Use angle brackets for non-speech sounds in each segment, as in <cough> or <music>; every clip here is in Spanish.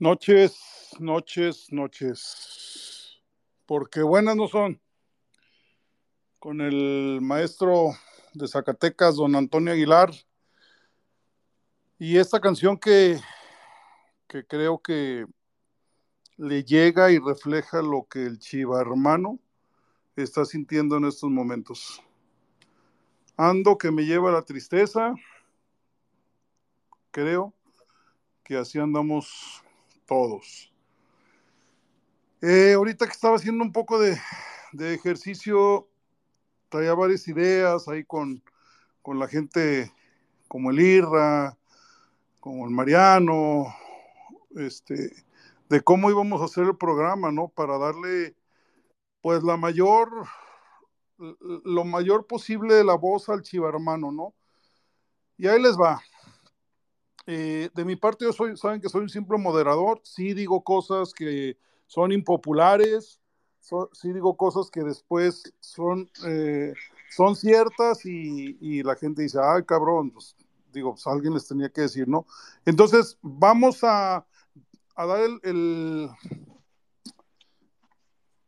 Noches, noches, noches. Porque buenas no son. Con el maestro de Zacatecas, don Antonio Aguilar. Y esta canción que, que creo que le llega y refleja lo que el Chiva hermano está sintiendo en estos momentos. Ando que me lleva la tristeza. Creo que así andamos todos. Eh, ahorita que estaba haciendo un poco de, ejercicio, traía varias ideas ahí con, con, la gente como el Irra, como el Mariano, este, de cómo íbamos a hacer el programa, ¿no? Para darle, pues, la mayor, lo mayor posible de la voz al chivarmano, ¿no? Y ahí les va. Eh, de mi parte, yo soy, saben que soy un simple moderador, sí digo cosas que son impopulares, sí digo cosas que después son, eh, son ciertas y, y, la gente dice, ay cabrón, pues digo, pues alguien les tenía que decir, ¿no? Entonces, vamos a, a dar el, el,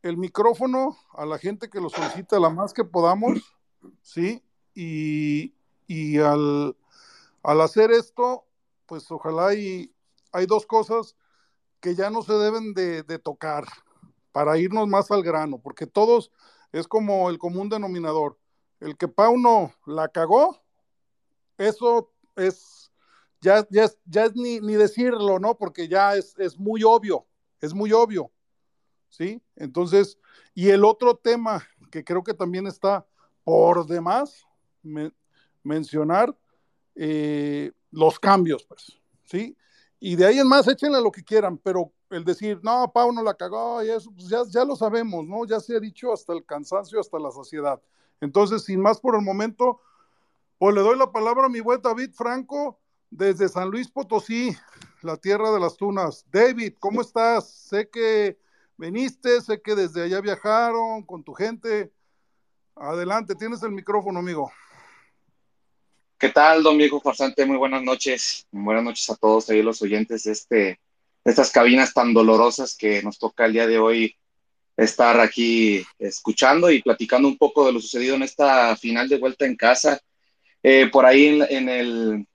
el, micrófono a la gente que lo solicita la más que podamos, ¿sí? Y, y al, al hacer esto, pues ojalá y hay dos cosas que ya no se deben de, de, tocar para irnos más al grano, porque todos es como el común denominador. El que Pauno la cagó, eso es, ya, ya es, ya es ni, ni, decirlo, ¿no? Porque ya es, es muy obvio, es muy obvio, ¿sí? Entonces, y el otro tema que creo que también está por demás me, mencionar, eh, los cambios, pues, ¿sí? Y de ahí en más, échenle lo que quieran, pero el decir, no, Pau no la cagó y eso, pues ya, ya lo sabemos, ¿no? Ya se ha dicho hasta el cansancio, hasta la saciedad. Entonces, sin más por el momento, pues le doy la palabra a mi buen David Franco desde San Luis Potosí, la tierra de las tunas. David, ¿cómo estás? Sé que viniste, sé que desde allá viajaron con tu gente. Adelante, tienes el micrófono, amigo. ¿Qué tal, don Viejo Farsante? Muy buenas noches. Buenas noches a todos ahí los oyentes de, este, estas cabinas tan dolorosas que nos toca el día de hoy estar aquí escuchando y platicando un poco de lo sucedido en esta final de vuelta en casa. Eh, por ahí en, en, el,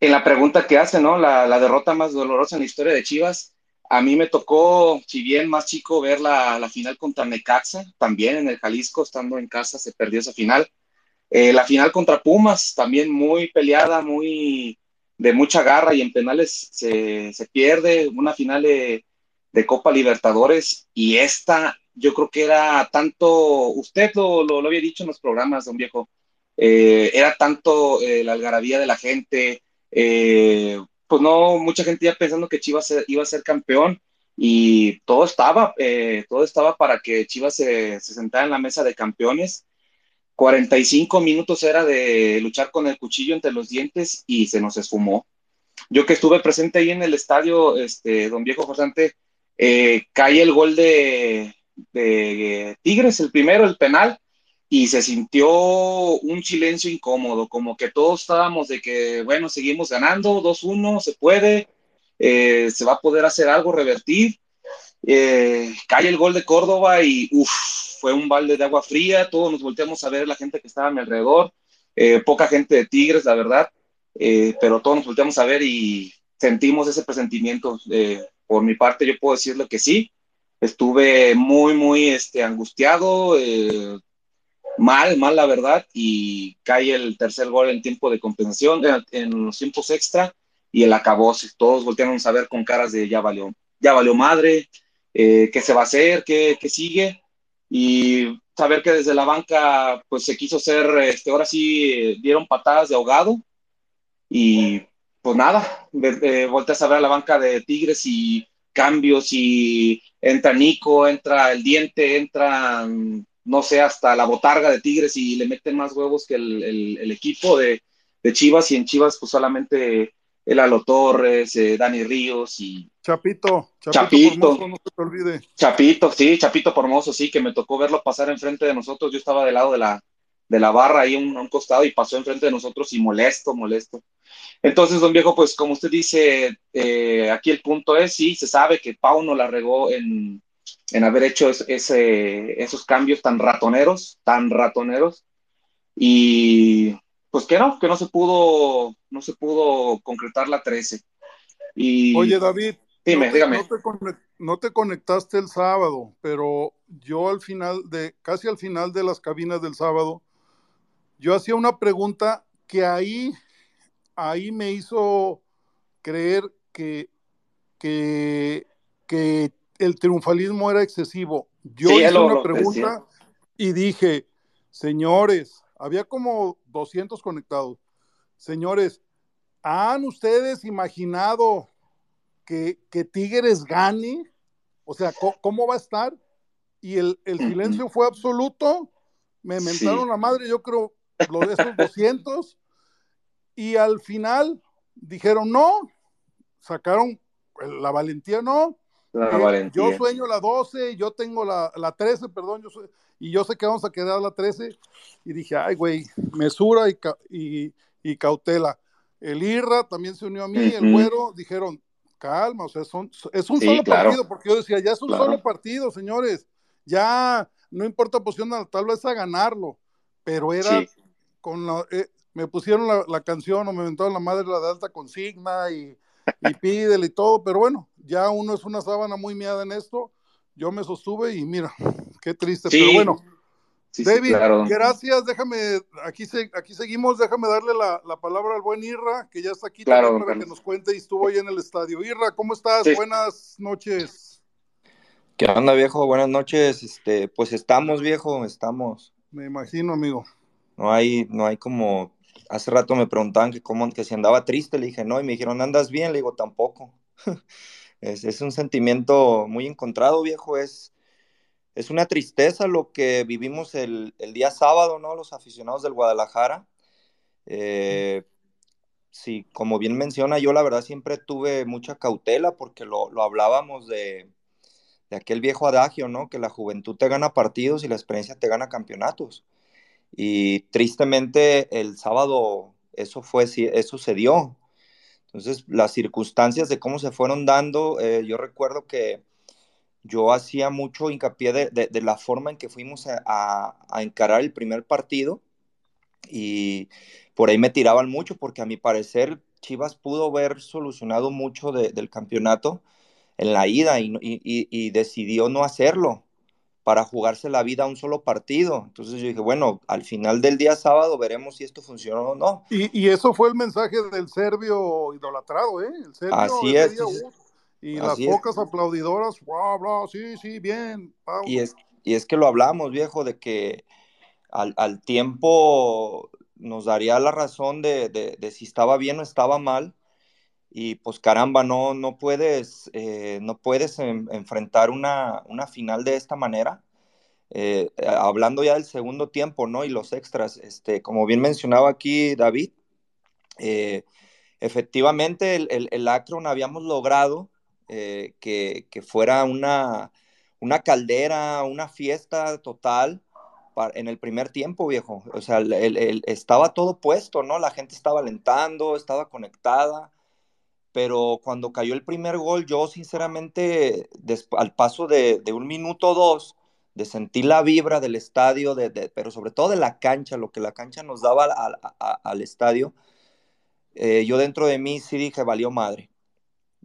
en la pregunta que hace, ¿no? La, la, derrota más dolorosa en la historia de Chivas. A mí me tocó, si bien más chico, ver la, la final contra Necaxa, también en el Jalisco, estando en casa, se perdió esa final. Eh, la final contra Pumas, también muy peleada, muy de mucha garra y en penales se, se pierde. Una final de, de, Copa Libertadores y esta, yo creo que era tanto, usted lo, lo, había dicho en los programas, don viejo, eh, era tanto eh, la algarabía de la gente, pues no, mucha gente ya pensando que Chivas iba a ser campeón y todo estaba, todo estaba para que Chivas se, se, sentara en la mesa de campeones. 45 minutos era de luchar con el cuchillo entre los dientes y se nos esfumó. Yo que estuve presente ahí en el estadio, este, don Viejo Forzante, eh, cae el gol de, Tigres, el primero, el penal, y se sintió un silencio incómodo, como que todos estábamos de que, bueno, seguimos ganando, 2-1, se puede, eh, se va a poder hacer algo, revertir. Eh, cae el gol de Córdoba y uff, fue un balde de agua fría, todos nos volteamos a ver la gente que estaba a mi alrededor, eh, poca gente de Tigres, la verdad, eh, pero todos nos volteamos a ver y sentimos ese presentimiento. por mi parte, yo puedo decirle que sí, estuve muy, muy este, angustiado, mal, mal la verdad, y cae el tercer gol en tiempo de compensación, en, los tiempos extra, y el acabose. Todos volteamos a ver con caras de ya valió, ya valió madre, eh, qué se va a hacer, qué, qué sigue. Y saber que desde la banca pues se quiso hacer, este, ahora sí dieron patadas de ahogado y pues nada, eh, volteas a ver a la banca de Tigres y cambios y entra Nico, entra el diente, entra, no sé, hasta la botarga de Tigres y le meten más huevos que el, el, el equipo de, de, Chivas y en Chivas pues solamente el Alo Torres, eh, Dani Ríos y... Chapito, Chapito, Chapito no se te olvide. Chapito, sí, Chapito Formoso, sí, que me tocó verlo pasar enfrente de nosotros, yo estaba del lado de la, de la barra ahí a un, un, costado y pasó enfrente de nosotros y molesto, molesto. Entonces, don Viejo, pues como usted dice, eh, aquí el punto es, sí, se sabe que Pau no la regó en, en haber hecho ese, esos cambios tan ratoneros, tan ratoneros, y pues que no, que no se pudo, no se pudo concretar la 13. Y, Oye, David, dime, no te, dígame. No te, conect, no te conectaste el sábado, pero yo al final de, casi al final de las cabinas del sábado, yo hacía una pregunta que ahí, ahí me hizo creer que, que, que el triunfalismo era excesivo. Yo Sí, hice lo- una pregunta y dije, señores, había como 200 conectados. Señores, ¿han ustedes imaginado que, que Tigres gane? O sea, ¿cómo, cómo va a estar? Y el, el <clears throat> silencio fue absoluto. Me Sí. mentaron la madre, yo creo, lo de esos 200. Y al final dijeron no, sacaron la valentía, no. La Eh, valentía. yo sueño la 12, yo tengo la, la 13, perdón, yo soy, y yo sé que vamos a quedar la 13. Y dije, ay, güey, mesura y, ca- y, y cautela. El Irra también se unió a mí, el güero, dijeron, calma, o sea, son, es un Sí, solo claro. partido, porque yo decía, ya es un Claro. solo partido, señores, ya no importa posición tabla, es a ganarlo, pero era Sí. con la, eh, me pusieron la, la canción o me inventaron la madre la de alta consigna y, y <laughs> pídele y todo, pero bueno, ya uno es una sábana muy miada en esto, yo me sostuve y mira, qué triste, Sí. pero bueno, Sí, sí, David, claro. gracias, déjame, aquí, se, aquí seguimos, déjame darle la, la palabra al buen Irra, que ya está aquí Claro, también para que nos cuente y estuvo ahí en el estadio. Irra, ¿cómo estás? Sí. Buenas noches. ¿Qué onda, viejo? Buenas noches. Este, pues estamos, viejo, estamos. Me imagino, amigo. No hay, no hay como. Hace rato me preguntaban que cómo, que si andaba triste, le dije no, y me dijeron, ¿andas bien? Le digo, tampoco. <laughs> Es, es un sentimiento muy encontrado, viejo. Es, es una tristeza lo que vivimos el, el día sábado, ¿no? Los aficionados del Guadalajara. Eh, sí, como bien menciona, yo la verdad siempre tuve mucha cautela porque lo, lo hablábamos de, de aquel viejo adagio, ¿no? Que la juventud te gana partidos y la experiencia te gana campeonatos. Y tristemente el sábado eso fue, eso se. Entonces, las circunstancias de cómo se fueron dando, eh, yo recuerdo que yo hacía mucho hincapié de, de, de la forma en que fuimos a, a, a, encarar el primer partido y por ahí me tiraban mucho porque a mi parecer Chivas pudo haber solucionado mucho de, del campeonato en la ida y, y, y, decidió no hacerlo para jugarse la vida a un solo partido. Entonces yo dije, bueno, al final del día sábado veremos si esto funcionó o no. Y, y eso fue el mensaje del serbio idolatrado, ¿eh? El serbio Así es. Día, uh, y así las pocas aplaudidoras, wow, bla, sí, sí, bien. Y, es, y es que lo hablamos, viejo, de que al, al tiempo nos daría la razón de, de, de, si estaba bien o estaba mal. Y pues caramba, no, no puedes, eh, no puedes en, enfrentar una, una, final de esta manera. Eh, hablando ya del segundo tiempo, ¿no? Y los extras, este, como bien mencionaba aquí David, eh, efectivamente el, el, el, Akron habíamos logrado eh, que, que, fuera una, una caldera, una fiesta total en el primer tiempo, viejo. O sea, el, estaba todo puesto, ¿no? La gente estaba alentando, estaba conectada pero cuando cayó el primer gol, yo sinceramente, al paso de, de, un minuto o dos, de sentir la vibra del estadio, de, de, pero sobre todo de la cancha, lo que la cancha nos daba al, al estadio, eh, yo dentro de mí sí dije, valió madre.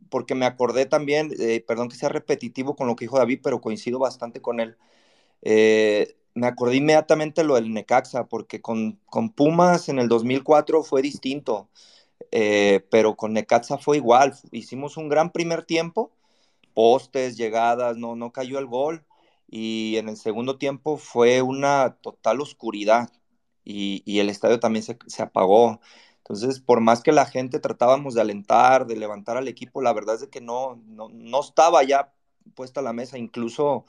Porque me acordé también, eh, perdón que sea repetitivo con lo que dijo David, pero coincido bastante con él. Eh, me acordé inmediatamente lo del Necaxa, porque con, con Pumas en el 2004 fue distinto. Eh, pero con Necaxa fue igual, hicimos un gran primer tiempo, postes, llegadas, no, no cayó el gol, y en el segundo tiempo fue una total oscuridad y, y el estadio también se, se, apagó. Entonces, por más que la gente tratábamos de alentar, de levantar al equipo, la verdad es que no, no, no estaba ya puesta la mesa, incluso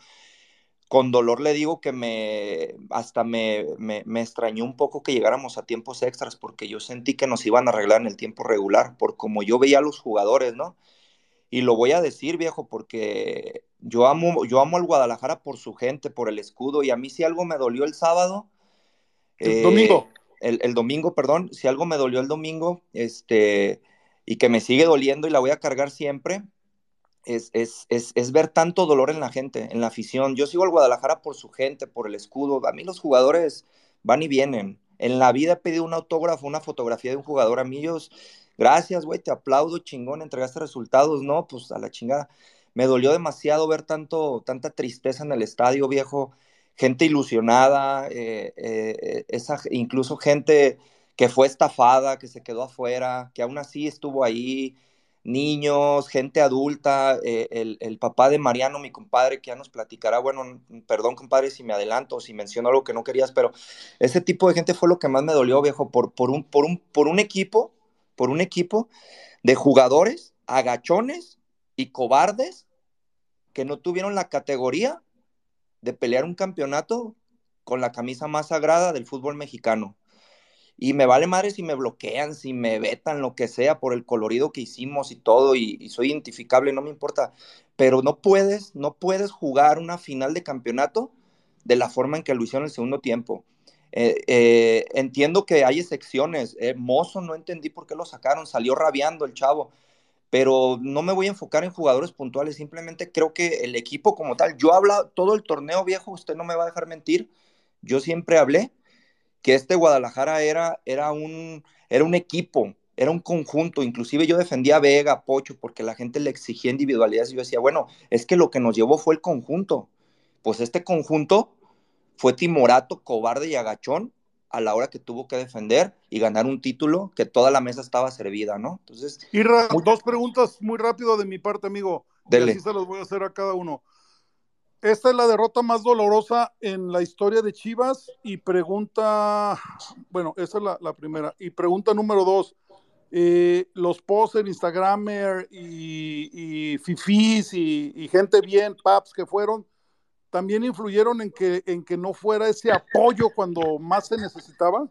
con dolor le digo que me hasta me, me, me, extrañó un poco que llegáramos a tiempos extras porque yo sentí que nos iban a arreglar en el tiempo regular, por como yo veía a los jugadores, ¿no? Y lo voy a decir, viejo, porque yo amo, yo amo al Guadalajara por su gente, por el escudo, y a mí si algo me dolió el sábado. El eh, domingo. El, el, domingo, perdón, si algo me dolió el domingo, este, y que me sigue doliendo y la voy a cargar siempre, es, es, es, es, ver tanto dolor en la gente, en la afición. Yo sigo al Guadalajara por su gente, por el escudo. A mí los jugadores van y vienen. En la vida he pedido un autógrafo, una fotografía de un jugador. A mí ellos, gracias, güey, te aplaudo, chingón, entregaste resultados. No, pues a la chingada. Me dolió demasiado ver tanto, tanta tristeza en el estadio, viejo. Gente ilusionada, eh, eh, esa, incluso gente que fue estafada, que se quedó afuera, que aún así estuvo ahí niños, gente adulta, eh, el, papá de Mariano, mi compadre, que ya nos platicará, bueno, perdón compadre si me adelanto si menciono algo que no querías, pero ese tipo de gente fue lo que más me dolió, viejo, por, por un equipo, por un equipo de jugadores agachones y cobardes que no tuvieron la categoría de pelear un campeonato con la camisa más sagrada del fútbol mexicano. Y me vale madre si me bloquean, si me vetan, lo que sea, por el colorido que hicimos y todo, y, soy identificable, no me importa. Pero no puedes, no puedes jugar una final de campeonato de la forma en que lo hicieron el segundo tiempo. Eh, eh, entiendo que hay excepciones. Eh, Mozo no entendí por qué lo sacaron, salió rabiando el chavo, pero no me voy a enfocar en jugadores puntuales, simplemente creo que el equipo como tal, yo hablo todo el torneo viejo, usted no me va a dejar mentir, yo siempre hablé que este Guadalajara era, era, un, era un equipo, era un conjunto, inclusive yo defendía a Vega, Pocho, porque la gente le exigía individualidades y yo decía, bueno, es que lo que nos llevó fue el conjunto. Pues este conjunto fue timorato, cobarde y agachón a la hora que tuvo que defender y ganar un título que toda la mesa estaba servida, ¿no? Entonces... Irra, dos preguntas muy rápido de mi parte, amigo. Dele. Y así se los voy a hacer a cada uno. Esta es la derrota más dolorosa en la historia de Chivas y pregunta, bueno, esa es la, la primera. Y pregunta número dos, eh, los posts en Instagramer y, y fifís y, y, gente bien, paps que fueron, también influyeron en que, en que no fuera ese apoyo cuando más se necesitaba.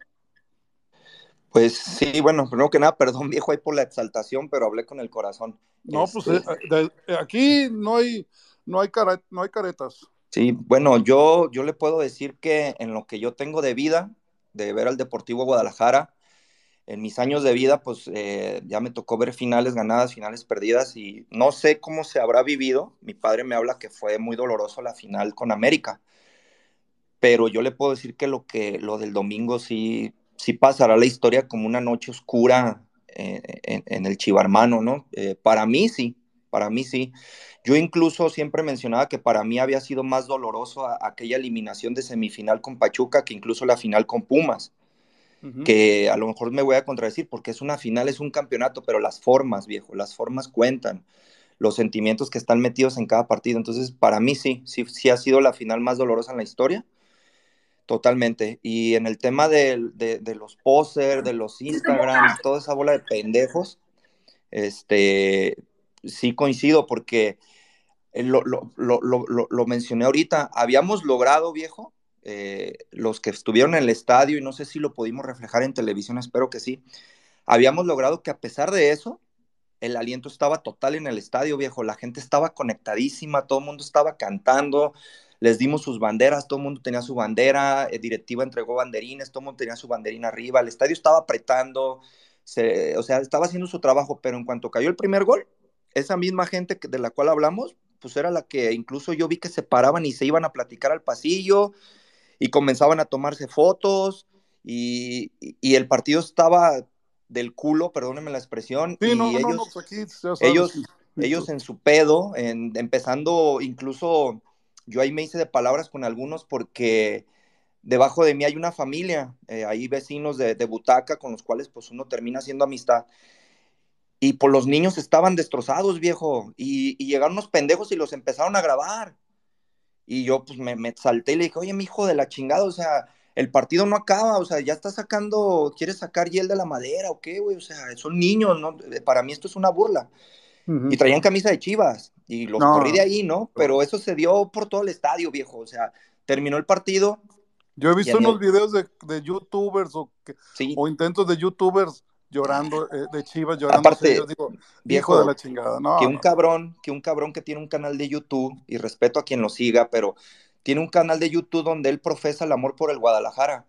Pues sí, bueno, primero que nada, perdón viejo ahí por la exaltación, pero hablé con el corazón. No, este... pues eh, de, aquí no hay no hay, caret, no hay caretas. Sí, bueno, yo, yo le puedo decir que en lo que yo tengo de vida, de ver al Deportivo Guadalajara, en mis años de vida, pues eh, ya me tocó ver finales ganadas, finales perdidas y no sé cómo se habrá vivido. Mi padre me habla que fue muy doloroso la final con América, pero yo le puedo decir que lo, que, del domingo sí, sí pasará la historia como una noche oscura eh, en, en, el Chivarmano, ¿no? Eh, para mí sí, para mí sí. Yo incluso siempre mencionaba que para mí había sido más doloroso aquella eliminación de semifinal con Pachuca que incluso la final con Pumas. Uh -huh. Que a lo mejor me voy a contradecir porque es una final, es un campeonato, pero las formas, viejo, las formas cuentan, los sentimientos que están metidos en cada partido. Entonces, para mí sí, sí, sí ha sido la final más dolorosa en la historia. Totalmente. Y en el tema de, de, de los posters, de los Instagrams, toda esa bola de pendejos, este, sí coincido porque lo, lo, lo, lo, mencioné ahorita, habíamos logrado, viejo, eh, los que estuvieron en el estadio, y no sé si lo pudimos reflejar en televisión, espero que sí, habíamos logrado que a pesar de eso, el aliento estaba total en el estadio, viejo, la gente estaba conectadísima, todo el mundo estaba cantando, les dimos sus banderas, todo el mundo tenía su bandera, el directiva entregó banderines, todo el mundo tenía su banderina arriba, el estadio estaba apretando, se, o sea, estaba haciendo su trabajo, pero en cuanto cayó el primer gol, esa misma gente de la cual hablamos, pues era la que incluso yo vi que se paraban y se iban a platicar al pasillo y comenzaban a tomarse fotos y, y el partido estaba del culo, perdónenme la expresión, sí, y no, ellos, no, no, pues aquí, ellos, ellos en su pedo, en, empezando incluso, yo ahí me hice de palabras con algunos porque debajo de mí hay una familia, eh, hay vecinos de, de butaca con los cuales pues uno termina haciendo amistad y por los niños estaban destrozados, viejo. Y, y, llegaron unos pendejos y los empezaron a grabar. Y yo pues me, me salté y le dije, oye, mi hijo de la chingada, o sea, el partido no acaba, o sea, ya está sacando, ¿quieres sacar hiel de la madera o qué, güey? O sea, son niños, ¿no? Para mí esto es una burla. Y traían camisa de chivas y los No. corrí de ahí, ¿no? Pero eso se dio por todo el estadio, viejo. O sea, terminó el partido, Yo he visto unos videos de, de youtubers o, que- sí, o intentos de youtubers llorando, eh, de chivas llorando. Aparte, yo digo, viejo, hijo de la chingada. No, que un no. cabrón, que un cabrón que tiene un canal de YouTube, y respeto a quien lo siga, pero tiene un canal de YouTube donde él profesa el amor por el Guadalajara.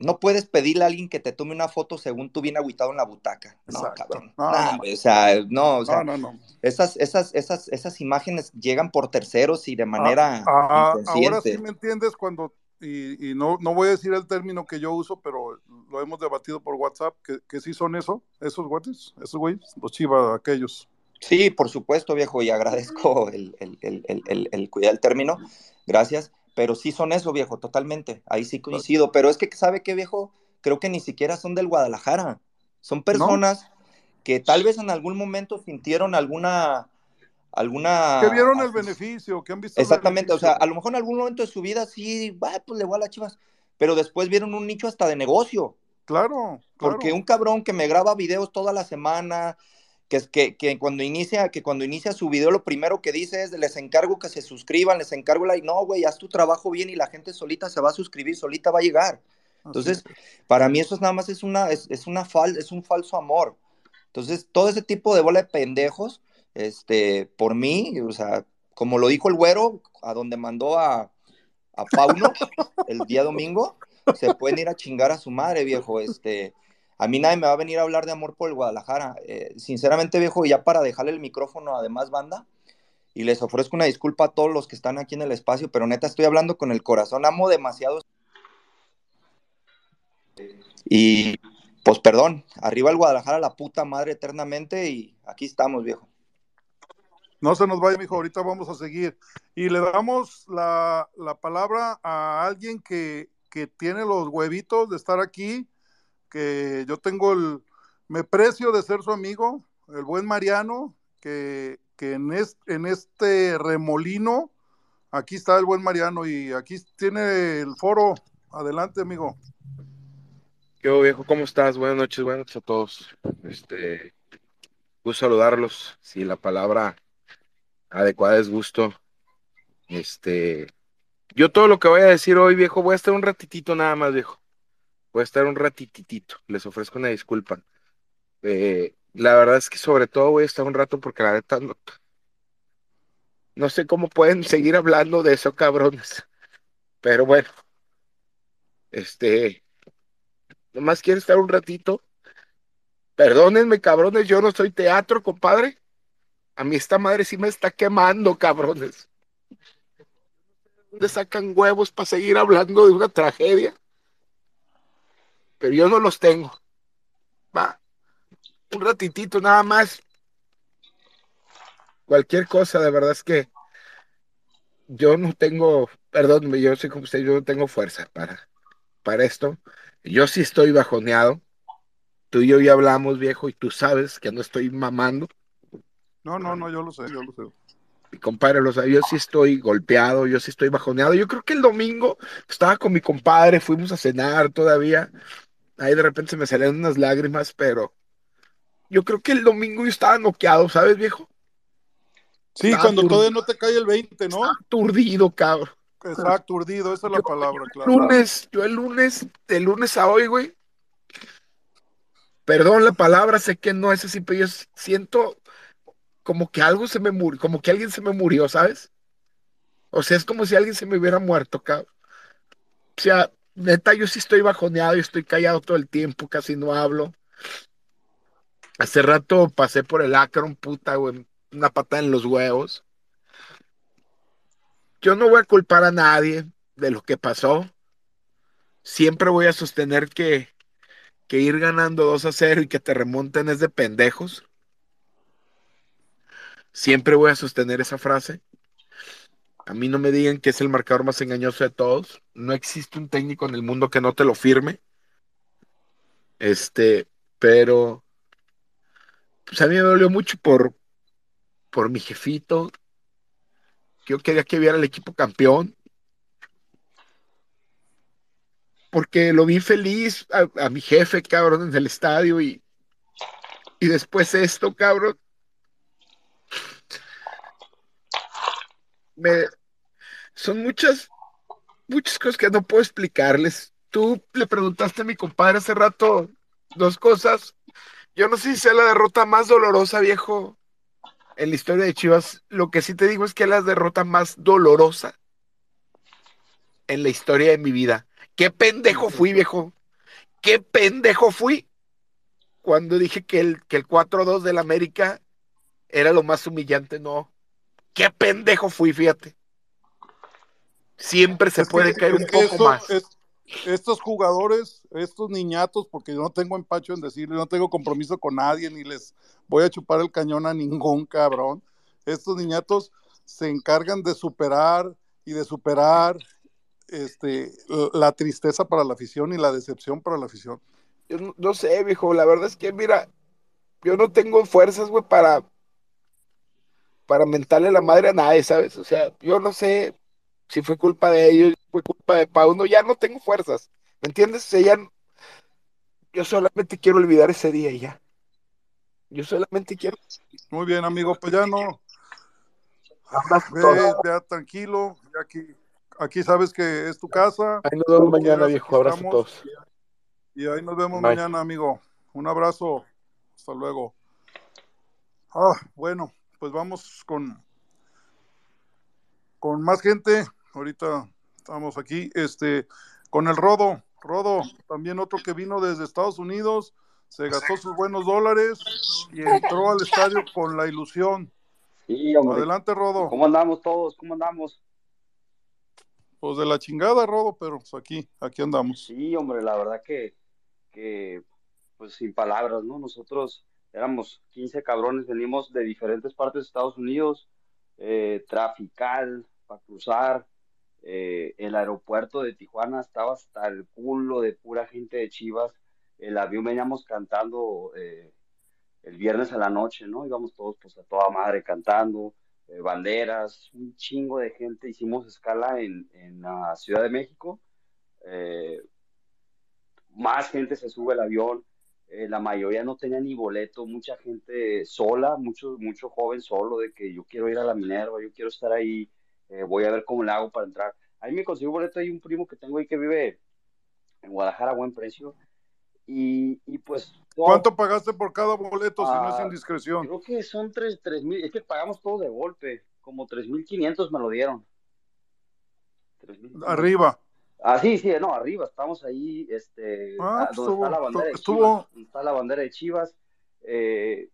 No puedes pedirle a alguien que te tome una foto según tú bien agüitado en la butaca. No, Exacto. cabrón. No, Nah, no, o sea, no, o sea, no, no, no. Esas, esas, esas, esas imágenes llegan por terceros y de manera Ah, ah, inconsciente. ahora sí me entiendes cuando, y, y no, no voy a decir el término que yo uso, pero lo hemos debatido por WhatsApp, que, que sí son eso, esos güeyes, esos güeyes, los chivas aquellos. Sí, por supuesto, viejo, y agradezco el, el, el, el, cuidar el término, gracias, pero sí son eso, viejo, totalmente, ahí sí coincido, pero es que, ¿sabe qué, viejo? Creo que ni siquiera son del Guadalajara, son personas que tal vez en algún momento sintieron alguna, alguna... Que vieron el beneficio, que han visto Exactamente, o sea, a lo mejor en algún momento de su vida sí, "Ah, pues le voy a las chivas, pero después vieron un nicho hasta de negocio, Claro, claro. porque un cabrón que me graba videos toda la semana, que, que, que cuando inicia, que cuando inicia su video lo primero que dice es les encargo que se suscriban, les encargo la, no, güey, haz tu trabajo bien y la gente solita se va a suscribir, solita va a llegar. Entonces, para mí eso es nada más es una, es, es una fal, es un falso amor. Entonces, todo ese tipo de bola de pendejos, este, por mí, o sea, como lo dijo el güero, a donde mandó a, a Pauno el día domingo, se pueden ir a chingar a su madre, viejo. Este, a mí nadie me va a venir a hablar de amor por el Guadalajara. Eh, sinceramente, viejo, ya para dejarle el micrófono a banda, y les ofrezco una disculpa a todos los que están aquí en el espacio, pero neta estoy hablando con el corazón, amo demasiado. Y pues perdón, arriba el Guadalajara la puta madre eternamente y aquí estamos, viejo. No se nos vaya, mijo, ahorita vamos a seguir. Y le damos la, la palabra a alguien que, que tiene los huevitos de estar aquí, que yo tengo el, me precio de ser su amigo, el buen Mariano, que, que en, es, en este remolino, aquí está el buen Mariano y aquí tiene el foro. Adelante, amigo. Yo, viejo, ¿cómo estás? Buenas noches, buenas noches a todos. Este, gusto saludarlos. Si la palabra adecuada es gusto. Este, yo todo lo que voy a decir hoy, viejo, voy a estar un ratitito nada más, viejo. Voy a estar un ratititito. Les ofrezco una disculpa. Eh, la verdad es que sobre todo voy a estar un rato porque la neta no, no sé cómo pueden seguir hablando de eso, cabrones. Pero bueno, este, nomás quiero estar un ratito. Perdónenme, cabrones, yo no soy teatro, compadre. A mí esta madre sí me está quemando, cabrones. ¿Dónde sacan huevos para seguir hablando de una tragedia? Pero yo no los tengo. Va. Un ratitito nada más. Cualquier cosa, de verdad es que yo no tengo, perdónenme, yo soy como usted, yo no tengo fuerza para, para esto. Yo sí estoy bajoneado. Tú y yo ya hablamos, viejo, y tú sabes que no estoy mamando. No, no, no, yo lo sé, yo lo sé. Mi compadre lo sabe, yo sí estoy golpeado, yo sí estoy bajoneado. Yo creo que el domingo estaba con mi compadre, fuimos a cenar todavía. Ahí de repente se me salieron unas lágrimas, pero yo creo que el domingo yo estaba noqueado, ¿sabes, viejo? Sí, Estaba cuando todavía no te cae el 20, ¿no? Estaba aturdido, cabrón. Exacto, urdido, esa es la Yo- palabra, claro. lunes, yo el lunes, de lunes a hoy, güey. Perdón la palabra, sé que no es así, pero yo siento como que algo se me murió, como que alguien se me murió, ¿sabes? O sea, es como si alguien se me hubiera muerto, cabrón. O sea, neta, yo sí estoy bajoneado y estoy callado todo el tiempo, casi no hablo. Hace rato pasé por el Akron, puta, güey, una patada en los huevos. Yo no voy a culpar a nadie de lo que pasó. Siempre voy a sostener que, que ir ganando 2 a 0 y que te remonten es de pendejos. Siempre voy a sostener esa frase. A mí no me digan que es el marcador más engañoso de todos. No existe un técnico en el mundo que no te lo firme. Este, pero pues a mí me dolió mucho por, por mi jefito, yo quería que viera el equipo campeón. Porque lo vi feliz a, a mi jefe, cabrón, en el estadio y, y después esto, cabrón. Me, son muchas, muchas cosas que no puedo explicarles. Tú le preguntaste a mi compadre hace rato dos cosas. Yo no sé si sea la derrota más dolorosa, viejo, en la historia de Chivas. Lo que sí te digo es que es la derrota más dolorosa en la historia de mi vida. Qué pendejo fui, viejo. Qué pendejo fui cuando dije que el, que el 4-2 del América era lo más humillante. No. Qué pendejo fui, fíjate. Siempre se Es que- puede caer un que poco esto- más. es- estos jugadores, estos niñatos, porque yo no tengo empacho en decirlo, no tengo compromiso con nadie, ni les voy a chupar el cañón a ningún cabrón. Estos niñatos se encargan de superar y de superar este, la tristeza para la afición y la decepción para la afición. Yo no, no sé, viejo, la verdad es que, mira, yo no tengo fuerzas, güey, para, para mentarle la madre a nadie, ¿sabes? O sea, yo no sé si fue culpa de ellos, fue culpa de Pauno, ya no tengo fuerzas, ¿me entiendes? O sea, ya no- yo solamente quiero olvidar ese día y ya. Yo solamente quiero... Muy bien, amigo, pues ya no, ve, vea tranquilo, ya aquí, aquí sabes que es tu casa. Ahí nos vemos mañana, quieras, viejo. Abrazo a todos. Y ahí nos vemos Bye. mañana, amigo. Un abrazo. Hasta luego. Ah, bueno, pues vamos con, con más gente. Ahorita estamos aquí. Este, con el Rodo. Rodo, también otro que vino desde Estados Unidos, se gastó sus buenos dólares y entró al <laughs> estadio con la ilusión. Sí, hombre. Adelante, Rodo. ¿Cómo andamos todos? ¿Cómo andamos? Pues de la chingada, Rodo, pero pues aquí, aquí andamos. Sí, hombre, la verdad que, que, pues sin palabras, ¿no? Nosotros éramos 15 cabrones, venimos de diferentes partes de Estados Unidos, eh, trafical, para cruzar, eh, el aeropuerto de Tijuana estaba hasta el culo de pura gente de Chivas, el avión veníamos cantando eh, el viernes a la noche, ¿no? Íbamos todos pues a toda madre cantando, eh, banderas, un chingo de gente, hicimos escala en, en la Ciudad de México, más gente se sube al avión, eh, la mayoría no tenía ni boleto, mucha gente sola, mucho, mucho joven solo, de que yo quiero ir a la Minerva, yo quiero estar ahí, eh, voy a ver cómo le hago para entrar. Ahí me consiguió boleto, hay un primo que tengo ahí que vive en Guadalajara a buen precio, y, y pues... todo- ¿Cuánto pagaste por cada boleto, si no es Ah, indiscreción? Creo que son tres, tres mil, es que pagamos todo de golpe, como tres mil quinientos me lo dieron. 3,500. Arriba. Ah, sí, sí, no, arriba, estamos ahí, este, Ah, pues donde está la estuvo- bandera de estuvo- Chivas, donde está la bandera de Chivas, eh,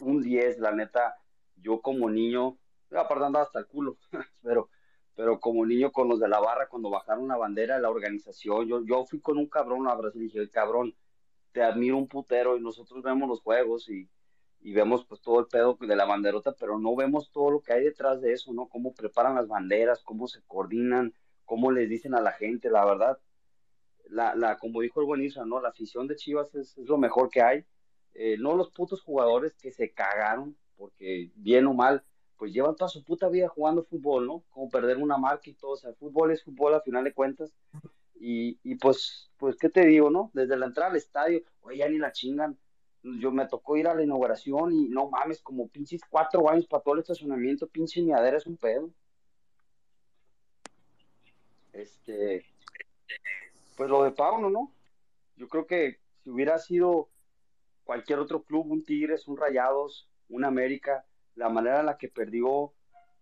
un 10, la neta, yo como niño, aparte andaba hasta el culo, <laughs> pero, pero como niño con los de la barra, cuando bajaron la bandera, la organización, yo, yo fui con un cabrón a Brasil y dije, cabrón, te admiro un putero y nosotros vemos los juegos y, y vemos pues todo el pedo de la banderota, pero no vemos todo lo que hay detrás de eso, ¿no? Cómo preparan las banderas, cómo se coordinan, cómo les dicen a la gente, la verdad, la, la, como dijo el buen Isra, ¿no? La afición de Chivas es, lo mejor que hay. Eh, no los putos jugadores que se cagaron, porque bien o mal, pues llevan toda su puta vida jugando fútbol, ¿no? Como perder una marca y todo, o sea, fútbol es fútbol a final de cuentas. Y, y pues, pues, ¿qué te digo, no? Desde la entrada al estadio, oye, ya ni la chingan. Yo me tocó ir a la inauguración y no mames, como pinches cuatro años para todo el estacionamiento, pinche miadera es un pedo. Este, pues lo de Pauno, ¿no? Yo creo que si hubiera sido cualquier otro club, un Tigres, un Rayados, un América, la manera en la que perdió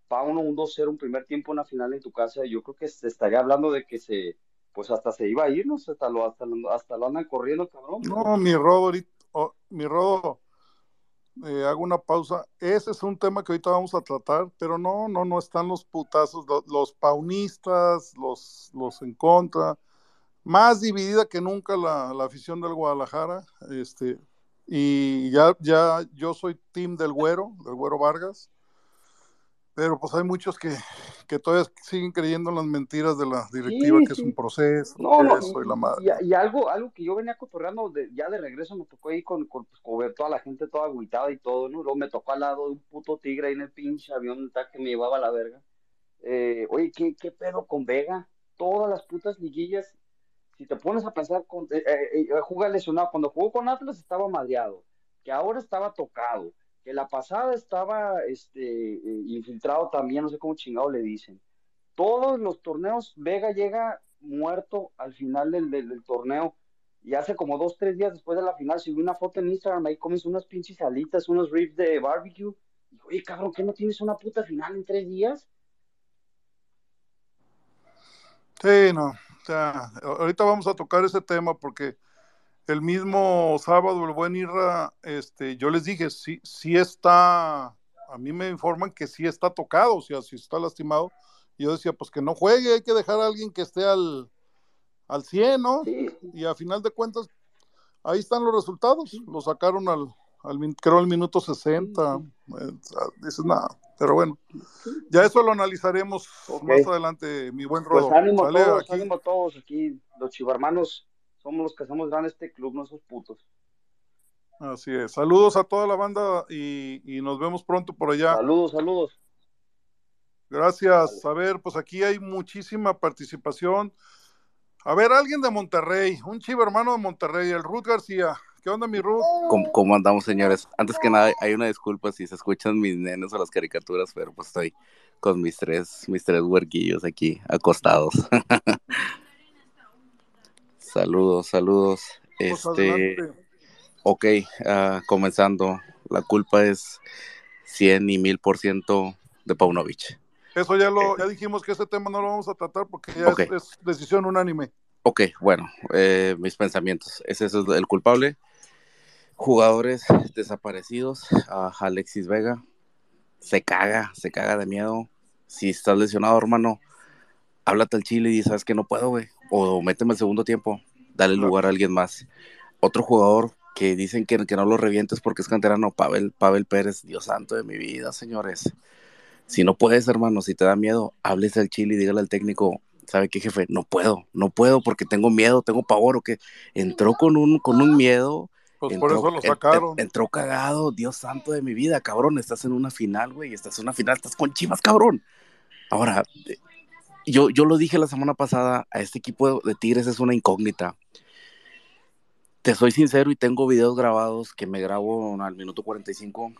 Pauno un 2-0 un primer tiempo en la final en tu casa, yo creo que se estaría hablando de que se, pues hasta se iba a ir, ¿no? Hasta lo, hasta, hasta lo andan corriendo, cabrón. No, mi ahorita- oh, mi Rodo, eh, hago una pausa. Ese es un tema que ahorita vamos a tratar, pero no, no, no están los putazos, lo- los, paunistas, los, los en contra. Más dividida que nunca la, la afición del Guadalajara. Este, y ya, ya yo soy team del Güero, del Güero Vargas. Pero pues hay muchos que, que todavía siguen creyendo en las mentiras de la directiva, Sí, que es un proceso, No, no, eso y la madre. y, y algo, algo que yo venía cotorreando de, ya de regreso me tocó ahí con, con, pues, con ver toda la gente toda agüitada y todo, ¿no? Luego me tocó al lado de un puto tigre ahí en el pinche avión que me llevaba a la verga. Eh, oye, ¿qué, ¿qué pedo con Vega? Todas las putas liguillas, si te pones a pensar, con, eh, eh, juega lesionado. Cuando jugó con Atlas estaba madreado, que ahora estaba tocado, que la pasada estaba este, infiltrado también, no sé cómo chingado le dicen. Todos los torneos, Vega llega muerto al final del, del, torneo. Y hace como dos, tres días después de la final, subí una foto en Instagram, ahí comes unas pinches alitas, unos ribs de barbecue. Y, oye, cabrón, ¿qué no tienes una puta final en tres días? Sí, no. O sea, ahorita vamos a tocar ese tema porque el mismo sábado, el buen Irra, este, yo les dije, sí, sí está, a mí me informan que sí está tocado, o sea, si está lastimado. Y yo decía, pues que no juegue, hay que dejar a alguien que esté al, al 100, ¿no? Y a final de cuentas, ahí están los resultados. Lo sacaron al, al creo, al minuto 60. Eh, dices, nada, pero bueno, ya eso lo analizaremos más adelante, mi buen Rodo. Pues ánimo, todos, aquí. ánimo todos aquí, los chivarmanos somos los que hacemos grande este club, no esos putos. Así es. Saludos a toda la banda y, y nos vemos pronto por allá. Saludos, saludos. Gracias. A ver, pues aquí hay muchísima participación. A ver, alguien de Monterrey, un chivo hermano de Monterrey, el Ruth García. ¿Qué onda, mi Ruth? ¿Cómo, andamos, señores? Antes que nada, hay una disculpa si se escuchan mis nenes o las caricaturas, pero pues estoy con mis tres, mis tres huerquillos aquí acostados. <laughs> saludos, saludos. Pues este, ok, uh, comenzando. La culpa es 100 y mil por ciento de Paunovic. Eso ya lo ya dijimos que ese tema no lo vamos a tratar porque ya es, decisión unánime. Ok, bueno, eh, mis pensamientos. Ese es el culpable. Jugadores desaparecidos. a Alexis Vega. Se caga, se caga de miedo. Si estás lesionado, hermano, háblate al chile y sabes que no puedo, güey. O méteme el segundo tiempo. Dale lugar a alguien más. Otro jugador que dicen que, que no lo revientes porque es canterano, Pavel, Pavel Pérez. Dios santo de mi vida, señores si no puedes, hermano, si te da miedo, háblese al chile y dígale al técnico, ¿sabe qué, jefe? No puedo, no puedo porque tengo miedo, tengo pavor, o que entró con un, con un miedo. Pues entró, por eso lo sacaron. entró cagado, Dios santo de mi vida, cabrón, estás en una final, güey, estás en una final, estás con Chivas, cabrón. Ahora, yo, yo lo dije la semana pasada, a este equipo de Tigres es una incógnita. Te soy sincero y tengo videos grabados que me grabo al minuto 45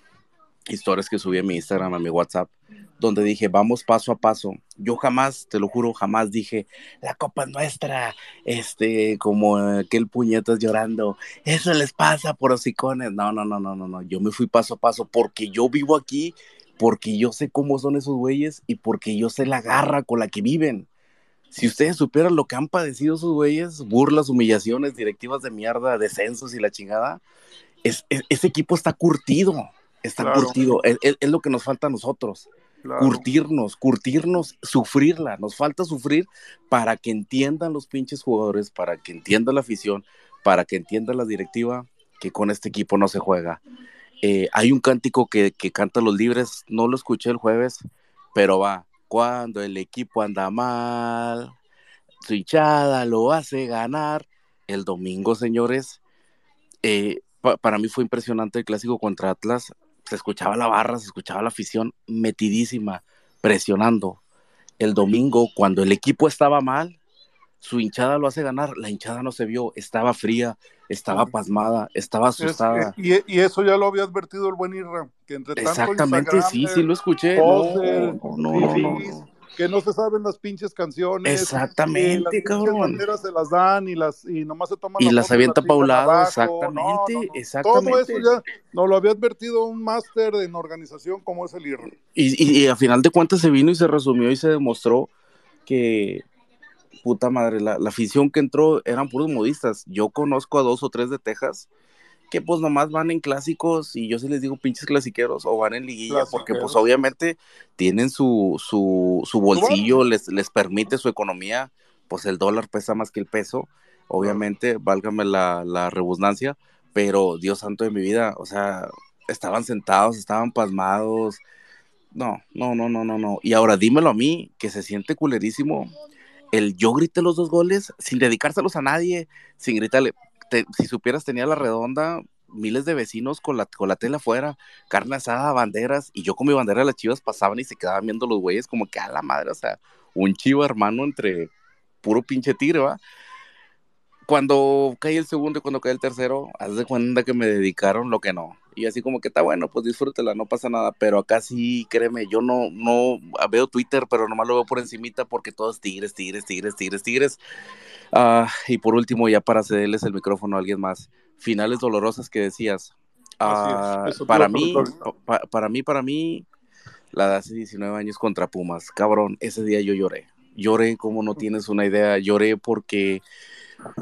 historias que subí a mi Instagram, a mi WhatsApp, donde dije, vamos paso a paso. Yo jamás, te lo juro, jamás dije, la copa es nuestra, este, como aquel puñetas llorando, eso les pasa por hocicones. No, no, no, no, no, no, yo me fui paso a paso porque yo vivo aquí, porque yo sé cómo son esos güeyes y porque yo sé la garra con la que viven. Si ustedes supieran lo que han padecido esos güeyes, burlas, humillaciones, directivas de mierda, descensos y la chingada, es, ese equipo está curtido está curtido. Es, lo que nos falta a nosotros. Curtirnos, curtirnos, sufrirla. Nos falta sufrir para que entiendan los pinches jugadores, para que entienda la afición, para que entienda la directiva que con este equipo no se juega. Eh, hay un cántico que, canta los libres, no lo escuché el jueves, pero va, cuando el equipo anda mal, su hinchada lo hace ganar. El domingo, señores, eh, para mí fue impresionante el clásico contra Atlas se escuchaba la barra, se escuchaba la afición metidísima, presionando. El domingo, cuando el equipo estaba mal, su hinchada lo hace ganar, la hinchada no se vio, estaba fría, estaba pasmada, estaba asustada. y, eso ya lo había advertido el buen Irra, que entre tanto Exactamente, sí, sí lo escuché. no, no, que no se saben las pinches canciones. Exactamente, cabrón. Las se las dan y las y nomás se toman y las avienta paulado, exactamente, exactamente. Todo eso ya nos lo había advertido un máster en organización como es el IR. Y, y, a final de cuentas se vino y se resumió y se demostró que puta madre, la, la afición que entró eran puros modistas. Yo conozco a dos o tres de Texas que pues nomás van en clásicos y yo sí les digo pinches clasiqueros o van en liguilla porque pues obviamente tienen su, su, su bolsillo, les, les permite su economía, pues el dólar pesa más que el peso, obviamente, válgame la, la rebusnancia, pero Dios santo de mi vida, o sea, estaban sentados, estaban pasmados, no, no, no, no, no, no, y ahora dímelo a mí, que se siente culerísimo el yo grité los dos goles sin dedicárselos a nadie, sin gritarle, si supieras, tenía la redonda miles de vecinos con la, con la tela afuera, carne asada, banderas, y yo con mi bandera de las chivas pasaban y se quedaban viendo los güeyes como que a la madre, o sea, un chivo hermano entre puro pinche tigre, ¿va? Cuando cae el segundo y cuando cae el tercero, haz de cuenta que me dedicaron lo que no. Y así como que está bueno, pues disfrútela, no pasa nada. Pero acá sí, créeme, yo no, no veo Twitter, pero nomás lo veo por encimita porque todos tigres, tigres, tigres, tigres, tigres. Ah, y por último, ya para cederles el micrófono a alguien más, finales dolorosas que decías. Es, Ah, para mí, pa- para mí, para mí, la de hace 19 años contra Pumas. Cabrón, ese día yo lloré. Lloré como no tienes una idea. Lloré porque...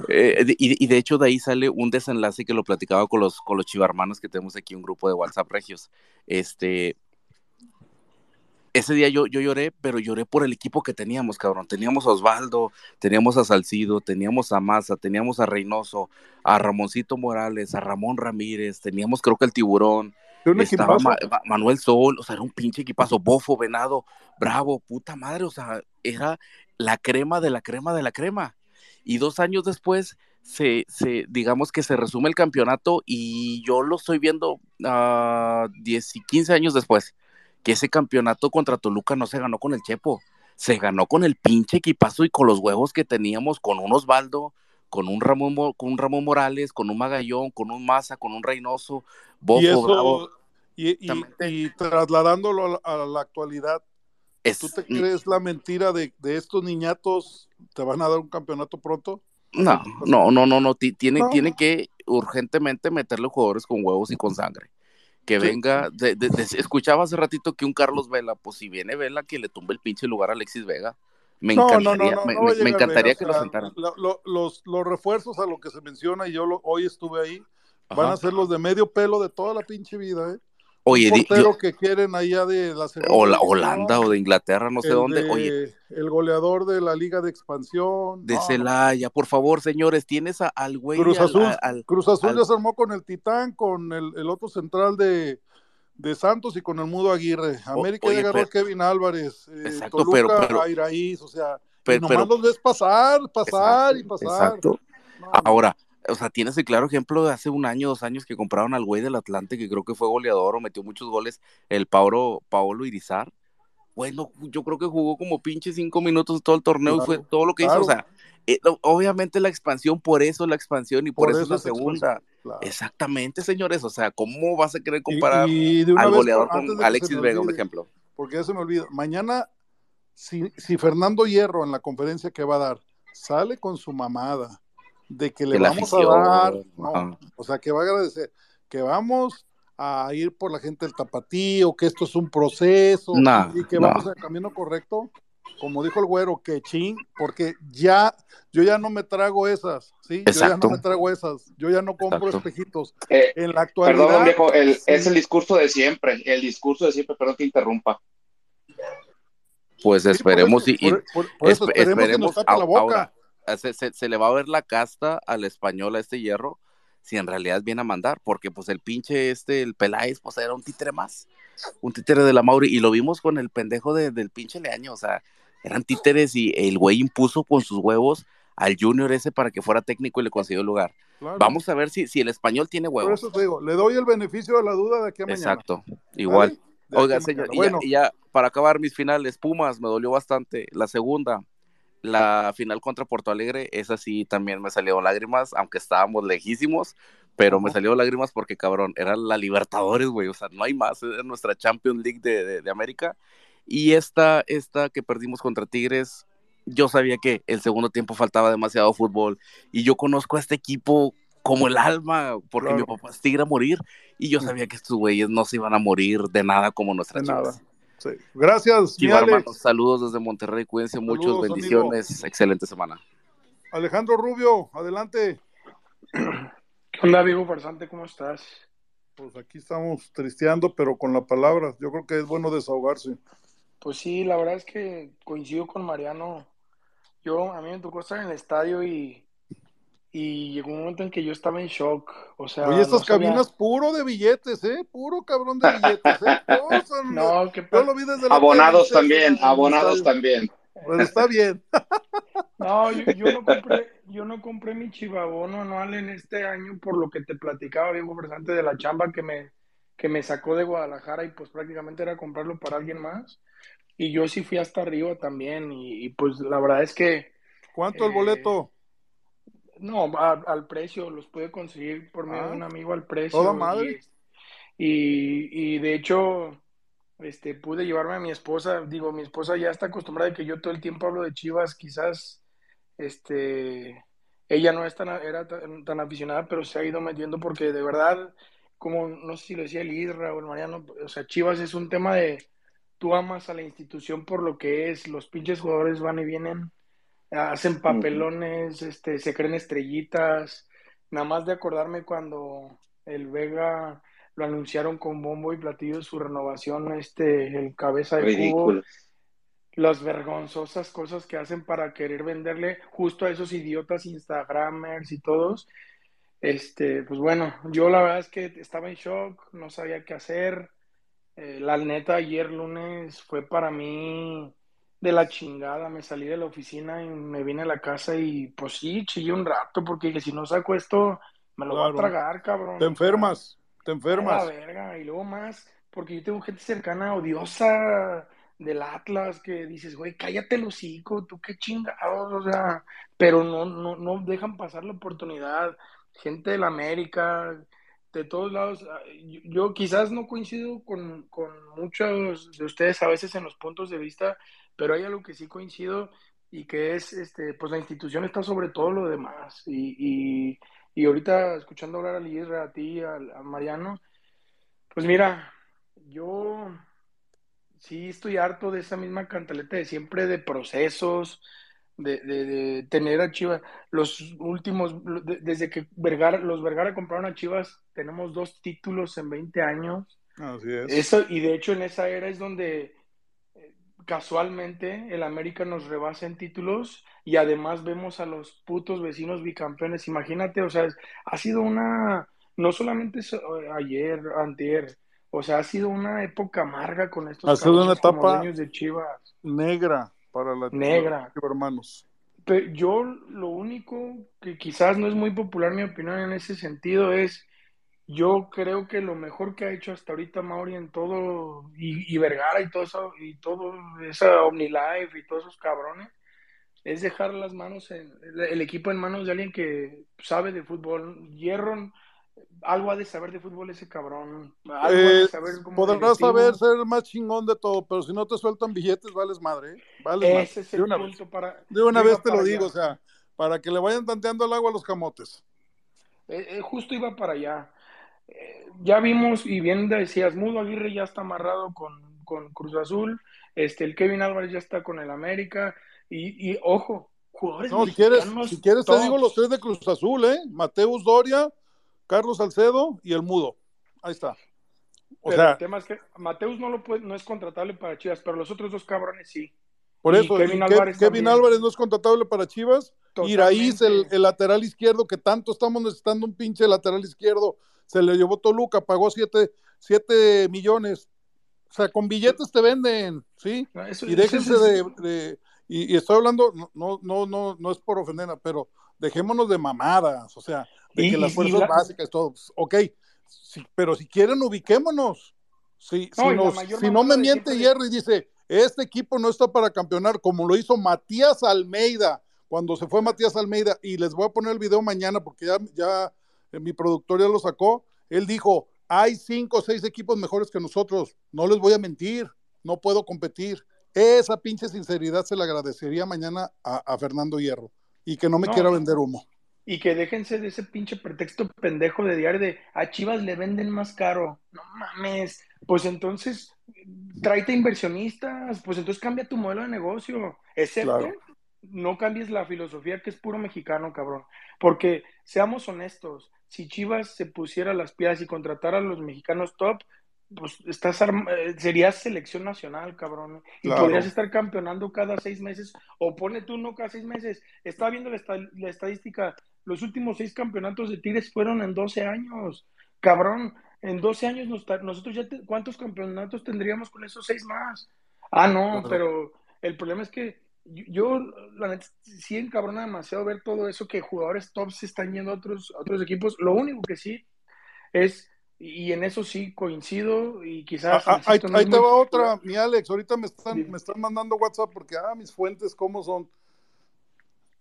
eh, de- y, y de hecho de ahí sale un desenlace que lo platicaba con los, con los chivarmanos que tenemos aquí, un grupo de WhatsApp regios. Este, ese día yo, yo lloré, pero lloré por el equipo que teníamos, cabrón. Teníamos a Osvaldo, teníamos a Salcido, teníamos a Maza, teníamos a Reynoso, a Ramoncito Morales, a Ramón Ramírez, teníamos creo que el tiburón, estaba Ma- Manuel Sol, o sea, era un pinche equipazo, Bofo, Venado, Bravo, puta madre, o sea, era la crema de la crema de la crema. Y dos años después, se, se, digamos que se resume el campeonato y yo lo estoy viendo a 10 y 15 años después, que ese campeonato contra Toluca no se ganó con el Chepo, se ganó con el pinche equipazo y con los huevos que teníamos, con un Osvaldo, con un Ramón, con un Ramón Morales, con un Magallón, con un Maza, con un Reynoso, Bofo, Y Bravo. y, y- y trasladándolo a la, a la actualidad, Es, ¿tú te crees la mentira de, de estos niñatos te van a dar un campeonato pronto? No, no, no, no, no. ti- Tiene, No. tiene que urgentemente meterle jugadores con huevos y con sangre. Que Sí. venga, de- de- de- escuchaba hace ratito que un Carlos Vela, pues si viene Vela, que le tumbe el pinche lugar a Alexis Vega. Me No, encantaría, no, me, encantaría que o lo sentaran. lo- lo- los, los refuerzos a lo que se menciona, y yo lo- hoy estuve ahí, van a ser los de medio pelo de toda la pinche vida, ¿eh? Oye, un portero yo- que quieren allá de la Hola- Holanda o de Inglaterra, no sé el dónde. de- Oye, el goleador de la Liga de Expansión. de no. Celaya, por favor, señores, tienes a- al güey. Cruz Azul, al- al- Cruz Azul al- ya se armó con el Titán, con el, el otro central de, de Santos y con el Mudo Aguirre. América oye, ya agarró pero- a Kevin Álvarez, eh, Exacto, Toluca pero- pero- a Iraíz, o sea, pero- nomás los ves pasar, pasar Exacto, y pasar. exacto. No, Ahora, o sea, tienes el claro ejemplo de hace un año, dos años que compraron al güey del Atlante, que creo que fue goleador o metió muchos goles, el Paolo, Paolo Irizar. Bueno, yo creo que jugó como pinche cinco minutos todo el torneo y fue todo lo que claro. hizo. O sea, eh, obviamente la expansión, por eso la expansión y por, Por eso, eso es la segunda. claro. Exactamente, señores. O sea, ¿cómo vas a querer comparar y al goleador por- con Alexis Vega, olvide, ejemplo? Porque ya se me olvida. Mañana, si, si Fernando Hierro en la conferencia que va a dar sale con su mamada de que le vamos a dar, no, o sea, que va a agradecer, que vamos a ir por la gente del tapatío, que esto es un proceso Nah, y que nah. vamos en el camino correcto, como dijo el güero, que ching, porque ya, yo ya no me trago esas, ¿sí? Yo ya Exacto. no me trago esas, yo ya no compro Exacto. espejitos. Eh, En la actualidad, perdón, viejo, el- sí. es el discurso de siempre, el discurso de siempre, perdón que interrumpa. Pues Sí, por esperemos eso, y, y- por- por- por eso espe- esperemos que nos esperemos tape la boca. ahora se, se- se le va a ver la casta al español a este hierro si en realidad viene a mandar, porque pues el pinche este, el Peláez, pues era un títere más, un títere de la Mauri, y lo vimos con el pendejo de- del pinche Leaño, o sea, eran títeres y el güey impuso con sus huevos al Junior ese para que fuera técnico y le consiguió el lugar. Claro. Vamos a ver si, si el español tiene Por huevos. eso te digo, le doy el beneficio de la duda de aquí a mañana. Exacto, igual. Oiga, señor, y, Bueno, ya, y ya, para acabar mis finales, Pumas, me dolió bastante. La segunda, la final contra Porto Alegre, esa sí también me salieron lágrimas, aunque estábamos lejísimos, pero me salieron lágrimas porque, cabrón, era la Libertadores, güey, o sea, no hay más, es nuestra Champions League de, de- de América. Y esta, esta que perdimos contra Tigres, yo sabía que el segundo tiempo faltaba demasiado fútbol, y yo conozco a este equipo como el alma, porque Claro. mi papá es tigre a morir, y yo sabía que estos güeyes no se iban a morir de nada como de nada. Sí. Gracias, Alex. hermanos, saludos desde Monterrey, cuídense mucho, Saludos, bendiciones, excelente semana. Alejandro Rubio, adelante. <clears throat> ¿Qué onda, amigo farsante? ¿Cómo estás? Pues aquí estamos tristeando, pero con la palabra. Yo creo que es bueno desahogarse. Pues sí, la verdad es que coincido con Mariano. Yo, a mí me tocó estar en el estadio y, y llegó un momento en que yo estaba en shock. O sea, Oye, estas no sabía- cabinas puro de billetes, ¿eh? Puro cabrón de billetes, ¿eh? <laughs> Son- No, qué Yo pa- lo vi desde Abonados también, abonados también. Pero está bien. <laughs> No, yo, yo no compré, yo no compré mi chivabono anual en este año por lo que te platicaba, Diego Presante, de la chamba que me, que me sacó de Guadalajara y pues prácticamente era comprarlo para alguien más. Y yo sí fui hasta arriba también y, y, pues la verdad es que... ¿Cuánto el boleto? No, a- al precio, los pude conseguir por medio Ah, de un amigo al precio. toda madre. Y, y, y de hecho, este, pude llevarme a mi esposa. Digo, mi esposa ya está acostumbrada de que yo todo el tiempo hablo de Chivas. Quizás, este, ella no es tan, era tan, tan aficionada, pero se ha ido metiendo porque de verdad, como no sé si lo decía el Isra o el Mariano, o sea, Chivas es un tema de tú amas a la institución por lo que es. Los pinches jugadores van y vienen hacen papelones, este, se creen estrellitas. Nada más de acordarme cuando el Vega lo anunciaron con bombo y platillo su renovación, este, el cabeza de cubo, Ridículo. las vergonzosas cosas que hacen para querer venderle justo a esos idiotas Instagramers y todos. Este, pues bueno, yo la verdad es que estaba en shock, no sabía qué hacer. Eh, la neta, ayer lunes fue para mí de la chingada. Me salí de la oficina y me vine a la casa y pues sí, chillé un rato porque dije, si no saco esto, me lo voy a Claro. tragar, cabrón. Te enfermas, te a la enfermas. verga. Y luego más, porque yo tengo gente cercana, odiosa del Atlas, que dices, güey, cállate el hocico, tú qué chingados, o sea, pero no, no, no dejan pasar la oportunidad. Gente del América, de todos lados. ah, Yo, yo quizás no coincido con, con muchos de ustedes a veces en los puntos de vista, pero hay algo que sí coincido y que es, este, pues la institución está sobre todo lo demás. Y, y, y ahorita escuchando hablar a Liesra, a ti, a, a Mariano, pues mira, yo sí estoy harto de esa misma cantaleta de siempre de procesos, de, de, de tener a Chivas. Los últimos, de- desde que Vergara, los Vergara compraron a Chivas, tenemos dos títulos en 20 años. Así es. Eso, y de hecho en esa era es donde casualmente el América nos rebasa en títulos y además vemos a los putos vecinos bicampeones. Imagínate, o sea, es- ha sido una, no solamente eh, ayer, antier, o sea, ha sido una época amarga con estos Ha sido una etapa de Chivas. negra para la Negra. hermanos. Pero yo lo único que quizás no es muy popular mi opinión en ese sentido es, yo creo que lo mejor que ha hecho hasta ahorita Mauri en todo, y, y Vergara y todo eso, y todo esa OmniLife y todos esos cabrones, es dejar las manos en, el, el equipo en manos de alguien que sabe de fútbol. Hierro, algo ha de saber de fútbol ese cabrón, algo ha Eh, de saber como podrás directivo. saber ser el más chingón de todo, pero si no te sueltan billetes, vales madre, ¿eh? Vales madre. Ese es De el una vez. punto para... De una vez te lo digo, o sea, para que le vayan tanteando el agua a los camotes. Eh, eh, justo iba para allá. Eh, ya vimos, y bien decías, Mudo Aguirre ya está amarrado con, con Cruz Azul, este, el Kevin Álvarez ya está con el América, y, y ojo, jugadores No, si quieres, si quieres te digo los tres de Cruz Azul, ¿eh? Mateus Doria, Carlos Salcedo y el Mudo. Ahí está. O Pero sea, el tema es que Mateus no lo puede, no es contratable para Chivas, pero los otros dos cabrones sí. por eso, Kevin y Álvarez Kevin. Álvarez no es contratable para Chivas. Iraíz, el, el lateral izquierdo, que tanto estamos necesitando un pinche lateral izquierdo, se le llevó Toluca, pagó 7 siete millones. O sea, con billetes te venden, ¿sí? Eso- Y eso déjense de, de- y, y estoy hablando, no, no, no, no, es por ofender, pero dejémonos de mamadas, o sea, de Y- que las fuerzas la- básicas, todo, pues, ok, sí, pero si quieren ubiquémonos. Si, No, si, nos- no me miente Jerry, dice, este equipo no está para campeonar, como lo hizo Matías Almeida, cuando se fue Matías Almeida, y les voy a poner el video mañana porque ya, ya mi productor ya lo sacó, él dijo, hay cinco o seis equipos mejores que nosotros, no les voy a mentir, no puedo competir. Esa pinche sinceridad se le agradecería mañana a, a Fernando Hierro y que no me No. quiera vender humo. Y que déjense de ese pinche pretexto pendejo de diario de a Chivas le venden más caro. No mames. Pues entonces, tráete inversionistas. Pues entonces cambia tu modelo de negocio. Excepto, Claro. No cambies la filosofía que es puro mexicano, cabrón. Porque seamos honestos, si Chivas se pusiera las piezas y contratara a los mexicanos top, pues estás eh, serías selección nacional, cabrón. Y Claro. podrías estar campeonando cada seis meses, o pone tú no cada seis meses. Estaba viendo la, esta- la estadística, los últimos seis campeonatos de Tigres fueron en 12 años. Cabrón, en 12 años nos nosotros ya, te- ¿cuántos campeonatos tendríamos con esos seis más? Ah, no, pero el problema es que yo, la neta, sí encabrona demasiado ver todo eso que jugadores top se están yendo a otros, a otros equipos. Lo único que sí es, y en eso sí coincido, y quizás. Ah, ah, ahí, no te muy- va otra, mi Alex. Ahorita me están, me están mandando WhatsApp porque, ah, mis fuentes, ¿cómo son?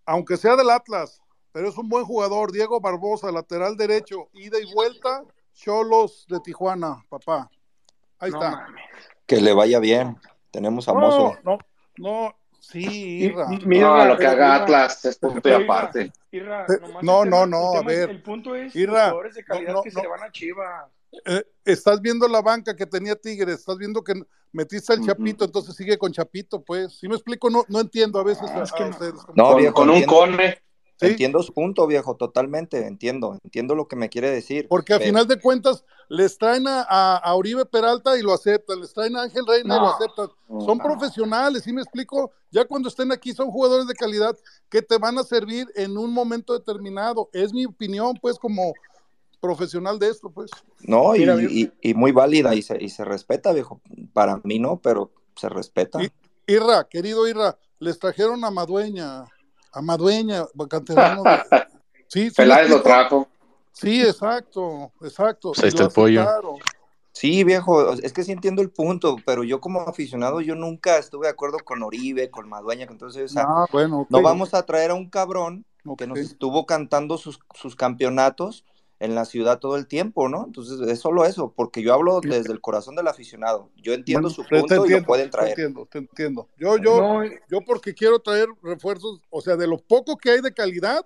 Aunque sea del Atlas, pero es un buen jugador. Diego Barbosa, lateral derecho, ida y vuelta, Cholos de Tijuana, papá. Ahí No está. mames. Que le vaya bien. Tenemos a Mozo. No, no, no, sí, Irra. Y- mira, No, lo que haga Irra, Atlas es punto y aparte. Irra, Eh, no, el no, no, a ver. El punto es Irra, los jugadores de calidad no, no, que se le van a Chivas. Eh, estás viendo la banca que tenía Tigres, estás viendo que metiste al. Chapito, entonces sigue con Chapito, pues. Si me explico, no, no entiendo a veces No, a, es que a no. ustedes. como- No, Con, con un cone. ¿Sí? Entiendo su punto, viejo, totalmente. Entiendo. Entiendo lo que me quiere decir. Porque a Pero- final de cuentas les traen a, a- a Oribe Peralta y lo aceptan, les traen a Ángel Reina y lo No. aceptan. Son No. profesionales, ¿sí me explico? Ya cuando estén aquí son jugadores de calidad que te van a servir en un momento determinado. Es mi opinión, pues, como profesional de esto, pues. No, y, Mira, viejo. y- y muy válida y se, y se respeta, viejo. Para mí no, pero se respeta. Y- Irra, querido Irra, les trajeron a Madueña, a Madueña, canterano <laughs> Sí, Peláez lo trajo. Sí, exacto, exacto. Pues ahí está el pollo. Sí, viejo, es que sí entiendo el punto, pero yo como aficionado, yo nunca estuve de acuerdo con Oribe, con Madueña, entonces, o sea, Ah, bueno, ok. no vamos a traer a un cabrón que Ok. nos estuvo cantando sus, sus campeonatos en la ciudad todo el tiempo, ¿no? Entonces, es solo eso, porque yo hablo desde el corazón del aficionado. Yo entiendo Bueno, su te- te punto y lo pueden Te traer. entiendo, te entiendo. Yo, yo, No, yo porque quiero traer refuerzos, o sea, de lo poco que hay de calidad,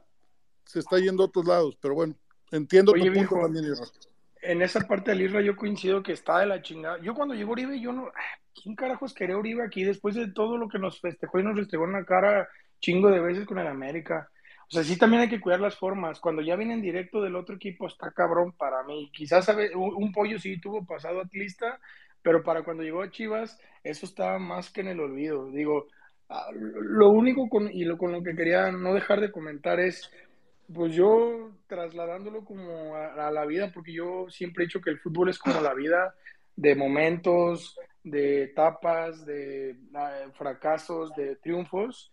se está yendo a otros lados, pero bueno, entiendo Oye, tu punto también, Irra. en esa parte del Isra yo coincido que está de la chingada. Yo cuando llegó Uribe, yo no. ah, ¿Quién carajos quería Uribe aquí después de todo lo que nos festejó y nos restregó en la cara chingo de veces con el América? O sea, sí también hay que cuidar las formas. Cuando ya vienen directo del otro equipo, está cabrón para mí. Quizás un, pollo sí tuvo pasado atlista, pero para cuando llegó a Chivas, eso estaba más que en el olvido. Digo, ah, lo único con, y lo con lo que quería no dejar de comentar es pues yo trasladándolo como a, la vida, porque yo siempre he dicho que el fútbol es como la vida, de momentos, de etapas, de eh, fracasos, de triunfos.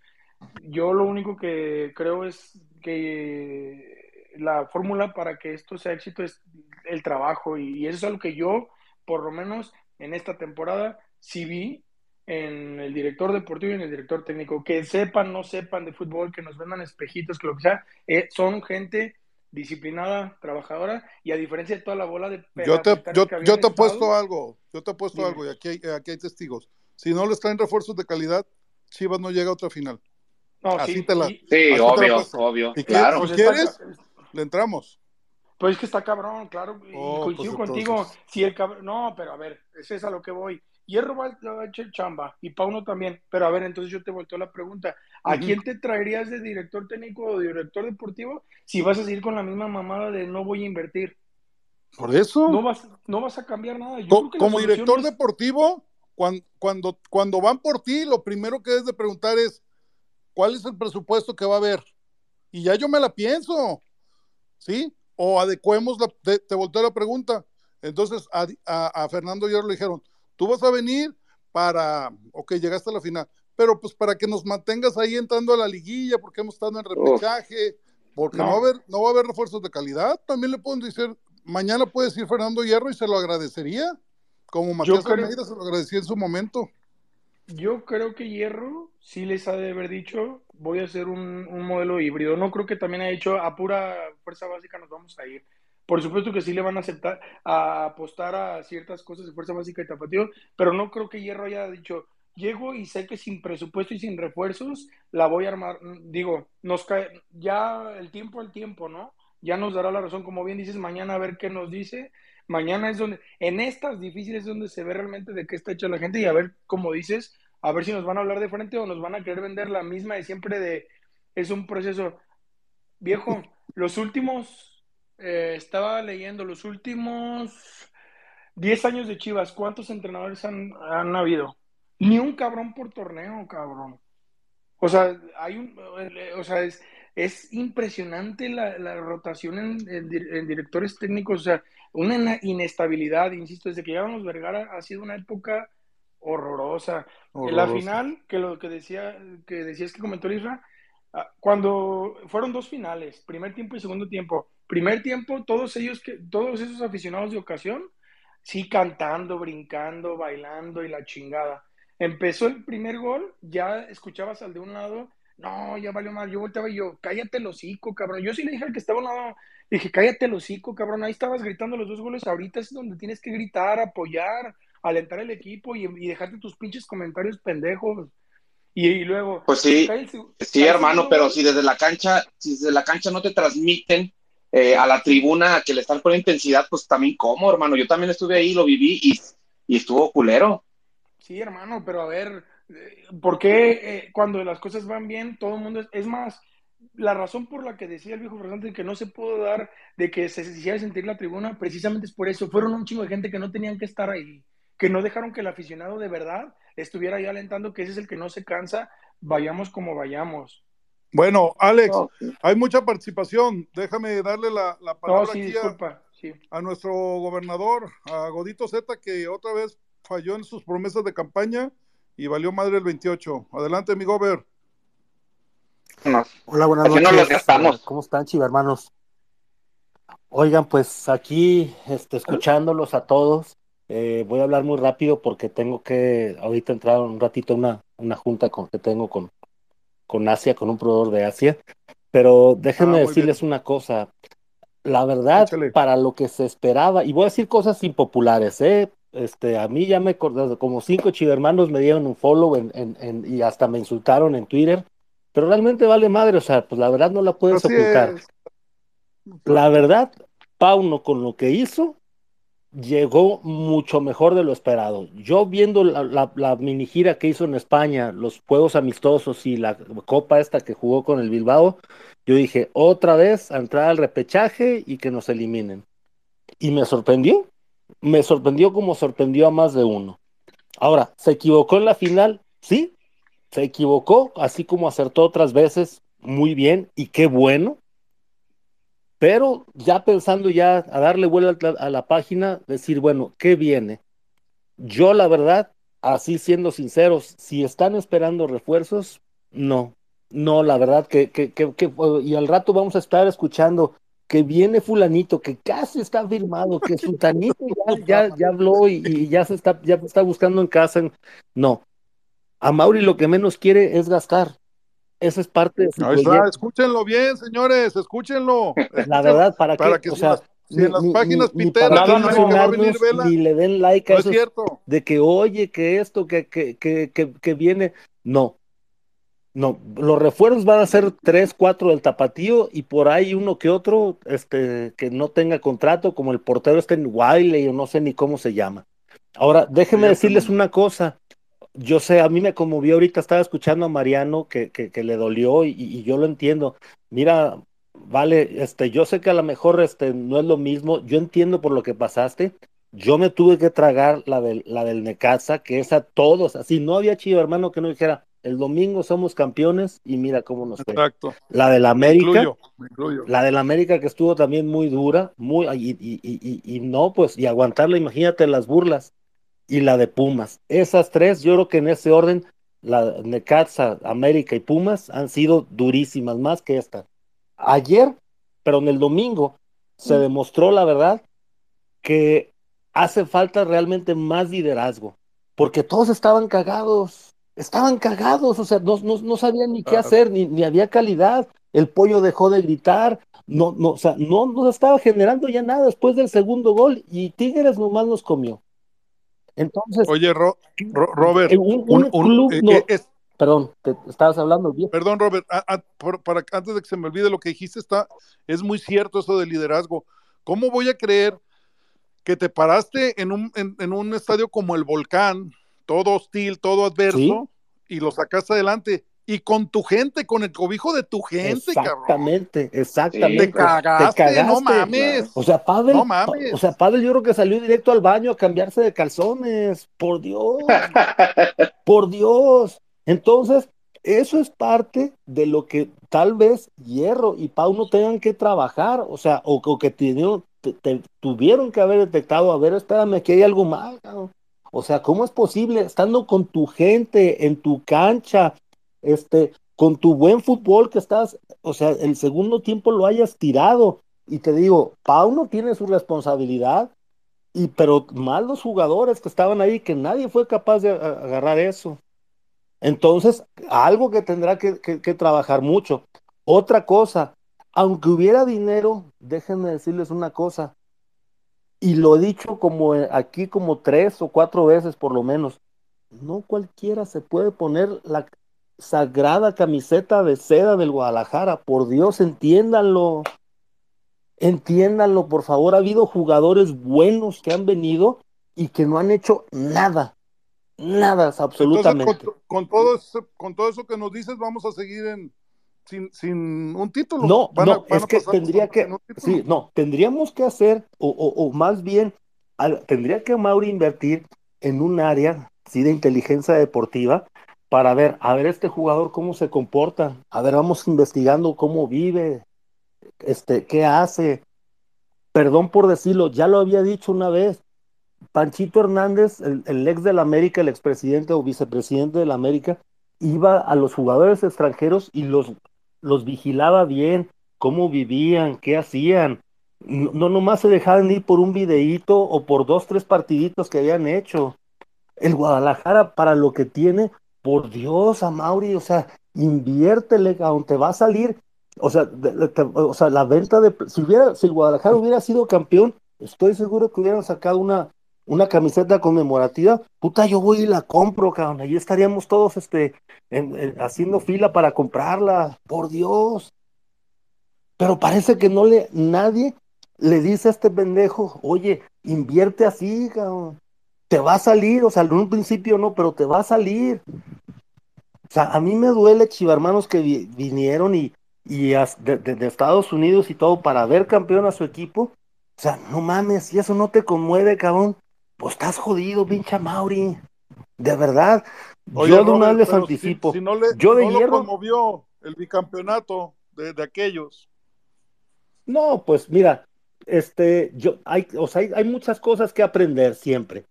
Yo lo único que creo es que la fórmula para que esto sea éxito es el trabajo y, eso es algo que yo, por lo menos en esta temporada, sí vi en el director deportivo y en el director técnico, que sepan, no sepan de fútbol, que nos vendan espejitos, que lo que sea, eh, son gente disciplinada, trabajadora, y a diferencia de toda la bola de Yo te, yo, te he puesto algo, yo te he puesto Dime. algo, y aquí hay, aquí hay testigos. Si no les traen refuerzos de calidad, Chivas no llega a otra final. No, Así sí, te la- sí, Así la obvio, obvio. ¿Y qué? Claro. pues está- quieres, le entramos. Pues es que está cabrón, claro, y Oh, coincido pues contigo. entonces. Si el cabrón, no, pero a ver, ese es a lo que voy. Hierro va a echar chamba y Pauno también. Pero a ver, entonces yo te volteo la pregunta. ¿A quién te traerías de director técnico o director deportivo si vas a seguir con la misma mamada de no voy a invertir? Por eso. No vas, no vas a cambiar nada. Yo Co- creo que la como director es- deportivo, cuando, cuando, cuando van por ti, lo primero que debes de preguntar es, ¿cuál es el presupuesto que va a haber? Y ya yo me la pienso, ¿sí? O adecuemos, la, te, te volteo la pregunta. Entonces a, a, a Fernando Hierro le dijeron, tú vas a venir para, ok, llegaste a la final, pero pues para que nos mantengas ahí entrando a la liguilla, porque hemos estado en repechaje, porque no. No. va, a haber, no va a haber refuerzos de calidad. También le pueden decir, mañana puede decir Fernando Hierro y se lo agradecería, como Matías creo- Almeida se lo agradecía en su momento. Yo creo que Hierro sí les ha de haber dicho, voy a hacer un, modelo híbrido. No creo que también haya dicho, a pura fuerza básica nos vamos a ir. Por supuesto que sí le van a aceptar, a apostar a ciertas cosas de fuerza básica y tapatío, pero no creo que Hierro haya dicho, llego y sé que sin presupuesto y sin refuerzos la voy a armar. Digo, nos cae, ya el tiempo al tiempo, ¿no? Ya nos dará la razón, como bien dices, mañana a ver qué nos dice. Mañana es donde, en estas difíciles es donde se ve realmente de qué está hecha la gente y a ver, como dices, a ver si nos van a hablar de frente o nos van a querer vender la misma de siempre de, es un proceso. Viejo, <laughs> los últimos, eh, estaba leyendo, los últimos 10 años de Chivas, ¿cuántos entrenadores han, han habido? Ni un cabrón por torneo, cabrón. O sea, hay un, o sea, es, es impresionante la, la rotación en, en, en, directores técnicos, o sea, una inestabilidad, insisto, desde que llegamos Vergara ha sido una época horrorosa. En la final, que lo que decía, que decías que comentó Isra, ah, cuando fueron dos finales, primer tiempo y segundo tiempo. Primer tiempo, todos ellos que, todos esos aficionados de ocasión, sí cantando, brincando, bailando y la chingada. Empezó el primer gol, ya escuchabas al de un lado, no, ya valió mal. Yo volteaba y yo, cállate el hocico, cabrón. Yo sí le dije al que estaba a un lado, dije, cállate el hocico, cabrón. Ahí estabas gritando los dos goles, ahorita es donde tienes que gritar, apoyar, alentar el equipo y, y dejarte tus pinches comentarios pendejos. Y, y luego, Pues sí, cae el seg- sí, cae hermano, segundo pero si desde la cancha, si desde la cancha no te transmiten eh, a la tribuna que le están poniendo intensidad, pues también cómo, hermano. Yo también estuve ahí, lo viví y, y estuvo culero. Sí, hermano, pero a ver, ¿por qué eh, cuando las cosas van bien, todo el mundo es, es más, la razón por la que decía el viejo Fernández que no se pudo dar de que se hiciera sentir la tribuna, precisamente es por eso, fueron un chingo de gente que no tenían que estar ahí, que no dejaron que el aficionado de verdad estuviera ahí alentando, que ese es el que no se cansa, vayamos como vayamos. Bueno, Alex, No, hay mucha participación. Déjame darle la, la No, palabra sí, aquí a, sí. a nuestro gobernador, a Godito Z, que otra vez falló en sus promesas de campaña y valió madre el 28. Adelante, mi gober. Hola, buenas Así noches. ¿Cómo están, chivermanos? Oigan, pues aquí este, escuchándolos a todos, eh, voy a hablar muy rápido porque tengo que ahorita entrar un ratito a una, una junta con, que tengo con, con Asia, con un proveedor de Asia. Pero déjenme Ah, decirles una cosa. La verdad, Échale. para lo que se esperaba, y voy a decir cosas impopulares, ¿eh? Este, a mí ya me acordé, como cinco chivermanos me dieron un follow en, en- en- y hasta me insultaron en Twitter, pero realmente vale madre, o sea, pues la verdad no la puedes Así ocultar. es. La verdad, Pauno con lo que hizo, llegó mucho mejor de lo esperado. Yo viendo la, la, la mini gira que hizo en España, los juegos amistosos y la copa esta que jugó con el Bilbao, yo dije, otra vez a entrar al repechaje y que nos eliminen. Y me sorprendió, me sorprendió como sorprendió a más de uno. Ahora, ¿se equivocó en la final? Sí, se equivocó, así como acertó otras veces, muy bien, y qué bueno. Pero ya pensando ya a darle vuelta a la página, decir, bueno, ¿qué viene? Yo la verdad, así siendo sinceros, si están esperando refuerzos, no, no, la verdad que, y al rato vamos a estar escuchando que viene fulanito, que casi está firmado, que sultanito ya, ya, ya habló y, y ya se está, ya está buscando en casa. No, a Mauri lo que menos quiere es gastar. Esa es parte de su Ahí está, escúchenlo bien, señores, escúchenlo. La verdad, ¿para qué? Que o sea, si en las páginas ni piteras que va a venir Vela, ni le den like a No de que oye, que esto, que, que, que, que, que viene. No, no, los refuerzos van a ser tres, cuatro del tapatío y por ahí uno que otro este, que no tenga contrato, como el portero está en Wiley o no sé ni cómo se llama. Ahora, déjenme decirles una cosa. Yo sé, a mí me conmovió ahorita, estaba escuchando a Mariano que, que, que le dolió y, y yo lo entiendo. Mira, vale, este, yo sé que a lo mejor este, no es lo mismo, yo entiendo por lo que pasaste. Yo me tuve que tragar la del, la del Necaxa, que es a todos, así no había chido hermano que no dijera, el domingo somos campeones y mira cómo nos fue. Exacto. La del Me América, incluyo, me incluyo. la del América que estuvo también muy dura, muy, y, y, y, y, y no, pues, y aguantarla, imagínate las burlas, y la de Pumas. Esas tres, yo creo que en ese orden, la Necaxa, América y Pumas han sido durísimas, más que esta. Ayer, pero en el domingo, se demostró la verdad que hace falta realmente más liderazgo, porque todos estaban cagados, estaban cagados, o sea, no, no, no sabían ni qué Ah. hacer, ni, ni había calidad, el pollo dejó de gritar, no, no, o sea, no, no estaba generando ya nada después del segundo gol y Tigres nomás nos comió. Entonces, Oye, Ro- Ro- Robert, un, un- un un- club, eh, no, eh, es- perdón, te estabas hablando bien. perdón, Robert, a- a- por- para, antes de que se me olvide lo que dijiste, está, es muy cierto eso del liderazgo. ¿Cómo voy a creer que te paraste en un, en, en un estadio como el Volcán, todo hostil, todo adverso, Sí. y lo sacaste adelante? Y con tu gente, con el cobijo de tu gente, cabrón. Exactamente, exactamente. Te cagaste, no mames. O sea, Pavel, No mames. o sea, Pavel yo creo que salió directo al baño a cambiarse de calzones. Por Dios, <laughs> por Dios. Entonces, eso es parte de lo que tal vez Hierro y Pau no tengan que trabajar, o sea, o, o que tuvieron, te- te- tuvieron que haber detectado, a ver, espérame, aquí hay algo mal, cabrón. O sea, ¿cómo es posible estando con tu gente en tu cancha, este, con tu buen fútbol que estás, o sea, el segundo tiempo lo hayas tirado? Y te digo, Pauno tiene su responsabilidad, y pero más los jugadores que estaban ahí, que nadie fue capaz de agarrar eso. Entonces, algo que tendrá que, trabajar mucho. Otra cosa, aunque hubiera dinero, déjenme decirles una cosa, y lo he dicho como eh, aquí como tres o cuatro veces por lo menos, no cualquiera se puede poner la sagrada camiseta de seda del Guadalajara, por Dios, entiéndanlo, entiéndanlo, por favor, ha habido jugadores buenos que han venido y que no han hecho nada, nada, absolutamente. Entonces, con, con, todo eso, con todo eso que nos dices, vamos a seguir en, sin, sin un título. No, van no, a, es que tendría que, sí, no, tendríamos que hacer, o, o, o más bien, al, tendría que Mauri invertir en un área, sí, de inteligencia deportiva, para ver, a ver este jugador cómo se comporta, a ver, vamos investigando cómo vive, este, qué hace. Perdón por decirlo, ya lo había dicho una vez, Panchito Hernández, el, el ex del América, el expresidente o vicepresidente de la América, iba a los jugadores extranjeros y los los vigilaba bien, cómo vivían, qué hacían. No, no nomás se dejaban ir por un videíto o por dos, tres partiditos que habían hecho. El Guadalajara, para lo que tiene, por Dios, a Mauri, o sea, inviértele, aún te va a salir. O sea, o sea, la venta de. Si, hubiera, si el Guadalajara hubiera sido campeón, estoy seguro que hubieran sacado una, una camiseta conmemorativa, puta, yo voy y la compro, cabrón, ahí estaríamos todos este, en, en, haciendo fila para comprarla, por Dios. Pero parece que no le, nadie le dice a este pendejo, oye, invierte así, cabrón, te va a salir, o sea, en un principio no, pero te va a salir. O sea, a mí me duele, chivarmanos, que vi, vinieron y, y de Estados Unidos y todo para ver campeón a su equipo. O sea, no mames, si eso no te conmueve, cabrón, pues estás jodido, pincha Mauri. De verdad. Oye, yo de una vez les anticipo. Si, si no le, yo de no hierro. Lo conmovió el bicampeonato de, de, aquellos. No, pues mira, este, yo, hay, o sea, hay, hay muchas cosas que aprender siempre.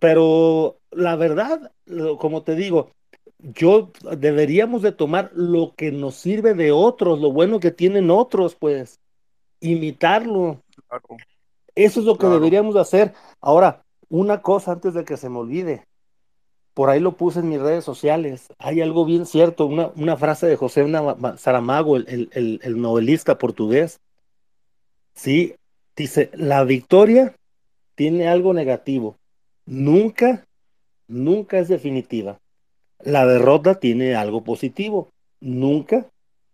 Pero la verdad, como te digo, yo deberíamos de tomar lo que nos sirve de otros, lo bueno que tienen otros, pues, imitarlo. Claro. Eso es lo que claro. deberíamos de hacer. Ahora, una cosa antes de que se me olvide. Por ahí lo puse en mis redes sociales. Hay algo bien cierto, una, una frase de José Saramago, el, el, el novelista portugués. Sí, dice, la victoria tiene algo negativo. Nunca, nunca es definitiva. La derrota tiene algo positivo. Nunca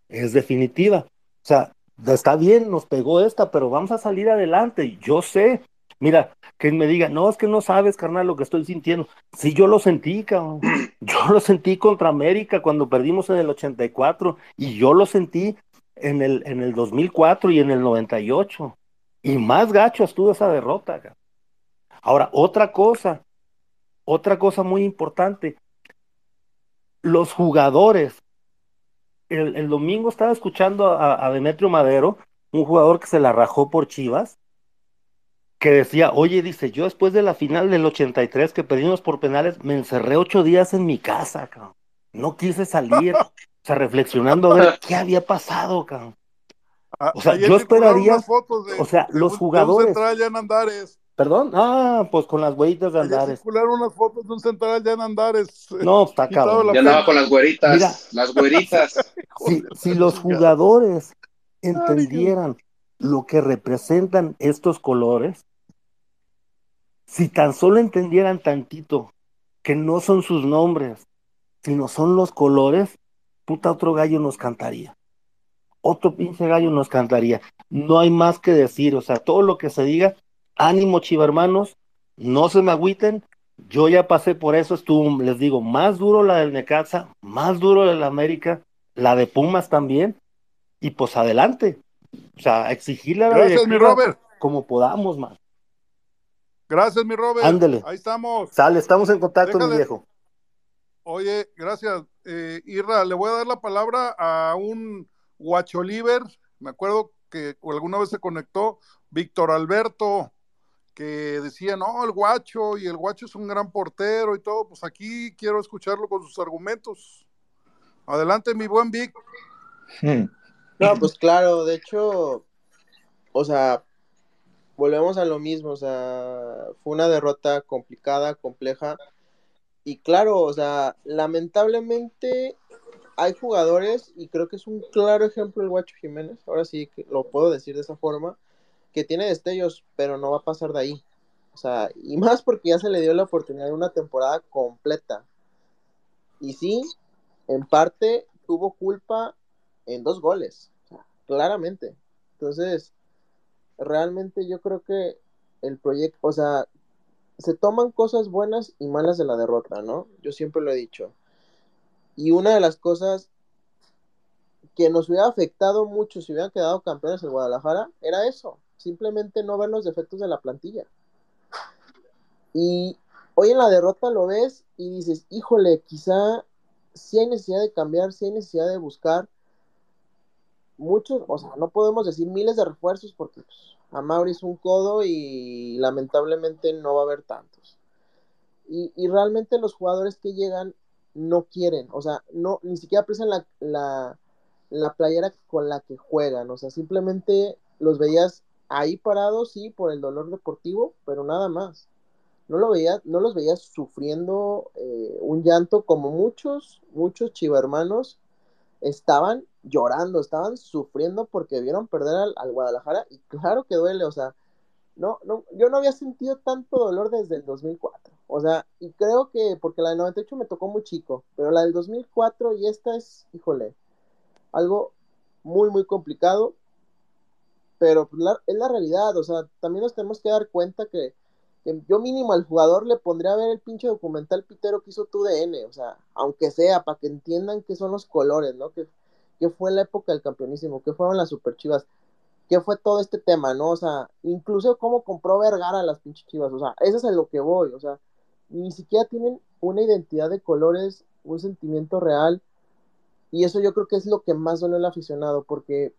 es definitiva. O sea, está bien, nos pegó esta, pero vamos a salir adelante. Yo sé, mira, que me diga, no, es que no sabes, carnal, lo que estoy sintiendo. Sí, yo lo sentí, cabrón. <clears throat> Yo lo sentí contra América cuando perdimos en el 84 y yo lo sentí en el, en el 2004 y en el 98. Y más gacho estuvo esa derrota. Cabrón. Ahora, otra cosa, otra cosa muy importante. Los jugadores. El, el domingo estaba escuchando a, a Demetrio Madero, un jugador que se la rajó por Chivas, que decía, oye, dice, yo después de la final del 83 que perdimos por penales, me encerré ocho días en mi casa, cabrón. No quise salir, <laughs> o sea, reflexionando a ver <laughs> qué había pasado, cabrón. O sea, Ayer yo esperaría, de, o sea, de los un, jugadores. De un central ya en Andares. Perdón, ah, pues con las huellitas de Andares. circularon unas fotos de un central ya en Andares. No, está cabrón. Ya andaba con las güeritas, Mira, las güeritas. <laughs> si, si los jugadores entendieran lo que representan estos colores, si tan solo entendieran tantito que no son sus nombres, sino son los colores, puta otro gallo nos cantaría. Otro pinche gallo nos cantaría. No hay más que decir, o sea, todo lo que se diga, ánimo chiva hermanos, no se me agüiten, yo ya pasé por eso, estuvo, les digo, más duro la del Necaxa, más duro la del América, la de Pumas también, y pues adelante. O sea, exigirle a la Gracias, mi Robert. como podamos, más. Gracias, mi Robert. Ándele. Ahí estamos. Sale, estamos en contacto, Déjale. mi viejo. Oye, gracias. Eh, Irra, le voy a dar la palabra a un Guacholiver. Me acuerdo que alguna vez se conectó Víctor Alberto. que decía, no, el guacho, y el guacho es un gran portero y todo, pues aquí quiero escucharlo con sus argumentos. Adelante, mi buen Vic. No, pues claro, de hecho, o sea, volvemos a lo mismo, o sea, fue una derrota complicada, compleja, y claro, o sea, lamentablemente hay jugadores, y creo que es un claro ejemplo el Guacho Jiménez, ahora sí que lo puedo decir de esa forma, que tiene destellos, pero no va a pasar de ahí. O sea, y más porque ya se le dio la oportunidad de una temporada completa. Y sí, en parte tuvo culpa en dos goles, claramente. Entonces, realmente yo creo que el proyecto, o sea, se toman cosas buenas y malas de la derrota, ¿no? Yo siempre lo he dicho. Y una de las cosas que nos hubiera afectado mucho si hubieran quedado campeones en Guadalajara era eso, simplemente no ver los defectos de la plantilla. Y hoy en la derrota lo ves y dices, híjole, quizá sí hay necesidad de cambiar, sí hay necesidad de buscar muchos, o sea, no podemos decir miles de refuerzos porque pues, a Mauri es un codo y lamentablemente no va a haber tantos. Y, y, realmente los jugadores que llegan no quieren, o sea, no, ni siquiera aprecian la, la, la playera con la que juegan, o sea, simplemente los veías ahí parados, sí, por el dolor deportivo, pero nada más. No, lo veía, no los veías sufriendo eh, un llanto como muchos, muchos chivermanos estaban llorando, estaban sufriendo porque vieron perder al, al, Guadalajara y claro que duele, o sea, no, no, yo no había sentido tanto dolor desde el 2004, o sea, y creo que porque la del 98 me tocó muy chico, pero la del 2004 y esta es, híjole, algo muy, muy complicado, pero es la realidad, o sea, también nos tenemos que dar cuenta que, que, yo mínimo al jugador le pondría a ver el pinche documental pitero que hizo tu DN, o sea, aunque sea, para que entiendan qué son los colores, ¿no? Que, que fue la época del campeonísimo, que fueron las super chivas, qué fue todo este tema, ¿no? O sea, incluso cómo compró Vergara las pinches chivas, o sea, eso es a lo que voy, o sea, ni siquiera tienen una identidad de colores, un sentimiento real, y eso yo creo que es lo que más duele al aficionado, porque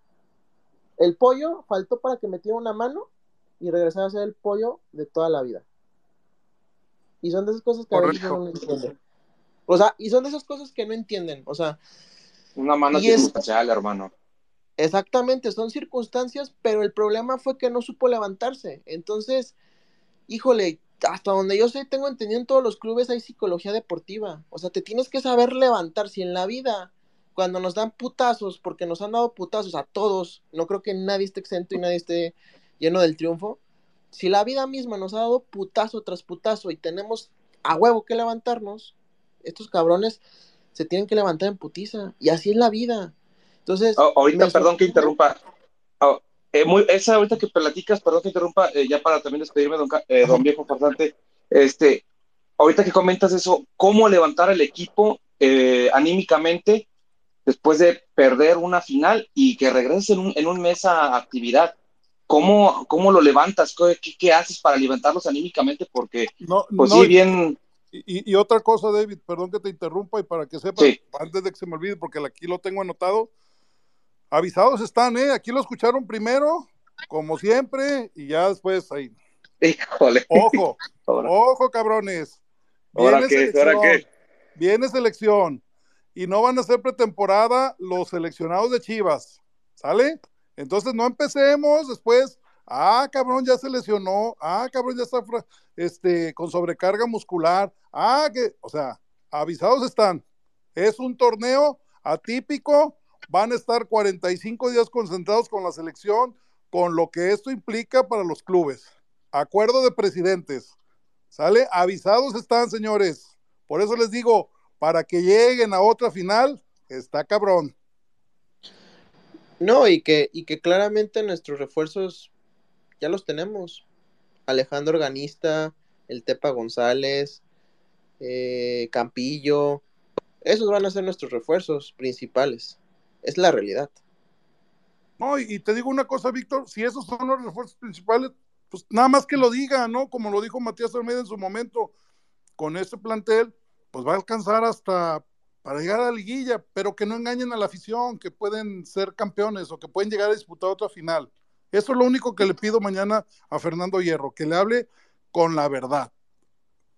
el pollo faltó para que metiera una mano y regresara a ser el pollo de toda la vida. Y son de esas cosas que a veces no entienden. O sea, y son de esas cosas que no entienden. O sea, una mano circunstancial, es... hermano. Exactamente, son circunstancias, pero el problema fue que no supo levantarse. Entonces, híjole, hasta donde yo sé, tengo entendido en todos los clubes hay psicología deportiva. O sea, te tienes que saber levantar. Si en la vida cuando nos dan putazos, porque nos han dado putazos a todos, no creo que nadie esté exento y nadie esté lleno del triunfo. Si la vida misma nos ha dado putazo tras putazo y tenemos a huevo que levantarnos, estos cabrones se tienen que levantar en putiza. Y así es la vida. Entonces. Oh, ahorita, perdón que interrumpa. Oh, eh, muy, esa ahorita que platicas, perdón que interrumpa, eh, ya para también despedirme, don, eh, don Viejo Farsante. Este, ahorita que comentas eso, cómo levantar el equipo eh, anímicamente después de perder una final y que regreses en un, en un mes a actividad. ¿Cómo, cómo lo levantas? ¿Qué, ¿Qué, haces para levantarlos anímicamente? Porque, no, pues no, sí, bien... Y, y, otra cosa, David, perdón que te interrumpa y para que sepas, sí. antes de que se me olvide, porque aquí lo tengo anotado, avisados están, ¿eh? Aquí lo escucharon primero, como siempre, y ya después ahí. Híjole. Ojo, <laughs> Ahora. ojo, cabrones. Viene ¿Ahora qué? ¿Ahora qué? Viene selección y no van a ser pretemporada los seleccionados de Chivas, ¿sale? Entonces no empecemos después, ah, cabrón, ya se lesionó, ah, cabrón, ya está este, con sobrecarga muscular, ah, que, o sea, avisados están. Es un torneo atípico, van a estar 45 días concentrados con la selección, con lo que esto implica para los clubes. Acuerdo de presidentes, ¿sale? Avisados están, señores. Por eso les digo, para que lleguen a otra final, está cabrón. No, y que, y que claramente nuestros refuerzos ya los tenemos. Alejandro Organista, el Tepa González, eh, Campillo, esos van a ser nuestros refuerzos principales. Es la realidad. No, y, te digo una cosa, Víctor, si esos son los refuerzos principales, pues nada más que lo diga, ¿no? Como lo dijo Matías Almeida en su momento, con este plantel, pues va a alcanzar hasta para llegar a la liguilla, pero que no engañen a la afición, que pueden ser campeones o que pueden llegar a disputar otra final. Eso es lo único que le pido mañana a Fernando Hierro, que le hable con la verdad.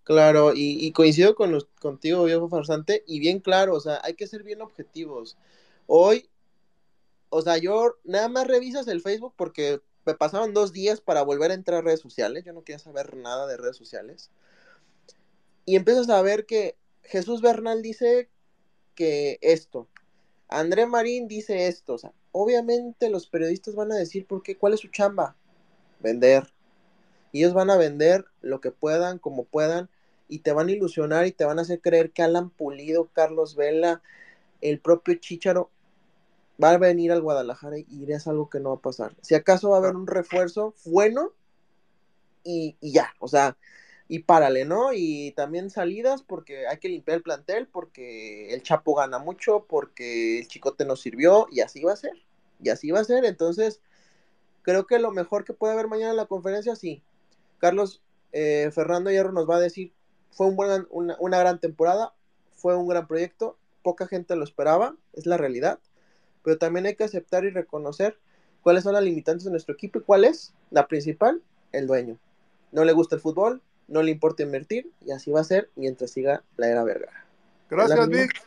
Claro, y, coincido con los, contigo, viejo farsante, y bien claro, o sea, hay que ser bien objetivos. Hoy, o sea, yo nada más revisas el Facebook porque me pasaron dos días para volver a entrar a redes sociales, yo no quería saber nada de redes sociales. Y empiezas a ver que Jesús Bernal dice que esto, André Marín dice esto, o sea, obviamente los periodistas van a decir por qué, cuál es su chamba, vender. Ellos van a vender lo que puedan, como puedan, y te van a ilusionar y te van a hacer creer que Alan Pulido, Carlos Vela, el propio Chicharo va a venir al Guadalajara y es algo que no va a pasar. Si acaso va a haber un refuerzo bueno y, y ya, o sea, y párale, ¿no? Y también salidas porque hay que limpiar el plantel, porque el Chapo gana mucho, porque el Chicote nos sirvió y así va a ser. Y así va a ser. Entonces, creo que lo mejor que puede haber mañana en la conferencia, sí. Carlos eh, Fernando Hierro nos va a decir, fue un buen, una, una gran temporada, fue un gran proyecto, poca gente lo esperaba, es la realidad, pero también hay que aceptar y reconocer cuáles son las limitantes de nuestro equipo y cuál es la principal, el dueño. No le gusta el fútbol, no le importa invertir y así va a ser mientras siga la era Vergara. Gracias, Vic.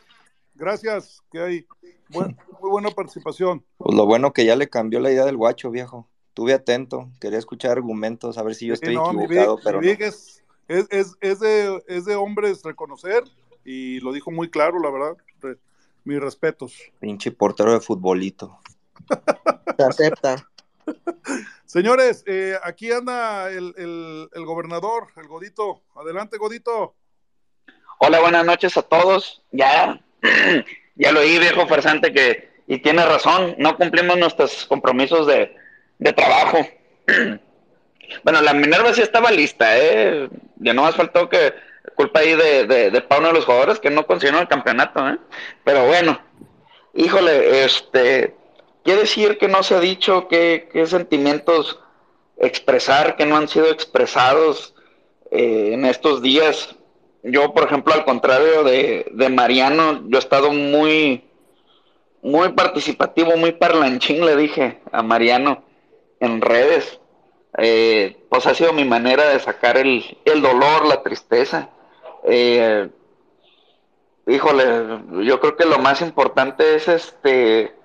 Gracias, que hay muy buena participación. Pues lo bueno que ya le cambió la idea del guacho, viejo. Estuve atento, quería escuchar argumentos, a ver si yo estoy Sí, no, equivocado, Vic, pero no. Vic es, es, es, es de, es de hombres reconocer y lo dijo muy claro, la verdad. Re- mis respetos. Pinche portero de futbolito. Se acepta. <laughs> Señores, eh, aquí anda el, el, el gobernador, el Godito. Adelante, Godito. Hola, buenas noches a todos. Ya, <clears throat> ya lo oí, viejo farsante, que, y tiene razón, no cumplimos nuestros compromisos de, de trabajo. <clears throat> Bueno, la Minerva sí estaba lista, ¿eh? Ya no más faltó que culpa ahí de, de, de uno de los jugadores que no consiguieron el campeonato, ¿eh? Pero bueno, híjole, este, quiere decir que no se ha dicho qué, qué sentimientos expresar que no han sido expresados eh, en estos días. Yo, por ejemplo, al contrario de, de Mariano, yo he estado muy, muy participativo, muy parlanchín, le dije a Mariano en redes. Eh, pues ha sido mi manera de sacar el, el dolor, la tristeza. Eh, híjole, yo creo que lo más importante es este,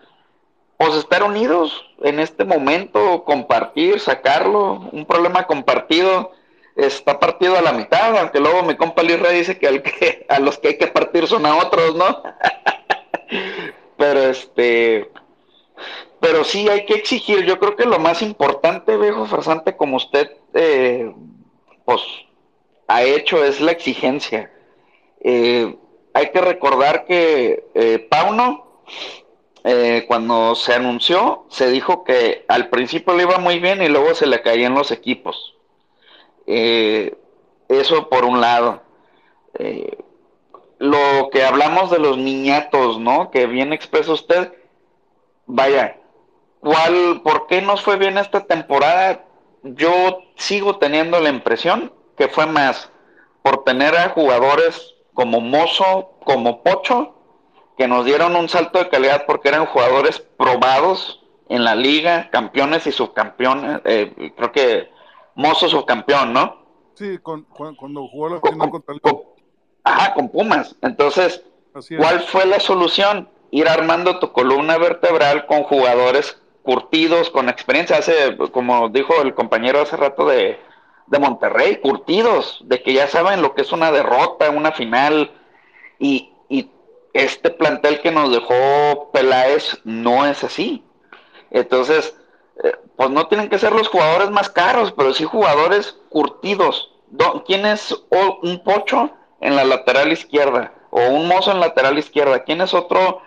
pues estar unidos en este momento, compartir, sacarlo. Un problema compartido está partido a la mitad, aunque luego mi compa Luis Rey dice que, al que a los que hay que partir son a otros, ¿no? <laughs> Pero este, pero sí hay que exigir. Yo creo que lo más importante, viejo farsante, como usted, eh, pues, ha hecho es la exigencia. Eh, hay que recordar que eh, Pauno, eh, cuando se anunció, se dijo que al principio le iba muy bien y luego se le caían los equipos. Eh, eso por un lado. Eh, lo que hablamos de los niñatos, ¿no? Que bien expresa usted. Vaya, ¿cuál, por qué nos fue bien esta temporada? Yo sigo teniendo la impresión que fue más por tener a jugadores como Mozo, como Pocho, que nos dieron un salto de calidad porque eran jugadores probados en la liga, campeones y subcampeones. Eh, creo que Mozo subcampeón, ¿no? Sí, con, cu- cuando jugó la final contra el Ajá, con Pumas. Entonces. ¿cuál fue la solución? Ir armando tu columna vertebral con jugadores curtidos, con experiencia. Hace, como dijo el compañero hace rato de, de Monterrey, curtidos, de que ya saben lo que es una derrota, una final. Y este plantel que nos dejó Peláez no es así. Entonces, eh, pues no tienen que ser los jugadores más caros, pero sí jugadores curtidos. Do- ¿Quién es un pocho en la lateral izquierda? O un mozo en lateral izquierda. ¿Quién es otro,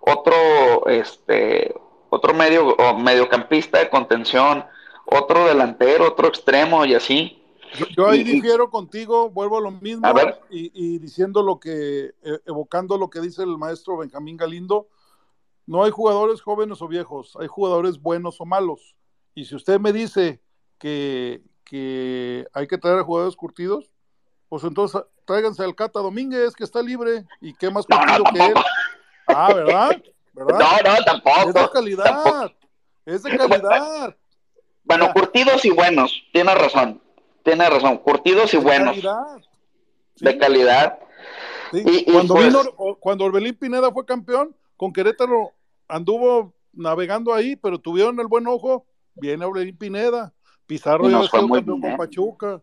otro, este, otro medio, o mediocampista de contención? Otro delantero, otro extremo y así. Yo, yo ahí Y- difiero contigo, vuelvo a lo mismo A ver. y, y diciendo lo que, eh, evocando lo que dice el maestro Benjamín Galindo, no hay jugadores jóvenes o viejos, hay jugadores buenos o malos. Y si usted me dice que, que hay que traer a jugadores curtidos, pues entonces tráiganse al Cata Domínguez, que está libre, y qué más curtido que él. Ah, ¿verdad? ¿verdad? No, no, tampoco. Es de calidad, es de calidad. Bueno, curtidos y buenos, tiene razón, tiene razón, curtidos y De buenos, calidad. de calidad. Sí, Y- y cuando pues- vino, cuando Orbelín Pineda fue campeón, con Querétaro anduvo navegando ahí, pero tuvieron el buen ojo, viene Orbelín Pineda, Pizarro Y ya fue muy campeón bien. con Pachuca.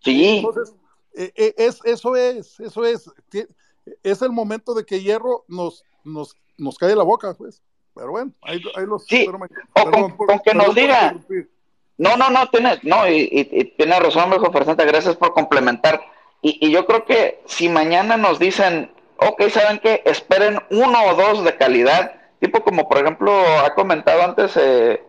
Sí, Entonces, eh, eh, es, eso es, eso es, es el momento de que Hierro nos, nos, nos cae la boca, pues. Pero bueno, ahí, ahí los Sí, o con- por- con que nos por diga. No, no, no, tiene, no, y, y- y tiene razón, viejo gracias por complementar. Y, y yo creo que si mañana nos dicen, ok, ¿saben qué? Esperen uno o dos de calidad, tipo como por ejemplo ha comentado antes eh,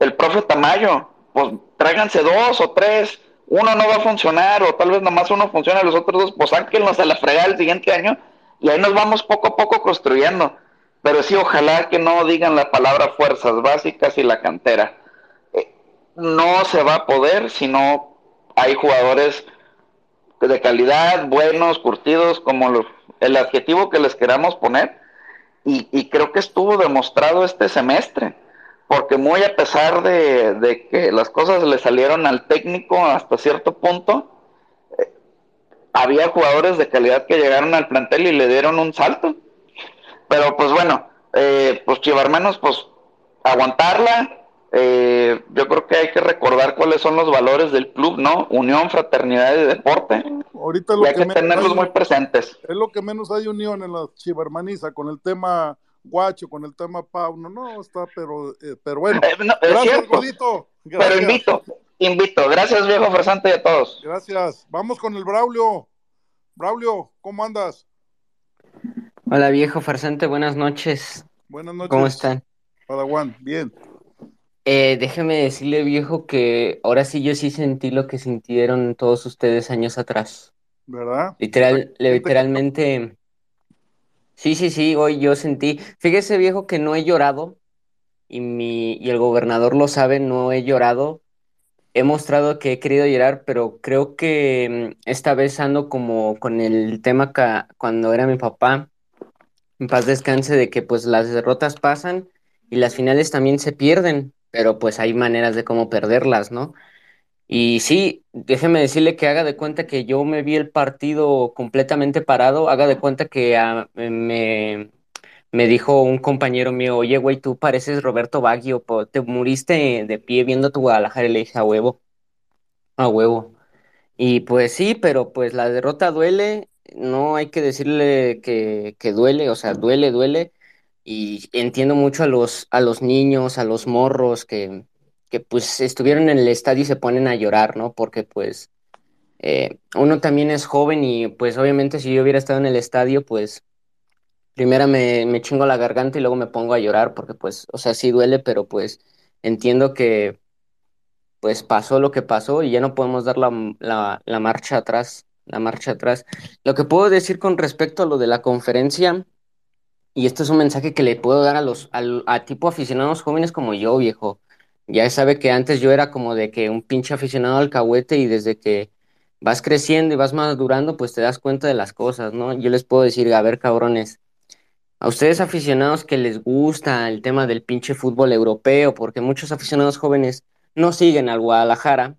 el profe Tamayo, pues tráiganse dos o tres, uno no va a funcionar, o tal vez nomás uno funciona, los otros dos, pues sáquenlos a la fregada el siguiente año, y ahí nos vamos poco a poco construyendo. Pero sí, ojalá que no digan la palabra fuerzas básicas y la cantera no se va a poder si no hay jugadores de calidad, buenos, curtidos, como el adjetivo que les queramos poner. Y, creo que estuvo demostrado este semestre, porque muy a pesar de, de que las cosas le salieron al técnico hasta cierto punto, eh, había jugadores de calidad que llegaron al plantel y le dieron un salto. Pero pues bueno, eh, pues Chivarmenos, pues aguantarla. Eh, yo creo que hay que recordar cuáles son los valores del club, ¿no? Unión, fraternidad y deporte. Ahorita Y lo hay que tenerlos hay- muy presentes. es lo que menos hay unión en la chivermaniza con el tema guacho, con el tema Pauno, no está, pero, eh, pero bueno. Eh, no, es Gracias. Godito. Pero invito, invito. Gracias, viejo Farsante, y a todos. Gracias. Vamos con el Braulio. Braulio, ¿cómo andas? Hola viejo farsante, buenas noches. Buenas noches. ¿Cómo están? Padawan, bien. Eh, déjeme decirle viejo que ahora sí yo sí sentí lo que sintieron todos ustedes años atrás. ¿Verdad? Literal, literalmente. Sí, sí, sí, hoy yo sentí. Fíjese viejo que no he llorado y mi y el gobernador lo sabe, no he llorado. He mostrado que he querido llorar, pero creo que mm, esta vez ando como con el tema ca- cuando era mi papá. En paz descanse de que pues las derrotas pasan y las finales también se pierden, pero pues hay maneras de cómo perderlas, ¿no? Y sí, déjeme decirle que haga de cuenta que yo me vi el partido completamente parado, haga de cuenta que ah, me, me dijo un compañero mío, oye, güey, tú pareces Roberto Baggio, te muriste de pie viendo tu Guadalajara y le dije, a huevo, a huevo. Y pues sí, pero pues la derrota duele, no hay que decirle que, que duele, o sea, duele, duele. Y entiendo mucho a los, a los niños, a los morros que, que pues estuvieron en el estadio y se ponen a llorar, ¿no? Porque pues eh, uno también es joven y pues obviamente si yo hubiera estado en el estadio, pues primero me, chingo la garganta y luego me pongo a llorar porque pues, o sea, sí duele, pero pues entiendo que pues pasó lo que pasó y ya no podemos dar la, la marcha atrás, la marcha atrás. Lo que puedo decir con respecto a lo de la conferencia, y esto es un mensaje que le puedo dar a los, a, tipo aficionados jóvenes como yo, viejo. Ya sabe que antes yo era como de que un pinche aficionado al cahuete y desde que vas creciendo y vas madurando, pues te das cuenta de las cosas, ¿no? Yo les puedo decir, a ver, cabrones, a ustedes aficionados que les gusta el tema del pinche fútbol europeo, porque muchos aficionados jóvenes no siguen al Guadalajara,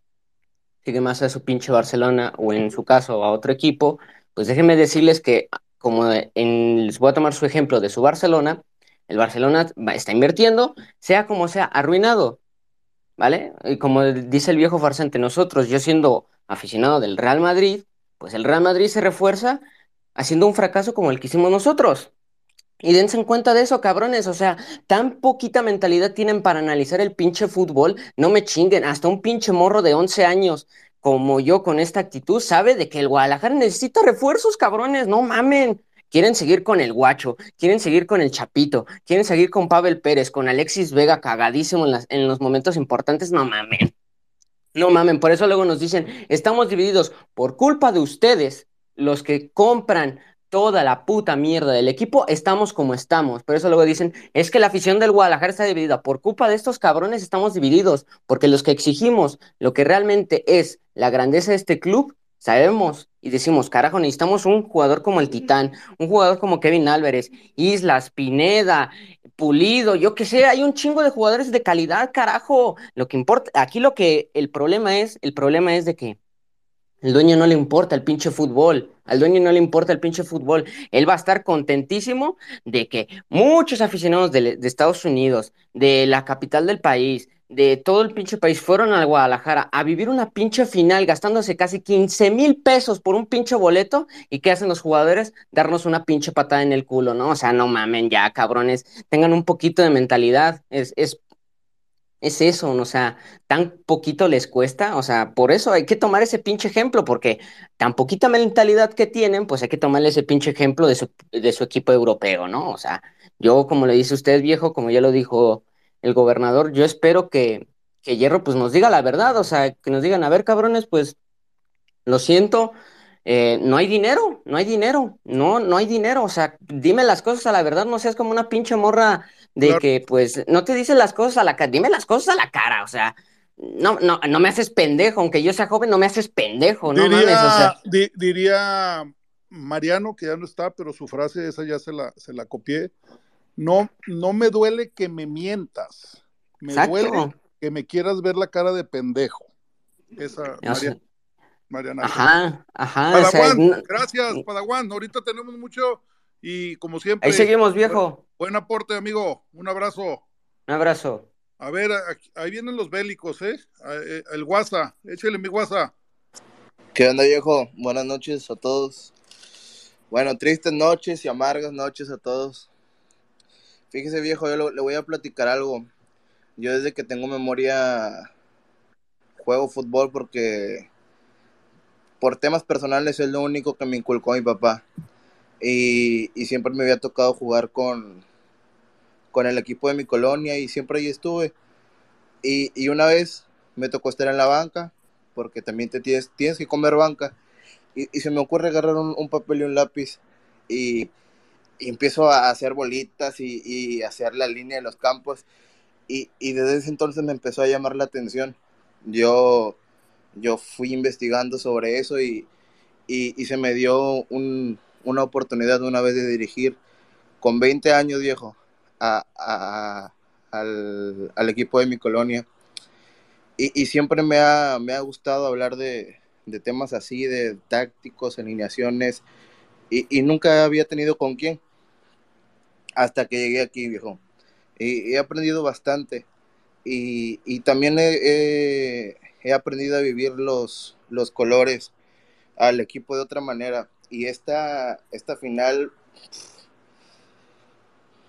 siguen más a su pinche Barcelona o en su caso a otro equipo, pues déjenme decirles que como en, les voy a tomar su ejemplo de su Barcelona, el Barcelona está invirtiendo, sea como sea, arruinado, ¿vale? Y como dice el viejo farsante, nosotros, yo siendo aficionado del Real Madrid, pues el Real Madrid se refuerza haciendo un fracaso como el que hicimos nosotros. Y dense en cuenta de eso, cabrones. O sea, tan poquita mentalidad tienen para analizar el pinche fútbol. No me chinguen. Hasta un pinche morro de 11 años como yo con esta actitud sabe de que el Guadalajara necesita refuerzos, cabrones. No mamen. Quieren seguir con el Guacho, quieren seguir con el Chapito, quieren seguir con Pavel Pérez, con Alexis Vega cagadísimo en, las- en los momentos importantes. No mamen. No mamen, por eso luego nos dicen, estamos divididos por culpa de ustedes, los que compran toda la puta mierda del equipo, estamos como estamos. Por eso luego dicen, es que la afición del Guadalajara está dividida. Por culpa de estos cabrones estamos divididos, porque los que exigimos lo que realmente es la grandeza de este club, sabemos y decimos, carajo, necesitamos un jugador como el Titán, un jugador como Kevin Álvarez, Islas, Pineda, Pulido, yo que sé, hay un chingo de jugadores de calidad, carajo. Lo que importa, aquí lo que el problema es, el problema es de que el dueño no le importa el pinche fútbol, al dueño no le importa el pinche fútbol. Él va a estar contentísimo de que muchos aficionados de, Estados Unidos, de la capital del país, de todo el pinche país, fueron al Guadalajara a vivir una pinche final gastándose casi 15 mil pesos por un pinche boleto. ¿Y qué hacen los jugadores? Darnos una pinche patada en el culo, ¿no? O sea, no mamen ya, cabrones, tengan un poquito de mentalidad. Es, es es eso, o sea, tan poquito les cuesta, o sea, por eso hay que tomar ese pinche ejemplo, porque tan poquita mentalidad que tienen, pues hay que tomarle ese pinche ejemplo de su, de su equipo europeo, ¿no? O sea, yo, como le dice usted, viejo, como ya lo dijo el gobernador, yo espero que, que Hierro, pues nos diga la verdad, o sea, que nos digan, a ver, cabrones, pues, lo siento, eh, no hay dinero, no hay dinero, no, no hay dinero, o sea, dime las cosas a la verdad, no seas como una pinche morra de Claro. que, pues, no te dicen las cosas a la cara, dime las cosas a la cara, o sea, no, no, no me haces pendejo, aunque yo sea joven, no me haces pendejo, no mames, o sea, Diría, di- diría Mariano, que ya no está, pero su frase esa ya se la, se la copié. No, no me duele que me mientas, me duele que me quieras ver la cara de pendejo. Esa, o María, sea, Mariana. ajá, ajá, o sea, Padawan, no- gracias, Padawan. Ahorita tenemos mucho y como ahí siempre, seguimos, buen, viejo, buen aporte, amigo. Un abrazo. un abrazo. A ver, aquí- ahí vienen los bélicos, ¿eh? Eh, El WhatsApp, échale mi WhatsApp. ¿Qué onda, viejo? Buenas noches a todos. Bueno, tristes noches y amargas noches a todos. Fíjese, viejo, yo le voy a platicar algo. Yo desde que tengo memoria juego fútbol porque por temas personales es lo único que me inculcó mi papá. Y, y siempre me había tocado jugar con, con el equipo de mi colonia y siempre ahí estuve. Y, y una vez me tocó estar en la banca, porque también te tienes, tienes que comer banca. Y, y se me ocurre agarrar un, un papel y un lápiz y, y empiezo a hacer bolitas y, hacer la línea de los campos. Y desde ese entonces me empezó a llamar la atención. Yo, yo fui investigando sobre eso y, y, se me dio un, una oportunidad una vez de dirigir con 20 años, viejo, a, al, al equipo de mi colonia. Y, y siempre me ha, me ha gustado hablar de, de temas así, de tácticos, alineaciones, y, y nunca había tenido con quién, hasta que llegué aquí, viejo. Y he aprendido bastante. Y, y también he- he aprendido a vivir los, los colores al equipo de otra manera. Y esta, esta final,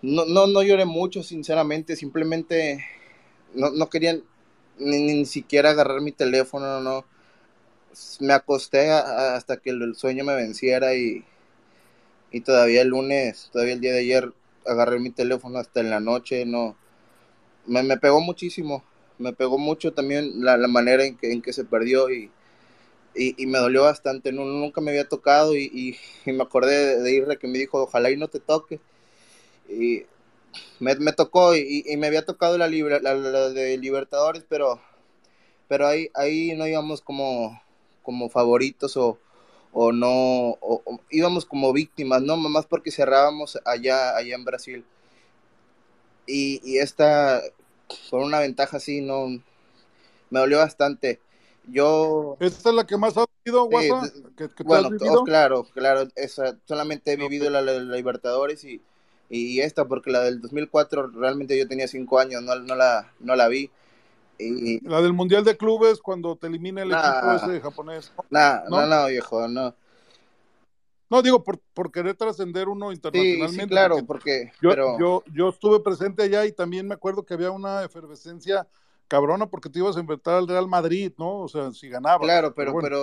no, no, no lloré mucho, sinceramente, simplemente no, no querían ni, ni siquiera agarrar mi teléfono, no. Me acosté a- hasta que el sueño me venciera y, y todavía el lunes, todavía el día de ayer, agarré mi teléfono hasta en la noche, no. Me, me pegó muchísimo, me pegó mucho también la, la manera en que, en que se perdió y, y, me dolió bastante, nunca me había tocado y, y, me acordé de, de Irra que me dijo, ojalá y no te toque. Y me, me tocó y, me había tocado la, libra- la, de Libertadores, pero, pero ahí, ahí no íbamos como, como favoritos o, o no, íbamos como víctimas, ¿no? Más porque cerrábamos allá, allá en Brasil. Y, y esta, con una ventaja así, no, me dolió bastante. Yo, ¿Esta es la que más has vivido, sí, WhatsApp? d- ¿Que, que te has bueno, oh, vivido? claro, claro, esa, solamente he vivido la, la- la Libertadores y, y esta, porque la del 2004 realmente yo tenía cinco años, no, no la, no la vi. Y La del Mundial de Clubes cuando te elimina el equipo nada, ese japonés. nada, no, ¿No? no, viejo, no. No, digo, por, por querer trascender uno Sí, sí, internacionalmente, claro, porque porque, yo, pero, yo, yo estuve presente allá y también me acuerdo que había una efervescencia cabrona porque te ibas a enfrentar al Real Madrid, ¿no? O sea, si ganabas. claro, Pero pero, bueno,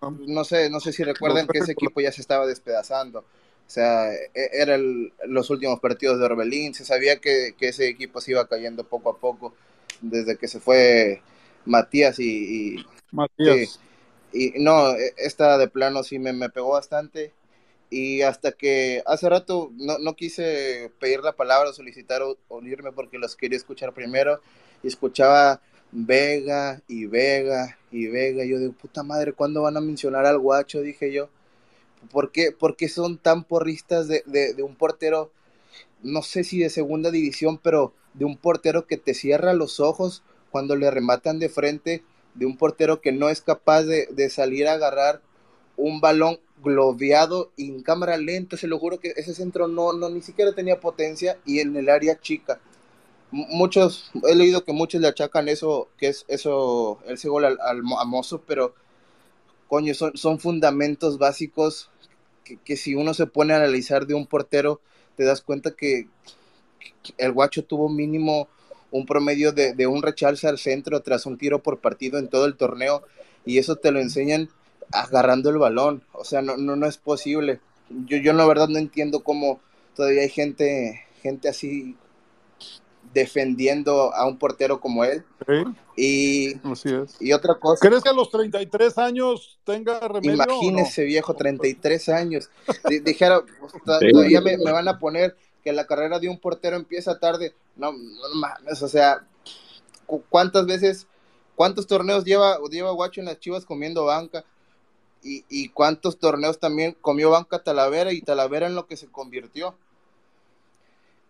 pero, no sé, no sé si recuerdan que ese equipo ya se estaba despedazando. O sea, e- era el- los últimos partidos de Orbelín, se sabía que, que ese equipo se iba cayendo poco a poco desde que se fue Matías y, y- sí, Matías. Y no, e- esta de plano sí me, me pegó bastante. Y hasta que hace rato no, no quise pedir la palabra solicitar o, o unirme porque los quería escuchar primero. Y escuchaba Vega y Vega y Vega. Yo digo, puta madre, ¿cuándo van a mencionar al guacho? Dije yo. ¿Por qué, por qué son tan porristas de, de, de un portero, no sé si de segunda división, pero de un portero que te cierra los ojos cuando le rematan de frente, de un portero que no es capaz de, de salir a agarrar un balón globeado y en cámara lenta, se lo juro que ese centro no, no ni siquiera tenía potencia y en el área chica. Muchos, he leído que muchos le achacan eso, que es eso, ese gol al, al Mozo, pero coño, son, son fundamentos básicos que, que si uno se pone a analizar de un portero, te das cuenta que el guacho tuvo mínimo un promedio de, de un rechace al centro tras un tiro por partido en todo el torneo y eso te lo enseñan agarrando el balón, o sea, no, no, no es posible. Yo, yo la verdad no entiendo cómo todavía hay gente, gente así defendiendo a un portero como él. Sí, Y, así es. y otra cosa, ¿Crees que a los 33 años tenga remedio imagínese o viejo, 33 años. <laughs> Di- Dijera, pues, todavía me, me van a poner que la carrera de un portero empieza tarde. No, no mames, o sea, cu- ¿cuántas veces, cuántos torneos lleva, lleva Guacho en las Chivas comiendo banca? Y, y cuántos torneos también comió banca Talavera y Talavera en lo que se convirtió.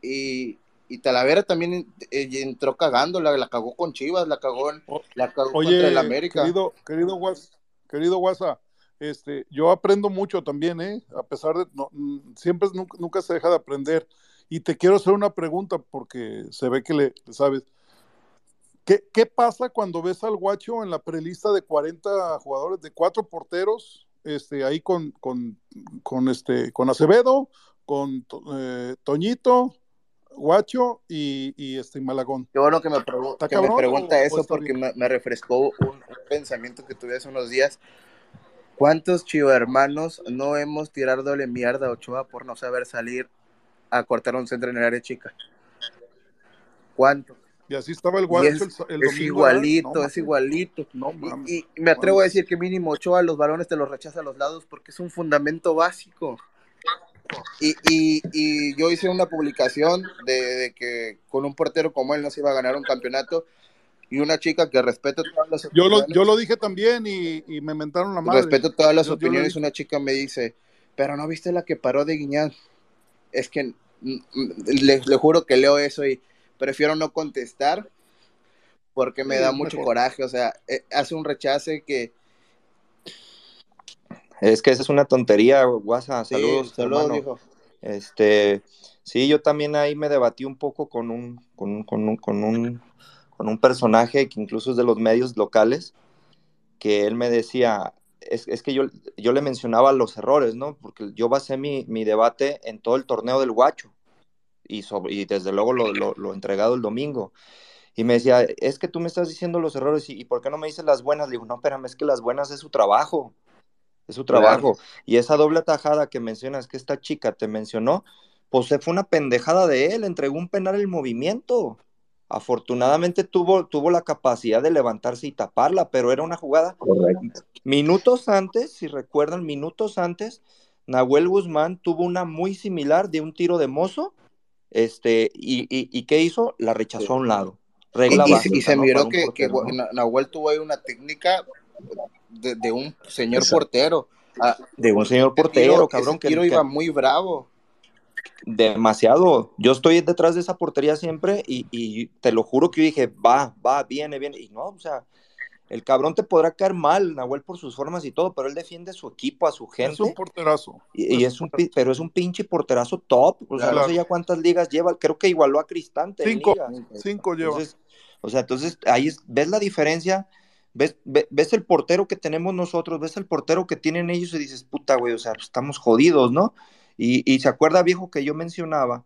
Y, y Talavera también eh, entró cagando, la, la cagó con Chivas, la cagó, la cagó Oye, contra el América. querido, querido Guas, querido Guasa, este, yo aprendo mucho también, ¿eh? A pesar de, no, mm, siempre nunca, nunca se deja de aprender. Y te quiero hacer una pregunta porque se ve que le, le sabes. ¿Qué, ¿Qué pasa cuando ves al guacho en la prelista de 40 jugadores, de cuatro porteros, este, ahí con, con, con, este, con Acevedo, con eh, Toñito, Guacho y, y este Malagón? Qué bueno que me, pregu- ¿Está que me pregunta o, eso porque me, me refrescó un, un pensamiento que tuve hace unos días. ¿Cuántos chivermanos no hemos tirado de mierda a Ochoa por no saber salir a cortar un centro en el área chica? ¿Cuántos? Y así estaba el guacho es, el, sa- el es domingo, ¿verdad? No igualito, es igualito. no Y, mames, y me atrevo a decir que mínimo Ochoa los balones te los rechaza a los lados porque es un fundamento básico. Y, y, y yo hice una publicación de, de que con un portero como él no se iba a ganar un campeonato y una chica que respeto todas las Yo lo, yo opiniones, lo dije también y, y me mentaron la madre. respeto todas las Yo, opiniones, una chica me dice, pero no viste la que paró de Guiñán. Es que mm, le, le juro que leo eso y prefiero no contestar porque me Sí, da mucho mejor. coraje, o sea, eh, hace un rechace que Es que esa es una tontería, Guasa. sí, Saludos, saludos, hermano. viejo. Este, sí, yo también ahí me debatí un poco con un, con un, con un, con un, con un personaje que incluso es de los medios locales, que él me decía, es, es que yo, yo le mencionaba los errores, ¿no? Porque yo basé mi, mi debate en todo el torneo del Guacho y, sobre, y desde luego lo, lo, lo entregado el domingo. Y me decía, es que tú me estás diciendo los errores y, y ¿por qué no me dices las buenas? Le digo, no, espérame, es que las buenas es su trabajo, es su Claro. trabajo. Y esa doble tajada que mencionas, que esta chica te mencionó, pues se fue una pendejada de él, entregó un penal el movimiento. Afortunadamente tuvo, tuvo la capacidad de levantarse y taparla, pero era una jugada Correcto. minutos antes, si recuerdan, minutos antes, Nahuel Guzmán tuvo una muy similar de un tiro de mozo, este, y, y, y ¿qué hizo? La rechazó a un lado. Regla y, y se ¿no? miró que, Nahuel tuvo ahí una técnica de, de un señor Exacto. portero. Ah, De un señor tiro, portero, ese cabrón, que, tiro que iba muy bravo. Demasiado. Yo estoy detrás de esa portería siempre y, y te lo juro que yo dije, va, va, viene, viene. Y no, o sea, el cabrón te podrá caer mal, Nahuel, por sus formas y todo, pero él defiende a su equipo, a su Es un gente. porterazo. Y, y Es un, pero es un pinche porterazo top. O sea, no sé ya cuántas ligas lleva. Creo que igualó a Cristante en cinco, ligas. cinco lleva. Entonces, o sea, entonces ahí es- ves la diferencia. Ves, ve- ves el portero que tenemos nosotros, ves el portero que tienen ellos y dices, puta, güey, o sea, pues, estamos jodidos, ¿no? Y, y se acuerda, viejo, que yo mencionaba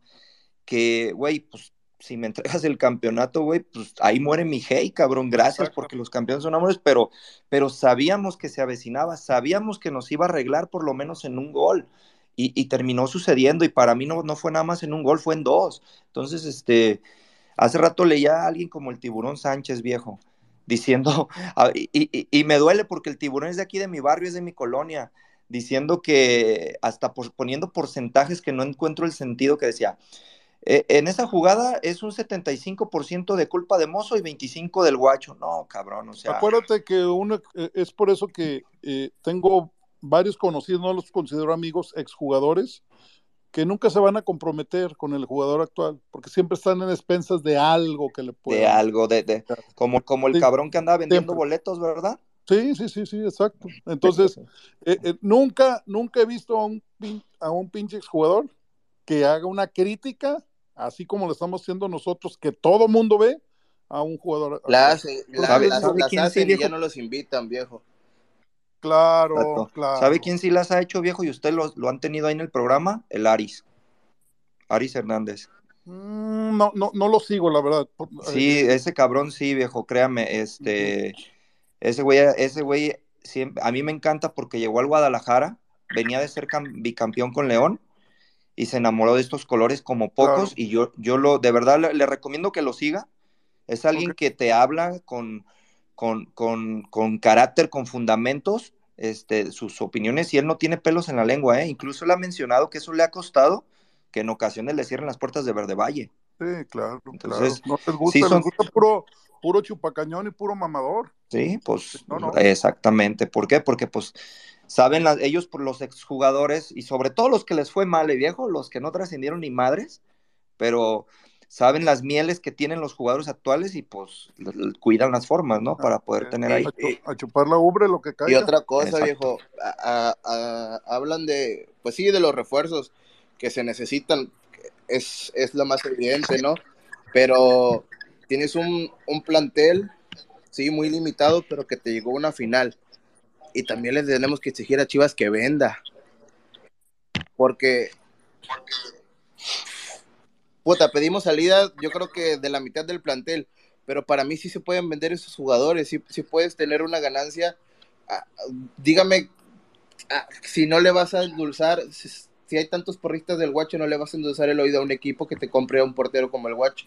que, güey, pues si me entregas el campeonato, güey, pues ahí muere mi hey, cabrón, gracias Exacto. porque los campeones son amores, pero, pero sabíamos que se avecinaba, sabíamos que nos iba a arreglar por lo menos en un gol. Y, y terminó sucediendo, y para mí no, no fue nada más en un gol, fue en dos. Entonces, este, hace rato leía a alguien como el tiburón Sánchez, viejo, diciendo, <laughs> y, y- y me duele porque el tiburón es de aquí de mi barrio, es de mi colonia, diciendo que hasta por- poniendo porcentajes que no encuentro el sentido que decía, Eh, en esa jugada es un 75% de culpa de Mozo y 25% del guacho. No, cabrón, o sea. Acuérdate que uno, eh, es por eso que eh, tengo varios conocidos, no los considero amigos, exjugadores, que nunca se van a comprometer con el jugador actual, porque siempre están en expensas de algo que le pueda. De algo, de, de como, como el Sí, cabrón que andaba vendiendo siempre. boletos, ¿verdad? Sí, sí, sí, sí, exacto. <laughs> Entonces, eh, eh, nunca, nunca he visto a un, pin- a un pinche exjugador que haga una crítica, así como lo estamos haciendo nosotros, que todo mundo ve a un jugador. La hace, la- ¿Sabe- las, sabe las quién sí, y ya no los invitan, viejo. Claro, Exacto. claro. ¿Sabe quién sí las ha hecho, viejo? Y usted lo, lo han tenido ahí en el programa, el Aris. Aris Hernández. Mm, No, no, no lo sigo, la verdad. Sí, eh, ese cabrón sí, viejo, créame, este, ese güey, ese güey, siempre, a mí me encanta porque llegó al Guadalajara, venía de ser cam- bicampeón con León y se enamoró de estos colores como pocos Claro. y yo, yo lo, de verdad le, le recomiendo que lo siga. Es alguien que te habla con, con, con, con carácter, con fundamentos, este, sus opiniones y él no tiene pelos en la lengua, ¿eh? Incluso él ha mencionado que eso le ha costado que en ocasiones le cierren las puertas de Verde Valle. Sí, claro, Entonces, claro. No les gusta, sí son- les gusta puro, puro chupacañón y puro mamador. Sí, pues No, no. exactamente. ¿Por qué? Porque pues saben las- ellos por los exjugadores y sobre todo los que les fue mal, eh, viejo, los que no trascendieron ni madres, pero saben las mieles que tienen los jugadores actuales y pues cuidan las formas, ¿no? Para poder Eh, tener ahí. A, chu- a chupar la ubre lo que Y caiga. otra cosa, Exacto. viejo, a- a- a- hablan de, pues sí, de los refuerzos que se necesitan, es, es lo más evidente, ¿no? Pero tienes un, un plantel, sí, muy limitado, pero que te llegó una final. Y también le tenemos que exigir a Chivas que venda. Porque, puta, pedimos salida, yo creo que de la mitad del plantel, pero para mí sí se pueden vender esos jugadores, sí, puedes tener una ganancia. Ah, dígame, ah, si no le vas a endulzar, si, hay tantos porristas del guacho, no le vas a endulzar el oído a un equipo que te compre a un portero como el guacho.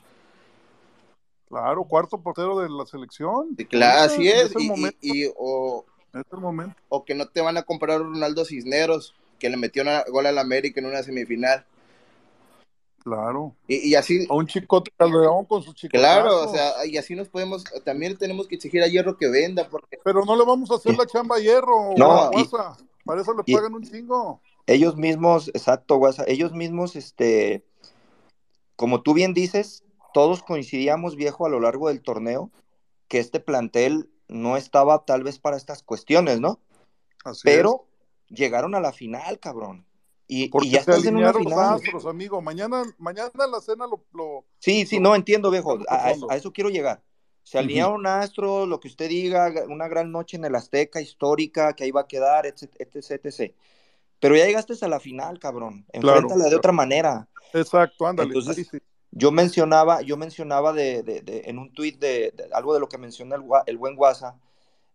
Claro, cuarto portero de la selección. Claro, así es. el y- y- momento. y- o, Es el momento. o que no te van a comprar un Ronaldo Cisneros, que le metió una gol al América en una semifinal. Claro. Y, y así, A un chicote Calderón con sus chicos. claro, o sea, y así nos podemos, también tenemos que exigir a Hierro que venda, porque Pero no le vamos a hacer la chamba a hierro. No, y-. Para eso le pagan un chingo. Ellos mismos, exacto, Guasa, ellos mismos, este, como tú bien dices, todos coincidíamos, viejo, a lo largo del torneo, que este plantel no estaba tal vez para estas cuestiones, ¿no? Así Pero llegaron a la final, cabrón. Y, es. Porque y ya estás en una final. astros, amigo. Mañana, mañana la cena lo, lo- Sí, sí, no entiendo, viejo. A, eso quiero llegar. Se alinearon astros, lo que usted diga, una gran noche en el Azteca histórica, que ahí va a quedar, etc, etc, etc. Pero ya llegaste a la final, cabrón. Claro, Enfréntala de otra manera. Exacto, ándale. Entonces. Yo mencionaba, yo mencionaba de, de- de- en un tuit de, de algo de lo que menciona el, buen Guasa,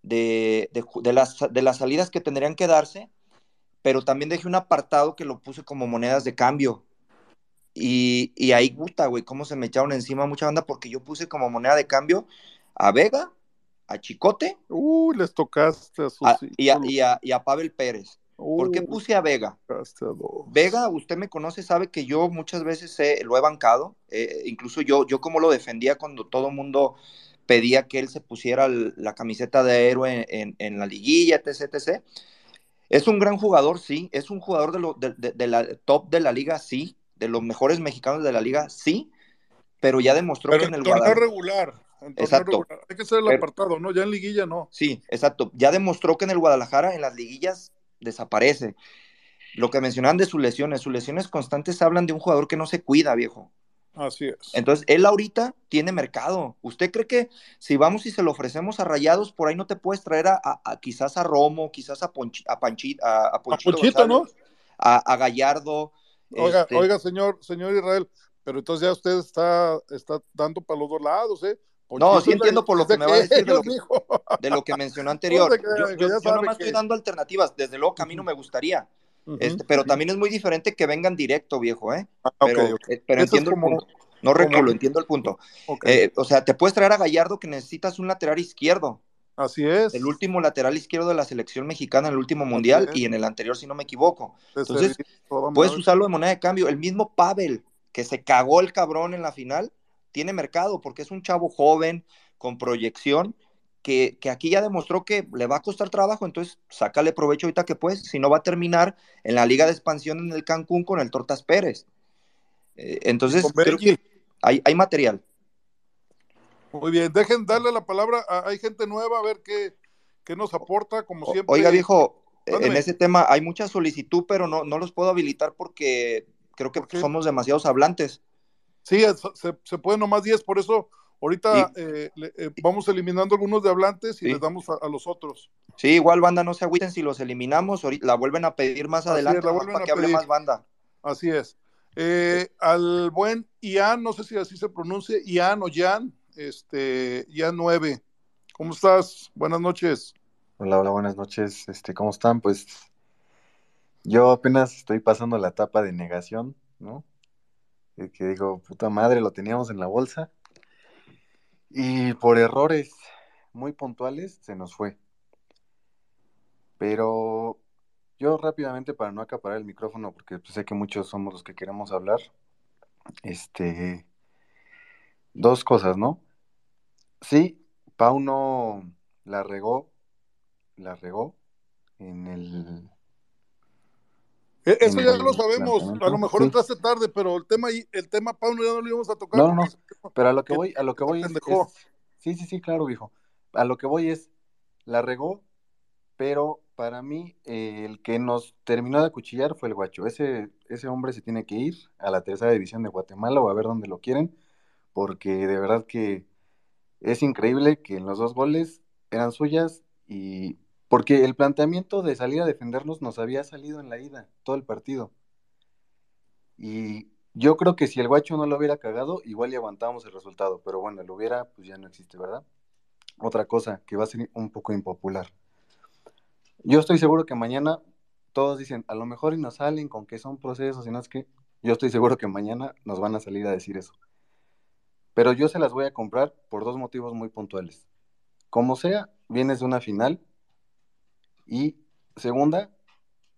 de, las, de las salidas que tendrían que darse, pero también dejé un apartado que lo puse como monedas de cambio. Y, y ahí, puta, güey, cómo se me echaron encima mucha banda, porque yo puse como moneda de cambio a Vega, a Chicote Uy, les tocaste a sus a- y, a, y a- y a Pavel Pérez. ¿Por qué Uy, puse a Vega? Vega, usted me conoce, sabe que yo muchas veces he- lo he bancado, eh, incluso yo, yo como lo defendía cuando todo el mundo pedía que él se pusiera el- la camiseta de héroe en, en la liguilla, etc, etc. Es un gran jugador, sí, es un jugador de, lo, de, de- de la top de la liga, sí, de los mejores mexicanos de la liga, sí, pero ya demostró Pero que en en el torneo Guadalajara... regular. Exacto. regular. Hay que hacer el Pero- apartado, ¿no? Ya en liguilla no. Sí, exacto. Ya demostró que en el Guadalajara, en las liguillas, desaparece. Lo que mencionaban de sus lesiones, sus lesiones constantes hablan de un jugador que no se cuida, viejo. Así es. Entonces, él ahorita tiene mercado. ¿Usted cree que si vamos y se lo ofrecemos a Rayados, por ahí no te puedes traer a, a- a- quizás a Romo, quizás a, Ponchi- a, Panchi- a, a Ponchito Ponchito, ¿no? A Gallardo? Oiga, este, oiga, señor, señor Israel, pero entonces ya usted está, está dando para los dos lados, ¿eh? No, sí entiendo por lo que me va a decir de lo que, mijo. <laughs> de lo que mencionó anterior. Yo, yo, yo nomás estoy dando alternativas. Desde luego que a mí no me gustaría. Este, pero también es muy diferente que vengan directo, viejo, ¿eh? Ah, Pero, entiendo como- el punto. No reculo, entiendo el punto. Eh, o sea, te puedes traer a Gallardo que necesitas un lateral izquierdo. Así es. El último lateral izquierdo de la selección mexicana en el último mundial y en el anterior, si no me equivoco. Entonces, puedes usarlo de moneda de cambio. El mismo Pavel, que se cagó el cabrón en la final, tiene mercado porque es un chavo joven, con proyección, que, que, aquí ya demostró que le va a costar trabajo, entonces sácale provecho ahorita que puedes, si no va a terminar en la liga de expansión en el Cancún con el Tortas Pérez. Eh, entonces, creo que hay, hay material. Muy bien, dejen darle la palabra, a, hay gente nueva, a ver qué, qué nos aporta, como siempre. Oiga, viejo, en ese tema hay mucha solicitud, pero no, no los puedo habilitar porque creo que somos demasiados hablantes. Sí, se, se pueden nomás 10, por eso ahorita y, eh, le, eh, vamos eliminando algunos de hablantes y sí. les damos a, a, los otros. Sí, igual banda, no se agüiten si los eliminamos, ahorita la vuelven a pedir más Así adelante es, la vuelven para a que hable más banda. Así es. Eh, al buen Ian, no sé si así se pronuncia, Ian o Jan, este, Ian 9. ¿Cómo estás? Buenas noches. Hola, hola, buenas noches. Este, ¿cómo están? Pues yo apenas estoy pasando la etapa de negación, ¿no? Eh, que digo, puta madre, lo teníamos en la bolsa. Y por errores muy puntuales se nos fue. Pero yo rápidamente, para no acaparar el micrófono, porque pues, sé que muchos somos los que queremos hablar, este, dos cosas, ¿no? Sí, Pauno la regó, la regó en el... E, eso ya lo sabemos, a lo mejor sí. entraste tarde, pero el tema, el tema Pauno ya no lo íbamos a tocar. No, no, no, pero a lo que voy, a lo que voy es, es, Sí, sí, sí, claro, viejo. A lo que voy es, la regó, pero para mí eh, el que nos terminó de acuchillar fue el guacho. Ese, ese hombre se tiene que ir a la tercera división de Guatemala o a ver dónde lo quieren, porque de verdad que es increíble que en los dos goles eran suyas y porque el planteamiento de salir a defendernos nos había salido en la ida, todo el partido. Y yo creo que si el guacho no lo hubiera cagado, igual y aguantábamos el resultado, pero bueno, lo hubiera, pues ya no existe, ¿verdad? Otra cosa que va a ser un poco impopular. Yo estoy seguro que mañana todos dicen, a lo mejor y nos salen con que son procesos y no es que, yo estoy seguro que mañana nos van a salir a decir eso. Pero yo se las voy a comprar por dos motivos muy puntuales. Como sea, vienes de una final y segunda,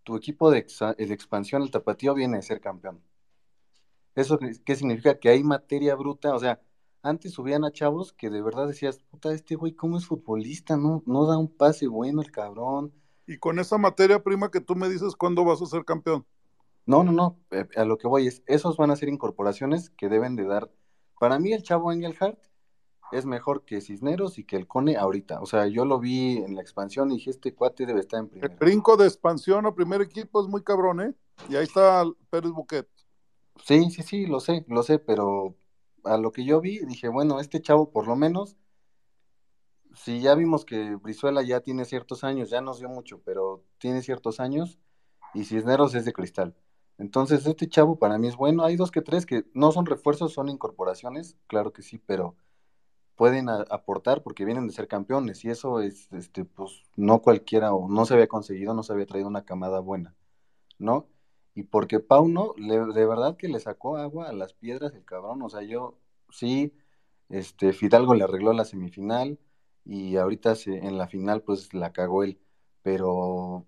tu equipo de, ex de expansión, el tapatío, viene de ser campeón. ¿Eso qué significa? Que hay materia bruta, o sea, antes subían a chavos que de verdad decías, puta, este güey, ¿cómo es futbolista? No, no da un pase bueno el cabrón. Y con esa materia prima que tú me dices, ¿cuándo vas a ser campeón? No, no, no, eh, a lo que voy es, esos van a ser incorporaciones que deben de dar. Para mí el chavo Engelhardt es mejor que Cisneros y que el Cone ahorita. O sea, yo lo vi en la expansión y dije, este cuate debe estar en primera. El brinco de expansión a primer equipo es muy cabrón, ¿eh? Y ahí está Pérez Buquet. Sí, sí, sí, lo sé, lo sé, pero a lo que yo vi, dije, bueno, este chavo por lo menos, si ya vimos que Brizuela ya tiene ciertos años, ya nos dio mucho, pero tiene ciertos años, y Cisneros es de cristal. Entonces, este chavo para mí es bueno. Hay dos que tres que no son refuerzos, son incorporaciones, claro que sí, pero pueden a, aportar porque vienen de ser campeones, y eso es, este, pues, no cualquiera, o no se había conseguido, no se había traído una camada buena, ¿no? y porque Pauno le, de verdad que le sacó agua a las piedras el cabrón, o sea, yo sí, este Fidalgo le arregló la semifinal y ahorita se, en la final pues la cagó él, pero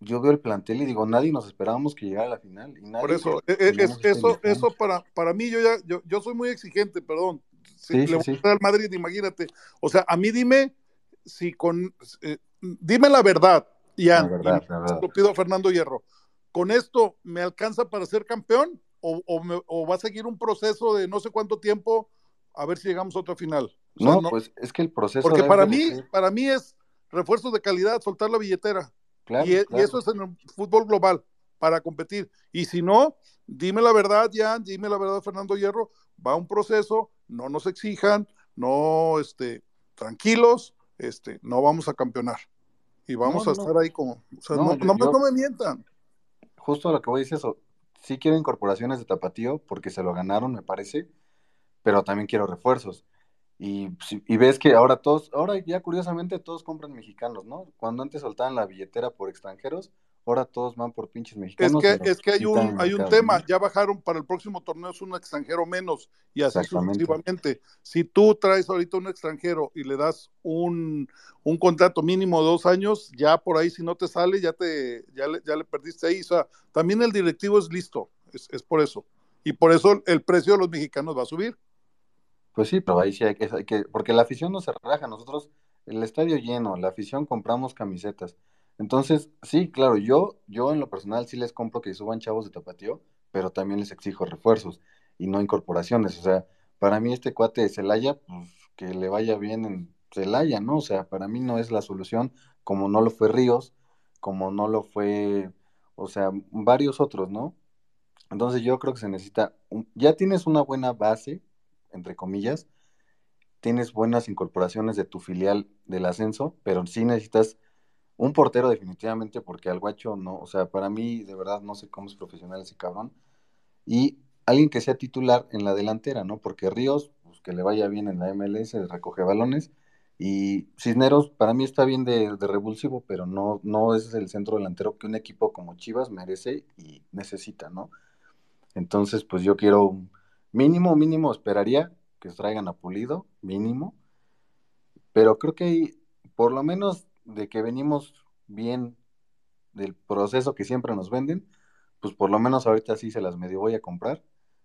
yo veo el plantel y digo, nadie nos esperábamos que llegara a la final. Y nadie Por eso, es, es, eso, eso para, para mí, yo ya, yo, yo soy muy exigente, perdón. Si sí, le sí, voy a al Madrid, imagínate. O sea, a mí dime si con, eh, dime la verdad, Ian, la verdad, y la verdad. lo pido a Fernando Hierro. ¿Con esto me alcanza para ser campeón? O, o, me, o, va a seguir un proceso de no sé cuánto tiempo a ver si llegamos a otra final? O sea, no, no, pues es que el proceso. Porque para mí, ser... para mí es refuerzos de calidad, soltar la billetera. Claro, y, claro. y, eso es en el fútbol global, para competir. Y si no, dime la verdad, Jan, dime la verdad, Fernando Hierro, va un proceso, no nos exijan, no, este, tranquilos, este, no vamos a campeonar. Y vamos no, a estar ahí como, o sea, no, no, yo, no, me mientan. Justo a lo que voy a decir eso, sí quiero incorporaciones de tapatío porque se lo ganaron, me parece, pero también quiero refuerzos. Y, y, ves que ahora todos, ahora ya curiosamente todos compran mexicanos, ¿no? Cuando antes soltaban la billetera por extranjeros, ahora todos van por pinches mexicanos. Es que, es que hay un, hay un tema, ¿no? ya bajaron para el próximo torneo es un extranjero menos y así sucesivamente. Si tú traes ahorita un extranjero y le das un, un contrato mínimo de dos años, ya por ahí si no te sale, ya te, ya le, ya le perdiste ahí. O sea, también el directivo es listo, es, es por eso. y por eso el precio de los mexicanos va a subir. Pues sí, pero ahí sí hay que, hay que, porque la afición no se relaja, nosotros, el estadio lleno, la afición compramos camisetas. Entonces, sí, claro, yo, yo en lo personal sí les compro que suban chavos de tapatío, pero también les exijo refuerzos y no incorporaciones. O sea, para mí este cuate de Celaya, pues que le vaya bien en Celaya, ¿no? O sea, para mí no es la solución, como no lo fue Ríos, como no lo fue, o sea, varios otros, ¿no? Entonces yo creo que se necesita, ya tienes una buena base, entre comillas, tienes buenas incorporaciones de tu filial del ascenso, pero sí necesitas un portero definitivamente, porque al guacho no, o sea, para mí de verdad no sé cómo es profesional ese cabrón, y alguien que sea titular en la delantera, ¿no? Porque Ríos, pues que le vaya bien en la MLS, recoge balones, y Cisneros para mí está bien de, de revulsivo, pero no, no es el centro delantero que un equipo como Chivas merece y necesita, ¿no? Entonces, pues yo quiero mínimo, mínimo, esperaría que traigan a Pulido, mínimo, pero creo que por lo menos de que venimos bien del proceso que siempre nos venden, pues por lo menos ahorita sí se las medio voy a comprar,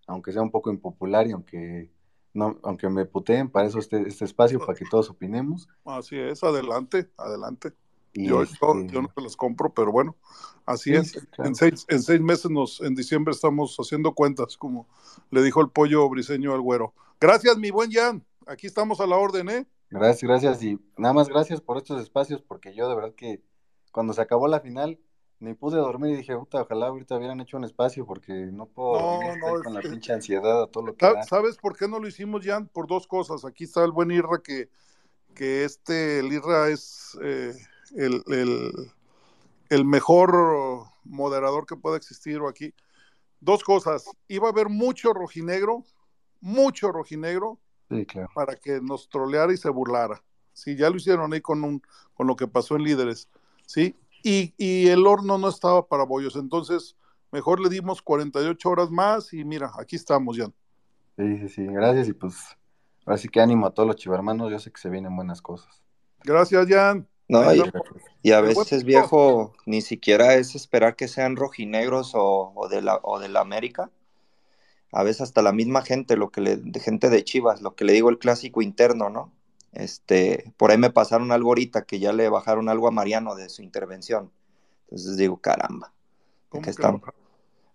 aunque sea un poco impopular y aunque no, aunque me puteen, para eso este, este espacio, para que <laughs> todos opinemos. Así es, adelante, adelante. Y Yo, este, yo no te las compro, pero bueno, así Sí, es. claro. En seis, en seis meses, nos, en diciembre, estamos haciendo cuentas, como le dijo el pollo briseño al güero. Gracias, mi buen Jan. Aquí estamos a la orden, ¿eh? Gracias, gracias. Y nada más gracias por estos espacios, porque yo de verdad que cuando se acabó la final, ni pude dormir y dije, puta, ojalá ahorita hubieran hecho un espacio, porque no puedo No, estoy no, con la que- pinche ansiedad a todo lo que da. ¿Sabes por qué no lo hicimos, Jan? Por dos cosas. Aquí está el buen Irra, que, que este, el Irra es eh, el, el, el mejor moderador que pueda existir aquí. Dos cosas. Iba a haber mucho rojinegro, mucho rojinegro, Sí, claro. para que nos troleara y se burlara. Sí, ya lo hicieron ahí con, un, con lo que pasó en Líderes. Sí, y, y el horno no estaba para bollos. Entonces, mejor le dimos 48 horas más y mira, aquí estamos, Jan. Sí, sí, sí, gracias. Y pues, ahora sí que ánimo a todos los chivermanos, yo sé que se vienen buenas cosas. Gracias, Jan. No, y, a veces, viejo, ni siquiera es esperar que sean rojinegros o, o de la, o de la América. A veces hasta la misma gente, lo que le, de gente de Chivas, lo que le digo el clásico interno, ¿no? Este, por ahí me pasaron algo ahorita que ya le bajaron algo a Mariano de su intervención. Entonces digo, caramba, ¿de ¿Cómo que estamos?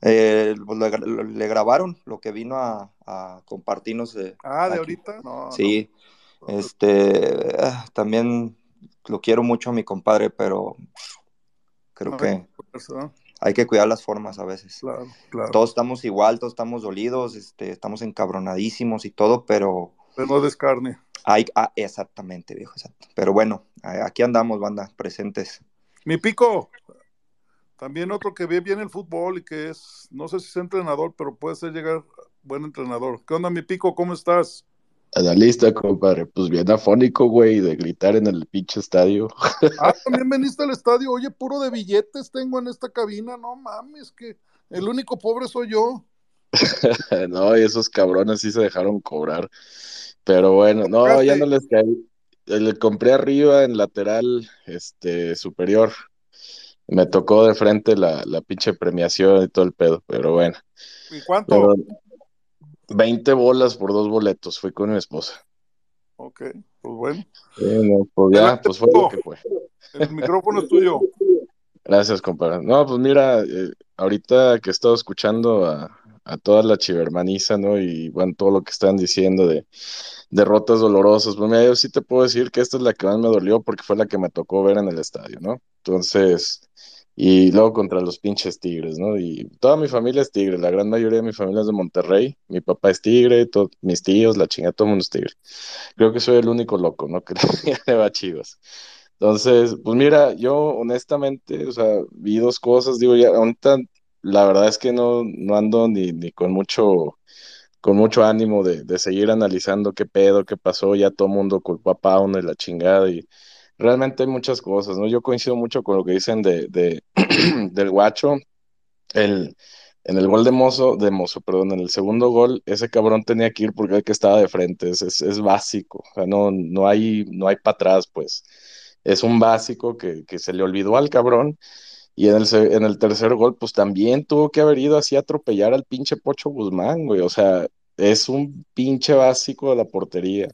Eh, pues le, le- le grabaron lo que vino a, a compartirnos de Ah, de aquí. ahorita. No, no. Sí, este, ah, también lo quiero mucho a mi compadre, pero creo No, que eso, hay que cuidar las formas a veces. Claro, claro. Todos estamos igual, todos estamos dolidos, este, estamos encabronadísimos y todo, pero Pero no des carne. hay, ah, exactamente, viejo, exacto. Pero bueno, aquí andamos, banda, presentes. Mi pico. También otro que ve bien el fútbol y que es, no sé si es entrenador, pero puede ser llegar buen entrenador. ¿Qué onda, mi pico? ¿Cómo estás? Analista, compadre, pues bien afónico, güey, de gritar en el pinche estadio. Ah, <laughs> también veniste al estadio. Oye, puro de billetes tengo en esta cabina. No mames, que el único pobre soy yo. <laughs> No, y esos cabrones sí se dejaron cobrar. Pero bueno, no, ya no les caí. Le compré arriba en lateral, este, superior. Me tocó de frente la, la pinche premiación y todo el pedo, pero bueno. ¿Y cuánto? Pero 20 bolas por dos boletos, fui con mi esposa. Ok, pues bueno. Bueno, pues ya, pues fue lo que fue. El micrófono es tuyo. Gracias, compadre. No, pues mira, eh, ahorita que he estado escuchando a, a toda la chivermaniza, ¿no? Y bueno, todo lo que están diciendo de derrotas dolorosas, pues mira, yo sí te puedo decir que esta es la que más me dolió porque fue la que me tocó ver en el estadio, ¿no? Entonces, y luego contra los pinches Tigres, ¿no? Y toda mi familia es Tigre, la gran mayoría de mi familia es de Monterrey, mi papá es Tigre, to- mis tíos, la chingada, todo el mundo es Tigre. Creo que soy el único loco, ¿no? <laughs> Que le va Chivas. Entonces, pues mira, yo honestamente, o sea, vi dos cosas, digo, ya ahorita la verdad es que no, no ando ni, ni con mucho, con mucho ánimo de, de seguir analizando qué pedo, qué pasó, ya todo el mundo culpó a Pauno y la chingada, y realmente hay muchas cosas, ¿no? Yo coincido mucho con lo que dicen de, de <clears throat> del guacho, el, en el gol de Mozo, de Mozo, perdón, en el segundo gol, ese cabrón tenía que ir porque el que estaba de frente, es, es, es básico, o sea, no, no hay, no hay para atrás, pues, es un básico que, que se le olvidó al cabrón, Y en el, en el tercer gol, pues también tuvo que haber ido así a atropellar al pinche Pocho Guzmán, güey. O sea, es un pinche básico de la portería.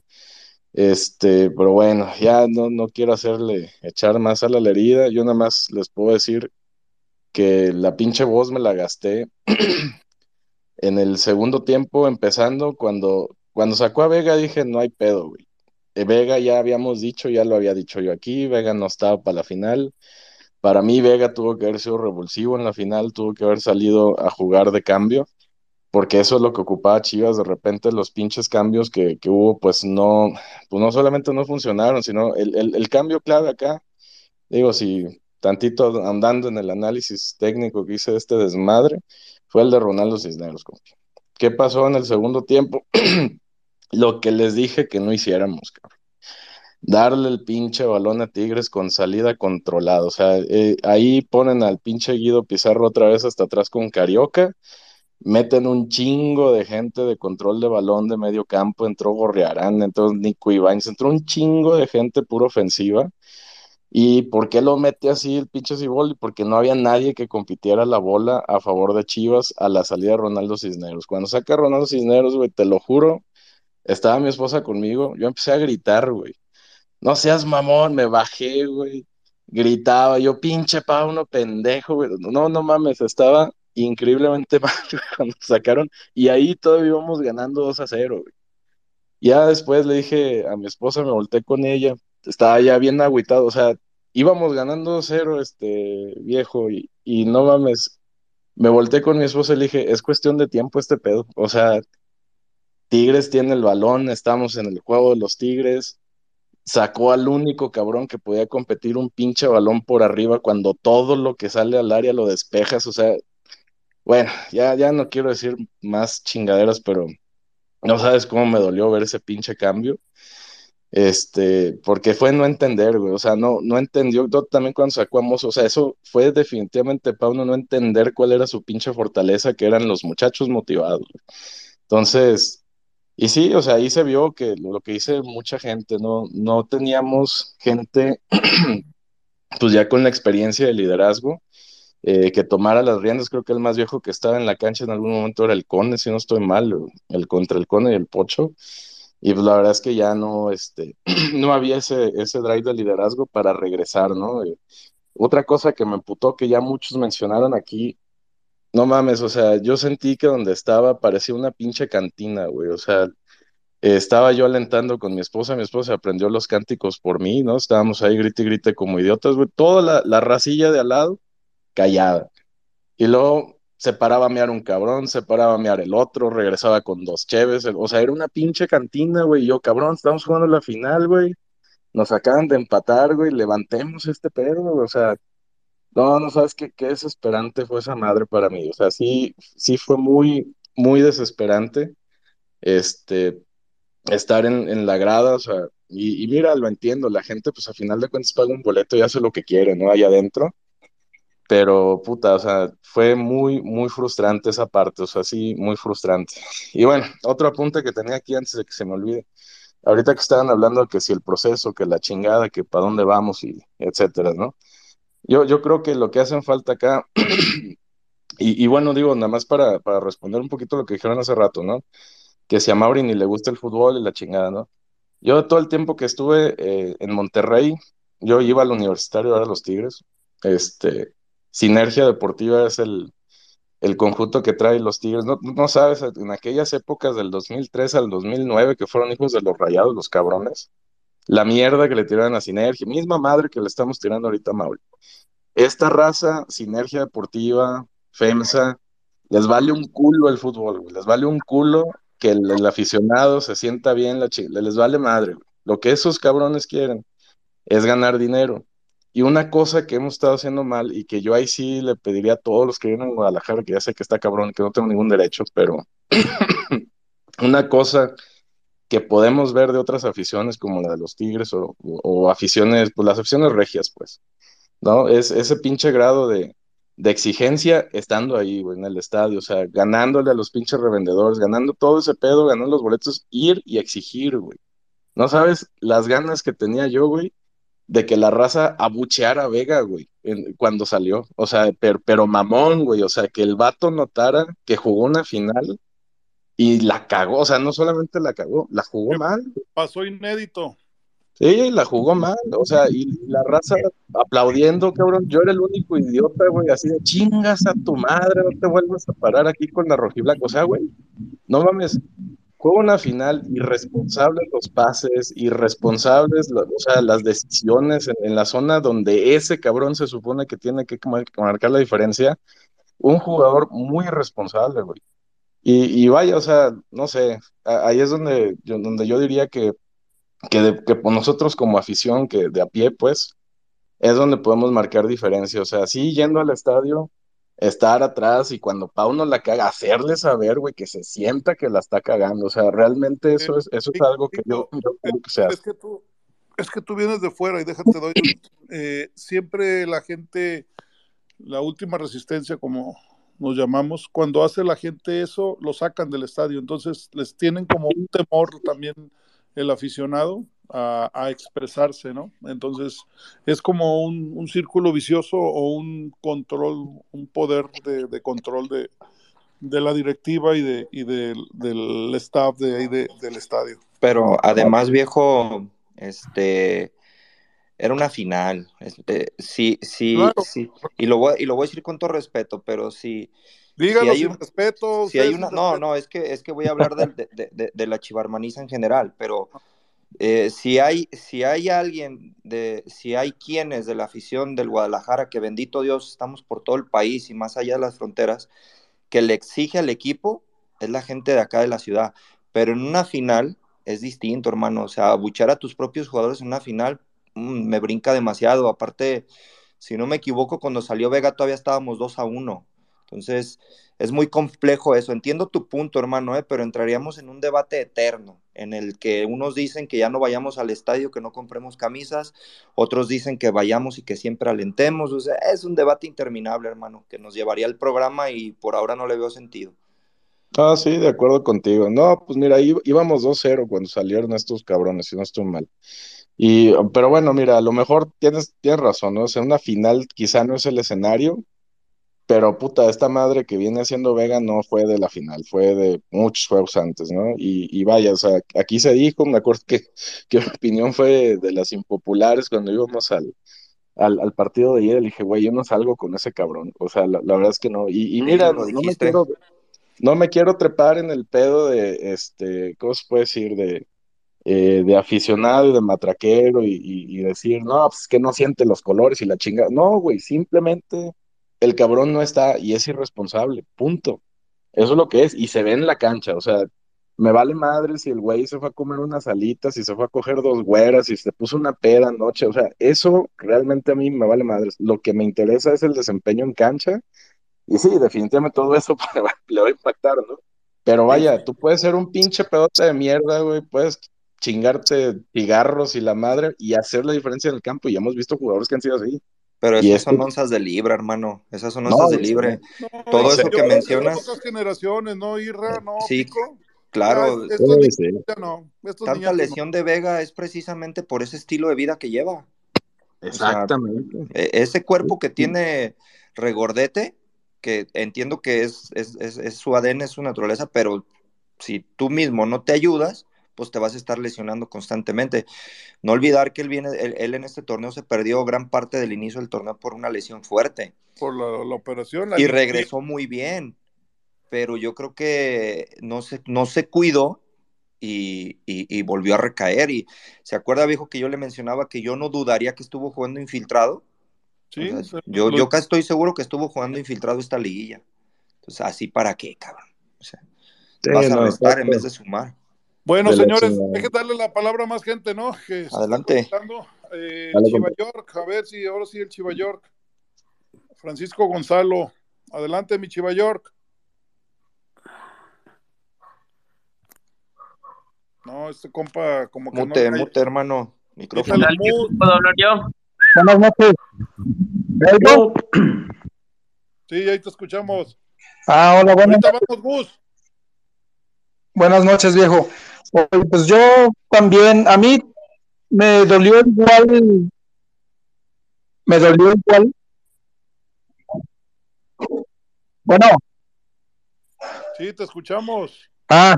Este, pero bueno, ya no, no quiero hacerle echar más a la herida. Yo nada más les puedo decir que la pinche voz me la gasté <clears throat> en el segundo tiempo, empezando, cuando, cuando sacó a Vega, dije, no hay pedo, güey. Eh, Vega ya habíamos dicho, ya lo había dicho yo aquí, Vega no estaba para la final. Para mí, Vega tuvo que haber sido revulsivo en la final, tuvo que haber salido a jugar de cambio, porque eso es lo que ocupaba Chivas. De repente, los pinches cambios que, que hubo, pues no, pues no solamente no funcionaron, sino el, el, cambio clave acá, digo, si tantito andando en el análisis técnico que hice de este desmadre, fue el de Ronaldo Cisneros, compi. ¿Qué pasó en el segundo tiempo? <clears throat> Lo que les dije que no hiciéramos, cabrón. Darle el pinche balón a Tigres con salida controlada. O sea, eh, ahí ponen al pinche Guido Pizarro otra vez hasta atrás con Carioca. Meten un chingo de gente de control de balón de medio campo. Entró Gorriarán, entró Nico Ibáñez, entró un chingo de gente pura ofensiva. ¿Y por qué lo mete así el pinche Ciboldi? Porque no había nadie que compitiera la bola a favor de Chivas a la salida de Ronaldo Cisneros. Cuando saca a Ronaldo Cisneros, güey, te lo juro, estaba mi esposa conmigo, yo empecé a gritar, güey. No seas mamón, me bajé, güey. Gritaba, yo pinche Pauno, pendejo, güey. No, no mames, estaba increíblemente <laughs> mal cuando sacaron. Y ahí todavía íbamos ganando 2 a 0, güey. Ya después le dije a mi esposa, me volteé con ella, estaba ya bien agüitado, o sea, íbamos ganando 2-0, este viejo, y, y no mames, me volteé con mi esposa y le dije, es cuestión de tiempo este pedo, o sea, Tigres tiene el balón, estamos en el juego de los Tigres, sacó al único cabrón que podía competir un pinche balón por arriba cuando todo lo que sale al área lo despejas, o sea, bueno, ya, ya no quiero decir más chingaderas, pero no sabes cómo me dolió ver ese pinche cambio. Este, porque fue no entender, güey, o sea, no, no entendió, yo también cuando sacó a Mozo, o sea, eso fue definitivamente Pauno no entender cuál era su pinche fortaleza, que eran los muchachos motivados. güey. Entonces, y sí, o sea, ahí se vio que lo, lo que dice mucha gente, no, no teníamos gente, <clears throat> pues ya con la experiencia de liderazgo, eh, que tomara las riendas. Creo que el más viejo que estaba en la cancha en algún momento era el Cone, si no estoy mal, el contra el Cone y el Pocho. Y pues la verdad es que ya no, este, <clears throat> no había ese, ese drive de liderazgo para regresar, ¿no? Eh, otra cosa que me emputó, que ya muchos mencionaron aquí, no mames, o sea, yo sentí que donde estaba parecía una pinche cantina, güey, o sea, eh, estaba yo alentando con mi esposa, mi esposa aprendió los cánticos por mí, ¿no? Estábamos ahí grite y grite como idiotas, güey, toda la, la racilla de al lado callada. Y luego se paraba a mear un cabrón, se paraba a mear el otro, regresaba con dos cheves, o sea, era una pinche cantina, güey, yo, cabrón, estamos jugando la final, güey, nos acaban de empatar, güey, levantemos este pedo, güey, o sea, no, no sabes qué, qué desesperante fue esa madre para mí, o sea, sí, sí fue muy, muy desesperante, este, estar en, en la grada, o sea, y, y mira, lo entiendo, la gente, pues a final de cuentas paga un boleto y hace lo que quiere, ¿no? Allá adentro. Pero, puta, o sea, fue muy, muy frustrante esa parte, o sea, sí, muy frustrante. Y bueno, otro apunte que tenía aquí antes de que se me olvide. Ahorita que estaban hablando que si el proceso, que la chingada, que para dónde vamos y etcétera, ¿no? Yo, yo creo que lo que hacen falta acá, <clears throat> y, bueno, digo, nada más para, para responder un poquito lo que dijeron hace rato, ¿no? Que si a Mauri ni le gusta el fútbol y la chingada, ¿no? Yo todo el tiempo que estuve eh, en Monterrey, yo iba al universitario, ahora a los Tigres. Este, Sinergia Deportiva es el, el conjunto que trae los Tigres. No, no sabes, en aquellas épocas del 2003 al 2009, que fueron hijos de los rayados, los cabrones, la mierda que le tiraban a Sinergia, misma madre que le estamos tirando ahorita a Mauri. Esta raza, Sinergia Deportiva, FEMSA, les vale un culo el fútbol. Les vale un culo que el, aficionado se sienta bien, la chi- les vale madre, güey. Lo que esos cabrones quieren es ganar dinero. Y una cosa que hemos estado haciendo mal y que yo ahí sí le pediría a todos los que vienen a Guadalajara, que ya sé que está cabrón, que no tengo ningún derecho, pero <coughs> una cosa que podemos ver de otras aficiones como la de los Tigres o, aficiones, pues las aficiones regias, pues, ¿no? Es ese pinche grado de, de exigencia estando ahí, güey, en el estadio, o sea, ganándole a los pinches revendedores, ganando todo ese pedo, ganando los boletos, ir y exigir, güey. No sabes las ganas que tenía yo, güey, de que la raza abucheara a Vega, güey. en- cuando salió. O sea, pero, pero mamón, güey. O sea, que el vato notara que jugó una final y la cagó. O sea, no solamente la cagó, la jugó mal. Pasó inédito. Sí, la jugó mal, o sea, y la raza aplaudiendo, cabrón. Yo era el único idiota, güey, así de chingas a tu madre, no te vuelvas a parar aquí con la rojiblanca. O sea, güey, no mames, juega una final, irresponsables los pases, irresponsables, o sea, las decisiones en, la zona donde ese cabrón se supone que tiene que mar- marcar la diferencia. Un jugador muy irresponsable, güey. Y, y vaya, o sea, no sé, ahí es donde donde yo diría que que, de- que nosotros como afición, que de a pie, pues, es donde podemos marcar diferencia. O sea, sí, yendo al estadio, estar atrás y cuando Pau no la caga, hacerle saber, güey, que se sienta que la está cagando. O sea, realmente eso es, eso es algo que yo, yo creo que se hace. Es que tú, es que tú vienes de fuera y déjate doy. eh, siempre la gente, la última resistencia, como nos llamamos, cuando hace la gente eso, lo sacan del estadio. Entonces les tienen como un temor también el aficionado a, a expresarse, ¿no? Entonces es como un, un círculo vicioso o un control, un poder de, de control de, de la directiva y, de, y del, staff de ahí de- del estadio. Pero además, viejo, este, era una final. Este, sí, sí, Claro. sí. Y lo voy, y lo voy a decir con todo respeto, pero sí. Dígalo si hay sin un- respeto. si hay una, sin no, respeto. no, es que, es que voy a hablar del- de, de- de- de la chivarmaniza en general, pero eh, si hay, si hay alguien de, si hay quienes de la afición del Guadalajara, que bendito Dios, estamos por todo el país y más allá de las fronteras, que le exige al equipo, es la gente de acá de la ciudad. Pero en una final es distinto, hermano. O sea, abuchar a tus propios jugadores en una final mm, me brinca demasiado. Aparte, si no me equivoco, cuando salió Vega todavía estábamos 2 a 1. Entonces, es muy complejo eso. Entiendo tu punto, hermano, ¿eh? pero entraríamos en un debate eterno, en el que unos dicen que ya no vayamos al estadio, que no compremos camisas, otros dicen que vayamos y que siempre alentemos. O sea, es un debate interminable, hermano, que nos llevaría al programa y por ahora no le veo sentido. Ah, sí, de acuerdo contigo. No, pues mira, íbamos 2-0 cuando salieron estos cabrones, si no estoy mal. Y, pero bueno, mira, a lo mejor tienes, tienes razón, ¿no? O sea, una final quizá no es el escenario, pero puta, esta madre que viene haciendo Vega no fue de la final, fue de muchos juegos antes, ¿no? Y, y vaya, o sea, aquí se dijo, me acuerdo que, que mi opinión fue de las impopulares cuando íbamos al, al, al partido de ayer, le dije, güey, yo no salgo con ese cabrón, o sea, la, la verdad es que no. Y, mira, lo no me quiero, no me quiero trepar en el pedo de, este, ¿cómo se puede decir? De, eh, de aficionado y de matraquero y, y- y decir, no, pues es que no siente los colores y la chinga. No, güey, simplemente el cabrón no está y es irresponsable, punto. Eso es lo que es, y se ve en la cancha, o sea, me vale madre si el güey se fue a comer unas alitas, si se fue a coger dos güeras, si se puso una peda anoche, o sea, eso realmente a mí me vale madre. Lo que me interesa es el desempeño en cancha, y sí, definitivamente todo eso <laughs> le va, a impactar, ¿no? Pero vaya, tú puedes ser un pinche pedote de mierda, güey, puedes chingarte cigarros y la madre y hacer la diferencia en el campo, y hemos visto jugadores que han sido así. Pero esas son onzas de libra, hermano. Esas son No, onzas de libre. Todo eso que mencionas, otras generaciones, ¿no, Irra? No, sí, Pico. claro. Estos niños no. Estos Tanta lesión de Vega es precisamente por ese estilo de vida que lleva. O sea, Exactamente. e- ese cuerpo que tiene regordete, que entiendo que es, es, es- es su ADN, es su naturaleza, pero si tú mismo no te ayudas, pues te vas a estar lesionando constantemente. No olvidar que él viene, él, él en este torneo se perdió gran parte del inicio del torneo por una lesión fuerte Por la, la operación. la y regresó muy bien, pero yo creo que no se, no se cuidó y, y- y volvió a recaer. Y se acuerda, viejo, que yo le mencionaba que yo no dudaría que estuvo jugando infiltrado. Sí, O sea, se- yo, lo- yo casi estoy seguro que estuvo jugando infiltrado esta liguilla. Entonces, así para qué, cabrón. O sea, Sí, vas a no, restar en vez de sumar. Bueno, señores, hay que darle la palabra a más gente, ¿no? Que Adelante. Eh, Dale, Chiva. York, a ver si ahora sí el Chiva York. Francisco Gonzalo, adelante, mi Chiva York. No, este compa, como que no Mute, le mute, hermano. Micrófono. ¿Puedo hablar yo? Buenas noches. ¿Me oigo? Sí, ahí te escuchamos. Ah, hola, buenas, Gus. buenas noches, viejo. Pues yo también, a mí me dolió igual, me dolió igual Bueno, Sí, te escuchamos. ah,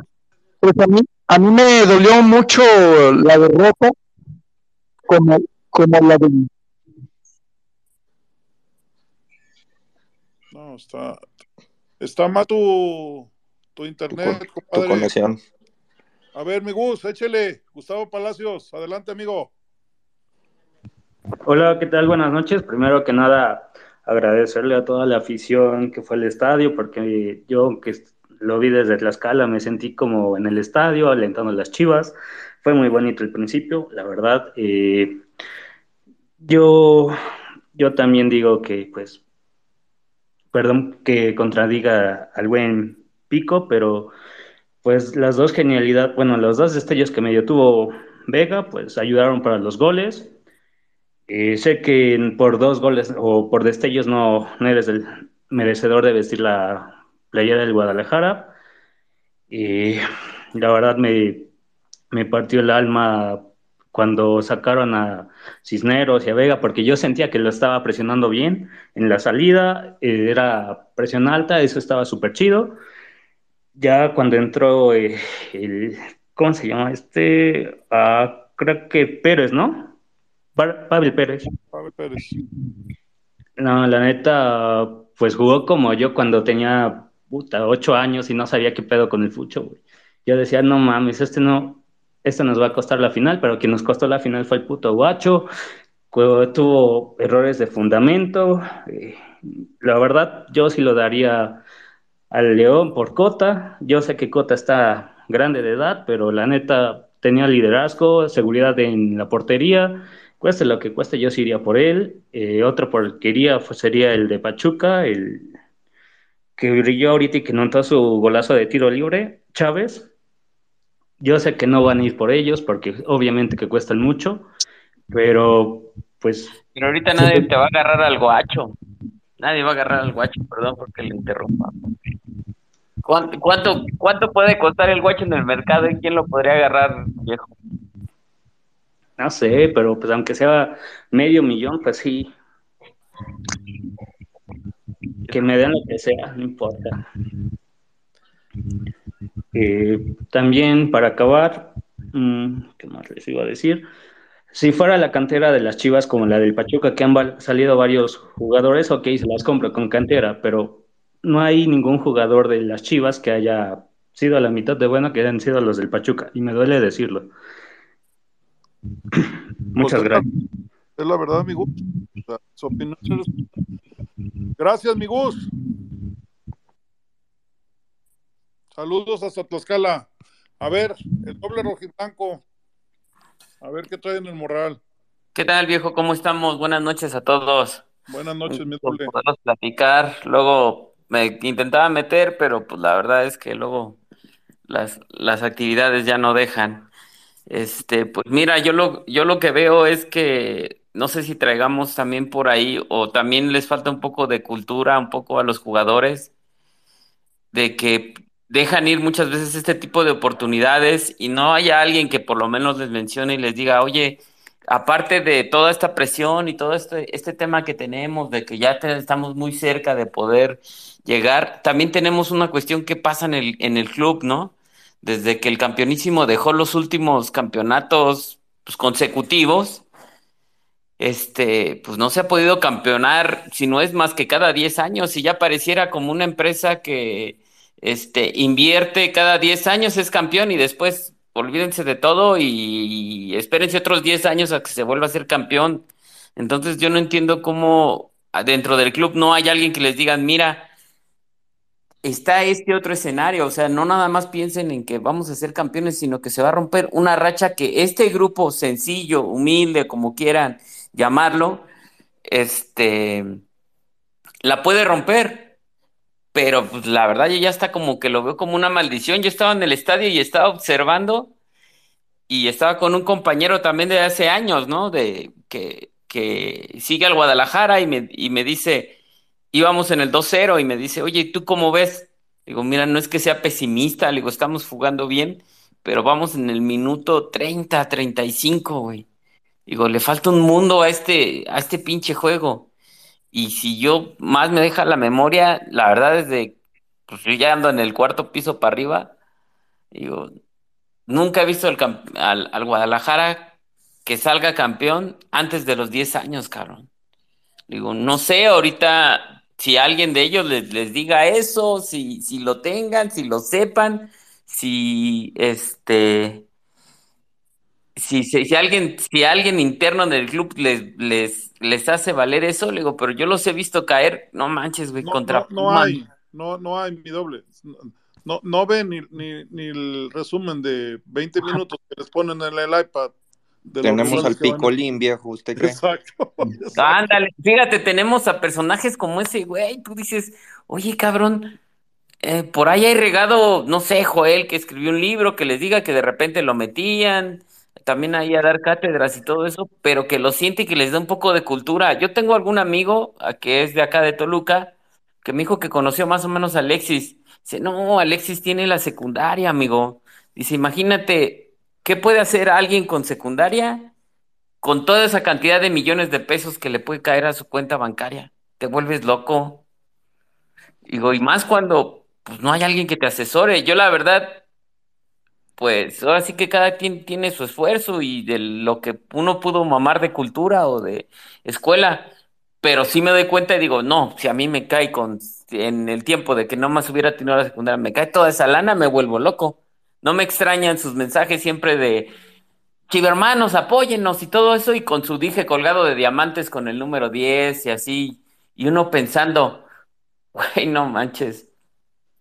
pues a mí, a mí me dolió mucho la derrota como, como la de No, está, está mal tu, tu internet, Tu compadre. conexión. A ver, mi Gus, échele. Gustavo Palacios, adelante, amigo. Hola, ¿qué tal? Buenas noches. Primero que nada, agradecerle a toda la afición que fue al estadio, porque yo, que lo vi desde Tlaxcala, me sentí como en el estadio, alentando las chivas. Fue muy bonito el principio, la verdad. Eh, yo, yo también digo que, pues, perdón que contradiga al buen Pico, pero pues las dos genialidades, bueno, los dos destellos que medio tuvo Vega, pues ayudaron para los goles. Eh, sé que por dos goles o por destellos no, no eres el merecedor de vestir la playera del Guadalajara. Y la verdad me, me partió el alma cuando sacaron a Cisneros y a Vega, porque yo sentía que lo estaba presionando bien en la salida, eh, era presión alta, eso estaba súper chido. Ya cuando entró eh, el, ¿cómo se llama? Este, ah, creo que Pérez, ¿no? Pa- Pavel Pérez. Pavel Pérez. No, la neta, pues jugó como yo cuando tenía, puta, ocho años y no sabía qué pedo con el fucho, güey. Yo decía, no mames, este no, este nos va a costar la final, pero quien nos costó la final fue el puto guacho, tuvo errores de fundamento. eh, la verdad, yo sí lo daría al León por Cota. Yo sé que Cota está grande de edad, pero la neta tenía liderazgo, seguridad en la portería. Cueste lo que cueste, yo sí iría por él. Eh, otro por el que iría pues, sería el de Pachuca, el que brilló ahorita y que notó su golazo de tiro libre, Chávez. Yo sé que no van a ir por ellos porque obviamente que cuestan mucho, pero pues Pero ahorita nadie te va a agarrar al guacho. Nadie va a agarrar al guacho, perdón porque le interrumpa. ¿Cuánto, cuánto, puede costar el guacho en el mercado y quién lo podría agarrar, viejo? no sé, pero pues aunque sea medio millón, pues sí, que me den lo que sea, no importa. Eh, también para acabar, mm, ¿qué más les iba a decir? Si fuera la cantera de las Chivas como la del Pachuca, que han salido varios jugadores, ok, se las compro con cantera, pero no hay ningún jugador de las Chivas que haya sido a la mitad de bueno que hayan sido los del Pachuca, y me duele decirlo. <clears throat> Muchas Pues, gracias. Es la verdad, mi Gus. O sea, su opinión es- Gracias, mi Gus. Saludos hasta Tlaxcala. A ver, el doble rojiblanco. A ver qué trae en el morral. ¿Qué tal, viejo? ¿Cómo estamos? Buenas noches a todos. Buenas noches, mi doble. poderlos platicar. Luego me intentaba meter, pero pues la verdad es que luego las, las actividades ya no dejan. Este, pues mira, yo lo, yo lo que veo es que no sé si traigamos también por ahí, o también les falta un poco de cultura, un poco a los jugadores, de que dejan ir muchas veces este tipo de oportunidades y no haya alguien que por lo menos les mencione y les diga, oye, aparte de toda esta presión y todo este, este tema que tenemos, de que ya estamos muy cerca de poder llegar, también tenemos una cuestión que pasa en el, en el club, ¿no? Desde que el campeonísimo dejó los últimos campeonatos pues, consecutivos, este, pues no se ha podido campeonar, si no es más que cada 10 años, y ya pareciera como una empresa que este, invierte cada 10 años, es campeón, y después olvídense de todo y, espérense otros 10 años a que se vuelva a ser campeón. Entonces yo no entiendo cómo dentro del club no hay alguien que les diga, mira, está este otro escenario, o sea, no nada más piensen en que vamos a ser campeones, sino que se va a romper una racha que este grupo sencillo, humilde, como quieran llamarlo, este, la puede romper. Pero pues la verdad yo ya está como que lo veo como una maldición. Yo estaba en el estadio y estaba observando y estaba con un compañero también de hace años, ¿no? De que, que sigue al Guadalajara y me, y me dice, íbamos en el 2-0 y me dice, oye, ¿tú cómo ves? Digo, mira, no es que sea pesimista, digo, estamos jugando bien, pero vamos en el minuto 30, 35, güey. Digo, le falta un mundo a este, a este pinche juego. Y si yo más me deja la memoria, la verdad es de, pues yo ya ando en el cuarto piso para arriba, digo, nunca he visto al, al, al Guadalajara que salga campeón antes de los 10 años, cabrón. Digo, no sé ahorita si alguien de ellos les, les diga eso, si, si lo tengan, si lo sepan, si este, si, si, si alguien, si alguien interno del club les, les, les hace valer eso, le digo, pero yo los he visto caer, no manches, güey, No, contra no, no hay, no, no hay mi doble. No, no ven ni, ni, ni el resumen de 20 minutos que les ponen en el iPad. de los Tenemos al Picolín, viejo, ¿usted cree? <laughs> Exacto. Ándale, fíjate, tenemos a personajes como ese, güey, tú dices, oye, cabrón, eh, por ahí hay regado, no sé, Joel, que escribió un libro, que les diga que de repente lo metían, también ahí a dar cátedras y todo eso, pero que lo siente y que les da un poco de cultura. Yo tengo algún amigo que es de acá de Toluca, que me dijo que conoció más o menos a Alexis. Dice, no, Alexis tiene la secundaria, amigo. Dice, imagínate, ¿qué puede hacer alguien con secundaria con toda esa cantidad de millones de pesos que le puede caer a su cuenta bancaria? Te vuelves loco. Digo, y más cuando pues, no hay alguien que te asesore. Yo la verdad, pues ahora sí que cada quien tiene su esfuerzo y de lo que uno pudo mamar de cultura o de escuela, pero sí me doy cuenta y digo, no, si a mí me cae con, en el tiempo de que no más hubiera tenido la secundaria, me cae toda esa lana, me vuelvo loco. No me extrañan sus mensajes siempre de, Chivermanos, apóyennos y todo eso, y con su dije colgado de diamantes con el número 10 y así, y uno pensando, güey, no manches.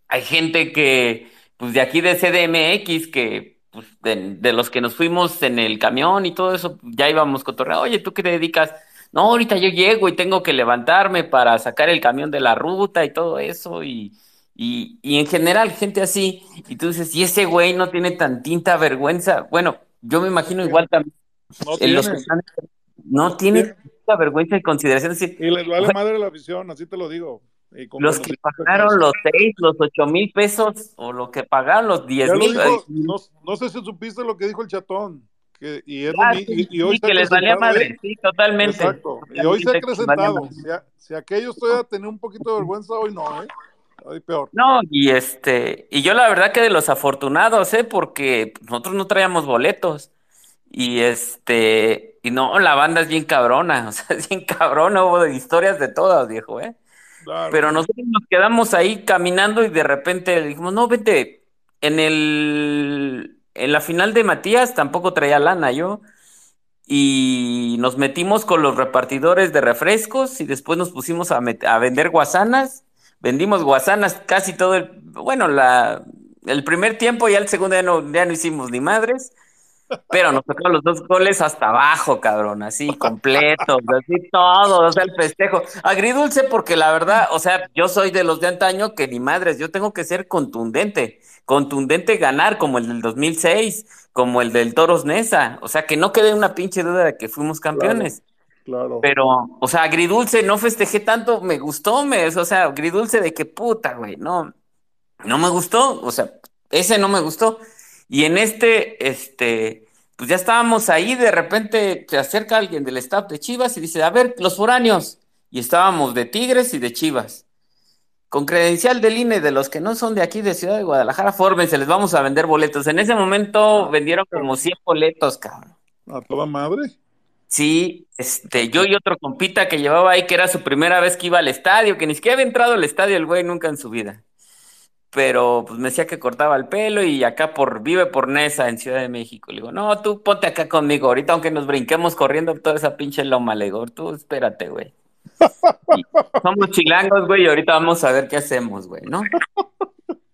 Hay gente que, pues de aquí de CDMX, que pues, de, de los que nos fuimos en el camión y todo eso, ya íbamos cotorreando, oye, ¿tú qué te dedicas? No, ahorita yo llego y tengo que levantarme para sacar el camión de la ruta y todo eso, y, y, y en general, gente así, y tú dices, y ese güey no tiene tantita vergüenza. Bueno, yo me imagino igual también No en los que tiene. están, no tiene tanta vergüenza y consideración. Decir, Y les vale madre la afición, así te lo digo. Con los que pagaron los seis, los ocho mil pesos, o lo que pagaron los diez mil, dijo, no, no sé si supiste lo que dijo el chatón. Que, y, es Ah, domi- sí, y, y hoy sí, se ha que les valía madre, ¿eh? sí, totalmente. Exacto. Y hoy se ha acrecentado. Si, a- si aquellos todavía tenían un poquito de vergüenza, hoy no, ¿eh? Hoy peor. No, y este, y yo la verdad que de los afortunados, ¿eh? Porque nosotros no traíamos boletos. Y este, y no, la banda es bien cabrona, <laughs> o sea, es bien cabrona, hubo historias de todas, viejo, ¿eh? Pero nosotros nos quedamos ahí caminando y de repente dijimos, no, vete, en el, en la final de Matías tampoco traía lana yo, y nos metimos con los repartidores de refrescos y después nos pusimos a vender guasanas, vendimos guasanas casi todo el, bueno, la, el primer tiempo y al segundo ya no, ya no hicimos ni madres. Pero nos tocaron los dos goles hasta abajo, cabrón, así completos, así todo, o sea, el festejo. Agridulce porque la verdad, o sea, yo soy de los de antaño que ni madres, yo tengo que ser contundente, contundente ganar como el del 2006, como el del Toros Nesa, o sea, que no quede una pinche duda de que fuimos campeones. Claro. Pero, o sea, agridulce, no festejé tanto, me gustó, me, o sea, agridulce de que puta, güey, no, no me gustó, o sea, ese no me gustó. Y en este, este, pues ya estábamos ahí, de repente se acerca alguien del staff de Chivas y dice, a ver, los foráneos. Y estábamos de Tigres y de Chivas. Con credencial del INE de los que no son de aquí, de Ciudad de Guadalajara, fórmense, les vamos a vender boletos. En ese momento vendieron como 100 boletos, cabrón. A toda madre. Sí, este, yo y otro compita que llevaba ahí, que era su primera vez que iba al estadio, que ni siquiera había entrado al estadio el güey nunca en su vida. Pero pues me decía que cortaba el pelo y acá por, vive por Nesa en Ciudad de México. Le digo, no, tú ponte acá conmigo, ahorita aunque nos brinquemos corriendo toda esa pinche loma, le digo, tú espérate, güey. Somos chilangos, güey, y ahorita vamos a ver qué hacemos, güey, ¿no? <laughs>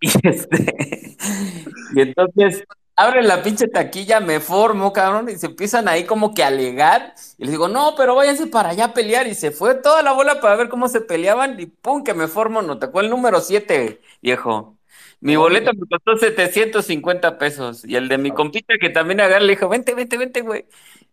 Y este, y entonces abren la pinche taquilla, me formo, cabrón, y se empiezan ahí como que a alegar. Y les digo, no, pero váyanse para allá a pelear. Y se fue toda la bola para ver cómo se peleaban. Y pum, que me formo, no tocó el número 7, viejo. Mi boleto me costó 750 pesos. Y el de mi compita que también agarra, le dijo, vente, vente, vente, güey.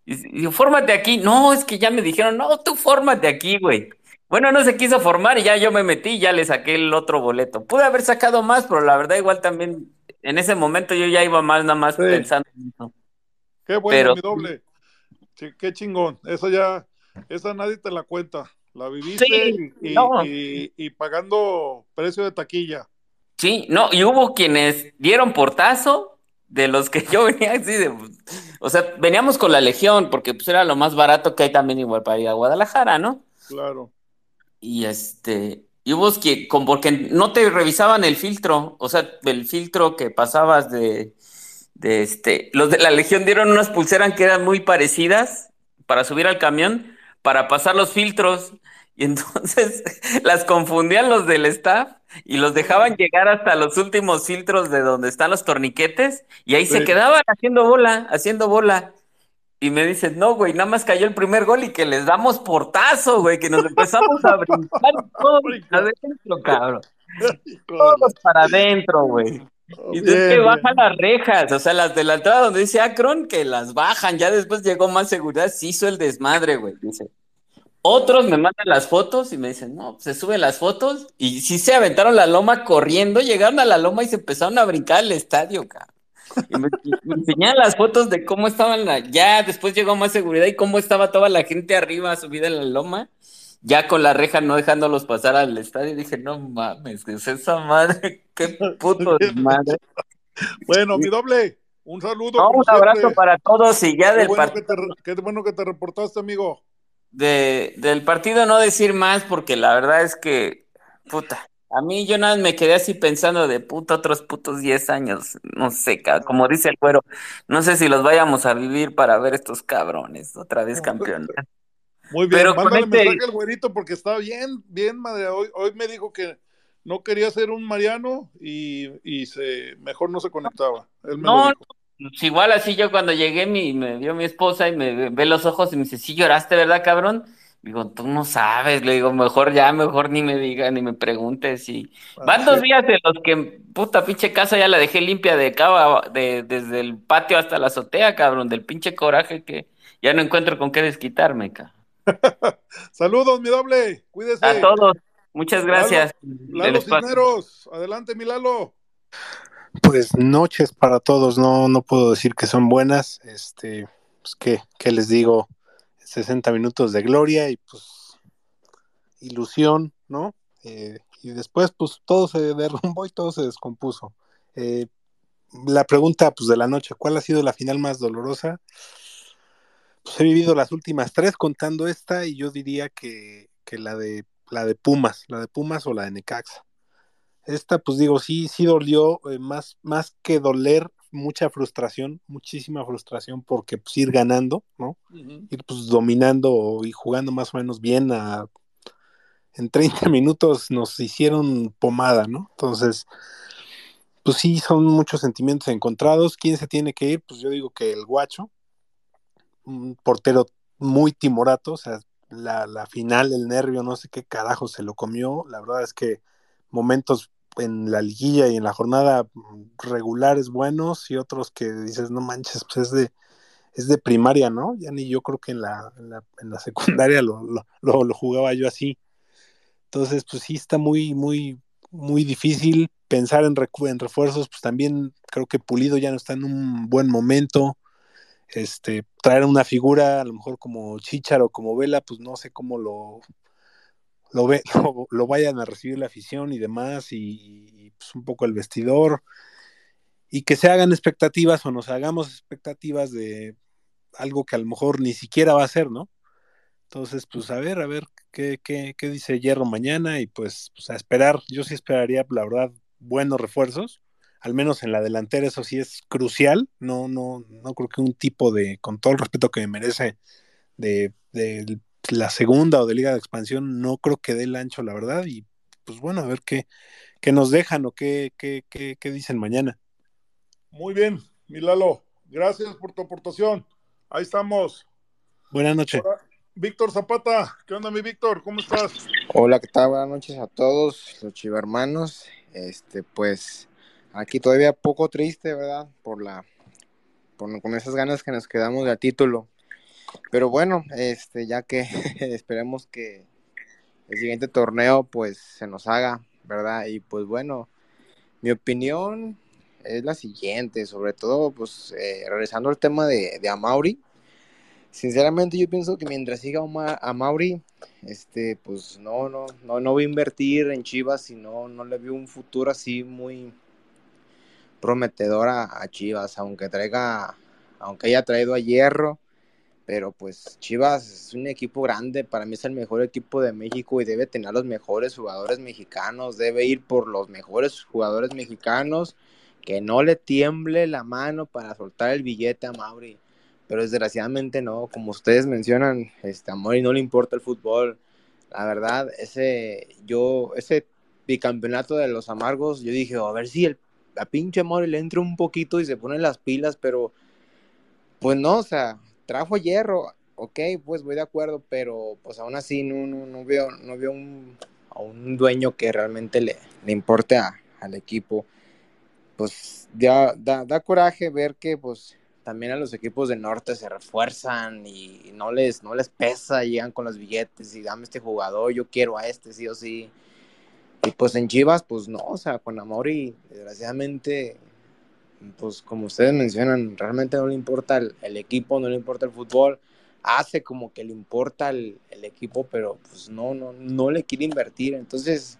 Y, y fórmate aquí. No, es que ya me dijeron, no, tú fórmate aquí, güey. Bueno, no se quiso formar y ya yo me metí y ya le saqué el otro boleto. Pude haber sacado más, pero la verdad igual también en ese momento yo ya iba más nada más Sí. pensando en eso. Qué bueno, Pero mi doble. Sí, qué chingón. Eso ya, esa nadie te la cuenta. La viviste Sí, y, no. y- y pagando precio de taquilla. Sí, no, y hubo quienes dieron portazo de los que <laughs> yo venía así de, o sea, veníamos con la Legión, porque pues era lo más barato que hay también igual para ir a Guadalajara, ¿no? Claro. Y este, y hubo que, con, porque no te revisaban el filtro, o sea, el filtro que pasabas de, de este, los de la Legión dieron unas pulseras que eran muy parecidas para subir al camión, para pasar los filtros, y entonces <laughs> las confundían los del staff y los dejaban llegar hasta los últimos filtros de donde están los torniquetes, y ahí se quedaban haciendo bola, haciendo bola. Y me dicen, no, güey, nada más cayó el primer gol y que les damos portazo, güey, que nos empezamos a brincar <laughs> todos adentro, cabrón. Todos para adentro, güey. Y Bien, que bien. bajan las rejas, o sea, las de la entrada donde dice Akron, que las bajan, ya después llegó más seguridad, se hizo el desmadre, güey, dice. Otros me mandan las fotos y me dicen, no, se suben las fotos y sí se aventaron la loma corriendo, llegaron a la loma y se empezaron a brincar al estadio, cabrón. Y me, me enseñaban las fotos de cómo estaban, la- ya después llegó más seguridad y cómo estaba toda la gente arriba subida en la loma, ya con la reja no dejándolos pasar al estadio. Y dije, no mames, que es esa madre, <laughs> qué puto madre. Bueno, mi doble, un saludo. No, un abrazo para todos y ya Qué del bueno, partido. que te, qué bueno que te reportaste, amigo. de, del partido no decir más porque la verdad es que, puta, a mí yo nada más me quedé así pensando de puta otros putos 10 años, no sé, como dice el güero, no sé si los vayamos a vivir para ver estos cabrones otra vez campeones. Muy bien, Pero mándale este- mensaje al güerito porque está bien, bien, madre. Hoy, hoy me dijo que no quería ser un Mariano y, y se mejor no se conectaba. Él me lo No, dijo. pues igual así yo cuando llegué mi, me vio mi esposa y me ve los ojos y me dice, sí lloraste, ¿verdad, cabrón? Digo, tú no sabes, le digo, mejor ya, mejor ni me digas, ni me preguntes y van dos días en los que puta pinche casa ya la dejé limpia de cava, de, desde el patio hasta la azotea, cabrón, del pinche coraje que ya no encuentro con qué desquitarme, cabrón. <laughs> Saludos, mi doble. Cuídese. A todos, muchas gracias. Lalo, Lalo. Adelante, mi Lalo. Pues noches para todos, no, no puedo decir que son buenas, este, pues qué, qué les digo, 60 minutos de gloria y pues ilusión, ¿no? Eh, y después pues todo se derrumbó y todo se descompuso. Eh, la pregunta pues de la noche, ¿cuál ha sido la final más dolorosa? Pues he vivido las últimas tres contando esta y yo diría que, que la de la de Pumas, la de Pumas o la de Necaxa. Esta, pues digo, sí, sí dolió, eh, más, más que doler, mucha frustración, muchísima frustración porque pues ir ganando, ¿no? Ir pues dominando y jugando más o menos bien a, en 30 <laughs> minutos nos hicieron pomada, ¿no? Entonces, pues sí, son muchos sentimientos encontrados. ¿Quién se tiene que ir? Pues yo digo que el guacho, un portero muy timorato, o sea, la, la final, el nervio, no sé qué carajo se lo comió. La verdad es que momentos en la liguilla y en la jornada regulares buenos y otros que dices, no manches, pues es de, es de primaria, ¿no? Ya ni yo creo que en la, en la, en la secundaria lo, lo, lo, lo jugaba yo así. Entonces, pues sí está muy, muy, muy difícil pensar en, en refuerzos, pues también creo que Pulido ya no está en un buen momento. Este, traer una figura, a lo mejor como Chicharo, como Vela, pues no sé cómo lo, lo, ve, <laughs> lo, lo, vayan a recibir la afición y demás, y, y, pues un poco el vestidor, y que se hagan expectativas o nos hagamos expectativas de algo que a lo mejor ni siquiera va a ser, ¿no? Entonces, pues a ver, a ver qué, qué, qué dice Hierro mañana y pues, pues, a esperar, yo sí esperaría, la verdad, buenos refuerzos, al menos en la delantera eso sí es crucial, no, no, no creo que un tipo de, con todo el respeto que me merece, de, de la segunda o de liga de expansión, no creo que dé el ancho, la verdad, y pues bueno, a ver qué, qué nos dejan o qué, qué, qué, qué dicen mañana. Muy bien, Milalo, gracias por tu aportación. Ahí estamos. Buenas noches. Víctor Zapata, ¿qué onda mi Víctor? ¿Cómo estás? Hola, ¿qué tal? Buenas noches a todos los chivermanos. Este, pues, aquí todavía poco triste, ¿verdad? Por la, por, con esas ganas que nos quedamos de título. Pero bueno, este, ya que <laughs> esperemos que el siguiente torneo, pues, se nos haga, ¿verdad? Y pues bueno, mi opinión es la siguiente, sobre todo, pues, eh, regresando al tema de, de Amauri. Sinceramente yo pienso que mientras siga a Mauri, este, pues no, no, no, no voy a invertir en Chivas y no, no le veo un futuro así muy prometedor a, a Chivas, aunque traiga, aunque haya traído a Hierro, pero pues Chivas es un equipo grande, para mí es el mejor equipo de México y debe tener los mejores jugadores mexicanos, debe ir por los mejores jugadores mexicanos, que no le tiemble la mano para soltar el billete a Mauri, pero desgraciadamente no, como ustedes mencionan, este, a Mauri no le importa el fútbol, la verdad, ese, yo, ese bicampeonato de los amargos, yo dije, a ver si el, a pinche Mauri le entra un poquito y se pone las pilas, pero pues no, o sea, trajo hierro, ok, pues voy de acuerdo, pero pues aún así no, no, no veo, no veo un, a un dueño que realmente le, le importe a- al equipo. Pues ya da, da coraje ver que pues también a los equipos del norte se refuerzan y no les, no les pesa, llegan con los billetes y dame este jugador, yo quiero a este sí o sí. Y pues en Chivas, pues no, o sea, con Amori, desgraciadamente, pues como ustedes mencionan, realmente no le importa el, el equipo, no le importa el fútbol, hace como que le importa el, el equipo, pero pues no, no, no le quiere invertir. Entonces,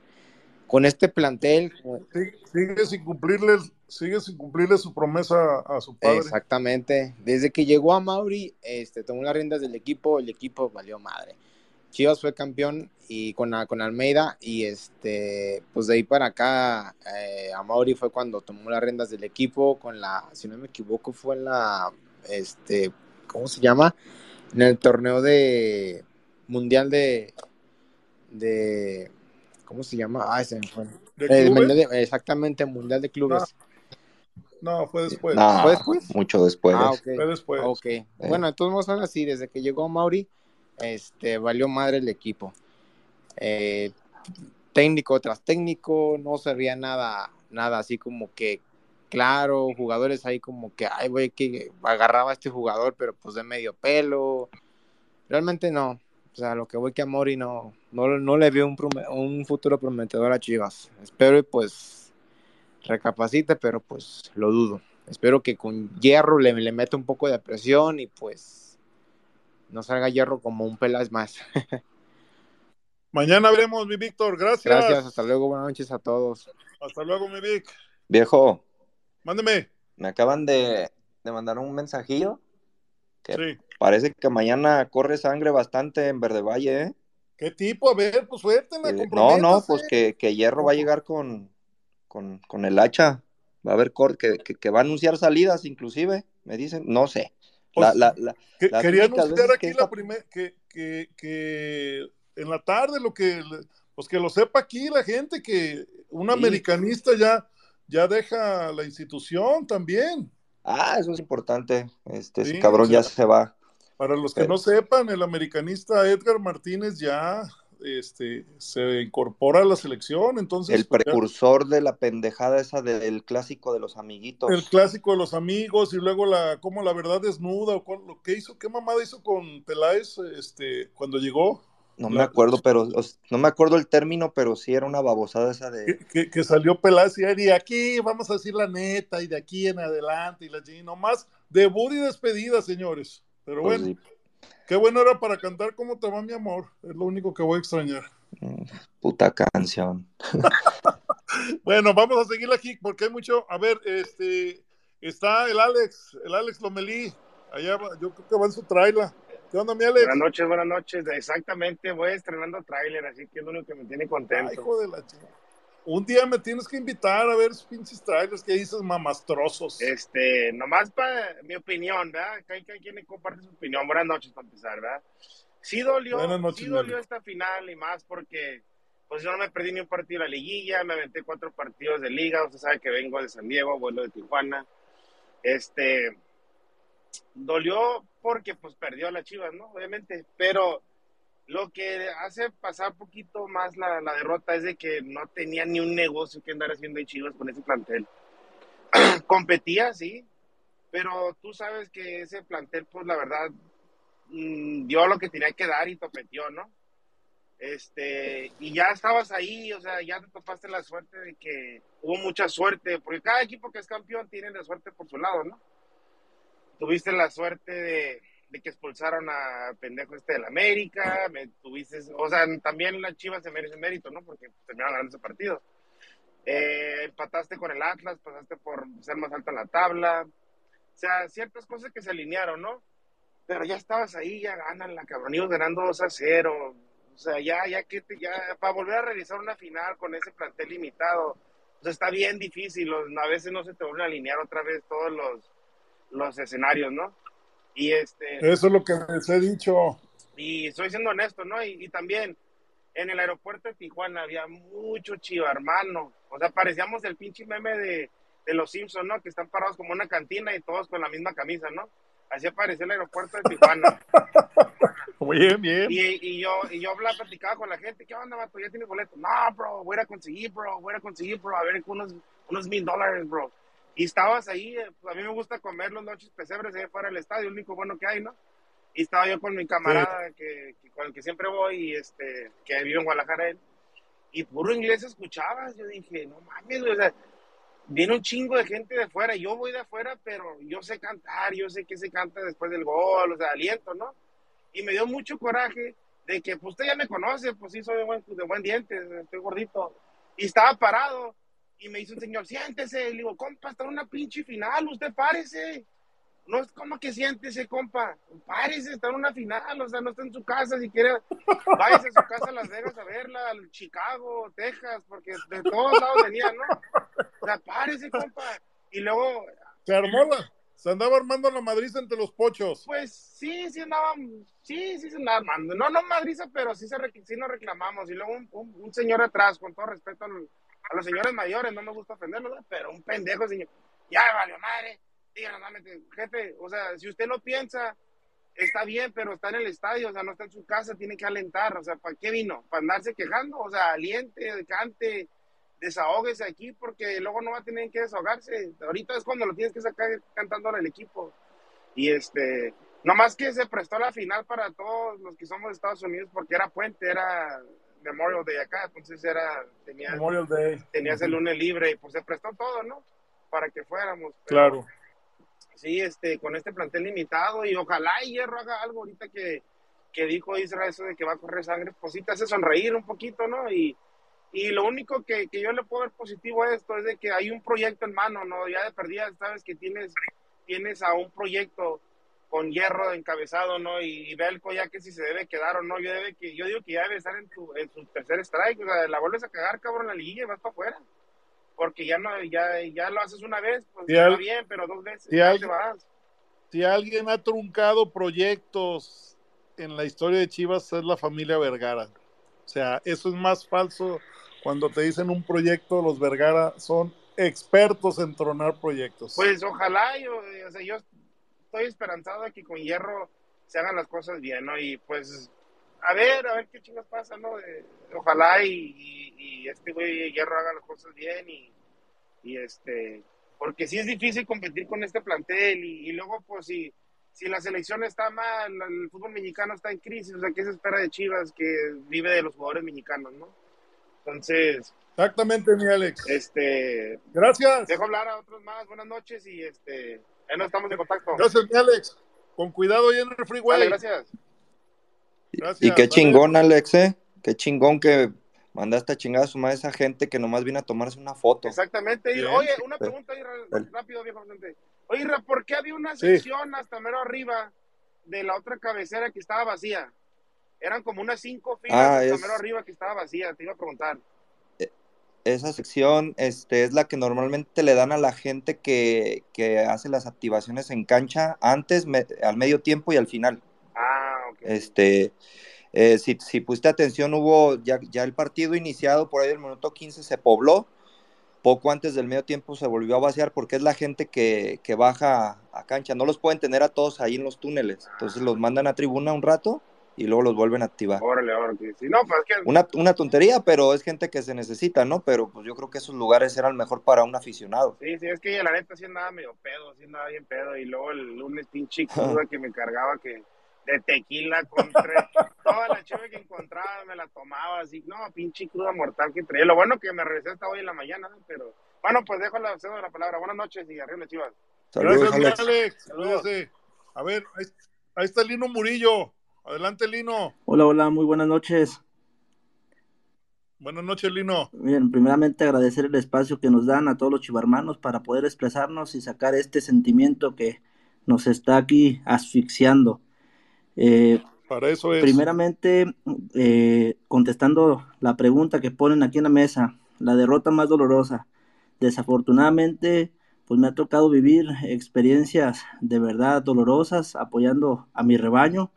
con este plantel, Sí- Sigue sin cumplirle, sigue sin cumplirle su promesa a su padre. Exactamente. Desde que llegó a Mauri, este, tomó las riendas del equipo, el equipo valió madre. Chivas fue campeón y con, con Almeida y este, pues de ahí para acá, eh, a Mauri fue cuando tomó las riendas del equipo con la, si no me equivoco, fue en la, este, ¿cómo se llama? En el torneo de mundial de, de, ¿cómo se llama? De- exactamente, mundial de clubes. No, fue después. No, ¿Fue después? mucho después. Ah, ok. Fue después. Ok. Bueno, entonces vamos a así, desde que llegó Mauri, este, valió madre el equipo. Eh, técnico tras técnico, no servía nada, nada así como que claro, jugadores ahí como que, ay, güey, que agarraba a este jugador, pero pues de medio pelo. Realmente no. O sea, lo que voy que a Mori no, no, no le veo un, futuro prometedor a Chivas. Espero y pues recapacite, pero pues lo dudo. Espero que con Hierro le, le meta un poco de presión y pues no salga Hierro como un Peláez más. <laughs> Mañana veremos, mi Víctor. Gracias. Gracias, hasta luego, buenas noches a todos. Hasta luego, mi Vic. Viejo, Mándeme. me acaban de, de mandar un mensajillo que Sí. parece que mañana corre sangre bastante en Verde Valle, ¿eh? ¿Qué tipo? A ver, pues suélteme, Eh, no, no, pues que, que Hierro va a llegar con, con, con el hacha. Va a haber cor que, que, que va a anunciar salidas, inclusive, me dicen. No sé. La, Pues, la, la, Que- las quería anunciar aquí que la primera que, que, que en la tarde lo que pues que lo sepa aquí la gente que un Sí. americanista ya ya deja la institución también. Ah, eso es importante. Este, ese cabrón o sea, ya se va. Para los que Pero- no sepan, el americanista Edgar Martínez ya este, se incorpora a la selección, entonces El pues, ya- precursor de la pendejada esa del clásico de los amiguitos. el clásico de los amigos y luego la como la verdad desnuda o cuál- lo que hizo, qué mamada hizo con Peláez este cuando llegó. No La- me acuerdo, pero no me acuerdo el término, pero sí era una babosada esa de. que, que- que salió Peláez y "Ay, de aquí vamos a decir la neta y de aquí en adelante y la y nomás debut y despedida, señores. Pero Pues bueno, sí, qué bueno era para cantar ¿Cómo te va mi amor? Es lo único que voy a extrañar. puta canción. <laughs> Bueno, vamos a seguir aquí porque hay mucho. A ver, este está el Alex, el Alex Lomelí. Allá yo creo que va en su traila. ¿Qué onda, mi Alex? Buenas noches, buenas noches. Exactamente, voy estrenando tráiler, así que es lo único que me tiene Ay, contento. hijo de la chica. Un día me tienes que invitar a ver esos pinches trailers que dices mamastrosos. Este, nomás para mi opinión, ¿verdad? Cada, cada quien comparte su opinión. Buenas noches para empezar, ¿verdad? Sí dolió, noches, sí dolió esta final y más porque pues yo no me perdí ni un partido de la liguilla, me aventé cuatro partidos de liga, usted sabe que vengo de San Diego, vuelo de Tijuana. Este, dolió porque pues perdió a las Chivas, ¿no? Obviamente, pero lo que hace pasar poquito más la, derrota es de que no tenía ni un negocio que andar haciendo en Chivas con ese plantel. <clears throat> Competía, sí, pero tú sabes que ese plantel, pues la verdad, mm, dio lo que tenía que dar y topeteó, ¿no? Este, y ya estabas ahí, o sea, ya te topaste la suerte de que hubo mucha suerte, porque cada equipo que es campeón tiene la suerte por su lado, ¿no? Tuviste la suerte de, que expulsaron a pendejo este del América, me tuviste, o sea, también las Chivas se merecen mérito, ¿no? Porque terminaron ganando ese partido. Eh, empataste con el Atlas, pasaste por ser más alto en la tabla. O sea, ciertas cosas que se alinearon, ¿no? Pero ya estabas ahí, ya ganan la cabrón, ganando 2 a 0. O sea, ya, ya que te, ya, para volver a realizar una final con ese plantel limitado, o sea, está bien difícil. a veces no se te vuelven a alinear otra vez todos los, los escenarios, ¿no? Y este. Eso es lo que les he dicho. Y estoy siendo honesto, ¿no? Y, y también en el aeropuerto de Tijuana había mucho chivo hermano. O sea, parecíamos el pinche meme de, de los Simpsons, ¿no? Que están parados como una cantina y todos con la misma camisa, ¿no? Así apareció el aeropuerto de Tijuana. <laughs> Bien, bien. Y, y yo, y yo hablaba, platicaba con la gente, ¿qué onda, vato? ¿Ya tienes boleto? No, bro, voy a ir a conseguir, bro, voy a conseguir, bro, a ver, unos, unos mil dólares, bro. Y estabas ahí, eh, pues a mí me gusta comer los noches pesebres ahí fuera del estadio, el único bueno que hay, ¿no? Y estaba yo con mi camarada que, que- con el que siempre voy, y este, que vive en Guadalajara, él, y puro inglés escuchabas. Yo dije, no mames, o sea, viene un chingo de gente de fuera, yo voy de afuera, pero yo sé cantar, yo sé que se canta después del gol, o sea, aliento, ¿no? Y me dio mucho coraje de que, pues usted ya me conoce, pues sí, soy de buen, de buen diente, estoy gordito. Y estaba parado, y me dice un señor, siéntese, le digo, compa, está en una pinche final, usted párese. No es como que siéntese, compa. Párese, está en una final, o sea, no está en su casa. Si quiere, váyase a su casa a Las Vegas a verla, al Chicago, Texas, porque de todos lados venía, ¿no? O sea, párese, compa. Y luego, Se armó la, se andaba armando la madriza entre los pochos. pues sí, sí andaban, sí, sí se andaba armando. No, no madriza, pero sí, se sí nos reclamamos. Y luego un, un- un señor atrás, con todo respeto al- a los señores mayores, no me gusta ofenderlos, pero un pendejo señor, ya valió madre, díganos, jefe, o sea, si usted lo piensa, está bien, pero está en el estadio, o sea, no está en su casa, tiene que alentar, o sea, ¿para qué vino? ¿Para andarse quejando? O sea, aliente, cante, desahógese aquí, porque luego no va a tener que desahogarse. Ahorita es cuando lo tienes que sacar cantando al equipo. Y este, nomás que se prestó la final para todos los que somos de Estados Unidos, porque era puente, era Memorial Day acá, entonces era, tenías, Memorial Day. tenías el lunes libre y pues se prestó todo, ¿no? Para que fuéramos. Pero, Claro. Sí, este, con este plantel limitado y ojalá y Hierro haga algo ahorita que, que dijo Isra eso de que va a correr sangre, pues sí te hace sonreír un poquito, ¿no? Y, y lo único que, que yo le puedo ver positivo a esto es de que hay un proyecto en mano, ¿no? Ya de perdida sabes que tienes, tienes a un proyecto con hierro encabezado, ¿no? Y, y Belco ya que si se debe quedar o no, yo, debe que, yo digo que ya debe estar en, tu, en su tercer strike, o sea, la vuelves a cagar, cabrón, la liguilla y vas para afuera. Porque ya no, ya, ya lo haces una vez, pues Si está al- bien, pero dos veces si ya al- te vas. Si alguien ha truncado proyectos en la historia de Chivas es la familia Vergara. O sea, eso es más falso cuando te dicen un proyecto, los Vergara son expertos en tronar proyectos. Pues ojalá, yo, o sea, yo estoy esperanzado de que con Hierro se hagan las cosas bien, ¿no? Y pues, a ver, a ver qué chingas pasa, ¿no? Eh, ojalá y, y- y este güey Hierro haga las cosas bien y, y este, porque sí es difícil competir con este plantel y, y luego, pues, si, si la selección está mal, el fútbol mexicano está en crisis, o sea, ¿qué se espera de Chivas que vive de los jugadores mexicanos, ¿no? Entonces, Exactamente, mi Alex. este, Gracias. dejo hablar a otros más, buenas noches y este, ahí nos estamos en contacto. Gracias, mi Alex. Con cuidado ahí en el freeway. Vale, gracias. Gracias. Y qué Dale. chingón, Alex, ¿eh? Qué chingón que mandaste a chingar a su madre esa gente que nomás viene a tomarse una foto. Exactamente. Y. Oye, una pregunta Dale. rápido, viejo. Oye, ¿por qué había una Sí. sección hasta mero arriba de la otra cabecera que estaba vacía? Eran como unas cinco filas Ah, hasta es- mero arriba que estaba vacía, te iba a preguntar. Esa sección este, es la que normalmente le dan a la gente que, que hace las activaciones en cancha antes, me- al medio tiempo y al final. Ah, ok. Este, eh, si, si pusiste atención, hubo ya, ya el partido iniciado por ahí del minuto 15 se pobló. Poco antes del medio tiempo se volvió a vaciar porque es la gente que, que baja a cancha. No los pueden tener a todos ahí en los túneles. Entonces los mandan a tribuna un rato y luego los vuelven a activar. Órale, órale. Sí, no, pues es que Una, una tontería, pero es gente que se necesita, ¿no? Pero pues yo creo que esos lugares eran mejor para un aficionado. Sí, sí, es que la neta sí andaba medio pedo, sí andaba bien pedo. Y luego el lunes pinche <laughs> cruda que me cargaba que de tequila contra toda la cheve que encontraba me la tomaba así. No, pinche cruda mortal que traía. Lo bueno que me regresé hasta hoy en la mañana, ¿no? pero bueno, pues dejo la, cedo la palabra. Buenas noches y arriba chivas. Saludos, Gracias, Alex. Alex. Saludos. Cuídese. A ver, ahí, ahí está Lino Murillo. Adelante, Lino. Hola, hola, muy buenas noches. Buenas noches, Lino. Bien, primeramente agradecer el espacio que nos dan a todos los chivarmanos para poder expresarnos y sacar este sentimiento que nos está aquí asfixiando. Eh, Para eso es. primeramente, eh, contestando la pregunta que ponen aquí en la mesa, la derrota más dolorosa. Desafortunadamente, pues me ha tocado vivir experiencias de verdad dolorosas apoyando a mi rebaño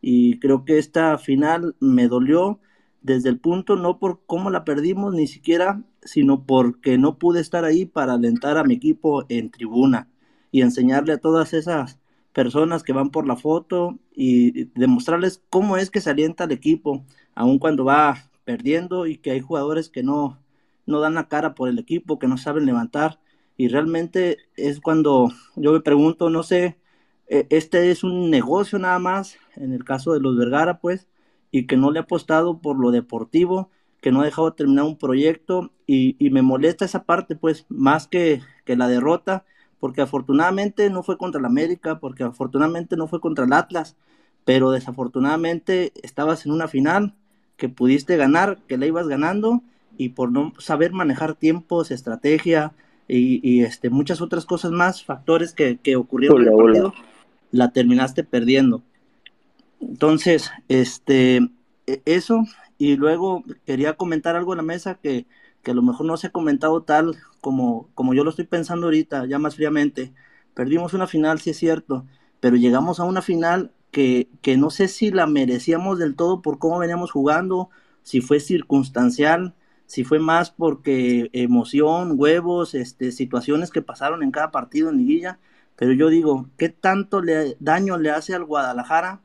y creo que esta final me dolió desde el punto no por cómo la perdimos ni siquiera, sino porque no pude estar ahí para alentar a mi equipo en tribuna y enseñarle a todas esas personas que van por la foto y demostrarles cómo es que se alienta el equipo, aun cuando va perdiendo y que hay jugadores que no, no dan la cara por el equipo, que no saben levantar. Y realmente es cuando yo me pregunto, no sé, eh, este es un negocio nada más, en el caso de los Vergara, pues, y que no le ha apostado por lo deportivo, que no ha dejado terminar un proyecto y, y me molesta esa parte, pues, más que, que la derrota, porque afortunadamente no fue contra el América, porque afortunadamente no fue contra el Atlas, pero desafortunadamente estabas en una final que pudiste ganar, que la ibas ganando y por no saber manejar tiempos, estrategia y, y, este, muchas otras cosas más, factores que, que ocurrieron en el Hola, hola. partido, la terminaste perdiendo. Entonces, este, e- eso, y luego quería comentar algo en la mesa que, que a lo mejor no se ha comentado tal como, como yo lo estoy pensando ahorita, ya más fríamente. Perdimos una final, sí es cierto, pero llegamos a una final que, que no sé si la merecíamos del todo por cómo veníamos jugando, si fue circunstancial, si fue más porque emoción, huevos, este, situaciones que pasaron en cada partido en liguilla, pero yo digo, ¿qué tanto le, daño le hace al Guadalajara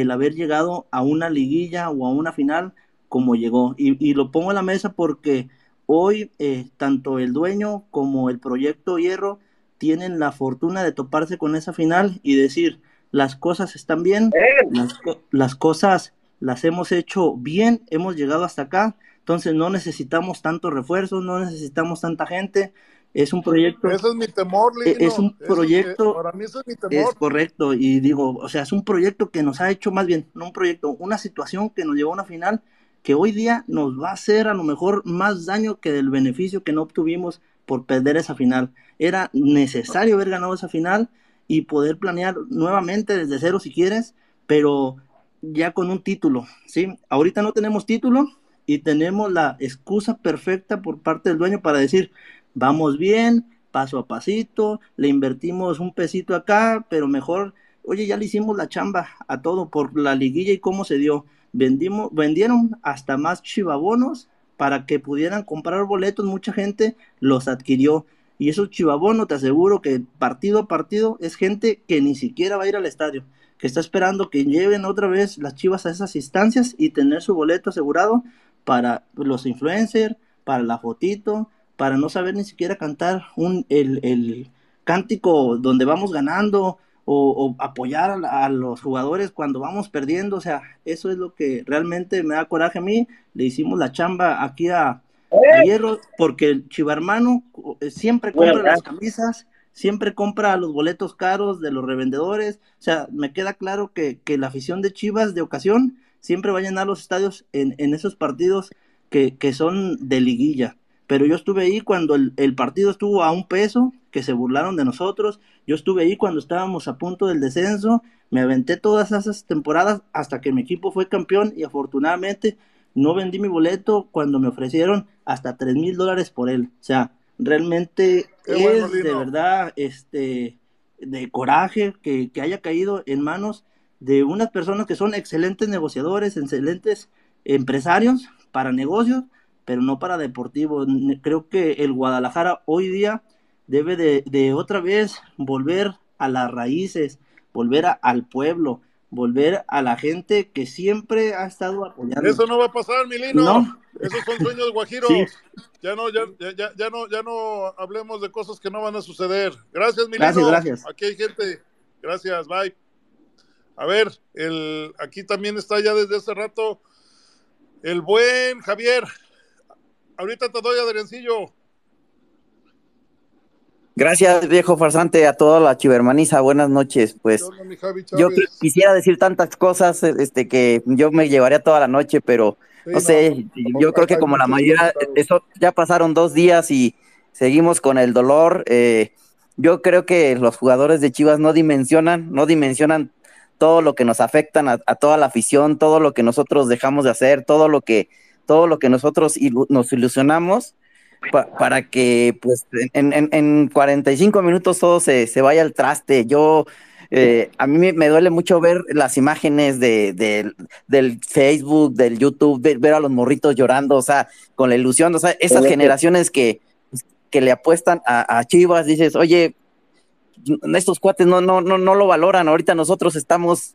el haber llegado a una liguilla o a una final como llegó? Y, y lo pongo en la mesa porque hoy eh, tanto el dueño como el proyecto Hierro tienen la fortuna de toparse con esa final y decir, las cosas están bien, las, co- las cosas las hemos hecho bien, hemos llegado hasta acá, entonces no necesitamos tantos refuerzos, no necesitamos tanta gente, es un proyecto, Ese es mi temor, e- Lino. es un proyecto, para mí ese es mi es temor. correcto, y digo, o sea, es un proyecto que nos ha hecho más bien, no un proyecto, una situación que nos llevó a una final que hoy día nos va a hacer a lo mejor más daño que del beneficio que no obtuvimos por perder esa final. Era necesario haber ganado esa final y poder planear nuevamente desde cero si quieres, pero ya con un título, ¿sí? Ahorita no tenemos título y tenemos la excusa perfecta por parte del dueño para decir, vamos bien, paso a pasito, le invertimos un pesito acá, pero mejor, oye, ya le hicimos la chamba a todo por la liguilla y cómo se dio. Vendimos, vendieron hasta más chivabonos para que pudieran comprar boletos, mucha gente los adquirió. Y esos chivabonos, te aseguro que partido a partido es gente que ni siquiera va a ir al estadio, que está esperando que lleven otra vez las chivas a esas instancias y tener su boleto asegurado para los influencers, para la fotito, para no saber ni siquiera cantar un, el, el cántico donde vamos ganando o, o apoyar a, la- a los jugadores cuando vamos perdiendo. O sea, eso es lo que realmente me da coraje a mí. Le hicimos la chamba aquí a, a Hierro porque el chivarmano eh, siempre compra las camisas, siempre compra los boletos caros de los revendedores. O sea, me queda claro que, que la afición de Chivas de ocasión siempre va a llenar los estadios en, en esos partidos que, que son de liguilla. Pero yo estuve ahí cuando el, el partido estuvo a un peso, que se burlaron de nosotros. Yo estuve ahí cuando estábamos a punto del descenso. Me aventé todas esas temporadas hasta que mi equipo fue campeón y afortunadamente no vendí mi boleto cuando me ofrecieron hasta tres mil dólares por él. O sea, realmente bueno, es de verdad este de coraje que, que haya caído en manos de unas personas que son excelentes negociadores, excelentes empresarios para negocios, pero no para deportivos. Ne- Creo que el Guadalajara hoy día debe de, de otra vez volver a las raíces, volver a- al pueblo, volver a la gente que siempre ha estado apoyando. Eso no va a pasar, Milino. No. Esos son sueños guajiros. <laughs> Sí. Ya no, ya, ya, ya- ya no, ya no hablemos de cosas que no van a suceder. Gracias, Milino. Gracias, gracias. Aquí hay gente. Gracias, bye. A ver, el, aquí también está ya desde hace rato el buen Javier. Ahorita te doy Adriancillo. Gracias, viejo farsante, a toda la chivermaniza. Buenas noches. Pues yo quisiera decir tantas cosas este, que yo me llevaría toda la noche, pero no sé, yo creo que como la mayoría, eso ya pasaron dos días y seguimos con el dolor. Eh, yo creo que los jugadores de Chivas no dimensionan, no dimensionan todo lo que nos afectan a, toda la afición, todo lo que nosotros dejamos de hacer, todo lo que, todo lo que nosotros nos ilusionamos para que pues en, en, en, 45 minutos todo se, se vaya al traste. Yo eh, a mí me, duele mucho ver las imágenes de, del Facebook, del YouTube, ver, a los morritos llorando, o sea, con la ilusión, o sea, esas generaciones que, que le apuestan a, a Chivas, dices, oye, estos cuates no, no, no, no lo valoran. Ahorita nosotros estamos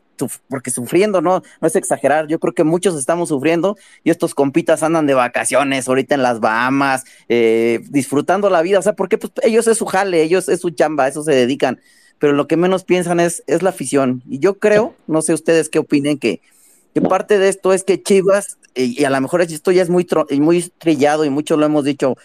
porque sufriendo, no, no es exagerar. Yo creo que muchos estamos sufriendo y estos compitas andan de vacaciones ahorita en las Bahamas, eh, disfrutando la vida. O sea, porque pues, ellos es su jale, ellos es su chamba, eso se dedican. Pero lo que menos piensan es, es la afición. Y yo creo, no sé ustedes qué opinen, que, que parte de esto es que Chivas, y, a lo mejor esto ya es muy, muy trillado y muchos lo hemos dicho,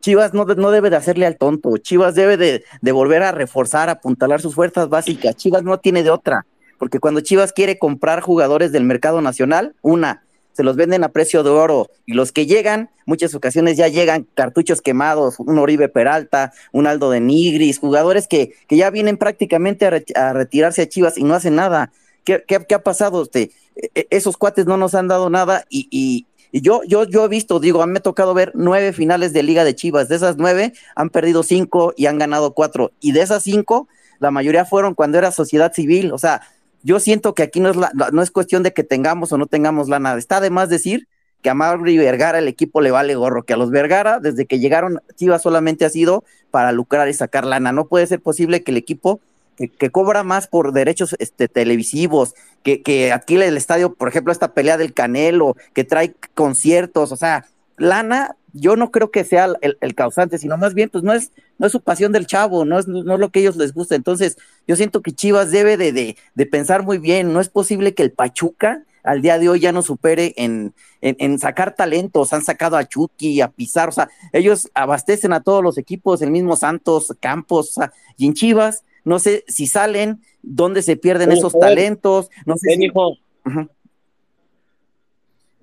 Chivas no, no, debe de hacerle al tonto, Chivas debe de, de, volver a reforzar, apuntalar sus fuerzas básicas, Chivas no tiene de otra, porque cuando Chivas quiere comprar jugadores del mercado nacional, una, se los venden a precio de oro, y los que llegan, muchas ocasiones ya llegan cartuchos quemados, un Oribe Peralta, un Aldo de Nigris, jugadores que, que ya vienen prácticamente a, retirarse a Chivas y no hacen nada. ¿Qué, qué, qué ha pasado? Este, e, e, esos cuates no nos han dado nada y, y, y yo, yo, yo he visto, digo, a mí me ha tocado ver nueve finales de Liga de Chivas. De esas nueve han perdido cinco y han ganado cuatro. Y de esas cinco, la mayoría fueron cuando era sociedad civil. O sea, yo siento que aquí no es, la, no es cuestión de que tengamos o no tengamos lana. Está de más decir que a Mauri Vergara el equipo le vale gorro, que a los Vergara, desde que llegaron, Chivas solamente ha sido para lucrar y sacar lana. No puede ser posible que el equipo que, cobra más por derechos este, televisivos, que, que el estadio, por ejemplo, esta pelea del Canelo, que trae conciertos, o sea, lana, yo no creo que sea el, causante, sino más bien, pues no es, no es su pasión del chavo, no es, no es lo que ellos les gusta. Entonces, yo siento que Chivas debe de, de, de pensar muy bien, no es posible que el Pachuca al día de hoy ya no supere en, en, en, sacar talentos, han sacado a Chucky, a Pizarro, o sea, ellos abastecen a todos los equipos, el mismo Santos, Campos, o sea, y en Chivas no sé si salen, dónde se pierden esos talentos, no sé si,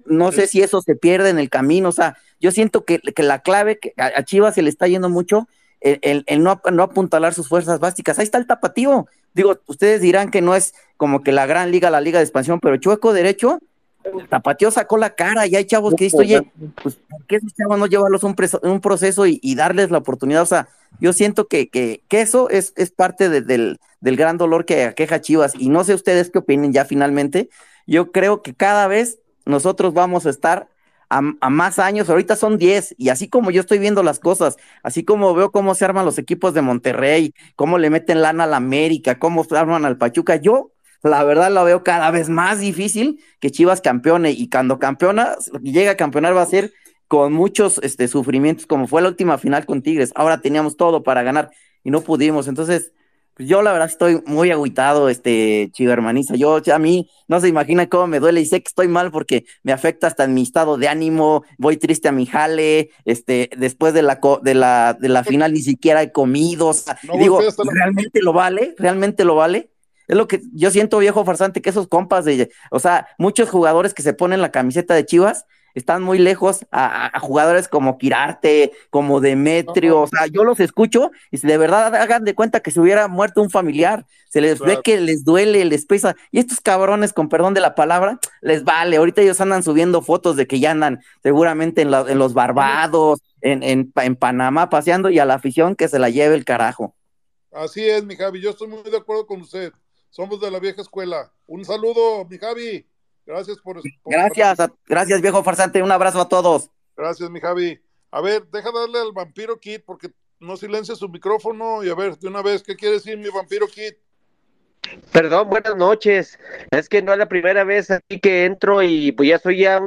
no sé si eso se pierde en el camino, o sea, yo siento que, la clave, que a, Chivas se le está yendo mucho, el, no, no, apuntalar sus fuerzas básicas. Ahí está el tapatío. Digo, ustedes dirán que no es como que la gran liga, la liga de expansión, pero chueco derecho Tapatío sacó la cara y hay chavos que dicen, oye, pues ¿por qué esos chavos no llevarlos un, un proceso y, darles la oportunidad? O sea, yo siento que, que, eso es, es parte del, del, gran dolor que aqueja Chivas y no sé ustedes qué opinen ya finalmente. Yo creo que cada vez nosotros vamos a estar a, más años, ahorita son 10, y así como yo estoy viendo las cosas, así como veo cómo se arman los equipos de Monterrey, cómo le meten lana a la América, cómo se arman al Pachuca, yo la verdad la veo cada vez más difícil que Chivas campeone y cuando campeona, llega a campeonar va a ser con muchos este, sufrimientos, como fue la última final con Tigres. Ahora teníamos todo para ganar y no pudimos. Entonces, pues yo la verdad estoy muy agüitado, este Chivermaniza. Yo, a mí no se imagina cómo me duele y sé que estoy mal porque me afecta hasta en mi estado de ánimo. Voy triste a mi jale. Este, después de la, de la, de la final ni siquiera he comido. digo, ¿realmente lo vale? ¿Realmente lo vale? Es lo que yo siento, viejo farsante, que esos compas de, o sea, muchos jugadores que se ponen la camiseta de Chivas están muy lejos a, jugadores como Quirarte, como Demetrio, o sea, yo los escucho y si de verdad hagan de cuenta que se hubiera muerto un familiar, se les ve que les duele, les pesa, y estos cabrones, con perdón de la palabra, les vale, ahorita ellos andan subiendo fotos de que ya andan seguramente en, en los Barbados, en, en, en Panamá paseando y a la afición que se la lleve el carajo. Así es, mi Javi, yo estoy muy de acuerdo con usted somos de la vieja escuela. Un saludo, mi Javi. Gracias por. gracias, gracias, viejo farsante. Un abrazo a todos. Gracias, mi Javi. A ver, deja darle al vampiro Kit porque no silencia su micrófono. Y a ver, de una vez, ¿qué quiere decir mi vampiro Kit? Perdón, buenas noches. Es que no es la primera vez aquí que entro y pues ya soy ya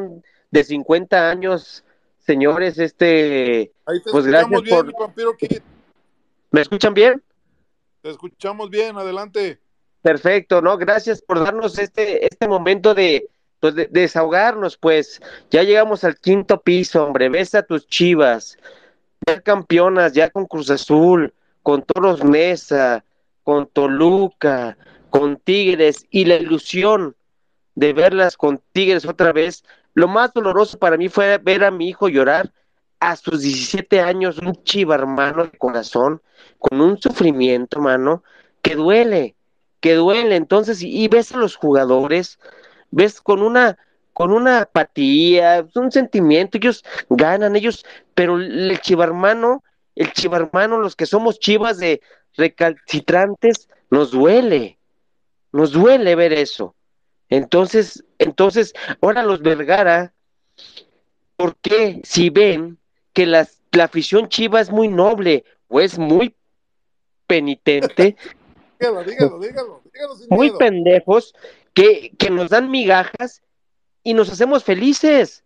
de 50 años, señores. Este. Ahí te pues escuchamos gracias bien, por. mi vampiro Kit. ¿Me escuchan bien? Te escuchamos bien, adelante. Perfecto, ¿no? Gracias por darnos este, este momento de, pues, de, desahogarnos, pues. Ya llegamos al quinto piso, hombre. Ves a tus chivas, ya campeonas, ya con Cruz Azul, con Toros Nesa, con Toluca, con Tigres y la ilusión de verlas con Tigres otra vez, lo más doloroso para mí fue ver a mi hijo llorar a sus 17 años, un chiva hermano de corazón, con un sufrimiento, mano, que duele, que duele. Entonces, y, ves a los jugadores, ves con una, con una apatía, un sentimiento, ellos ganan, ellos, pero el chivarmano, el chivarmano, los que somos chivas de recalcitrantes, nos duele, nos duele ver eso. Entonces, entonces, ahora los Vergara, ¿por qué si ven que la afición chiva es muy noble o es muy penitente? <laughs> dígalo, dígalo, dígalo, dígalo muy pendejos, que, que nos dan migajas y nos hacemos felices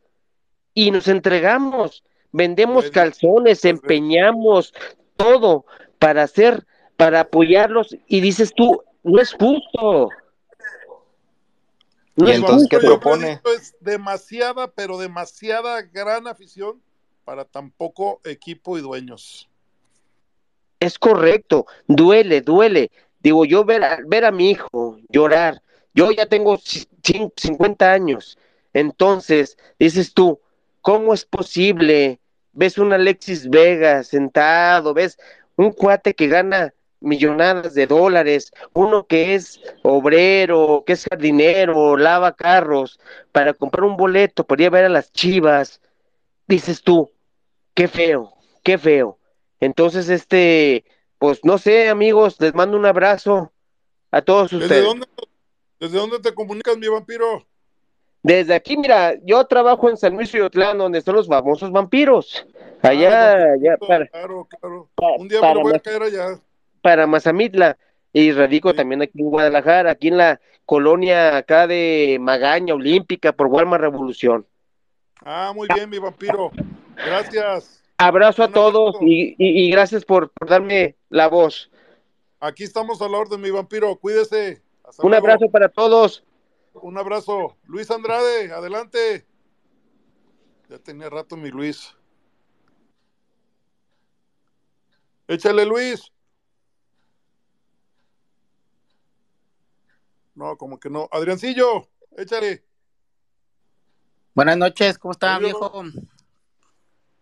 y nos entregamos, vendemos calzones, empeñamos todo para hacer, para apoyarlos y dices tú, no es justo. No es entonces qué propone? Es demasiada, pero demasiada gran afición para tan poco equipo y dueños. Es correcto, duele, duele. Digo, yo ver a, ver a mi hijo llorar, yo ya tengo 50 años, entonces dices tú, ¿cómo es posible? Ves un Alexis Vega sentado, ves un cuate que gana millonadas de dólares, uno que es obrero, que es jardinero, lava carros, para comprar un boleto para ir a ver a las chivas, dices tú, qué feo, qué feo. Entonces, este, pues no sé, amigos, les mando un abrazo a todos ustedes. ¿Desde dónde, desde dónde te comunicas, mi vampiro? Desde aquí, mira, yo trabajo en San Luis y Otlán, donde están los famosos vampiros. Allá, ah, allá, para, claro, claro. un día me voy a caer allá para Mazamitla y radico también aquí en Guadalajara, aquí en la colonia acá de Magaña Olímpica por Walmart Revolución. Ah, muy bien, mi vampiro. Gracias. Abrazo a todos y, gracias por, darme la voz. Aquí estamos a la orden, mi vampiro. Cuídese. Un abrazo para todos. Un abrazo. Luis Andrade, adelante. Ya tenía rato mi Luis. Échale, Luis. No, como que no. Adriancillo, échale. Buenas noches, ¿cómo está, viejo?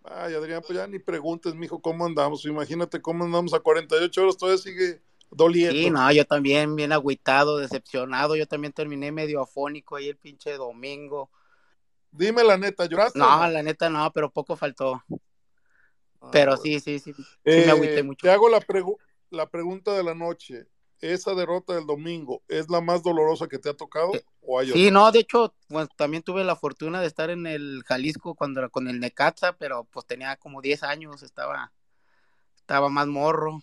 Ay, Adrián, pues ya ni preguntes, mijo, cómo andamos. Imagínate cómo andamos a 48 horas, todavía sigue doliendo. Sí, no, yo también bien agüitado, decepcionado. Yo también terminé medio afónico ahí el pinche domingo. Dime la neta, ¿lloraste? No, la neta no, pero poco faltó. Ah, pero sí, sí, sí, sí me agüité eh, mucho. Te hago la, la pregunta de la noche esa derrota del domingo es la más dolorosa que te ha tocado eh, o hay Sí, no, de hecho, bueno, también tuve la fortuna de estar en el Jalisco cuando era con el Necaxa, pero pues tenía como 10 años, estaba estaba más morro.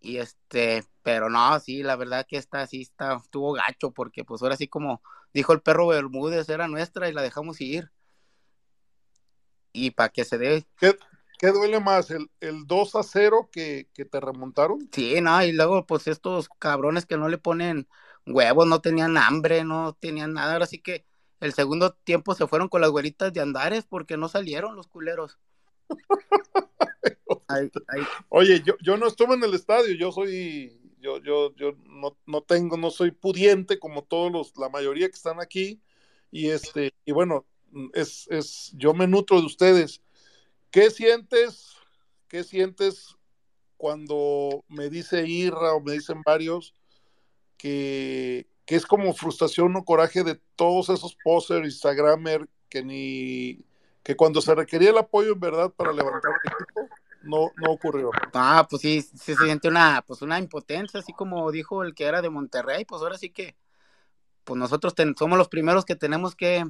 Y este, pero no, sí, la verdad que esta sí está estuvo gacho porque pues ahora sí como dijo el perro Bermúdez era nuestra y la dejamos ir. Y para que se dé ¿Qué, ¿Qué duele más, el, el 2 a 0 que, te remontaron? Sí, no, y luego pues estos cabrones que no le ponen huevos, no tenían hambre, no tenían nada, ahora sí que el segundo tiempo se fueron con las güeritas de Andares porque no salieron los culeros. <laughs> Oye, yo, yo no estuve en el estadio, yo soy, yo, yo, yo no, no tengo, no soy pudiente como todos los, la mayoría que están aquí, y este, y bueno, es, es, yo me nutro de ustedes ¿Qué sientes? ¿Qué sientes cuando me dice Irra o me dicen varios que, es como frustración o coraje de todos esos posers, Instagramer que ni que cuando se requería el apoyo en verdad para levantar el equipo no, no ocurrió. Ah, pues sí, se siente una, pues una impotencia, así como dijo el que era de Monterrey, pues ahora sí que, pues nosotros somos los primeros que tenemos que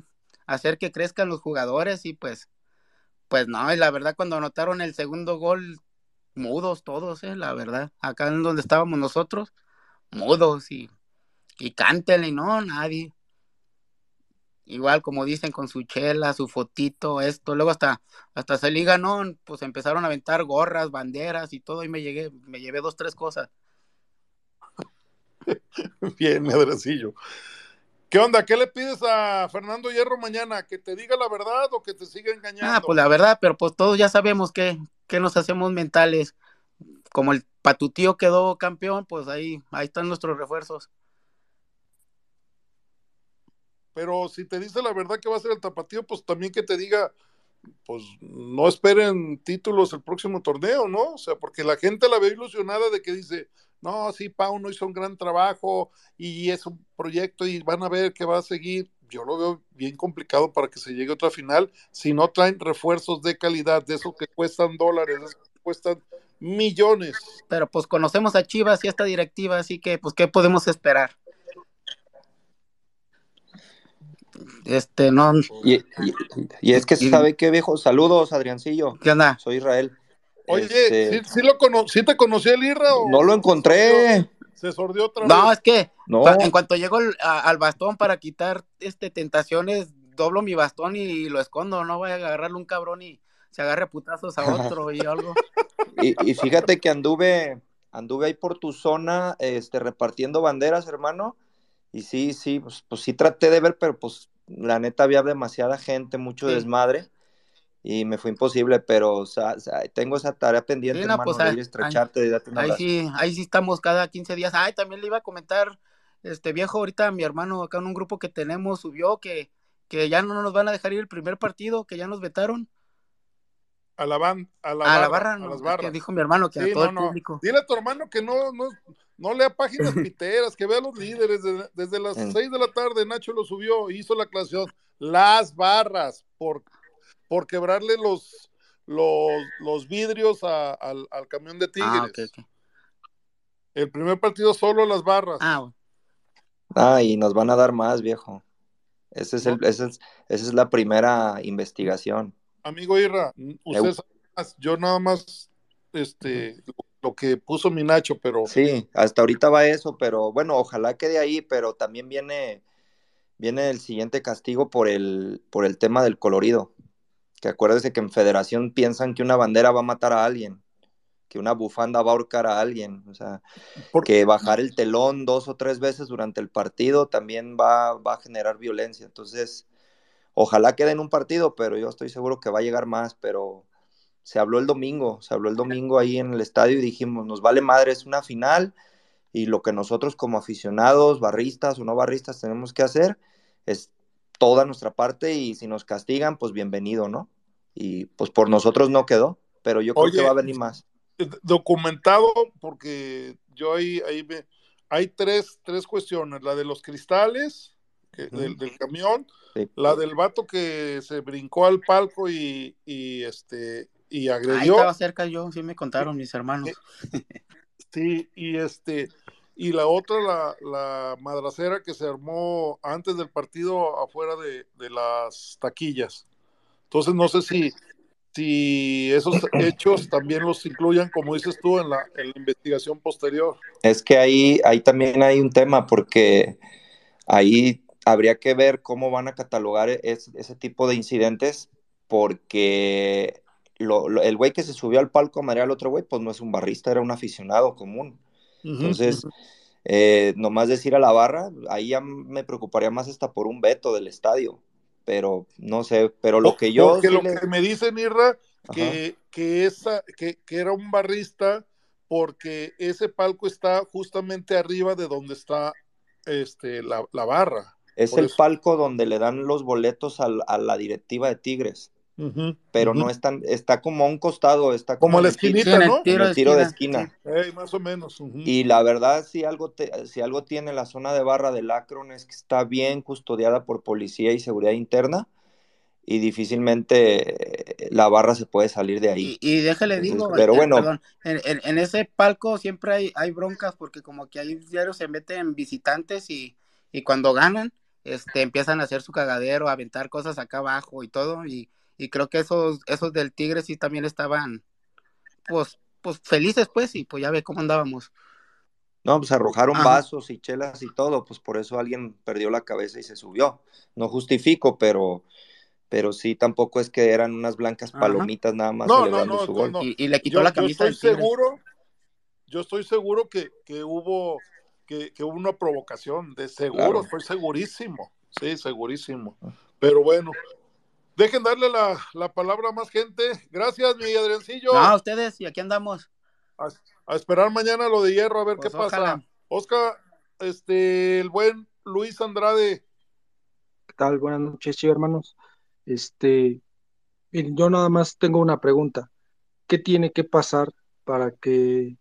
hacer que crezcan los jugadores y pues pues no, y la verdad cuando anotaron el segundo gol, mudos todos, eh, la verdad. Acá en donde estábamos nosotros, mudos y, y cántele, no, nadie. Igual como dicen con su chela, su fotito, esto, luego hasta, hasta se liga, no, pues empezaron a aventar gorras, banderas y todo, y me llegué, me llevé dos, tres cosas. <laughs> Bien, Medracillo. ¿Qué onda? ¿Qué le pides a Fernando Hierro mañana? ¿Que te diga la verdad o que te siga engañando? Ah, pues la verdad, pero pues todos ya sabemos que, que nos hacemos mentales. como el Patutío quedó campeón, pues ahí, ahí están nuestros refuerzos. Pero si te dice la verdad que va a ser el tapatío, pues también que te diga, pues no esperen títulos el próximo torneo, ¿no? O sea, porque la gente la ve ilusionada de que dice, no, sí, Pau no hizo un gran trabajo y es un proyecto y van a ver que va a seguir. Yo lo veo bien complicado para que se llegue a otra final si no traen refuerzos de calidad, de esos que cuestan dólares, de esos que cuestan millones. Pero pues conocemos a Chivas y esta directiva, así que pues, ¿qué podemos esperar? Este, no. Y, es que sabe qué viejo. Saludos, Adriancillo. ¿Qué onda? Soy Israel. Oye, este, ¿sí, lo te conocí el Irra? O no lo encontré. Se sordió otra vez. No, es que en cuanto llego al bastón para quitar este tentaciones, doblo mi bastón y lo escondo. No voy a agarrarle un cabrón y se agarre putazos a otro y algo. Y, y, fíjate que anduve, anduve ahí por tu zona, este, repartiendo banderas, hermano y sí, sí, pues, pues, sí traté de ver, pero pues la neta había demasiada gente, mucho desmadre y me fue imposible, pero o sea, tengo esa tarea pendiente, hermano, pues, de ir estrecharte, ahí, ahí sí, ahí sí estamos cada 15 días. Ay, también le iba a comentar, este viejo, ahorita mi hermano acá en un grupo que tenemos subió que, que ya no nos van a dejar ir el primer partido, que ya nos vetaron. A la, van, a la, a barra, a las barras. dijo mi hermano que a todo el público. Dile a tu hermano que no, no, no lea páginas <laughs> piteras, que vea los líderes. Desde, las 6 de la tarde Nacho lo subió, hizo la aclaración. Las barras, por, por quebrarle los, los, vidrios al, camión de ah, Tigres. El primer partido solo las barras. Ah, ah, y nos van a dar más, viejo. Ese es el, esa es la primera investigación. Amigo Irra, usted yo nada más este, lo que puso mi Nacho, pero... Sí, hasta ahorita va eso, pero bueno, ojalá quede ahí, pero también viene, viene el siguiente castigo por el, por el tema del colorido. Que acuérdese que en federación piensan que una bandera va a matar a alguien, que una bufanda va a ahorcar a alguien, o sea, porque bajar el telón dos o tres veces durante el partido también va, va a generar violencia. Entonces, ojalá quede en un partido, pero yo estoy seguro que va a llegar más, pero se habló el domingo, se habló el domingo ahí en el estadio y dijimos, nos vale madre, es una final y lo que nosotros como aficionados, barristas o no barristas tenemos que hacer es toda nuestra parte y si nos castigan, pues bienvenido, ¿no? Y pues por nosotros no quedó, pero yo creo que va a venir más. Documentado, porque yo ahí, ahí me, hay tres, tres cuestiones, la de los cristales, del, camión, la del vato que se brincó al palco y, y este y agredió. Ahí estaba cerca yo, sí me contaron mis hermanos. Sí, y este, y la otra, la, la madracera que se armó antes del partido afuera de, las taquillas. Entonces no sé si, si esos <clears throat> hechos también los incluyan, como dices tú, en la, en la investigación posterior. Es que ahí, ahí también hay un tema, porque ahí habría que ver cómo van a catalogar ese tipo de incidentes, porque el güey que se subió al palco a marear al otro güey, pues no es un barrista, era un aficionado común. Entonces, eh, nomás decir a la barra, ahí ya me preocuparía más hasta por un veto del estadio. Pero no sé, pero lo que yo. Porque lo que me dice Mirra, que, que, esa, que, que era un barrista, porque ese palco está justamente arriba de donde está este, la, barra. Es el palco donde le dan los boletos a la directiva de Tigres pero no es tan, está como a un costado, está como, la esquinita, ¿no? El tiro, el tiro de esquina. más o menos. Y la verdad, si algo, si algo tiene la zona de barra del Akron es que está bien custodiada por policía y seguridad interna y difícilmente la barra se puede salir de ahí. Y, déjale digo, pero bueno, en, ese palco siempre hay, hay broncas porque como que ahí diarios se meten visitantes y, y cuando ganan, este, empiezan a hacer su cagadero, a aventar cosas acá abajo y todo, y y creo que esos, esos del Tigre sí también estaban, pues, pues felices, pues, y pues ya ve cómo andábamos. No, pues arrojaron vasos y chelas y todo, pues por eso alguien perdió la cabeza y se subió. No justifico, pero, pero sí tampoco es que eran unas blancas palomitas nada más no, no, no, su gol. Y, le quitó la camisa. Yo estoy seguro, yo estoy seguro que, que hubo que, que, hubo una provocación, de seguro, fue segurísimo, sí, segurísimo. Pero bueno, Dejen darle la, palabra a más gente. Gracias, mi Adriancillo. No, ustedes, y aquí andamos. A, esperar mañana lo de hierro, a ver pues qué pasa. Oscar, este, el buen Luis Andrade. ¿Qué tal? Buenas noches, hermanos. Este, yo nada más tengo una pregunta. ¿Qué tiene que pasar para que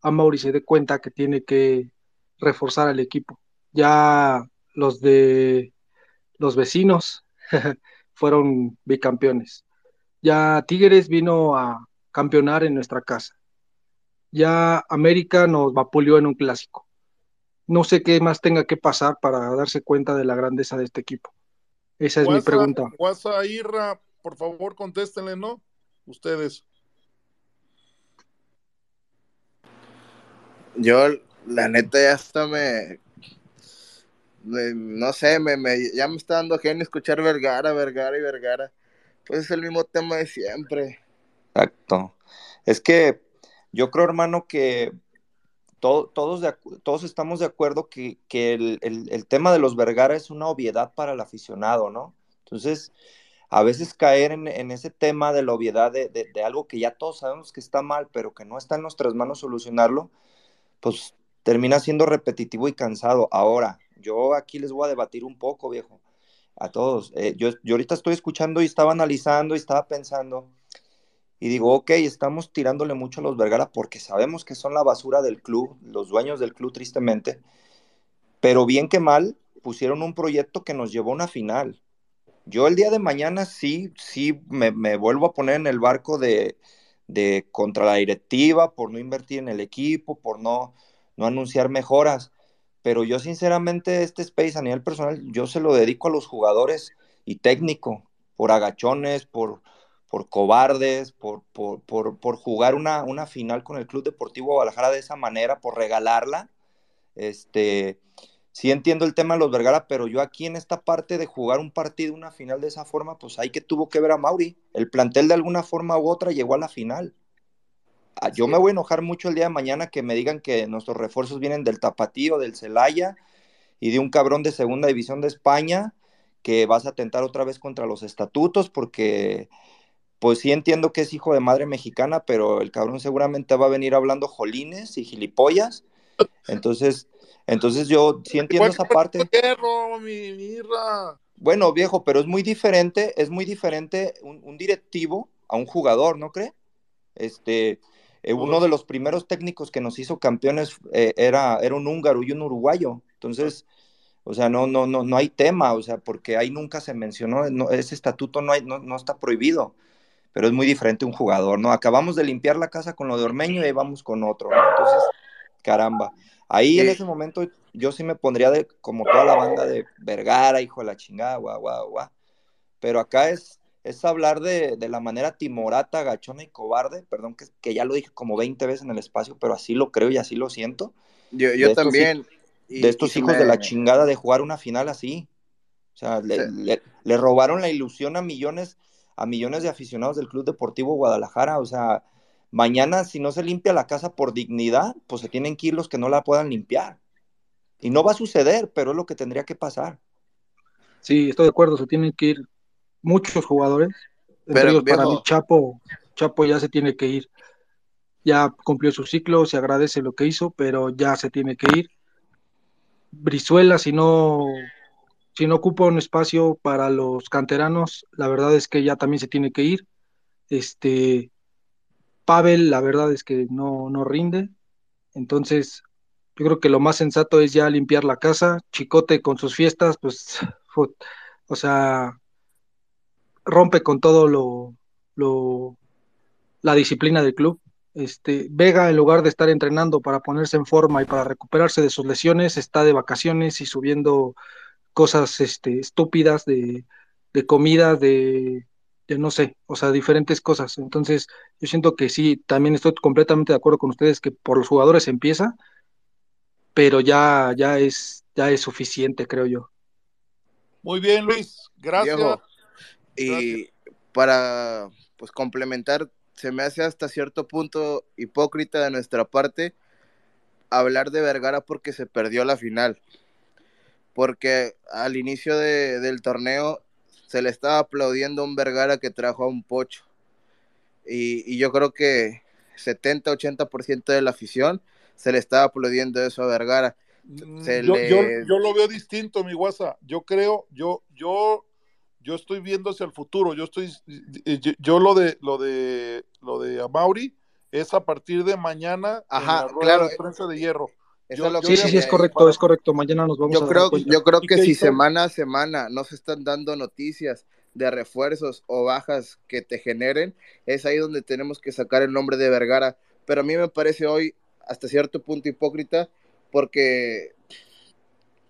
a Mauri se dé cuenta que tiene que reforzar al equipo? Ya los de los vecinos <laughs> fueron bicampeones. Ya Tigres vino a campeonar en nuestra casa. Ya América nos vapuleó en un clásico. No sé qué más tenga que pasar para darse cuenta de la grandeza de este equipo. Esa es mi pregunta. Guasa Irra, por favor, contéstenle, ¿no? Ustedes. Yo, la neta, ya hasta me. No sé, me, ya me está dando genio escuchar Vergara, Vergara y Vergara. Pues es el mismo tema de siempre. Exacto. Es que yo creo, hermano, que todos, de, todos estamos de acuerdo que, el, tema de los Vergara es una obviedad para el aficionado, ¿no? Entonces, a veces caer en, ese tema de la obviedad de, de, algo que ya todos sabemos que está mal, pero que no está en nuestras manos solucionarlo, pues termina siendo repetitivo y cansado. Ahora, yo aquí les voy a debatir un poco, viejo, a todos. Eh, yo, yo ahorita estoy escuchando y estaba analizando y estaba pensando y digo, ok, estamos tirándole mucho a los Vergara porque sabemos que son la basura del club, los dueños del club tristemente, pero bien que mal pusieron un proyecto que nos llevó a una final. Yo el día de mañana sí, sí me, vuelvo a poner en el barco de, de, contra la directiva por no invertir en el equipo, por no, no anunciar mejoras. Pero yo sinceramente este space a nivel personal, yo se lo dedico a los jugadores y técnico, por agachones, por, por cobardes, por, por, por, jugar una, una, final con el Club Deportivo Guadalajara de esa manera, por regalarla. Este, sí entiendo el tema de los Vergara, pero yo aquí en esta parte de jugar un partido, una final de esa forma, pues ahí que tuvo que ver a Mauri. El plantel de alguna forma u otra llegó a la final. Ah, yo me voy a enojar mucho el día de mañana que me digan que nuestros refuerzos vienen del Tapatío, del Celaya y de un cabrón de segunda división de España que vas a atentar otra vez contra los estatutos porque pues sí entiendo que es hijo de madre mexicana, pero el cabrón seguramente va a venir hablando jolines y gilipollas. <laughs> Entonces, entonces yo sí entiendo esa parte. Bueno, viejo, pero es muy diferente, es muy diferente un, directivo a un jugador, ¿no cree? Este, eh, uno de los primeros técnicos que nos hizo campeones eh, era, era un húngaro y un uruguayo. Entonces, o sea, no, no, no, no hay tema, o sea, porque ahí nunca se mencionó, ese estatuto no, hay, no, no está prohibido pero es muy diferente un jugador, ¿no? Acabamos de limpiar la casa con lo de Ormeño y ahí vamos con otro, ¿no? Entonces, caramba. Ahí en ese momento yo sí me pondría de como toda la banda de Vergara, hijo de la chingada, guau, guau, guau. Pero acá es, es hablar de, de, la manera timorata, gachona y cobarde, perdón que, que, ya lo dije como 20 veces en el espacio, pero así lo creo y así lo siento. Yo, yo también. de estos hijos de la chingada de jugar una final así. O sea, le, le, robaron la ilusión a millones, a millones de aficionados del Club Deportivo Guadalajara. O sea, mañana si no se limpia la casa por dignidad, pues se tienen que ir los que no la puedan limpiar. Y no va a suceder, pero es lo que tendría que pasar. Sí, estoy de acuerdo, se tienen que ir muchos jugadores. Pero, para mí Chapo, Chapo ya se tiene que ir. Ya cumplió su ciclo, se agradece lo que hizo, pero ya se tiene que ir. Brizuela, si no si no ocupa un espacio para los canteranos, la verdad es que ya también se tiene que ir. Este, Pavel, la verdad es que no, no rinde. Entonces, yo creo que lo más sensato es ya limpiar la casa. Chicote con sus fiestas, pues, <laughs> o sea, rompe con todo lo, lo, la disciplina del club. Este, Vega, en lugar de estar entrenando para ponerse en forma y para recuperarse de sus lesiones, está de vacaciones y subiendo cosas este, estúpidas de, de comida, de, no sé, o sea, diferentes cosas. Entonces, yo siento que sí, también estoy completamente de acuerdo con ustedes que por los jugadores empieza, pero ya, ya es, ya es suficiente, creo yo. Muy bien, Luis, gracias. Y para pues complementar, se me hace hasta cierto punto hipócrita de nuestra parte hablar de Vergara porque se perdió la final porque al inicio del torneo se le estaba aplaudiendo a un Vergara que trajo a un pocho. Y, yo creo que 70-80% de la afición se le estaba aplaudiendo eso a Vergara. Mm, yo, yo, lo veo distinto, mi guasa. Yo creo, yo, yo, yo estoy viendo hacia el futuro. Yo estoy, yo, lo de, lo de, lo de Amauri es a partir de mañana Ajá, claro. de prensa de hierro. sí, sí, sí, es correcto, es correcto. Mañana nos vamos yo creo, Yo creo que si semana a semana no se están dando noticias de refuerzos o bajas que te generen, es ahí donde tenemos que sacar el nombre de Vergara. Pero a mí me parece hoy hasta cierto punto hipócrita porque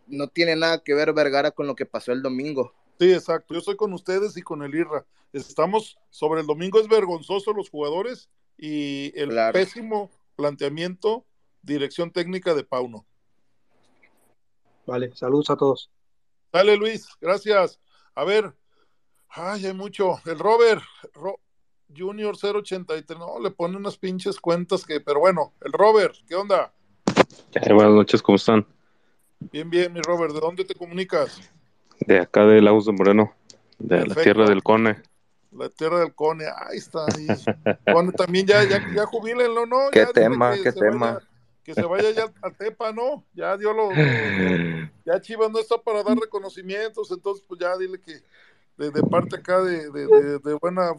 no tiene nada que ver Vergara con lo que pasó el domingo. Sí, exacto. Yo estoy con ustedes y con el IRRA. Estamos sobre el domingo, es vergonzoso los jugadores y el pésimo planteamiento, dirección técnica de Pauno. Vale, saludos a todos. Dale, Luis, gracias. A ver, ay, hay mucho. El Robert, Junior 083, no, le pone unas pinches cuentas que, pero bueno, el Robert, ¿qué onda? buenas noches, ¿cómo están? Bien, bien, mi Robert, ¿de dónde te comunicas? De acá de Lagos de Moreno, de la tierra del Cone. La tierra del Cone, ahí está. Ahí. también ya, ya, ya jubílenlo, ¿no? ¿Qué tema? ¿Qué tema? que se vaya ya a Tepa, ¿no? Ya dio lo, <laughs> ya Chivas no está para dar reconocimientos, entonces pues ya dile que de, parte acá de, de, buena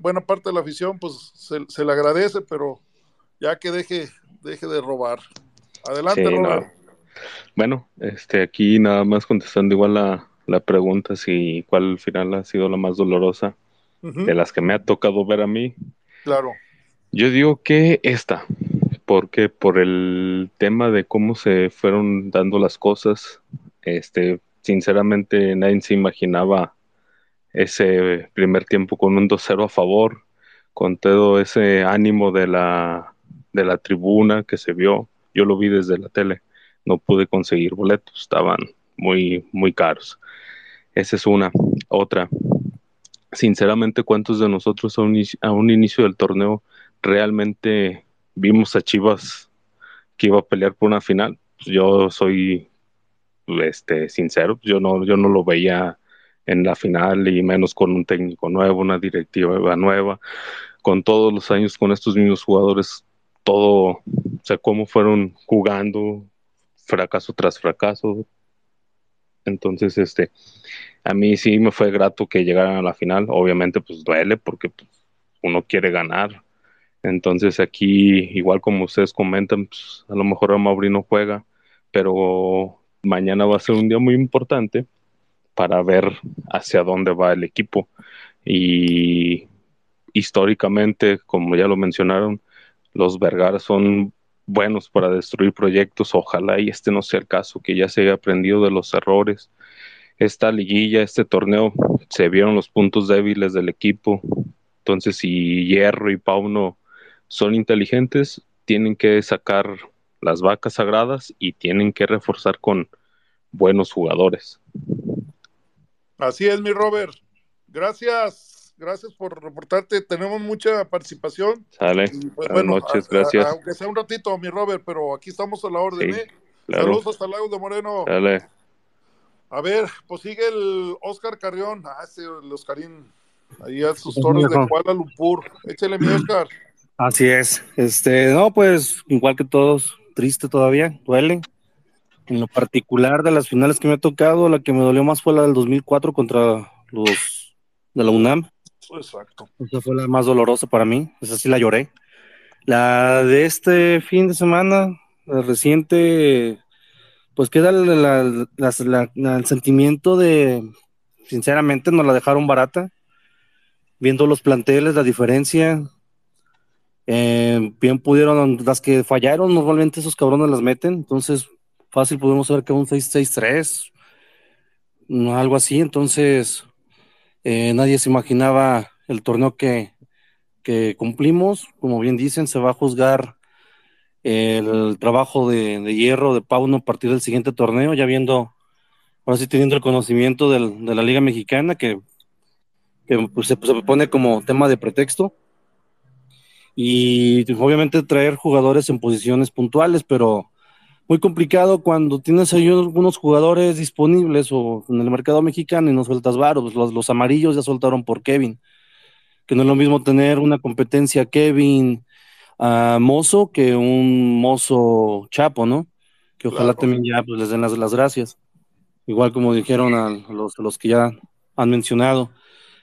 buena parte de la afición pues se, se, le agradece, pero ya que deje deje de robar. Adelante, Robert. Bueno, este aquí nada más contestando igual la, la pregunta si cuál final ha sido la más dolorosa de las que me ha tocado ver a mí. Claro. Yo digo que esta, porque por el tema de cómo se fueron dando las cosas, este, sinceramente nadie se imaginaba ese primer tiempo con un 2-0 a favor, con todo ese ánimo de la, de la tribuna que se vio. Yo lo vi desde la tele, no pude conseguir boletos, estaban muy, muy caros. Esa es una. Otra, sinceramente, ¿cuántos de nosotros a un, a un inicio del torneo realmente vimos a Chivas que iba a pelear por una final? Pues yo soy este sincero, yo no, yo no lo veía en la final y menos con un técnico nuevo, una directiva nueva, con todos los años con estos mismos jugadores, todo, o sea, cómo fueron jugando fracaso tras fracaso. Entonces, este, a mí sí me fue grato que llegaran a la final. Obviamente, pues duele porque pues, uno quiere ganar. Entonces aquí, igual como ustedes comentan, pues, a lo mejor a Mauri no juega, pero mañana va a ser un día muy importante para ver hacia dónde va el equipo. Y históricamente, como ya lo mencionaron, los Vergara son buenos para destruir proyectos. Ojalá y este no sea el caso, que ya se haya aprendido de los errores. Esta liguilla, este torneo, se vieron los puntos débiles del equipo. Entonces, si Hierro y Pauno son inteligentes, tienen que sacar las vacas sagradas y tienen que reforzar con buenos jugadores. Así es, mi Robert. Gracias, gracias por reportarte. Tenemos mucha participación. Sale. Pues, Buenas noches, gracias. aunque sea un ratito, mi Robert, pero aquí estamos a la orden. ¿eh? Saludos hasta Lagos de Moreno. Dale. A ver, pues sigue el Oscar Carrión. Ah, ese, el Oscarín. Ahí a sus torres de Kuala Lumpur. Échale mi Oscar. Así es. Este, no, pues igual que todos, triste todavía, duele. En lo particular de las finales que me ha tocado, la que me dolió más fue la del 2004 contra los de la UNAM. Exacto. Esa fue la más dolorosa para mí, esa sí la lloré. La de este fin de semana, la reciente, pues queda el sentimiento de, sinceramente, nos la dejaron barata. Viendo los planteles, la diferencia, eh, bien pudieron, las que fallaron, normalmente esos cabrones las meten, entonces fácil podemos ver que un 6-6-3, algo así, entonces eh, nadie se imaginaba el torneo que, cumplimos, como bien dicen, se va a juzgar el trabajo de, hierro de Pauno a partir del siguiente torneo, ya viendo, ahora sí teniendo el conocimiento de la Liga Mexicana, que, pues, se, se pone como tema de pretexto, y obviamente traer jugadores en posiciones puntuales, pero muy complicado cuando tienes ahí algunos jugadores disponibles o en el mercado mexicano y no sueltas varos. Los, los amarillos ya soltaron por Kevin, que no es lo mismo tener una competencia Kevin, a Mozo que un Mozo Chapo, ¿no? Que ojalá también ya pues, les den las, las gracias. Igual como dijeron a los, los que ya han mencionado.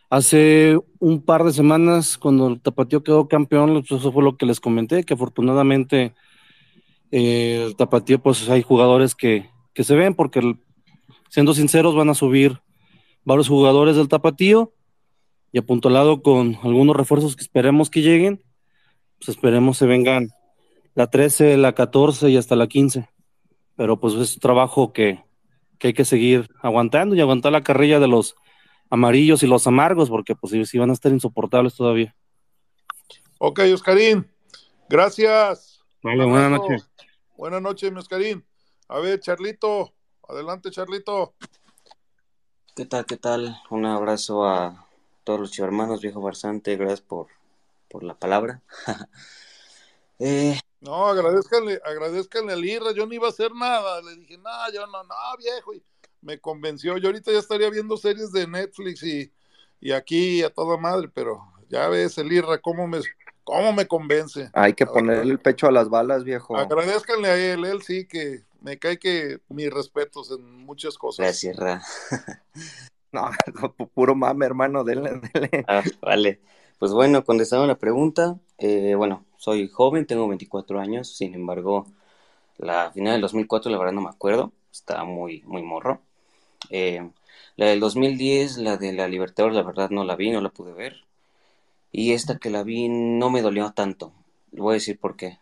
Hace un par de semanas, cuando el Tapatío quedó campeón, pues, eso fue lo que les comenté, que afortunadamente eh, el Tapatío, pues hay jugadores que, que se ven, porque siendo sinceros, van a subir varios jugadores del Tapatío y apuntalado con algunos refuerzos que esperemos que lleguen, pues esperemos se vengan la 13, la 14 y hasta la 15. Pero pues es un trabajo que, que hay que seguir aguantando y aguantar la carrilla de los amarillos y los amargos, porque pues si van a estar insoportables todavía. Ok, Oscarín, gracias. Vale, buenas noches. Buenas noches, mi Oscarín. A ver, Charlito, adelante, Charlito. ¿Qué tal, qué tal? Un abrazo a todos los hermanos, viejo Barzante, gracias por, por la palabra. <laughs> eh, no, agradezcanle, agradezcanle al Irra, yo no iba a hacer nada, le dije, no, yo no, no, viejo, y me convenció, yo ahorita ya estaría viendo series de Netflix y, y aquí a toda madre, pero ya ves el Irra, cómo me, cómo me convence. Hay que ponerle el pecho a las balas, viejo. Agradezcanle a él, él sí que me cae que mis respetos en muchas cosas. Gracias, Irra. <laughs> No, puro mame, hermano, denle, denle. Ah, vale. Pues bueno, contestando la pregunta, eh, bueno, soy joven, tengo 24 años, sin embargo, la final del 2004, la verdad no me acuerdo, estaba muy, muy morro. Eh, la del 2010, la de la Libertadores, la verdad no la vi, no la pude ver. Y esta que la vi no me dolió tanto. Voy a decir por qué.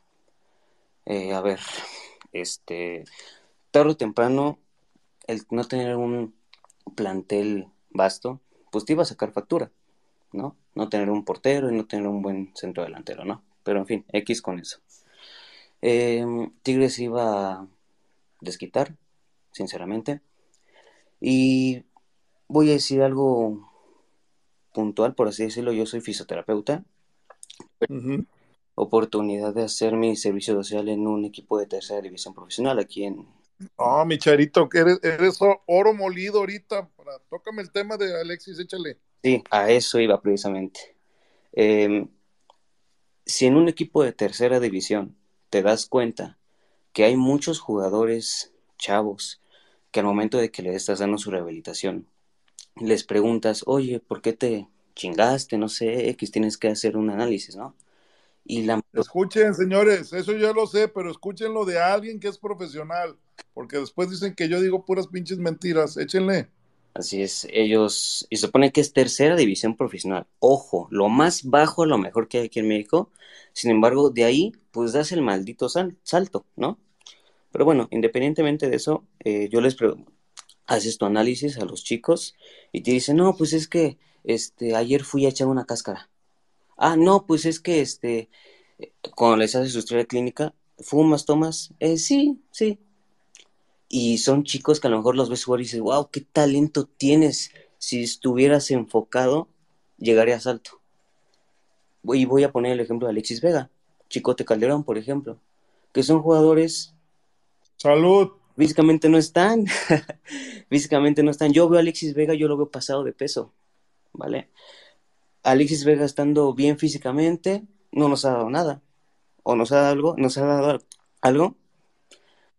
Eh, a ver, este, tarde o temprano, el no tener un plantel vasto, pues te iba a sacar factura, ¿no? No tener un portero y no tener un buen centro delantero, ¿no? Pero en fin, X con eso. Em, Tigres iba a desquitar, sinceramente. Y voy a decir algo puntual, por así decirlo, yo soy fisioterapeuta. Oportunidad de hacer mi servicio social en un equipo de tercera división profesional aquí en, no, mi charito, que eres, eres oro molido ahorita. Para, tócame el tema de Alexis, échale. Sí, a eso iba precisamente. Em, si en un equipo de tercera división te das cuenta que hay muchos jugadores chavos que al momento de que le estás dando su rehabilitación, les preguntas, oye, ¿por qué te chingaste? No sé, X, tienes que hacer un análisis, ¿no? Y la... Escuchen, señores, eso ya lo sé, pero escúchenlo de alguien que es profesional, porque después dicen que yo digo puras pinches mentiras, échenle. Así es, ellos, y se supone que es tercera división profesional. Ojo, lo más bajo, lo mejor que hay aquí en México. Sin embargo, de ahí, pues das el maldito salto, ¿no? Pero bueno, independientemente de eso, eh, yo les pregunto, haces tu análisis a los chicos y te dicen, no, pues es que este, ayer fui a echar una cáscara. Ah, no, pues es que este, cuando les haces su historia clínica, ¿fumas, tomas? Eh, sí, sí. Y son chicos que a lo mejor los ves jugar y dices, wow, qué talento tienes. Si estuvieras enfocado, llegarías alto. Y voy a poner el ejemplo de Alexis Vega, Chicote Calderón, por ejemplo, que son jugadores. Salud. Físicamente no están. <laughs> físicamente no están. Yo veo a Alexis Vega, yo lo veo pasado de peso. ¿Vale? Alexis Vega estando bien físicamente, no nos ha dado nada. O nos ha dado algo, nos ha dado algo.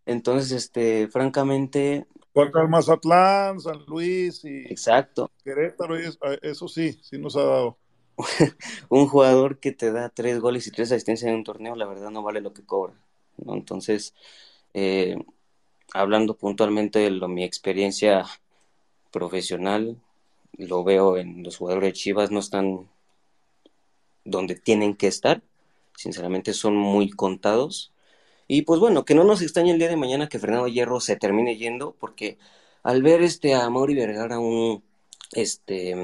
Entonces, este, francamente. Contra el Mazatlán, San Luis y. Exacto. Querétaro, eso sí, sí nos ha dado. <laughs> un jugador que te da tres goles y tres asistencias en un torneo, la verdad no vale lo que cobra. ¿no? Entonces, eh, hablando puntualmente de lo, mi experiencia profesional, lo veo en los jugadores de Chivas, no están donde tienen que estar. Sinceramente son muy contados. Y pues bueno, que no nos extrañe el día de mañana que Fernando Hierro se termine yendo, porque al ver este a Mauri Vergara un este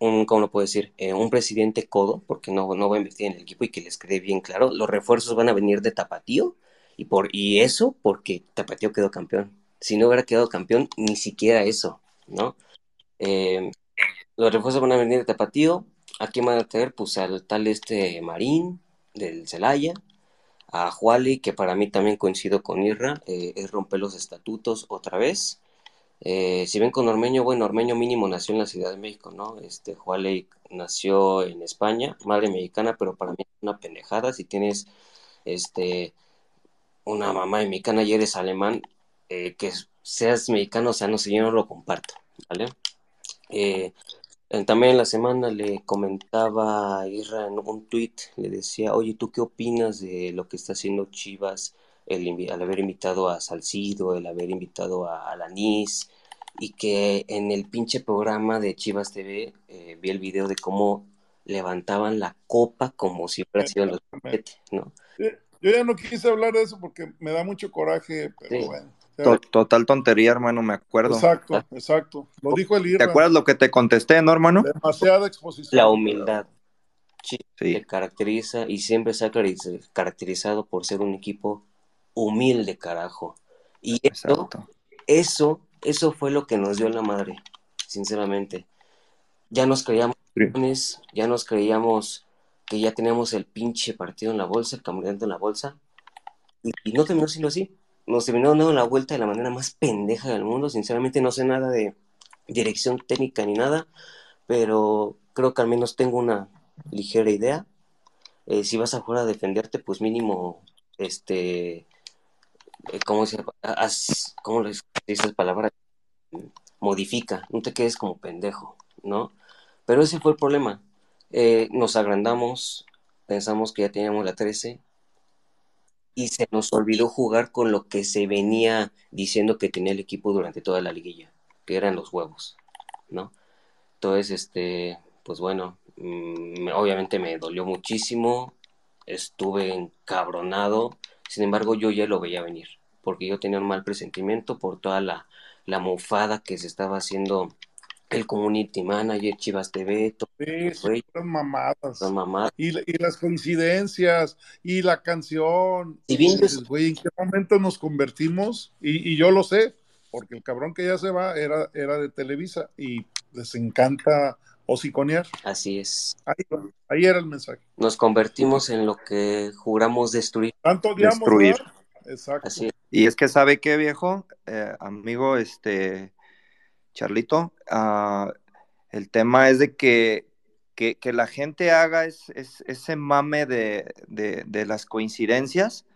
un, ¿cómo lo puedo decir? Eh, un presidente codo, porque no, no va a invertir en el equipo y que les quede bien claro, los refuerzos van a venir de Tapatío, y por y eso porque Tapatío quedó campeón. Si no hubiera quedado campeón, ni siquiera eso, ¿no? Eh, los refuerzos van a venir de Tapatío. Aquí van a tener pues al tal este Marín del Celaya, a Juali, que para mí también coincido con Irra, eh, es romper los estatutos otra vez. Eh, si ven con Ormeño, bueno, Ormeño mínimo nació en la Ciudad de México, ¿no? Este, Juárez nació en España, madre mexicana, pero para mí es una pendejada. Si tienes este, una mamá mexicana y eres alemán, eh, que seas mexicano, o sea, no sé, yo no lo comparto, ¿vale? Eh, también en la semana le comentaba a Isra en un tweet, le decía, oye, ¿tú qué opinas de lo que está haciendo Chivas el, al haber invitado a Salcido, el haber invitado a Alanis, y que en el pinche programa de Chivas TV eh, vi el video de cómo levantaban la copa como si hubiera sido los ¿no? Yo ya no quise hablar de eso porque me da mucho coraje, pero bueno. Total tontería, hermano, me acuerdo. Exacto, exacto. Lo dijo el ¿Te acuerdas lo que te contesté, no, hermano? Demasiada exposición. La humildad. Sí. Se caracteriza y siempre se ha caracterizado por ser un equipo humilde, carajo. Y eso, eso, eso fue lo que nos dio la madre, sinceramente. Ya nos creíamos, ya nos creíamos que ya teníamos el pinche partido en la bolsa, el campeonato en la bolsa, y, no terminó siendo así nos terminó dando la vuelta de la manera más pendeja del mundo. Sinceramente no sé nada de dirección técnica ni nada, pero creo que al menos tengo una ligera idea. Eh, si vas a jugar a defenderte, pues mínimo, este, eh, ¿cómo se Haz, ¿Cómo le dices palabra? Modifica, no te quedes como pendejo, ¿no? Pero ese fue el problema. Eh, nos agrandamos, pensamos que ya teníamos la 13, y se nos olvidó jugar con lo que se venía diciendo que tenía el equipo durante toda la liguilla, que eran los huevos, ¿no? Entonces, este, pues bueno, mm, obviamente me dolió muchísimo, estuve encabronado, sin embargo yo ya lo veía venir, porque yo tenía un mal presentimiento por toda la, la mofada que se estaba haciendo el community manager, Chivas TV, todo sí, mamadas. Y, las coincidencias, y la canción. Y bien, güey, ¿en qué momento nos convertimos? Y, yo lo sé, porque el cabrón que ya se va era, era de Televisa y les encanta hociconear. Así es. Ahí, era el mensaje. Nos convertimos en lo que juramos destruir. Tanto destruir. Exacto. Y es que, ¿sabe qué, viejo? Eh, amigo, este Charlito, ah, el tema es de que, que, la gente haga ese mame de, las coincidencias.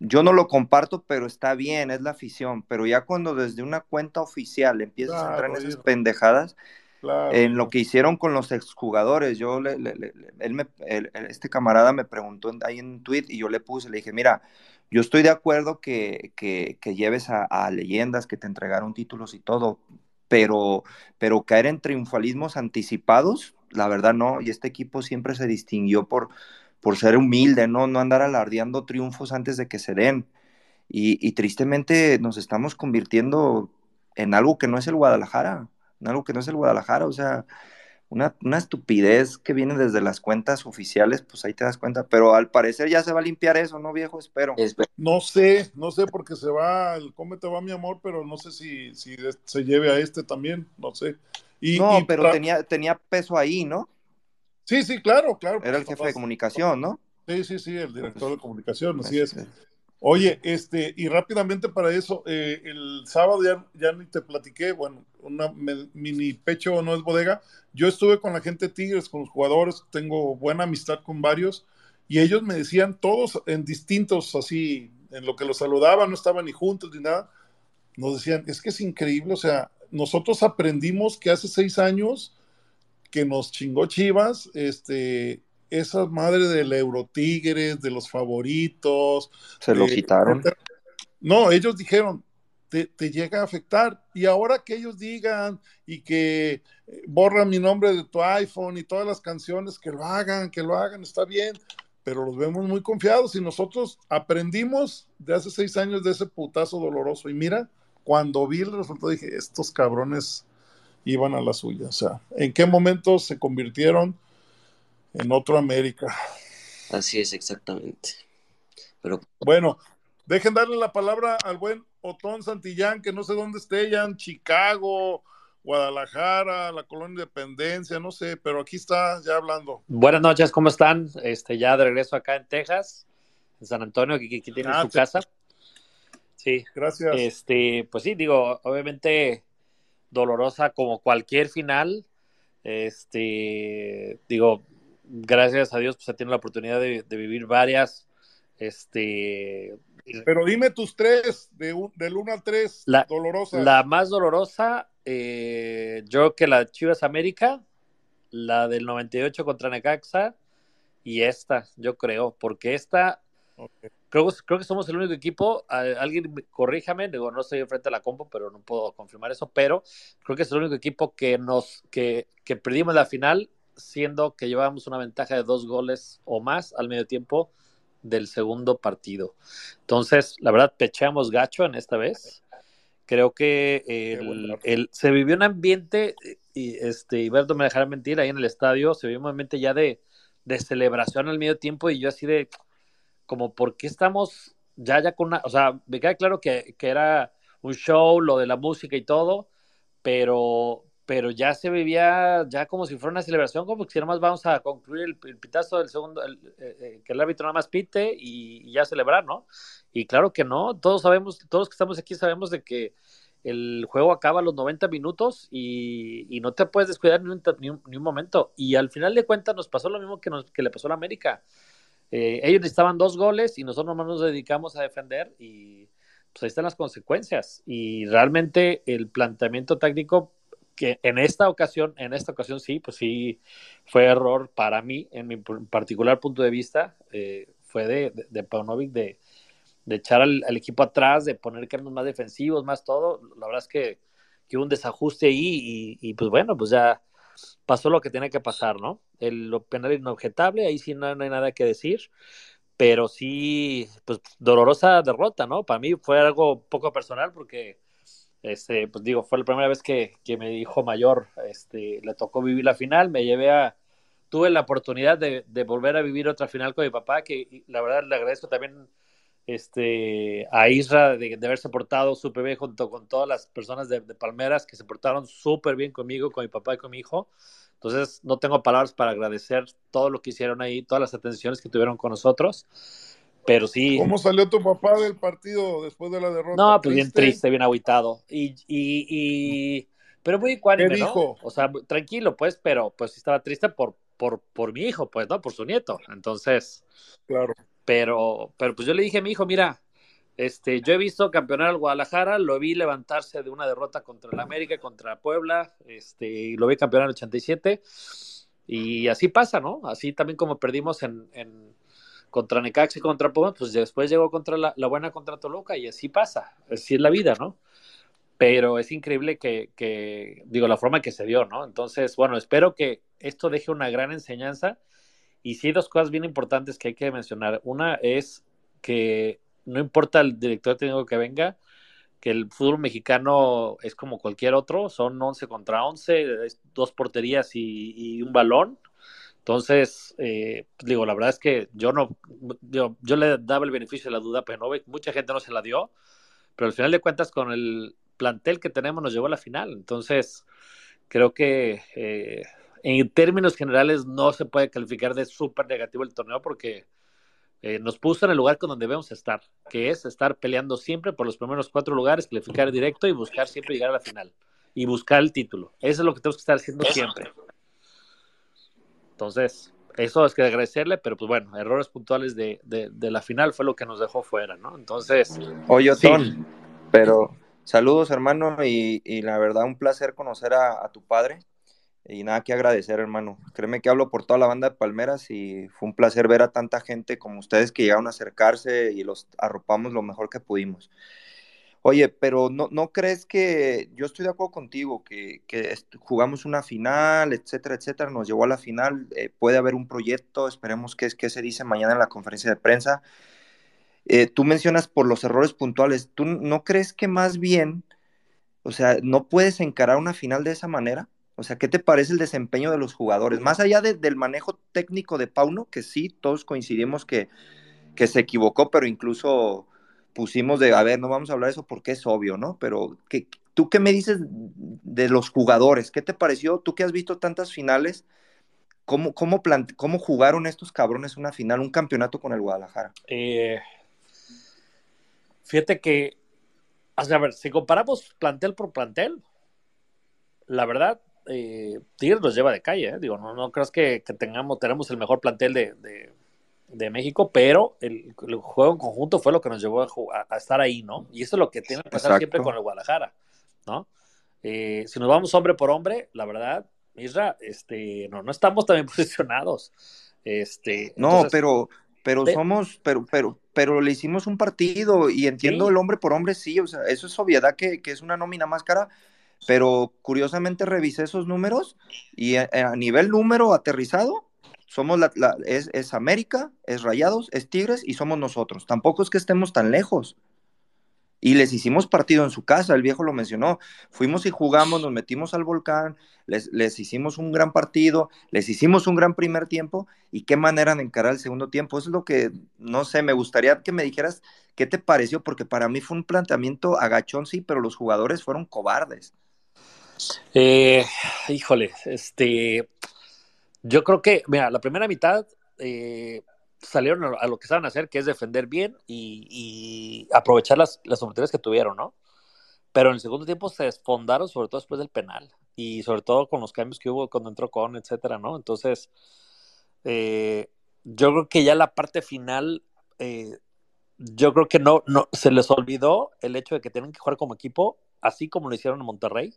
Yo no lo comparto, pero está bien, es la afición. Pero ya cuando desde una cuenta oficial empiezas a entrar en esas pendejadas, en lo que hicieron con los exjugadores, yo le, él me, este camarada me preguntó ahí en un tweet y yo le puse, le dije, mira, yo estoy de acuerdo que, lleves a, a, leyendas que te entregaron títulos y todo, pero, pero caer en triunfalismos anticipados, la verdad no, y este equipo siempre se distinguió por, por ser humilde, ¿no? no andar alardeando triunfos antes de que se den. Y, y, tristemente nos estamos convirtiendo en algo que no es el Guadalajara, en algo que no es el Guadalajara, o sea, una, estupidez que viene desde las cuentas oficiales, pues ahí te das cuenta, pero al parecer ya se va a limpiar eso, ¿no, viejo? Espero. No sé, no sé, porque se va, el cómo te va mi amor, pero no sé si, si se lleve a este también, no sé. Y, no, pero tenía, tenía peso ahí, ¿no? Sí, sí, claro, claro. Era el jefe de comunicación, ¿no? Sí, sí, sí, el director de comunicación, así es. Oye, este, y rápidamente para eso, eh, el sábado ya, ya, ni te platiqué, bueno, una mini pecho no es bodega. Yo estuve con la gente Tigres, con los jugadores, tengo buena amistad con varios, y ellos me decían, todos en distintos, así, en lo que los saludaban, no estaban ni juntos ni nada, nos decían, es que es increíble, o sea, nosotros aprendimos que hace seis años que nos chingó Chivas, este, esa madre del Eurotigres, de los favoritos. Se lo quitaron. No, ellos dijeron, te, llega a afectar. Y ahora que ellos digan y que eh, borran mi nombre de tu iPhone y todas las canciones, que lo hagan, que lo hagan, está bien. Pero los vemos muy confiados y nosotros aprendimos de hace seis años de ese putazo doloroso. Y mira, cuando vi el resultado dije, estos cabrones iban a la suya. O sea, ¿en qué momento se convirtieron? En otro América. Así es, exactamente. Pero bueno, dejen darle la palabra al buen Otón Santillán, que no sé dónde esté, ya en Chicago, Guadalajara, la colonia Independencia, no sé, pero aquí está ya hablando. Buenas noches, ¿cómo están? Este, ya de regreso acá en Texas, en San Antonio, aquí, tiene ah, su casa. Sí. Gracias. Este, pues sí, digo, obviamente dolorosa como cualquier final. Este, digo, gracias a Dios, pues ha tenido la oportunidad de, vivir varias. Este. Pero dime tus tres, de del 1 al 3, la, dolorosas. La más dolorosa, eh, yo creo que la Chivas América, la del 98 contra Necaxa y esta, yo creo, porque esta, creo, creo que somos el único equipo, alguien corríjame, digo, no estoy frente a la compo, pero no puedo confirmar eso, pero creo que es el único equipo que nos, que, que perdimos la final, siendo que llevábamos una ventaja de dos goles o más al medio tiempo del segundo partido. Entonces, la verdad, pecheamos gacho en esta vez. Creo que el, se vivió un ambiente, y este, Iberto me dejará mentir, ahí en el estadio, se vivió un ambiente ya de, de celebración al medio tiempo y yo así de, como, ¿por qué estamos ya, ya con una, o sea, me queda claro que, que era un show, lo de la música y todo, pero, pero ya se vivía ya como si fuera una celebración, como si nada más vamos a concluir el, pitazo del segundo, eh, eh, que el árbitro nada más pite y, ya celebrar, ¿no? Y claro que no, todos sabemos, todos que estamos aquí sabemos de que el juego acaba a los 90 minutos y, no te puedes descuidar ni un, ni, un, momento. Y al final de cuentas nos pasó lo mismo que, nos, que le pasó a la América. Eh, ellos necesitaban dos goles y nosotros nomás nos dedicamos a defender y pues ahí están las consecuencias. Y realmente el planteamiento técnico que en esta ocasión, en esta ocasión sí, pues sí fue error para mí, en mi particular punto de vista, eh, fue de, de, de Paunovic de, de echar al, equipo atrás, de poner carnos más defensivos, más todo. La verdad es que, que hubo un desajuste ahí y, pues bueno, pues ya pasó lo que tenía que pasar, ¿no? El lo penal inobjetable, ahí sí no, hay nada que decir, pero sí, pues dolorosa derrota, ¿no? Para mí fue algo poco personal porque, este, pues digo, fue la primera vez que, que mi hijo mayor este, le tocó vivir la final, me llevé a, tuve la oportunidad de, de volver a vivir otra final con mi papá, que la verdad le agradezco también este, a Isra de, haberse portado súper bien junto con todas las personas de, Palmeras que se portaron súper bien conmigo, con mi papá y con mi hijo. Entonces, no tengo palabras para agradecer todo lo que hicieron ahí, todas las atenciones que tuvieron con nosotros. Pero sí. ¿Cómo salió tu papá del partido después de la derrota? No, pues bien triste, bien aguitado. Y, y, y... pero muy ecuánime, ¿no? O sea, tranquilo, pues, pero pues estaba triste por, por, por mi hijo, pues, ¿no? Por su nieto. Entonces. Claro. Pero, pero pues yo le dije a mi hijo, mira, este, yo he visto campeonar al Guadalajara, lo vi levantarse de una derrota contra el América, contra Puebla, este, lo vi campeonar en el 87, y así pasa, ¿no? Así también como perdimos en, en contra Necaxa contra Puebla, pues después llegó contra la, buena contra Toluca, y así pasa, así es la vida, ¿no? Pero es increíble que, que, digo, la forma que se dio, ¿no? Entonces, bueno, espero que esto deje una gran enseñanza y sí hay dos cosas bien importantes que hay que mencionar. Una es que no importa el director técnico que venga, que el fútbol mexicano es como cualquier otro, son 11 contra 11, dos porterías y, un balón. Entonces, eh, digo, la verdad es que yo no, yo, yo, le daba el beneficio de la duda, pero no, mucha gente no se la dio, pero al final de cuentas con el plantel que tenemos nos llevó a la final. Entonces, creo que eh, en términos generales no se puede calificar de súper negativo el torneo porque eh, nos puso en el lugar con donde debemos estar, que es estar peleando siempre por los primeros cuatro lugares, calificar directo y buscar siempre llegar a la final y buscar el título. Eso es lo que tenemos que estar haciendo siempre. Entonces, eso es que agradecerle, pero pues bueno, errores puntuales de, de, la final fue lo que nos dejó fuera, ¿no? Entonces. Oye, Otón, pero saludos, hermano, y, y, la verdad, un placer conocer a, a tu padre. Y nada que agradecer, hermano. Créeme que hablo por toda la banda de Palmeras y fue un placer ver a tanta gente como ustedes que llegaron a acercarse y los arropamos lo mejor que pudimos. Oye, pero no, ¿no crees que yo estoy de acuerdo contigo, que, jugamos una final, etcétera, etcétera, nos llevó a la final, eh, puede haber un proyecto, esperemos que es que se dice mañana en la conferencia de prensa. Eh, tú mencionas por los errores puntuales, ¿tú no crees que más bien, o sea, no puedes encarar una final de esa manera? O sea, ¿qué te parece el desempeño de los jugadores? Más allá del manejo técnico de Pauno, que sí, todos coincidimos que, que se equivocó, pero incluso pusimos de, a ver, no vamos a hablar de eso porque es obvio, ¿no? Pero ¿qué, ¿tú qué me dices de los jugadores? ¿Qué te pareció? Tú que has visto tantas finales, ¿cómo, cómo, cómo jugaron estos cabrones una final, un campeonato con el Guadalajara? Eh, fíjate que a ver, si comparamos plantel por plantel, la verdad, eh, Tigres lleva de calle, ¿eh? digo, no, no creas que, tengamos, tenemos el mejor plantel de, México, pero el, juego en conjunto fue lo que nos llevó a, estar ahí, ¿no? Y eso es lo que tiene que pasar siempre con el Guadalajara, ¿no? Eh, si nos vamos hombre por hombre, la verdad, Isra, este, no, no estamos también <laughs> posicionados. Este, no, pero, pero somos, pero, pero, pero le hicimos un partido y entiendo el hombre por hombre, sí, o sea, eso es obviedad que, que es una nómina más cara, pero curiosamente revisé esos números y a, nivel número aterrizado, somos la, es, es, América, es Rayados, es Tigres y somos nosotros. Tampoco es que estemos tan lejos. Y les hicimos partido en su casa, el viejo lo mencionó. Fuimos y jugamos, nos metimos al volcán, les, les hicimos un gran partido, les hicimos un gran primer tiempo. ¿Y qué manera de encarar el segundo tiempo? Es lo que, no sé, me gustaría que me dijeras qué te pareció, porque para mí fue un planteamiento agachón, sí, pero los jugadores fueron cobardes. Eh, híjole, este, yo creo que, mira, la primera mitad eh, salieron a lo que saben hacer, que es defender bien y, aprovechar las, las oportunidades que tuvieron, ¿no? Pero en el segundo tiempo se desfondaron, sobre todo después del penal, y sobre todo con los cambios que hubo cuando entró con, etcétera, ¿no? Entonces, eh, yo creo que ya la parte final, eh, yo creo que no, no, se les olvidó el hecho de que tienen que jugar como equipo, así como lo hicieron en Monterrey,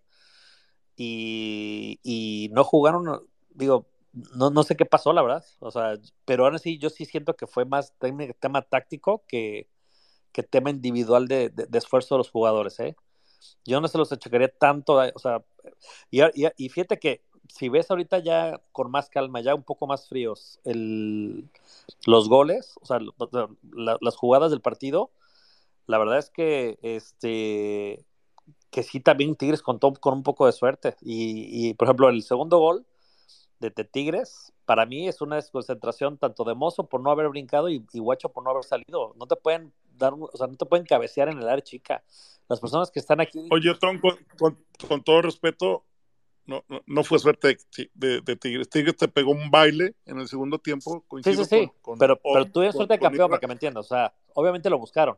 y, y no jugaron, digo, no, no sé qué pasó, la verdad. O sea, pero ahora sí, yo sí siento que fue más tema táctico que, que tema individual de, de, esfuerzo de los jugadores, ¿eh? Yo no se los achacaría tanto, eh, o sea, y, y, fíjate que si ves ahorita ya con más calma, ya un poco más fríos, el, los goles, o sea, las jugadas del partido, la verdad es que este que sí también Tigres contó con un poco de suerte. Y, y por ejemplo, el segundo gol, de, Tigres, para mí es una desconcentración tanto de Mozo por no haber brincado y, Guacho por no haber salido. No te pueden dar, o sea, no te pueden cabecear en el área chica. Las personas que están aquí. Oye, Tom, con, todo respeto, no, no, fue suerte de, Tigres. Tigres te pegó un baile en el segundo tiempo. Sí, sí, sí. pero, pero tuvieron suerte de campeón, para que me entiendas. O sea, obviamente lo buscaron.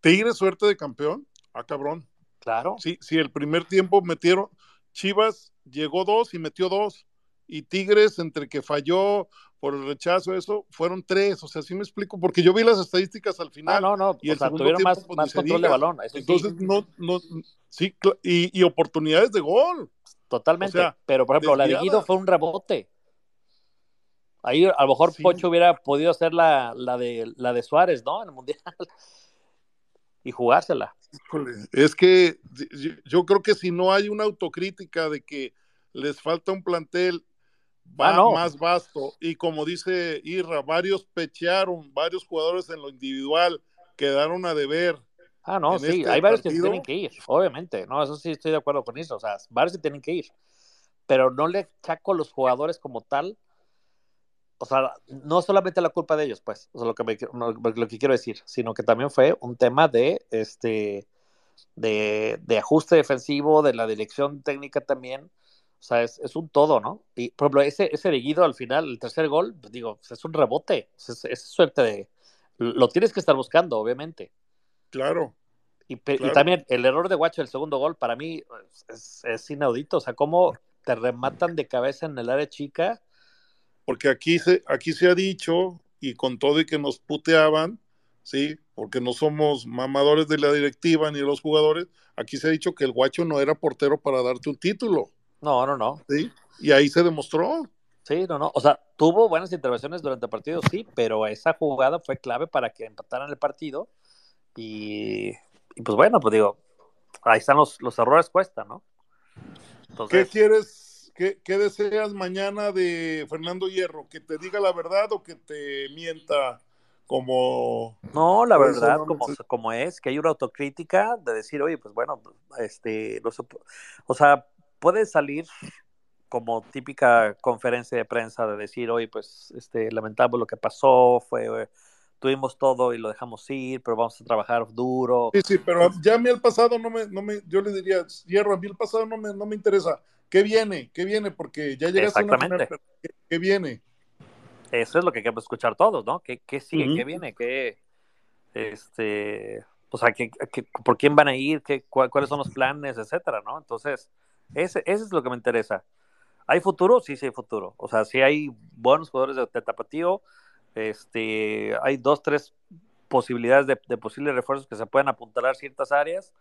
Tigres suerte de campeón. Ah, cabrón. Claro. Sí, sí, el primer tiempo metieron. Chivas llegó dos y metió dos. Y Tigres, entre que falló por el rechazo, eso, fueron tres. O sea, sí me explico, porque yo vi las estadísticas al final. no, no, y o sea, tuvieron más, pues, más control de balón. Entonces, no, no, sí, y, y, oportunidades de gol. Totalmente. pero, por ejemplo, la de Guido fue un rebote. Ahí a lo mejor Pocho hubiera podido hacer la, la, de, la de Suárez, ¿no? En el Mundial. Y jugársela. Es que yo creo que si no hay una autocrítica de que les falta un plantel ah, más vasto y como dice Irra, varios pechearon, varios jugadores en lo individual quedaron a deber. Ah, no, sí, este hay varios que tienen que ir, obviamente, no, eso sí estoy de acuerdo con eso, o sea, varios que tienen que ir, pero no le chaco a los jugadores como tal, o sea, no solamente la culpa de ellos, pues, o sea, lo que, lo que quiero decir, sino que también fue un tema de, este, de, de ajuste defensivo, de la dirección técnica también, o sea, es, un todo, ¿no? Y, por ejemplo, ese, ese de Guido al final, el tercer gol, pues, digo, pues, es un rebote. Es, suerte de. Lo tienes que estar buscando, obviamente. Claro. Y, también el error de Guacho, el segundo gol, para mí es, es, inaudito. O sea, cómo te rematan de cabeza en el área chica. Porque aquí se, aquí se ha dicho, y con todo y que nos puteaban, ¿sí? Porque no somos mamadores de la directiva ni de los jugadores, aquí se ha dicho que el Guacho no era portero para darte un título. No, no, no. Sí, y ahí se demostró. Sí, no, no. O sea, tuvo buenas intervenciones durante el partido, sí, pero esa jugada fue clave para que empataran el partido. Y, pues bueno, pues digo, ahí están los, los errores, cuesta, ¿no? ¿Qué quieres, qué, qué, deseas mañana de Fernando Hierro? ¿Que te diga la verdad o que te mienta como... No, la verdad, como, como es, que hay una autocrítica de decir, oye, pues bueno, este, no o sea, puede salir como típica conferencia de prensa de decir, oye, pues este, lamentable lo que pasó, fue, tuvimos todo y lo dejamos ir, pero vamos a trabajar duro. Sí, sí, pero ya a mí el pasado no me, no me yo le diría, hierro, a mí el pasado no me, no me interesa. ¿Qué viene? ¿Qué viene? Porque ya llegaste a una final, ¿qué, viene? Eso es lo que queremos escuchar todos, ¿no? ¿Qué, qué sigue? ¿Qué viene? ¿Qué, este, o sea, que, por quién van a ir, qué, cuáles son los planes, etcétera, ¿no? Entonces, ese, ese es lo que me interesa. ¿Hay futuro? Sí, sí hay futuro. O sea, sí hay buenos jugadores de, tapatío, este, hay dos, tres posibilidades de, posibles refuerzos que se pueden apuntalar ciertas áreas.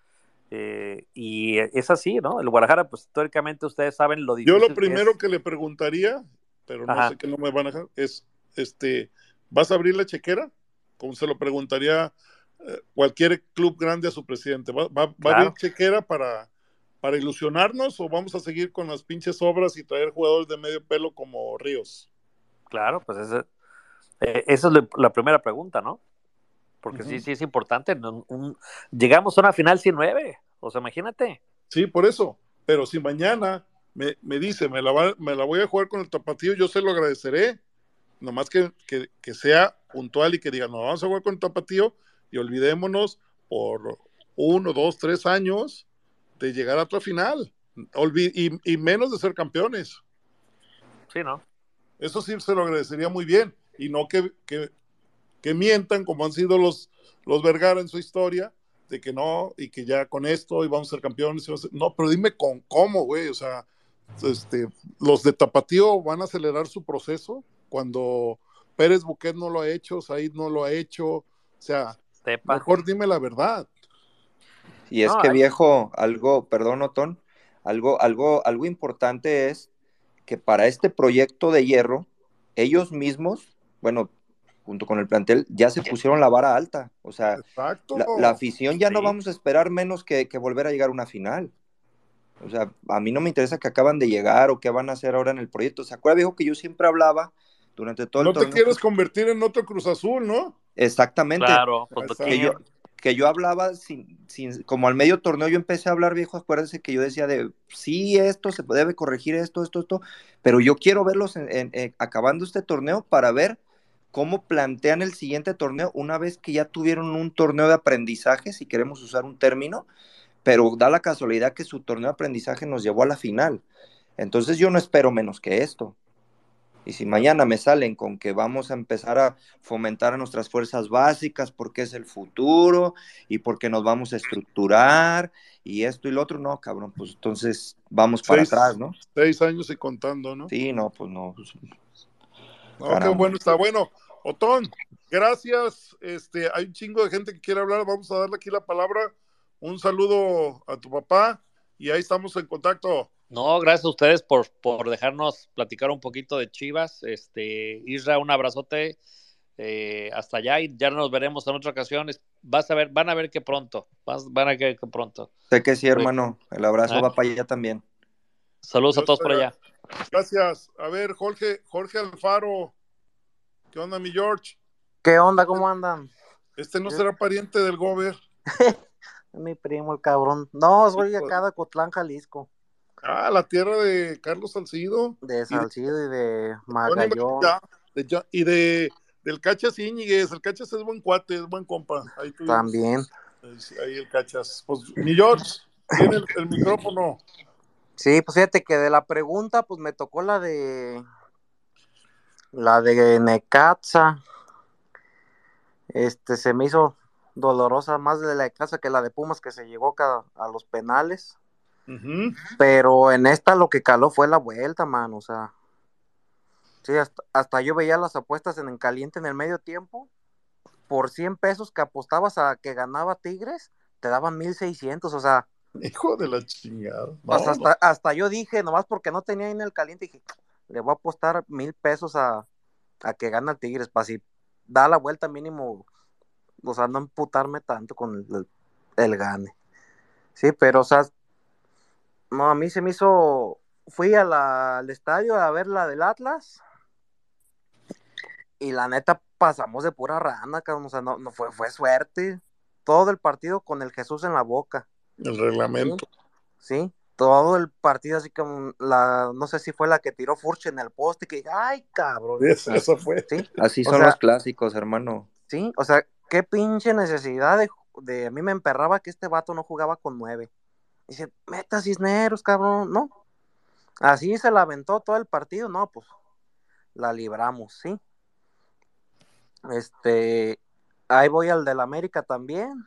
Eh, y es así, ¿no? El Guadalajara, pues históricamente ustedes saben lo difícil. Yo lo primero que, le preguntaría, pero no sé que no me van a dejar, es, este, ¿vas a abrir la chequera? Como se lo preguntaría eh, cualquier club grande a su presidente. ¿Va, a abrir chequera para, para ilusionarnos o vamos a seguir con las pinches obras y traer jugadores de medio pelo como Ríos? Claro, pues ese, eh, esa es la primera pregunta, ¿no? Porque sí, sí es importante. llegamos a una final sin nueve, o sea, imagínate. Sí, por eso. Pero si mañana me, dice, me la, me la voy a jugar con el tapatío, yo se lo agradeceré. Nomás que, que, sea puntual y que diga, no, vamos a jugar con el tapatío y olvidémonos por uno, dos, tres años de llegar a otra final. y, y menos de ser campeones. Sí, ¿no? Eso sí se lo agradecería muy bien. Y no que, que, que mientan como han sido los, los Vergara en su historia, de que no, y que ya con esto íbamos a ser campeones. No, pero dime con cómo, güey, o sea, este, los de Tapatío van a acelerar su proceso cuando Pérez Buquet no lo ha hecho, Said no lo ha hecho, o sea, mejor dime la verdad. Y es que viejo, algo, perdón, Otón, algo, algo, algo importante es que para este proyecto de hierro, ellos mismos, bueno, junto con el plantel, ya se pusieron la vara alta. O sea, la, afición ya no vamos a esperar menos que, volver a llegar a una final. O sea, a mí no me interesa que acaban de llegar o qué van a hacer ahora en el proyecto. ¿Se acuerda, viejo, que yo siempre hablaba durante todo el No te quieres convertir en otro Cruz Azul, ¿no? Exactamente. Claro, pues, que yo, que yo hablaba sin, sin, como al medio torneo yo empecé a hablar, viejo, acuérdense que yo decía de, sí, esto se debe corregir, esto, esto, esto, pero yo quiero verlos acabando este torneo para ver cómo plantean el siguiente torneo una vez que ya tuvieron un torneo de aprendizaje, si queremos usar un término, pero da la casualidad que su torneo de aprendizaje nos llevó a la final. Entonces yo no espero menos que esto. Y si mañana me salen con que vamos a empezar a fomentar a nuestras fuerzas básicas porque es el futuro y porque nos vamos a estructurar y esto y lo otro, no, cabrón, pues entonces vamos para atrás, ¿no? Seis años y contando, ¿no? Sí, no, pues no. Pues, no, qué bueno, está bueno. Otón, gracias. Este, hay un chingo de gente que quiere hablar. Vamos a darle aquí la palabra. Un saludo a tu papá y ahí estamos en contacto. No, gracias a ustedes por, por dejarnos platicar un poquito de Chivas. Este, Isra, un abrazote eh, hasta allá y ya nos veremos en otra ocasión. Vas a ver, van a ver que pronto, van a ver que pronto. Sé que sí, hermano. El abrazo ah. va para allá también. Saludos a todos por allá. Gracias. A ver, Jorge, Jorge Alfaro, ¿Qué onda, mi George? ¿Qué onda? ¿Cómo andan? Este no será pariente del Gober. <laughs> mi primo, el cabrón. No, soy acá de Cotlán, Jalisco. Ah, la tierra de Carlos Salcido. De Salcido y de Magallón. y de del Cachas Íñiguez. El Cachas es buen cuate, es buen compa. Ahí También. Ahí el Cachas. Pues, mi George, tiene el micrófono. Sí, pues fíjate que de la pregunta, pues me tocó la de la de Necaxa, este, se me hizo dolorosa más de la de casa que la de Pumas que se llegó a, los penales. Pero en esta lo que caló fue la vuelta, man, o sea. Sí, hasta, yo veía las apuestas en el caliente en el medio tiempo. Por 100 pesos que apostabas a que ganaba Tigres, te daban 1600, o sea. Hijo de la chingada. hasta, hasta yo dije, nomás porque no tenía ahí en el caliente, dije, le voy a apostar mil pesos a, que gana el Tigres, para si da la vuelta mínimo, o sea, no emputarme tanto con el, gane. Sí, pero, o sea, no, a mí se me hizo, fui al estadio a ver la del Atlas y la neta pasamos de pura rana, o sea, no, no fue, fue suerte. Todo el partido con el Jesús en la boca. El reglamento. sí todo el partido así como la, no sé si fue la que tiró Furch en el poste, que ay cabrón. <laughs> Eso, fue. Así son los clásicos, hermano. Sí, o sea, qué pinche necesidad de, de, a mí me emperraba que este vato no jugaba con nueve. Dice, meta Cisneros, cabrón, no. Así se la aventó todo el partido, no, pues la libramos, sí. Este, ahí voy al del América también.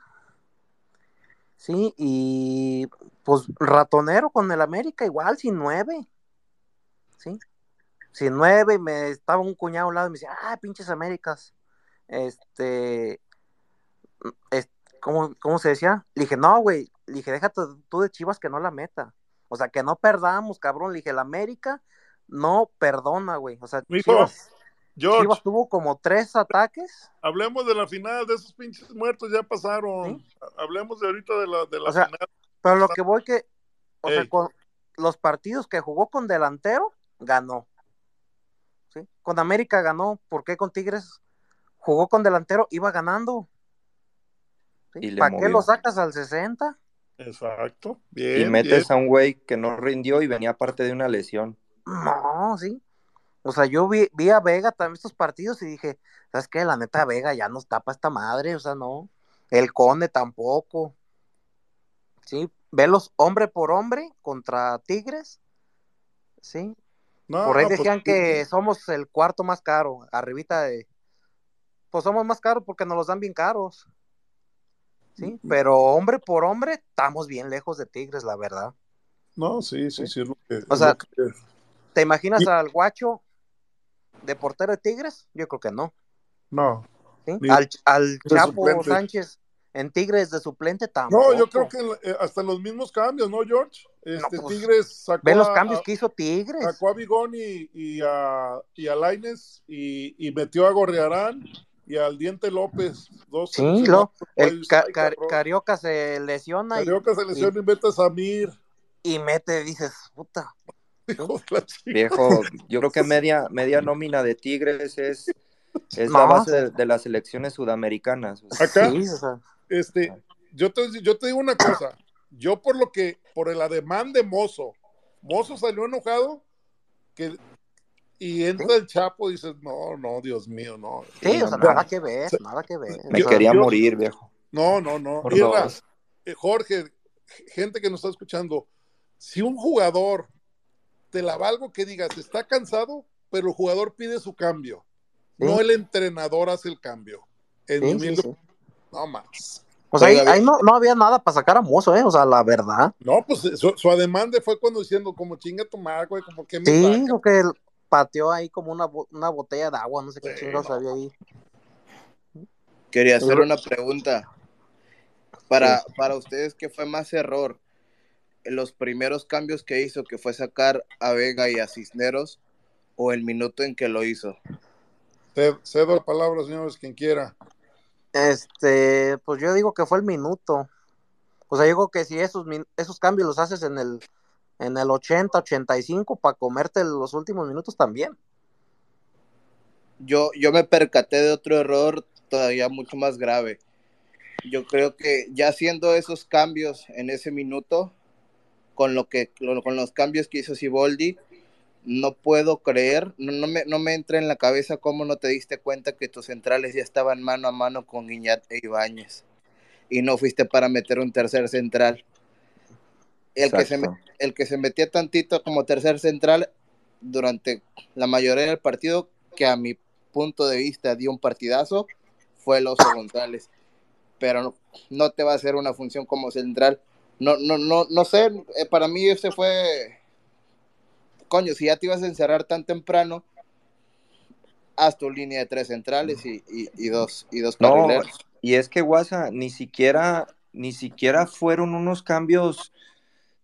Sí, y pues ratonero con el América, igual, sin nueve. Sí, sin nueve, y me estaba un cuñado a un lado y me decía, ah, pinches Américas. Este, ¿cómo, ¿cómo, se decía? Le dije, no, güey, le dije, déjate tú de Chivas que no la meta. O sea, que no perdamos, cabrón. Le dije, el América no perdona, güey. O sea, Chivas, Chivas, tuvo como tres ataques. Hablemos de la final, de esos pinches muertos ya pasaron. Hablemos de ahorita de la, de la final. Pero lo que voy que, o sea, con los partidos que jugó con delantero, ganó. ¿Sí? Con América ganó. ¿Por qué con Tigres jugó con delantero? Iba ganando. ¿Para qué lo sacas al 60? Exacto. y metes a un güey que no rindió y venía parte de una lesión. No, sí. O sea, yo vi, vi a Vega también estos partidos y dije, ¿sabes qué? La neta Vega ya nos tapa esta madre, o sea, no. El Conde tampoco. Sí, velos hombre por hombre contra Tigres. Sí. por ahí pues decían que somos el cuarto más caro, arribita de... Pues somos más caros porque nos los dan bien caros. Sí, pero hombre por hombre estamos bien lejos de Tigres, la verdad. No, sí, sí, sí. o sea, ¿te imaginas al guacho de portero de Tigres? Yo creo que no. No. Al, al Chapo Sánchez en Tigres de suplente tampoco. No, yo creo que eh, hasta los mismos cambios, ¿no, George? Este, pues, Tigres sacó. Ve los cambios que hizo Tigres. Sacó a Bigón y, y, a, y a Laines y, y, metió a Gorrearán y al Diente López. Dos sí, lo, el Carioca se lesiona. Carioca se lesiona y, mete a Samir. Y mete, dices, puta. Viejo, yo creo que media, media nómina de Tigres es, es la base de, las selecciones sudamericanas. Acá, este, yo te, yo te digo una cosa, yo por lo que, por el ademán de Mozo, Mozo salió enojado que y entra el Chapo y dices, no, no, Dios mío, no. Sí, o sea, nada que ver, nada que ver. Me quería morir, viejo. No, no, no. Eh, Jorge, gente que nos está escuchando, si un jugador te la valgo que digas, está cansado, pero el jugador pide su cambio. No el entrenador hace el cambio. No más. O sea, ahí, no, no, había nada para sacar a Mozo, ¿eh? O sea, la verdad. No, pues su, su ademande fue cuando diciendo, como chinga tu madre, güey, como que me. Sí, lo que pateó ahí como una, una botella de agua, no sé qué chingados había ahí. Quería hacer una pregunta. Para, para ustedes, ¿qué fue más error? ¿Los primeros cambios que hizo, que fue sacar a Vega y a Cisneros, o el minuto en que lo hizo? Cedo la palabra, señores, quien quiera. Este, pues yo digo que fue el minuto. O sea, digo que si esos, esos cambios los haces en el en el 80, 85 para comerte los últimos minutos también. Yo, yo me percaté de otro error todavía mucho más grave. Yo creo que ya haciendo esos cambios en ese minuto, con, lo que, con los cambios que hizo Siboldi, no puedo creer, no, me, no me entra en la cabeza cómo no te diste cuenta que tus centrales ya estaban mano a mano con Guiñat e Ibáñez y no fuiste para meter un tercer central el que, se, el que se metía tantito como tercer central durante la mayoría del partido, que a mi punto de vista dio un partidazo, fue el Oso González. Pero no, te va a hacer una función como central. No, no, no, no sé, eh, para mí ese fue. Coño, si ya te ibas a encerrar tan temprano, haz tu línea de tres centrales y, y, dos, y dos carrileros. y es que Guasa, ni siquiera, ni siquiera fueron unos cambios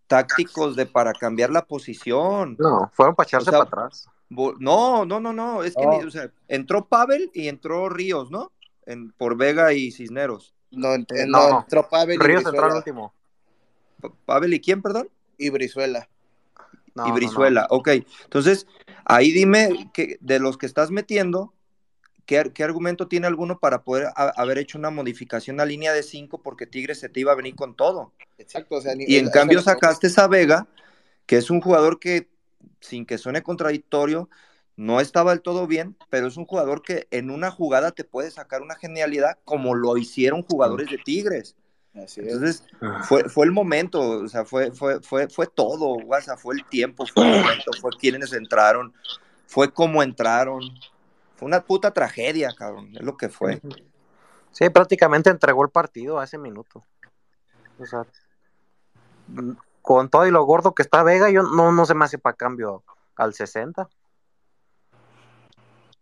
tácticos de para cambiar la posición. No, fueron para echarse para atrás. No, no, no, no, es que o sea, entró Pavel y entró Ríos, ¿no? En, por Vega y Cisneros. No, no, entró Pavel y Ríos entró al último. ¿Pavel y quién, perdón? Y Brizuela. y Brizuela, ok. Entonces, ahí dime que de los que estás metiendo, ¿Qué, argumento tiene alguno para poder haber hecho una modificación a línea de 5 porque Tigres se te iba a venir con todo? Exacto. y en cambio sacaste a Vega, que es un jugador que, sin que suene contradictorio, no estaba del todo bien, pero es un jugador que en una jugada te puede sacar una genialidad como lo hicieron jugadores de Tigres. Entonces, fue, fue el momento, o sea, fue, fue, fue, fue todo, o sea, fue el tiempo, fue el momento, fue quienes entraron, fue cómo entraron, fue una puta tragedia, cabrón. Es lo que fue. Sí, prácticamente entregó el partido a ese minuto. O sea, con todo y lo gordo que está Vega, yo no, no se me hace para cambio al 60.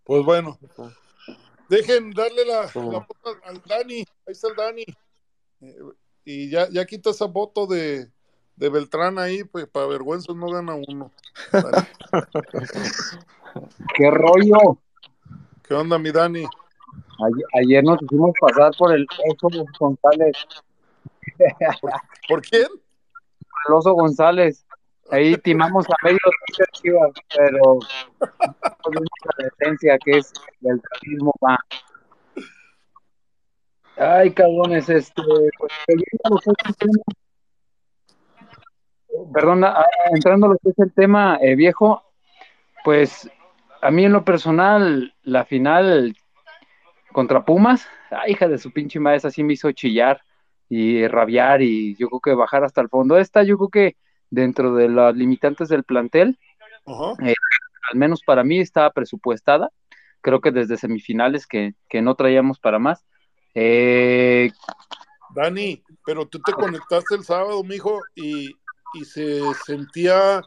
Pues bueno, dejen darle la, la al Dani, ahí está el Dani. Y ya, ya quita esa foto de, de Beltrán ahí, pues para vergüenza no gana uno. <laughs> ¿Qué rollo? ¿Qué onda, mi Dani? Ayer, nos hicimos pasar por el oso González. ¿Por, quién? El oso González. Ahí timamos a medio pero <laughs> la decencia que es del racismo va. Ay, cabrones, este, pues, perdón, ah, entrando a lo que es el tema eh, viejo, pues a mí en lo personal, la final contra Pumas, hija de su pinche maestra, sí me hizo chillar y rabiar y yo creo que bajar hasta el fondo. Esta, yo creo que dentro de las limitantes del plantel, eh, al menos para mí estaba presupuestada. Creo que desde semifinales que, que no traíamos para más. Eh, Dani, pero tú te conectaste el sábado, mijo, y, y se sentía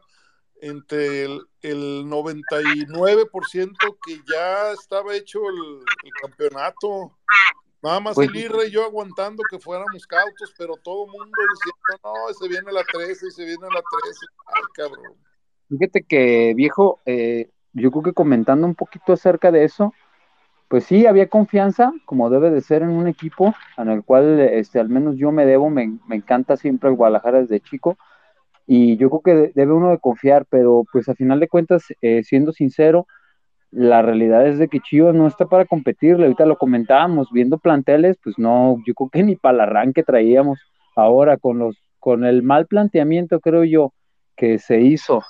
entre el, el 99% que ya estaba hecho el, campeonato. Nada más pues el Irre y yo aguantando que fuéramos cautos, pero todo el mundo diciendo, no, se viene la 13, se viene la 13. Ay, cabrón. Fíjate que, viejo, eh, yo creo que comentando un poquito acerca de eso, pues sí, había confianza, como debe de ser en un equipo, en el cual este, al menos yo me debo, me, encanta siempre el Guadalajara desde chico, y yo creo que debe uno de confiar, pero pues a final de cuentas, eh, siendo sincero, la realidad es de que Chivas no está para competir, ahorita lo comentábamos, viendo planteles, pues no, yo creo que ni para el arranque traíamos. Ahora con los, con el mal planteamiento, creo yo, que se hizo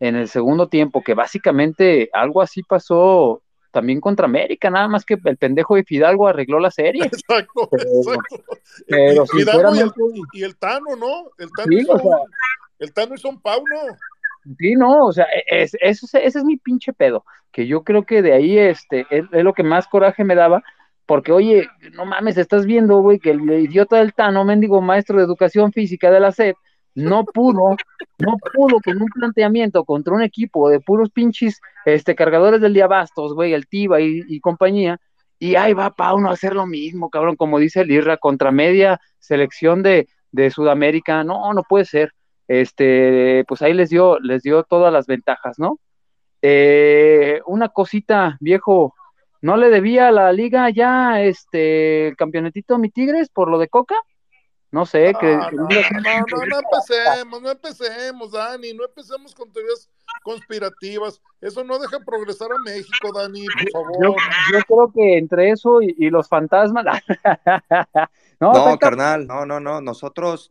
en el segundo tiempo, que básicamente algo así pasó también contra América, nada más que el pendejo de Fidalgo arregló la serie. Exacto, <laughs> exacto. Pero y, el, Tano, ¿no? El Tano sí, el Tano es un Pauno. Sí, no, o sea, e, es, ese es mi pinche pedo, que yo creo que de ahí este, es, lo que más coraje me daba, porque oye, no mames, estás viendo, güey, que el idiota del Tano, mendigo maestro de educación física de la SED, no pudo, no pudo con un planteamiento contra un equipo de puros pinches este, cargadores del diabastos, güey, el Tiba y, compañía, y ahí va Pauno a hacer lo mismo, cabrón, como dice el Irra, contra media selección de, de Sudamérica, no, no puede ser este, pues ahí les dio, les dio todas las ventajas, ¿no? Eh, una cosita, viejo, ¿no le debía a la liga ya este el campeonetito a mi Tigres por lo de Coca? No sé, que, no, no, no, <laughs> empecemos, no empecemos, Dani, no empecemos con teorías conspirativas. Eso no deja progresar a México, Dani, por favor. Yo, creo que entre eso y, los fantasmas. <laughs> no carnal, no, no, no. Nosotros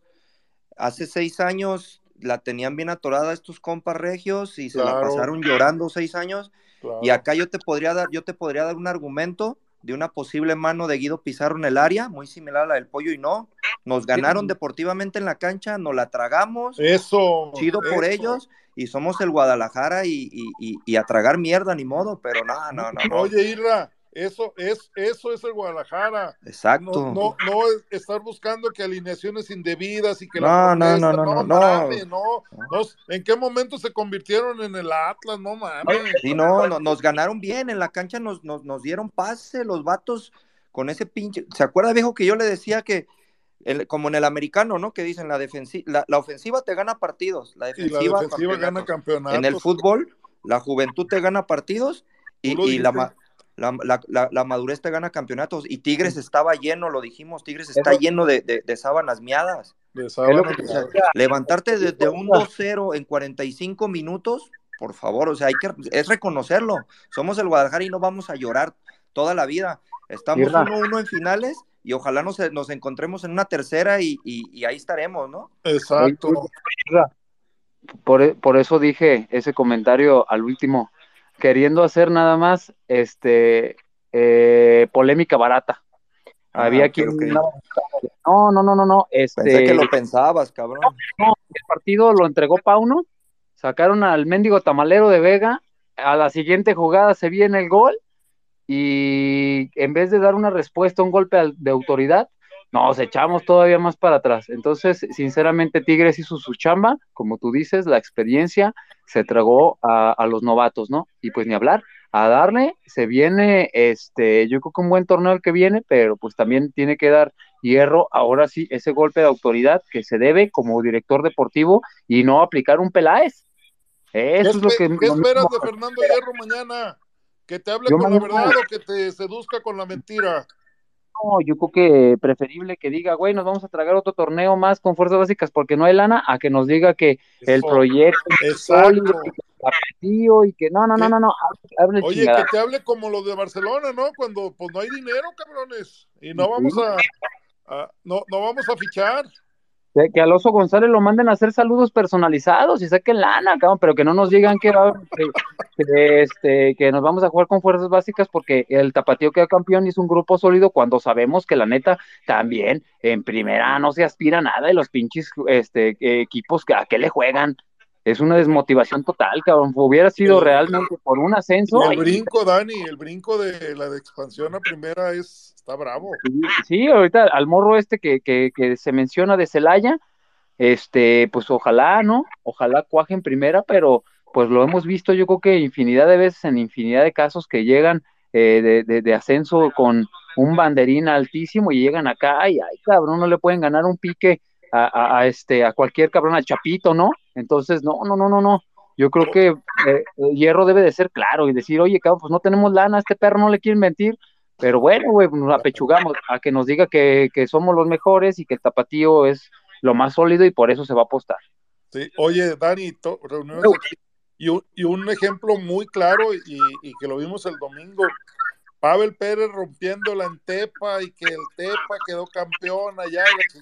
hace seis años la tenían bien atorada estos compas regios y se la pasaron llorando seis años. Y acá yo te podría dar, yo te podría dar un argumento de una posible mano de Guido Pizarro en el área, muy similar a la del pollo y no. Nos ganaron deportivamente en la cancha, nos la tragamos. Eso. Chido por ellos. Y somos el Guadalajara y, y, a tragar mierda, ni modo, pero no, no, no. no. Oye, Irra, eso es, eso es el Guadalajara. Exacto. No, no, estar buscando que alineaciones indebidas y que no, la no, no, no, no, no, no, ¿En qué momento se convirtieron en el Atlas? No mames. Sí, no, nos ganaron bien, en la cancha nos, nos, nos dieron pase, los vatos con ese pinche. ¿Se acuerda, viejo, que yo le decía que como en el americano, ¿no? Que dicen la defensiva, la, ofensiva te gana partidos, la defensiva, gana campeonatos. En el fútbol, la juventud te gana partidos y, y la, la, la, la, madurez te gana campeonatos y Tigres estaba lleno, lo dijimos, Tigres está lleno de, de, sábanas miadas. levantarte desde un 2-0 en 45 minutos, por favor, o sea, hay que, es reconocerlo. Somos el Guadalajara y no vamos a llorar toda la vida. Estamos 1-1 en finales y ojalá nos, nos encontremos en una tercera y, y, ahí estaremos, ¿no? Exacto. Por, por eso dije ese comentario al último queriendo hacer nada más este eh, polémica barata. Ah, Había quien no, no, no, no, no, este Pensé que lo pensabas, cabrón. No, el partido lo entregó Pauno, sacaron al mendigo tamalero de Vega, a la siguiente jugada se viene el gol y en vez de dar una respuesta, un golpe de autoridad, nos echamos todavía más para atrás. Entonces, sinceramente, Tigres hizo su chamba, como tú dices, la experiencia se tragó a, los novatos, ¿no? Y pues ni hablar, a darle, se viene, este, yo creo que un buen torneo el que viene, pero pues también tiene que dar hierro, ahora sí, ese golpe de autoridad que se debe como director deportivo y no aplicar un Peláez. Eso es lo que... ¿Qué esperas de Fernando Hierro mañana? ¿Que te hable con la verdad o que te seduzca con la mentira? No, yo creo que preferible que diga, güey, nos vamos a tragar otro torneo más con fuerzas básicas porque no hay lana, a que nos diga que el proyecto es sólido, y que no, no, no, no, no, Oye, que te hable como los de Barcelona, ¿no? Cuando pues no hay dinero, cabrones, y no vamos a, no, no vamos a fichar que, al oso González lo manden a hacer saludos personalizados y saquen lana, cabrón, pero que no nos digan que, este, que nos vamos a jugar con fuerzas básicas porque el tapatío queda campeón y es un grupo sólido cuando sabemos que la neta también en primera no se aspira nada y los pinches este, equipos a qué le juegan. Es una desmotivación total, cabrón. Hubiera sido realmente por un ascenso. el brinco, Dani, el brinco de la de expansión a primera es Está bravo. Sí, ahorita al morro este que, que, que se menciona de Celaya, este, pues ojalá, ¿no? Ojalá cuaje en primera, pero pues lo hemos visto yo creo que infinidad de veces en infinidad de casos que llegan eh, de, de, ascenso con un banderín altísimo y llegan acá y ay cabrón, no le pueden ganar un pique a, a, este a cualquier cabrón al chapito, ¿no? Entonces, no, no, no, no, no. Yo creo que eh, el hierro debe de ser claro y decir, oye, cabrón, pues no tenemos lana, a este perro no le quieren mentir, pero bueno, güey, nos apechugamos a que nos diga que, somos los mejores y que el tapatío es lo más sólido y por eso se va a apostar. Sí, oye, Dani, reuniones aquí, y, un, y un ejemplo muy claro y, que lo vimos el domingo, Pavel Pérez rompiendo la Tepa y que el Tepa quedó campeón allá y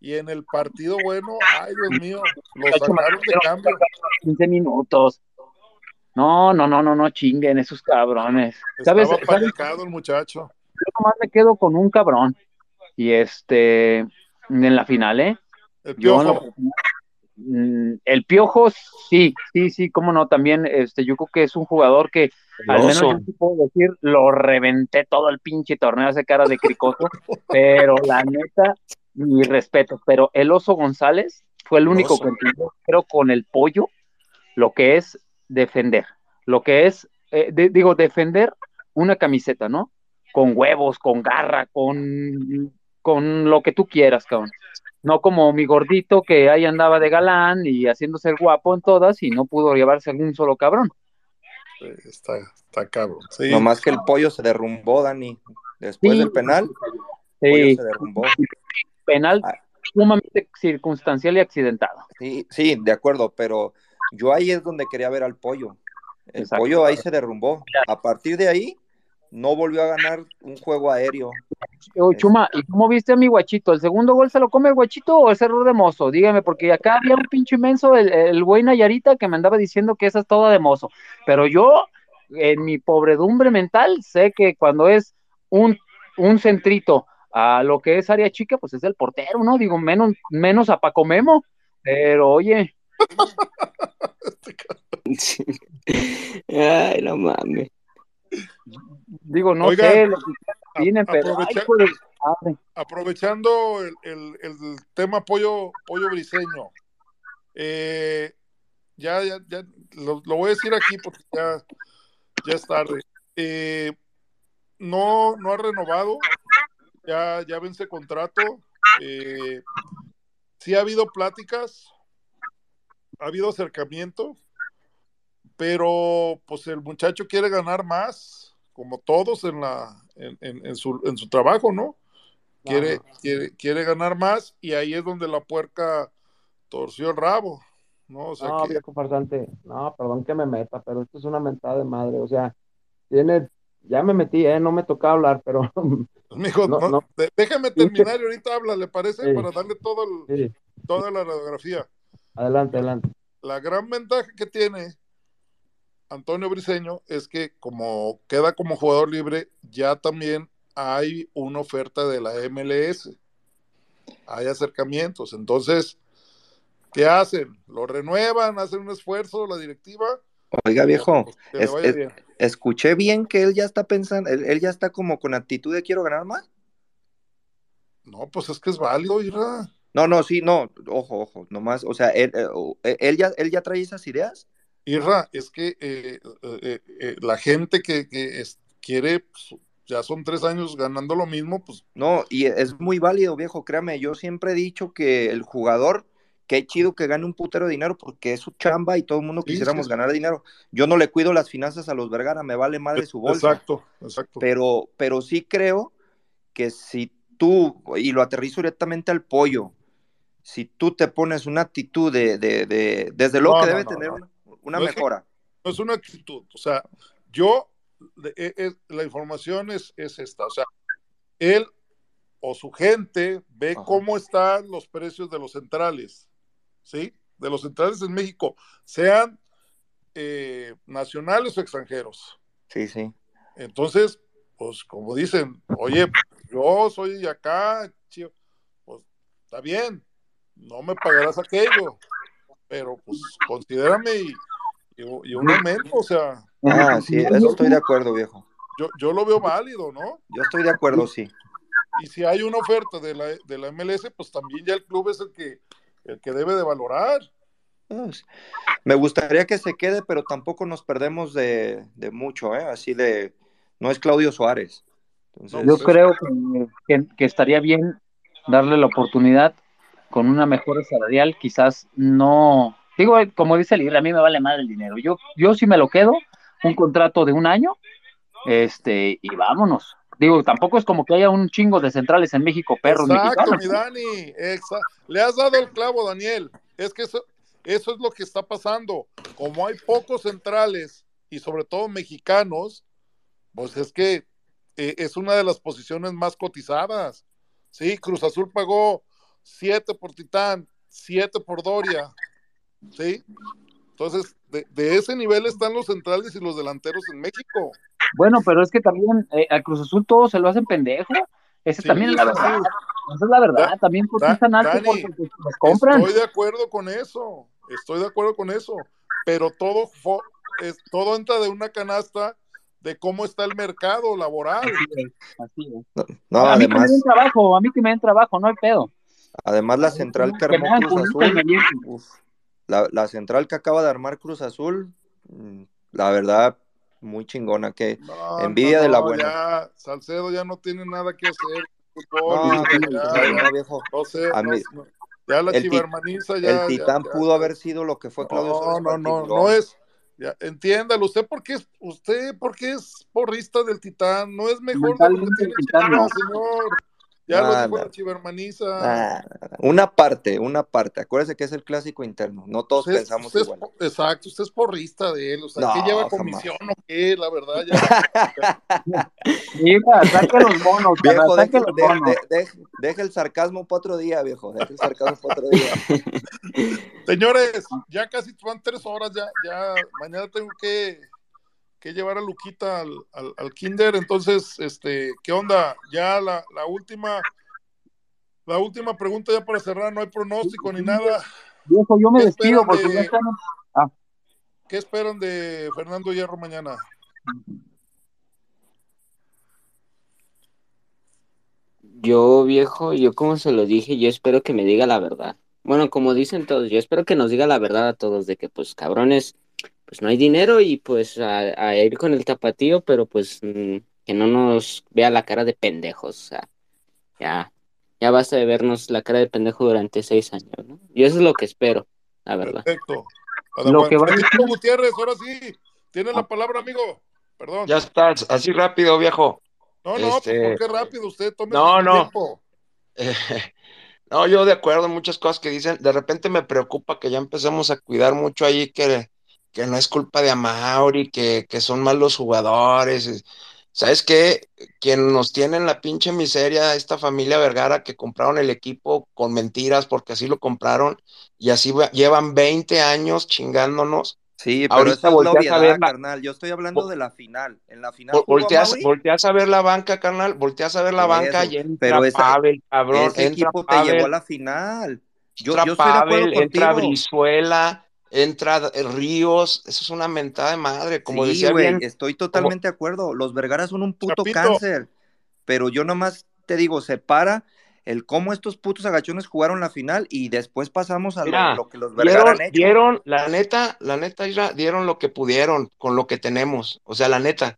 en el partido bueno, ay Dios mío, lo sacaron de cambio. 15 minutos. No, no, no, no, no chinguen esos cabrones. ¿Sabes? El muchacho. Yo nomás me quedo con un cabrón. Y este, en la final, ¿eh? El piojo. Mm, el piojo, sí, sí, sí, cómo no, también, este, yo creo que es un jugador que, al menos yo puedo decir, lo reventé todo el pinche torneo, hace cara de cricoso, <laughs> pero la neta, mi respeto, pero el oso González fue el único que entendió, creo, con el pollo, lo que es defender, lo que es, eh, digo, defender una camiseta, ¿no? Con huevos, con garra, con, con lo que tú quieras, cabrón. No como mi gordito que ahí andaba de galán y haciéndose el guapo en todas y no pudo llevarse algún solo cabrón. Está, está cabrón. Sí. más que el pollo se derrumbó, Dani. Después del penal, el pollo se derrumbó. Penal ah. sumamente circunstancial y accidentado. Sí, sí, de acuerdo, pero yo ahí es donde quería ver al pollo. El pollo ahí se derrumbó. A partir de ahí, no volvió a ganar un juego aéreo. Chuma, ¿y cómo viste a mi guachito? ¿El segundo gol se lo come el guachito o es error de mozo? Dígame, porque acá había un pinche inmenso, el, el güey Nayarita, que me andaba diciendo que esa es toda de mozo. Pero yo, en mi pobredumbre mental, sé que cuando es un, un centrito a lo que es área chica, pues es el portero, ¿no? Digo, menos, menos a Paco Memo. Pero oye, <laughs> Ay, no mames. Digo, no sé lo aprovechando el, tema pollo, pollo briseño, eh, ya, ya, ya lo, voy a decir aquí porque ya, ya es tarde. Eh, no, no ha renovado, ya, ya vence contrato. Eh, sí ha habido pláticas, ha habido acercamiento, pero pues el muchacho quiere ganar más, como todos en, la, en, su, en su trabajo, ¿no? Quiere, quiere, quiere ganar más y ahí es donde la puerca torció el rabo, ¿no? O sea no, viejo farsante, no, perdón que me meta, pero esto es una mentada de madre, o sea, tiene, ya me metí, ¿eh? No me toca hablar, pero... <laughs> Mijo, no, déjame terminar y ahorita habla, ¿le parece? Para darle todo el, toda la radiografía. Adelante, adelante. La gran ventaja que tiene Antonio Briseño es que como queda como jugador libre, ya también hay una oferta de la MLS. Hay acercamientos. Entonces, ¿qué hacen? ¿Lo renuevan? ¿Hacen un esfuerzo la directiva? Oiga, viejo, escuché bien que él ya está pensando, él, ya está como con actitud de quiero ganar más. No, pues es que es válido, Irra. No, no, sí, no, ojo, ojo, nomás, o sea, él, eh, él, ya, él ya trae esas ideas. Irra, es que eh, eh, la gente que, que quiere, pues, ya son tres años ganando lo mismo, pues. No, y es muy válido, viejo, créame, yo siempre he dicho que el jugador, qué chido que gane un putero de dinero porque es su chamba y todo el mundo quisiéramos ganar dinero. Yo no le cuido las finanzas a los Vergara, me vale madre su bolsa. Exacto, exacto. Pero, pero sí creo que si tú, y lo aterrizo directamente al pollo, si tú te pones una actitud de, de, de desde luego que debe tener una, mejora. no es una actitud, o sea, yo, e, e, la información es, es esta, o sea, él o su gente ve cómo están los precios de los centrales, ¿sí? De los centrales en México, sean eh, nacionales o extranjeros. Sí, sí. Entonces, pues como dicen, oye, yo soy de acá, pues está bien, no me pagarás aquello, pero pues considérame y, y, un momento, o sea. Ah, sí, eso estoy de acuerdo, viejo. Yo, yo lo veo válido, ¿no? Yo estoy de acuerdo, sí. Y si hay una oferta de la, de la MLS, pues también ya el club es el que, el que debe de valorar. Me gustaría que se quede, pero tampoco nos perdemos de, de mucho, ¿eh? Así de, no es Claudio Suárez. Yo pues, creo que, que, estaría bien darle la oportunidad con una mejora salarial, quizás no, digo, como dice el a mí me vale más el dinero. Yo, yo sí me lo quedo, un contrato de un año, este, y vámonos. Digo, tampoco es como que haya un chingo de centrales en México, perros Exacto, mi Dani, le has dado el clavo, Daniel. Es que eso, eso es lo que está pasando. Como hay pocos centrales y sobre todo mexicanos, pues es que eh, es una de las posiciones más cotizadas. Sí, Cruz Azul pagó 7 por Titán, 7 por Doria. ¿Sí? Entonces, de, ese nivel están los centrales y los delanteros en México. Bueno, pero es que también eh, a Cruz Azul todos se lo hacen pendejo. Esa también es la verdad. Esa es la verdad. también cotizan alto porque pues, los compran. Estoy de acuerdo con eso. Estoy de acuerdo con eso. Pero todo, es, todo entra de una canasta de cómo está el mercado laboral. Así es. a mí que me den trabajo, a mí que me den trabajo, no hay pedo. Además, la central que armó Cruz Azul, la, central que acaba de armar Cruz Azul, mm, la verdad, muy chingona, que envidia de la buena. Ya, Salcedo ya no tiene nada que hacer. ya, la el chivermaniza ya. El titán pudo haber sido lo que fue Claudio No, no, no, no es. Ya, entiéndalo, usted porque es, usted porque es porrista del titán, no es mejor de lo que tiene señor. Ya lo dijo la chivermaniza. una parte, una parte. Acuérdese que es el clásico interno. No todos pensamos igual. exacto, usted es porrista de él. O sea, ¿qué lleva comisión o qué? La verdad, ya. <laughs> Mira, saque los monos, viejo, deje, los monos. deje el sarcasmo para otro día, viejo. Deje el sarcasmo para otro día. <laughs> Señores, ya casi van tres horas. Ya, ya mañana tengo que que llevar a Luquita al, al, kinder. Entonces, este, ¿qué onda? Ya la, la, última, la última pregunta ya para cerrar, no hay pronóstico ni nada. Viejo, yo me despido porque ya están... ah. ¿Qué esperan de Fernando Hierro mañana? Yo, viejo, yo como se lo dije, yo espero que me diga la verdad. Bueno, como dicen todos, yo espero que nos diga la verdad a todos de que, pues, cabrones, pues no hay dinero y pues a, ir con el tapatío, pero pues mm, que no nos vea la cara de pendejos, o sea, ya, ya basta de vernos la cara de pendejo durante seis años, ¿no? Y eso es lo que espero, la verdad. Perfecto. Lo que va a Gutiérrez, ahora sí, tiene la palabra, amigo. Perdón. Ya estás, así rápido, viejo. No, no, pues, este... ¿por qué rápido? Usted tome no, no. tiempo. <laughs> no, yo de acuerdo en muchas cosas que dicen. De repente me preocupa que ya empecemos a cuidar mucho ahí que que no es culpa de Amauri, que, que son malos jugadores. ¿Sabes qué? Quien nos tiene en la pinche miseria, esta familia Vergara que compraron el equipo con mentiras porque así lo compraron y así llevan 20 años chingándonos. Sí, pero Ahorita eso es la obviedad, carnal. Yo estoy hablando de la final. En la final. Volteas, volteas, a ver la banca, carnal. Volteas a ver la banca y entra pero Pavel, cabrón. Ese equipo te llevó a la final. Yo, entra yo Pavel, entra Brizuela entra Ríos, eso es una mentada de madre, como sí, decía bien, estoy totalmente de acuerdo, los Vergara son un puto cáncer, pero yo nomás te digo, se para el cómo estos putos agachones jugaron la final y después pasamos a lo, que los Vergara han hecho. Dieron, la neta, la neta, dieron lo que pudieron con lo que tenemos. O sea, la neta,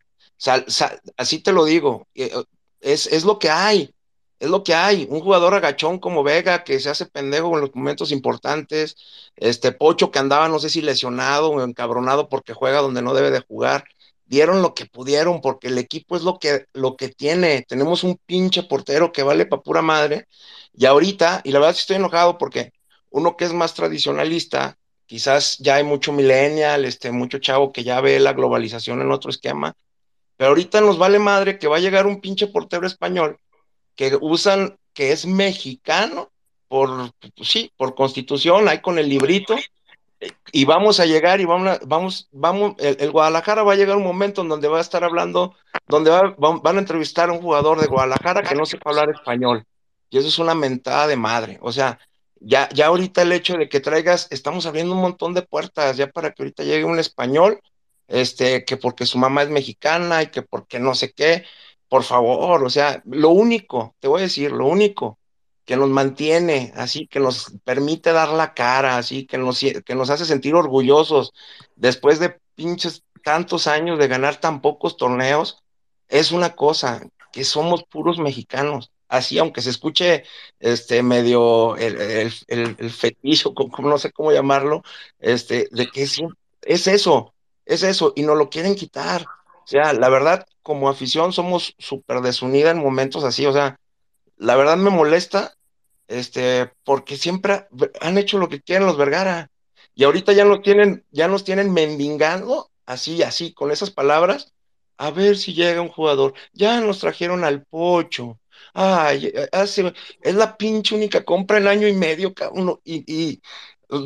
así te lo digo, eh, es, es lo que hay es lo que hay. Un jugador agachón como Vega que se hace pendejo en los momentos importantes. Este Pocho que andaba, no sé si lesionado o encabronado porque juega donde no debe de jugar. Dieron lo que pudieron porque el equipo es lo que, lo que tiene. Tenemos un pinche portero que vale para pura madre. Y ahorita, y la verdad estoy enojado porque uno que es más tradicionalista, quizás ya hay mucho millennial, este, mucho chavo que ya ve la globalización en otro esquema. Pero ahorita nos vale madre que va a llegar un pinche portero español que usan que es mexicano por, sí, por constitución, ahí con el librito, y vamos a llegar y vamos, vamos, vamos, el, Guadalajara va a llegar un momento en donde va a estar hablando, donde van a entrevistar a un jugador de Guadalajara que no sepa hablar español, y eso es una mentada de madre, o sea, ya, ya ahorita el hecho de que traigas, estamos abriendo un montón de puertas ya para que ahorita llegue un español, este, que porque su mamá es mexicana y que porque no sé qué, por favor, o sea, lo único, te voy a decir, lo único que nos mantiene así, que nos permite dar la cara, así, que nos, que nos hace sentir orgullosos después de pinches tantos años de ganar tan pocos torneos, es una cosa, que somos puros mexicanos. Así, aunque se escuche este medio el, el, <laughs> como, no sé cómo llamarlo, este, de que es, es eso, es eso, y no lo quieren quitar. O sea, la verdad, como afición somos súper desunida en momentos así, o sea, la verdad me molesta, este, porque siempre han hecho lo que quieren los Vergara, y ahorita ya tienen, ya nos tienen mendigando, así, así, con esas palabras, a ver si llega un jugador, ya nos trajeron al pocho, ay, hace, es la pinche única compra el año y medio, uno, y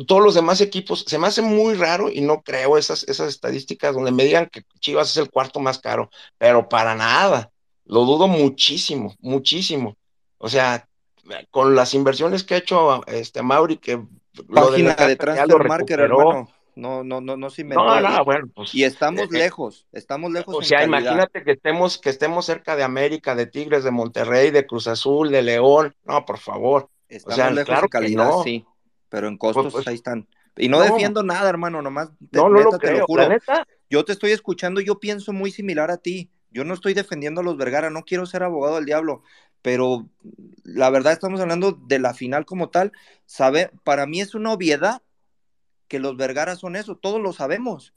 todos los demás equipos, se me hace muy raro y no creo esas, esas estadísticas donde me digan que Chivas es el cuarto más caro, pero para nada, lo dudo muchísimo, muchísimo. O sea, con las inversiones que ha hecho este Mauri, que página de, de transfer market, hermano. No, no, no, no se inventó. No, no, bueno, pues, y estamos eh, eh, lejos, estamos lejos. O sea, imagínate que estemos, que estemos cerca de América, de Tigres, de Monterrey, de Cruz Azul, de León. No, por favor. Estamos o sea, lejos de calidad, sí pero en costos pues, ahí están. Y no, defiendo nada, hermano, nomás no, no lo, creo. juro. Yo te estoy escuchando, yo pienso muy similar a ti. Yo no estoy defendiendo a los Vergara, no quiero ser abogado del diablo, pero la verdad estamos hablando de la final como tal. Sabe, para mí es una obviedad que los Vergara son eso, todos lo sabemos.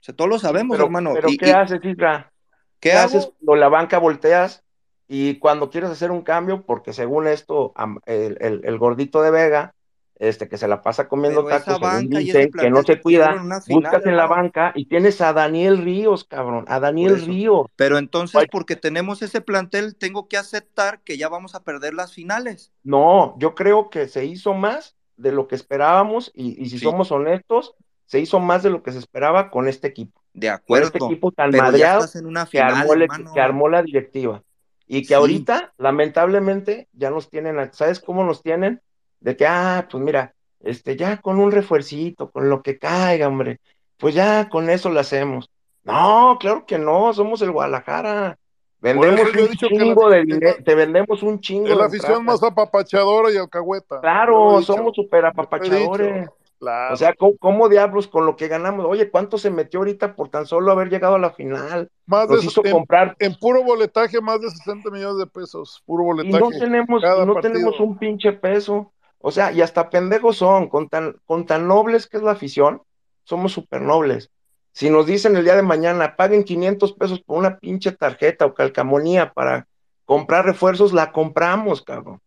O sea, todos lo sabemos, hermano. Pero ¿qué haces, Isra? ¿Qué, haces cuando la banca volteas y cuando quieres hacer un cambio? Porque según esto, el gordito de Vega este, que se la pasa comiendo tacos, que no se cuida, buscas en la banca y tienes a Daniel Ríos, cabrón, a Daniel Ríos. Pero entonces, porque tenemos ese plantel, tengo que aceptar que ya vamos a perder las finales. No, yo creo que se hizo más de lo que esperábamos y, si somos honestos, se hizo más de lo que se esperaba con este equipo. De acuerdo. Con este equipo tan madreado que, armó que armó la directiva. Y que ahorita, lamentablemente, ya nos tienen, ¿sabes cómo nos tienen? De que, ah, pues mira, este, ya con un refuercito, con lo que caiga, hombre, pues ya con eso lo hacemos. No, claro que no, somos el Guadalajara. Vendemos un chingo de dinero, te vendemos un chingo. Es la afición más apapachadora y alcahueta. Claro, somos súper apapachadores. O sea, ¿cómo, diablos con lo que ganamos? Oye, ¿cuánto se metió ahorita por tan solo haber llegado a la final? Más de hizo comprar. En puro boletaje, más de 60 millones de pesos. Puro boletaje. Y no tenemos, no tenemos un pinche peso. O sea, y hasta pendejos son, con tan, con tan nobles que es la afición, somos súper nobles. Si nos dicen el día de mañana, paguen 500 pesos por una pinche tarjeta o calcamonía para comprar refuerzos, la compramos, cabrón.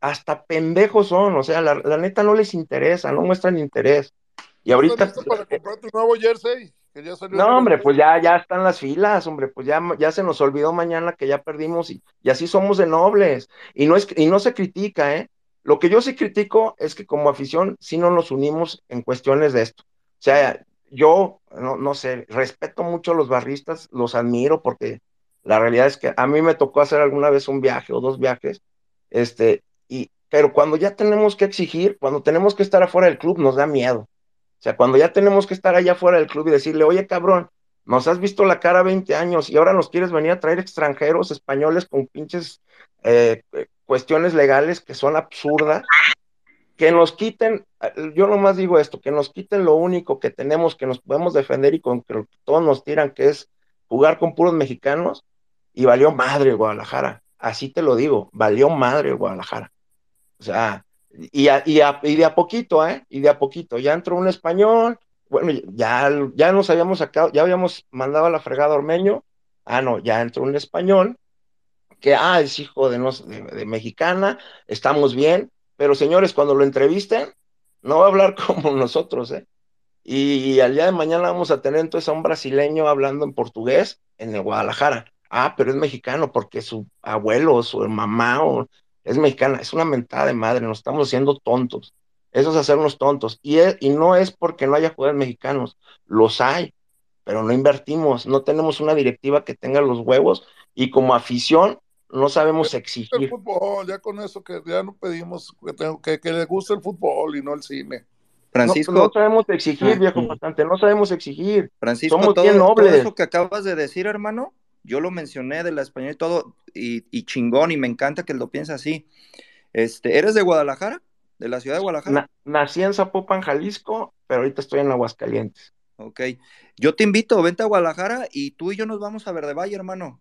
Hasta pendejos son, o sea, la, neta no les interesa, no muestran interés. Y ahorita. para comprar tu nuevo jersey? no, hombre, pues ya, ya están las filas, hombre, pues ya, ya se nos olvidó mañana que ya perdimos y, y así somos de nobles. Y no, es, y no se critica, ¿eh? Lo que yo sí critico es que como afición sí no nos unimos en cuestiones de esto. O sea, yo, no, no sé, respeto mucho a los barristas, los admiro porque la realidad es que a mí me tocó hacer alguna vez un viaje o dos viajes, este, y, pero cuando ya tenemos que exigir, cuando tenemos que estar afuera del club, nos da miedo. O sea, cuando ya tenemos que estar allá afuera del club y decirle, oye, cabrón, nos has visto la cara 20 años y ahora nos quieres venir a traer extranjeros españoles con pinches eh, cuestiones legales que son absurdas, que nos quiten, yo nomás digo esto, que nos quiten lo único que tenemos, que nos podemos defender y con que todos nos tiran, que es jugar con puros mexicanos, y valió madre Guadalajara, así te lo digo, valió madre Guadalajara. O sea, y, y, de a poquito, ¿eh? Y de a poquito, ya entró un español, bueno, ya, ya nos habíamos sacado, ya habíamos mandado a la fregada Ormeño, ah, no, ya entró un español, que, ah, es hijo de, de, mexicana, estamos bien, pero señores, cuando lo entrevisten, no va a hablar <laughs> como nosotros, ¿eh? Y, al día de mañana vamos a tener entonces a un brasileño hablando en portugués en el Guadalajara. Ah, pero es mexicano porque su abuelo, su mamá o, es mexicana. Es una mentada de madre, nos estamos haciendo tontos. Eso es hacernos tontos. Y, y no es porque no haya jugadores mexicanos, los hay, pero no invertimos, no tenemos una directiva que tenga los huevos y como afición no sabemos exigir. El fútbol, ya con eso que ya no pedimos que, que, le guste el fútbol y no el cine. Francisco. No, sabemos exigir, viejo bastante, no sabemos exigir. Francisco, Somos todo, bien nobles. todo eso que acabas de decir, hermano, yo lo mencioné de la español y todo, y, chingón, y me encanta que lo pienses así. Este, ¿Eres de Guadalajara? ¿De la ciudad de Guadalajara? nací en Zapopan, Jalisco, pero ahorita estoy en Aguascalientes. Ok. Yo te invito, vente a Guadalajara y tú y yo nos vamos a Verde Valle, hermano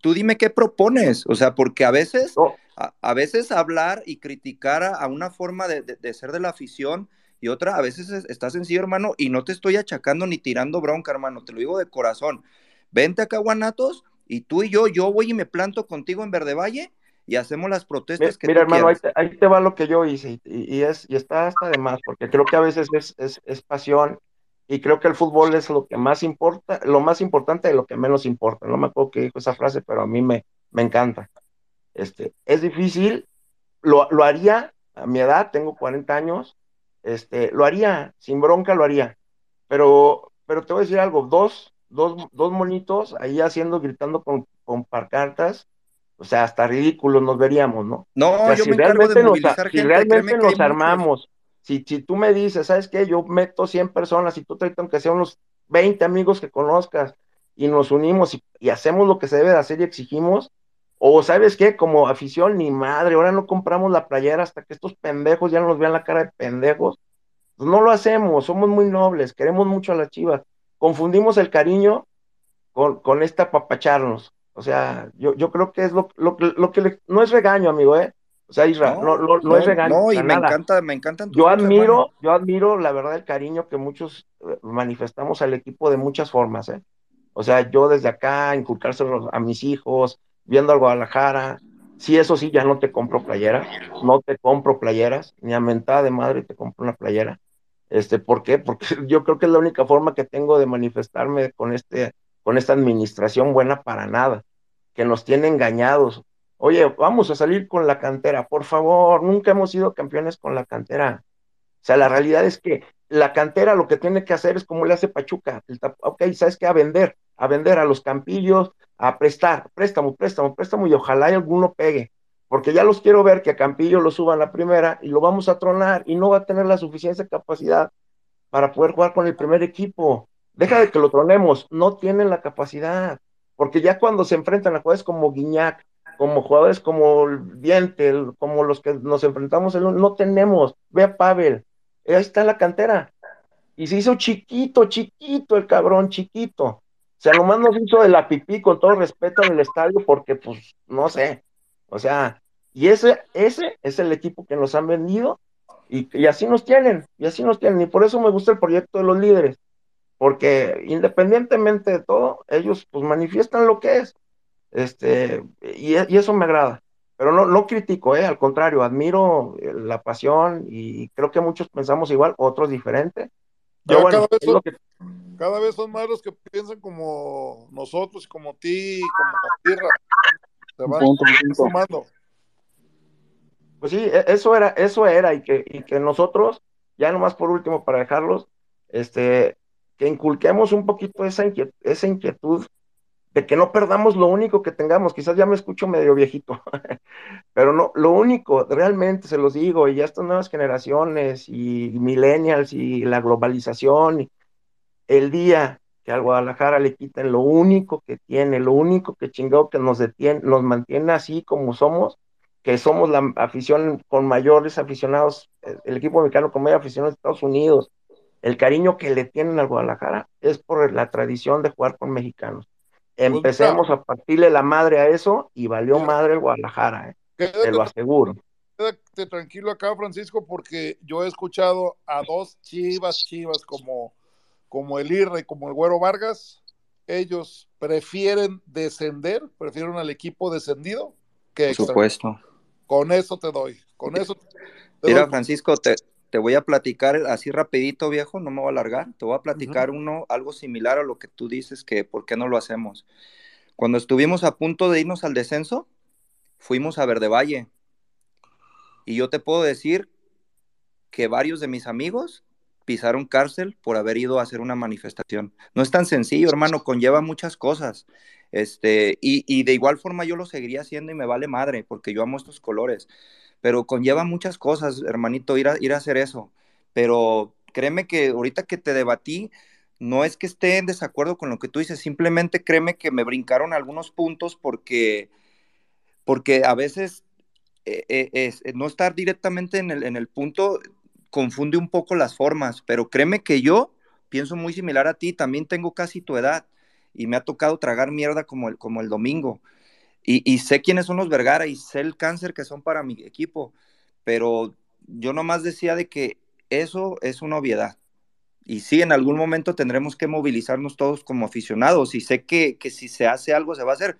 tú dime qué propones, o sea, porque a veces, a, veces hablar y criticar a, una forma de, ser de la afición y otra, a veces está sencillo, hermano, y no te estoy achacando ni tirando bronca, hermano, te lo digo de corazón. Vente acá, Guanatos, y tú y yo, yo voy y me planto contigo en Verde Valle y hacemos las protestas que Mira, hermano, ahí te, va lo que yo hice, y, es, y está hasta de más, porque creo que a veces es, es, es pasión y creo que el fútbol es lo que más importa, lo más importante de lo que menos importa. No me acuerdo que dijo esa frase, pero a mí me, me encanta. Este, es difícil, lo, lo haría a mi edad, tengo 40 años, este, lo haría, sin bronca lo haría. Pero, pero te voy a decir algo, dos, dos, dos monitos ahí haciendo, gritando con, con parcartas, o sea, hasta ridículos nos veríamos, ¿no? No, yo si me realmente nos, Si realmente nos armamos si, si tú me dices, ¿sabes qué? Yo meto 100 personas y tú traes aunque sea unos 20 amigos que conozcas y nos unimos y, hacemos lo que se debe de hacer y exigimos, o sabes qué, como afición, ni madre, ahora no compramos la playera hasta que estos pendejos ya nos vean la cara de pendejos. Pues no lo hacemos, somos muy nobles, queremos mucho a las chivas. Confundimos el cariño con, con esta papacharnos. O sea, yo, yo creo que es lo, lo, lo que no es regaño, amigo, ¿eh? O sea, Israel, no, no, es regaño. No, y me encanta, me encantan Yo admiro, yo admiro la verdad el cariño que muchos eh, manifestamos al equipo de muchas formas, ¿eh? O sea, yo desde acá, inculcárselo a mis hijos, viendo al Guadalajara, sí, eso sí, ya no te compro playera, no te compro playeras, ni a mentada de madre te compro una playera. Este, ¿por qué? Porque <laughs> yo creo que es la única forma que tengo de manifestarme con este, con esta administración buena para nada, que nos tiene engañados, Oye, vamos a salir con la cantera, por favor, nunca hemos sido campeones con la cantera. O sea, la realidad es que la cantera lo que tiene que hacer es como le hace Pachuca, el ok, ¿sabes qué? A vender, a vender a los campillos, a prestar, préstamo, préstamo, préstamo y ojalá alguno pegue, porque ya los quiero ver que a Campillo lo suban la primera y lo vamos a tronar y no va a tener la suficiente capacidad para poder jugar con el primer equipo. Deja de que lo tronemos, no tienen la capacidad, porque ya cuando se enfrentan a jugadores como Guiñac, como jugadores como el Diente, como los que nos enfrentamos, no tenemos. Ve a Pavel, ahí está la cantera. Y se hizo chiquito, chiquito el cabrón, chiquito. O sea, nomás nos hizo de la pipí con todo respeto en el estadio porque, pues, no sé. O sea, y ese, ese es el equipo que nos han vendido y así nos tienen, y así nos tienen. Y por eso me gusta el proyecto de los líderes, porque independientemente de todo, ellos pues manifiestan lo que es. Este, y, eso me agrada. Pero no, no critico, ¿eh? al contrario, admiro eh, la pasión y creo que muchos pensamos igual, otros diferente. Pero cada, vez son, cada, vez son, más los que piensan como nosotros como ti, como Tierra. Se van sumando. Pues sí, e, eso era, eso era, y que, y que nosotros, ya nomás por último, para dejarlos, este, que inculquemos un poquito esa esa inquietud de que no perdamos lo único que tengamos. Quizás ya me escucho medio viejito, <laughs> pero no, lo único, realmente se los digo, y ya estas nuevas generaciones y millennials y la globalización, el día que al Guadalajara le quiten lo único que tiene, lo único que chingado que nos detiene, nos mantiene así como somos, que somos la afición con mayores aficionados, el equipo mexicano con mayor aficionados de Estados Unidos, el cariño que le tienen al Guadalajara es por la tradición de jugar con mexicanos. Pues Empecemos a partirle la madre a eso y valió madre el Guadalajara, ¿eh? te lo aseguro. Quédate tranquilo acá, Francisco, porque yo he escuchado a dos chivas, chivas como, como el Irra y como el Güero Vargas. Ellos prefieren descender, prefieren al equipo descendido que Por supuesto. Con eso te doy. Con eso. Mira, Francisco, te, te, voy a platicar así rapidito, viejo, no me voy a alargar. Te voy a platicar uno, algo similar a lo que tú dices, que por qué no lo hacemos. Cuando estuvimos a punto de irnos al descenso, fuimos a Verde Valle. Y yo te puedo decir que varios de mis amigos pisaron cárcel por haber ido a hacer una manifestación. No es tan sencillo, hermano, conlleva muchas cosas. Este, y, y, de igual forma yo lo seguiría haciendo y me vale madre, porque yo amo estos colores. Pero conlleva muchas cosas, hermanito, ir a, ir a hacer eso. Pero créeme que ahorita que te debatí, no es que esté en desacuerdo con lo que tú dices, simplemente créeme que me brincaron algunos puntos porque, porque a veces eh, eh, no estar directamente en el, en el punto confunde un poco las formas, pero créeme que yo pienso muy similar a ti, también tengo casi tu edad y me ha tocado tragar mierda como el, como el domingo. Y, sé quiénes son los Vergara y sé el cáncer que son para mi equipo, pero yo nomás decía de que eso es una obviedad. Y sí, en algún momento tendremos que movilizarnos todos como aficionados y sé que, que si se hace algo se va a hacer.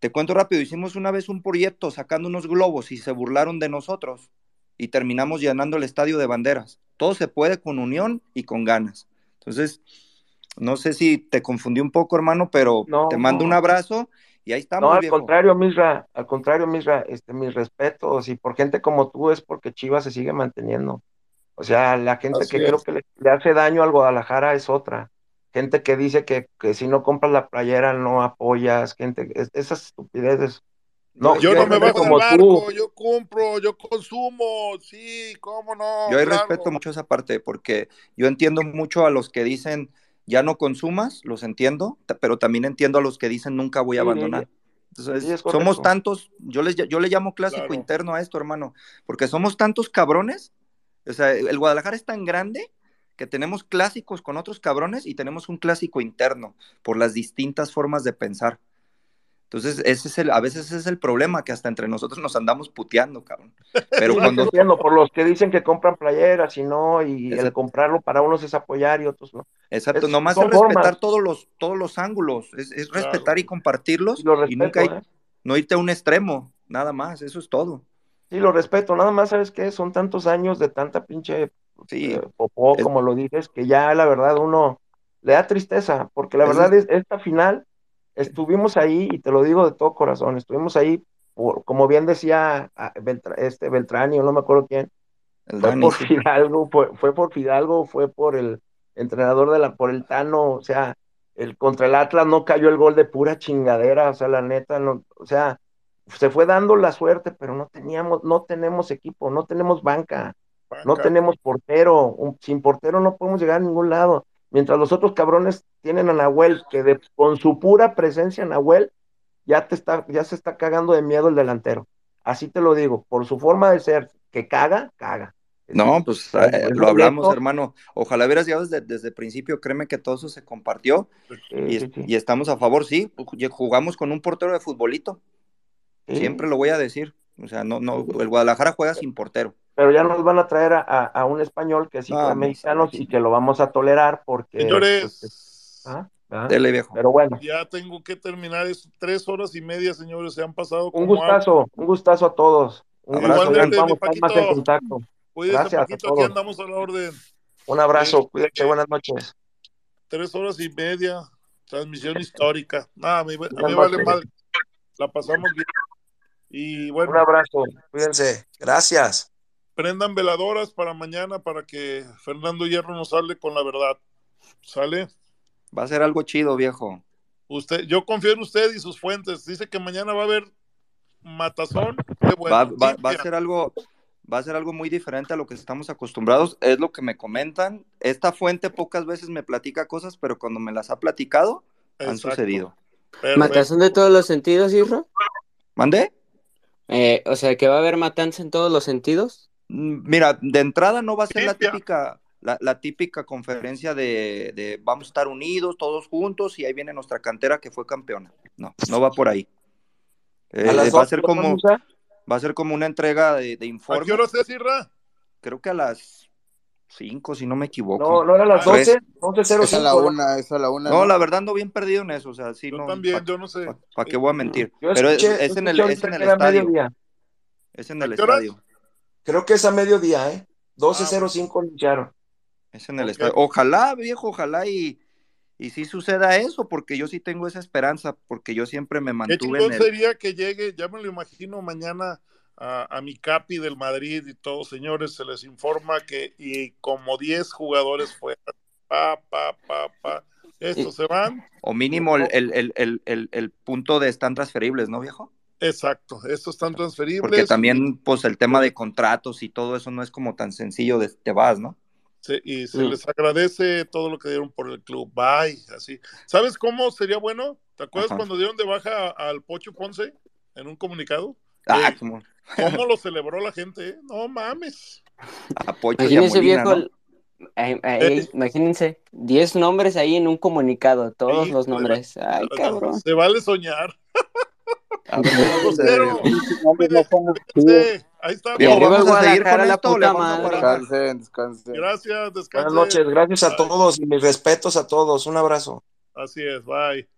Te cuento rápido, hicimos una vez un proyecto sacando unos globos y se burlaron de nosotros y terminamos llenando el estadio de banderas. Todo se puede con unión y con ganas. Entonces, no sé si te confundí un poco, hermano, pero te mando un abrazo y ahí estamos. No, al contrario, Misra, al contrario, Misra, este, mis respetos y por gente como tú es porque Chivas se sigue manteniendo. O sea, la gente que creo que le, hace daño al Guadalajara es otra. Gente que dice que, que si no compras la playera no apoyas, gente, esas estupideces. No, yo, no me bajo del barco, yo compro, yo consumo, sí, cómo no. Yo respeto mucho esa parte porque yo entiendo mucho a los que dicen ya no consumas, los entiendo, pero también entiendo a los que dicen nunca voy a abandonar. Entonces, somos tantos, yo, les, yo le llamo clásico interno a esto, hermano, porque somos tantos cabrones, o sea, el Guadalajara es tan grande que tenemos clásicos con otros cabrones y tenemos un clásico interno por las distintas formas de pensar. Entonces, ese es el, a veces ese es el problema, que hasta entre nosotros nos andamos puteando, cabrón. Pero cuando... Entiendo, por los que dicen que compran playeras y no, y el comprarlo para unos es apoyar y otros no. Exacto, nomás es respetar todos los, todos los ángulos, es, respetar y compartirlos y, nunca ¿eh? no irte a un extremo, nada más, eso es todo. Sí, lo respeto, nada más, ¿sabes qué? Son tantos años de tanta pinche sí, eh, popó, como lo dices, que ya la verdad uno le da tristeza, porque la verdad es esta final estuvimos ahí, y te lo digo de todo corazón, estuvimos ahí, por, como bien decía ah, este Beltrán, no me acuerdo quién, fue por Fidalgo, fue, por Fidalgo, fue por el entrenador de la, por el Tano, o sea, el contra el Atlas no cayó el gol de pura chingadera, o sea, la neta, no, o sea, se fue dando la suerte, pero no teníamos, no tenemos equipo, no tenemos banca, no tenemos portero, sin portero no podemos llegar a ningún lado. Mientras los otros cabrones tienen a Nahuel, que con su pura presencia Nahuel, ya, te está, ya se está cagando de miedo el delantero. Así te lo digo, por su forma de ser, que caga, caga. No, pues eh, lo hablamos, hermano. Ojalá hubieras llegado desde, el principio, créeme que todo eso se compartió y, estamos a favor, sí, jugamos con un portero de futbolito. Siempre lo voy a decir. O sea, no, no, el Guadalajara juega sin portero pero ya nos van a traer a, un español que es hijo de mexicanos y que lo vamos a tolerar porque... Señores, pues, ¿ah? ¿Ah? viejo. Pero bueno. Ya tengo que terminar, es tres horas y media, señores, se han pasado. Un gustazo, un gustazo a todos. Un abrazo, vamos a estar más en contacto. Gracias Paquito, aquí andamos a la orden. Un abrazo, eh, cuídate, buenas noches. Tres horas y media, transmisión histórica. Nada, a mí, vale madre. La pasamos bien. Y bueno. Un abrazo, cuídense. Gracias prendan veladoras para mañana para que Fernando Hierro nos hable con la verdad. ¿Sale? Va a ser algo chido, viejo. Usted, yo confío en usted y sus fuentes. Dice que mañana va a haber matazón. va, a ser algo, va a ser algo muy diferente a lo que estamos acostumbrados. Es lo que me comentan. Esta fuente pocas veces me platica cosas, pero cuando me las ha platicado, han sucedido. ¿Matazón de todos los sentidos, Isra? ¿Mande? Eh, o sea, que va a haber matanza en todos los sentidos. Mm, mira, de entrada no va a ser la típica, la, típica conferencia de, vamos a estar unidos todos juntos y ahí viene nuestra cantera que fue campeona. No, no va por ahí. Eh, va a ser como va a ser como una entrega de, de informe. ¿A qué hora se Irra? Creo que a las 5, si no me equivoco. No, no era las 12, 11.05. Es a la una, es a la una. No, la verdad ando bien perdido en eso, o sea, sí, yo no. también, yo no sé. ¿Para qué voy a mentir? Pero es, en el, es en el estadio. Mediodía. Es en el estadio. Creo que es a mediodía, ¿eh? 12.05 ah, anunciaron. Es en el estadio. Ojalá, viejo, ojalá y, y sí suceda eso, porque yo sí tengo esa esperanza, porque yo siempre me mantuve ¿Qué en el... sería que llegue, ya me lo imagino mañana a, mi capi del Madrid y todos, señores, se les informa que y como 10 jugadores fueron, pa, pa, pa, pa, estos se van. O mínimo el, el, el, el, punto de están transferibles, ¿no, viejo? Exacto, estos están transferibles. Porque también, pues, el tema de contratos y todo eso no es como tan sencillo de te vas, ¿no? Sí, y se mm. les agradece todo lo que dieron por el club. Bye, así. ¿Sabes cómo sería bueno? ¿Te acuerdas cuando dieron de baja al Pocho Ponce en un comunicado? Ah, como... ¿Cómo lo celebró la gente? Eh? No mames. Imagínense, viejo. Imagínense, 10 nombres ahí en un comunicado, todos los nombres. Ay, cabrón. Se vale soñar. Ahí está. Vamos a seguir con la puta madre. Descansen, descansen. Gracias, descansen. Buenas noches, gracias a todos y mis respetos a todos. Un abrazo. Así es, bye.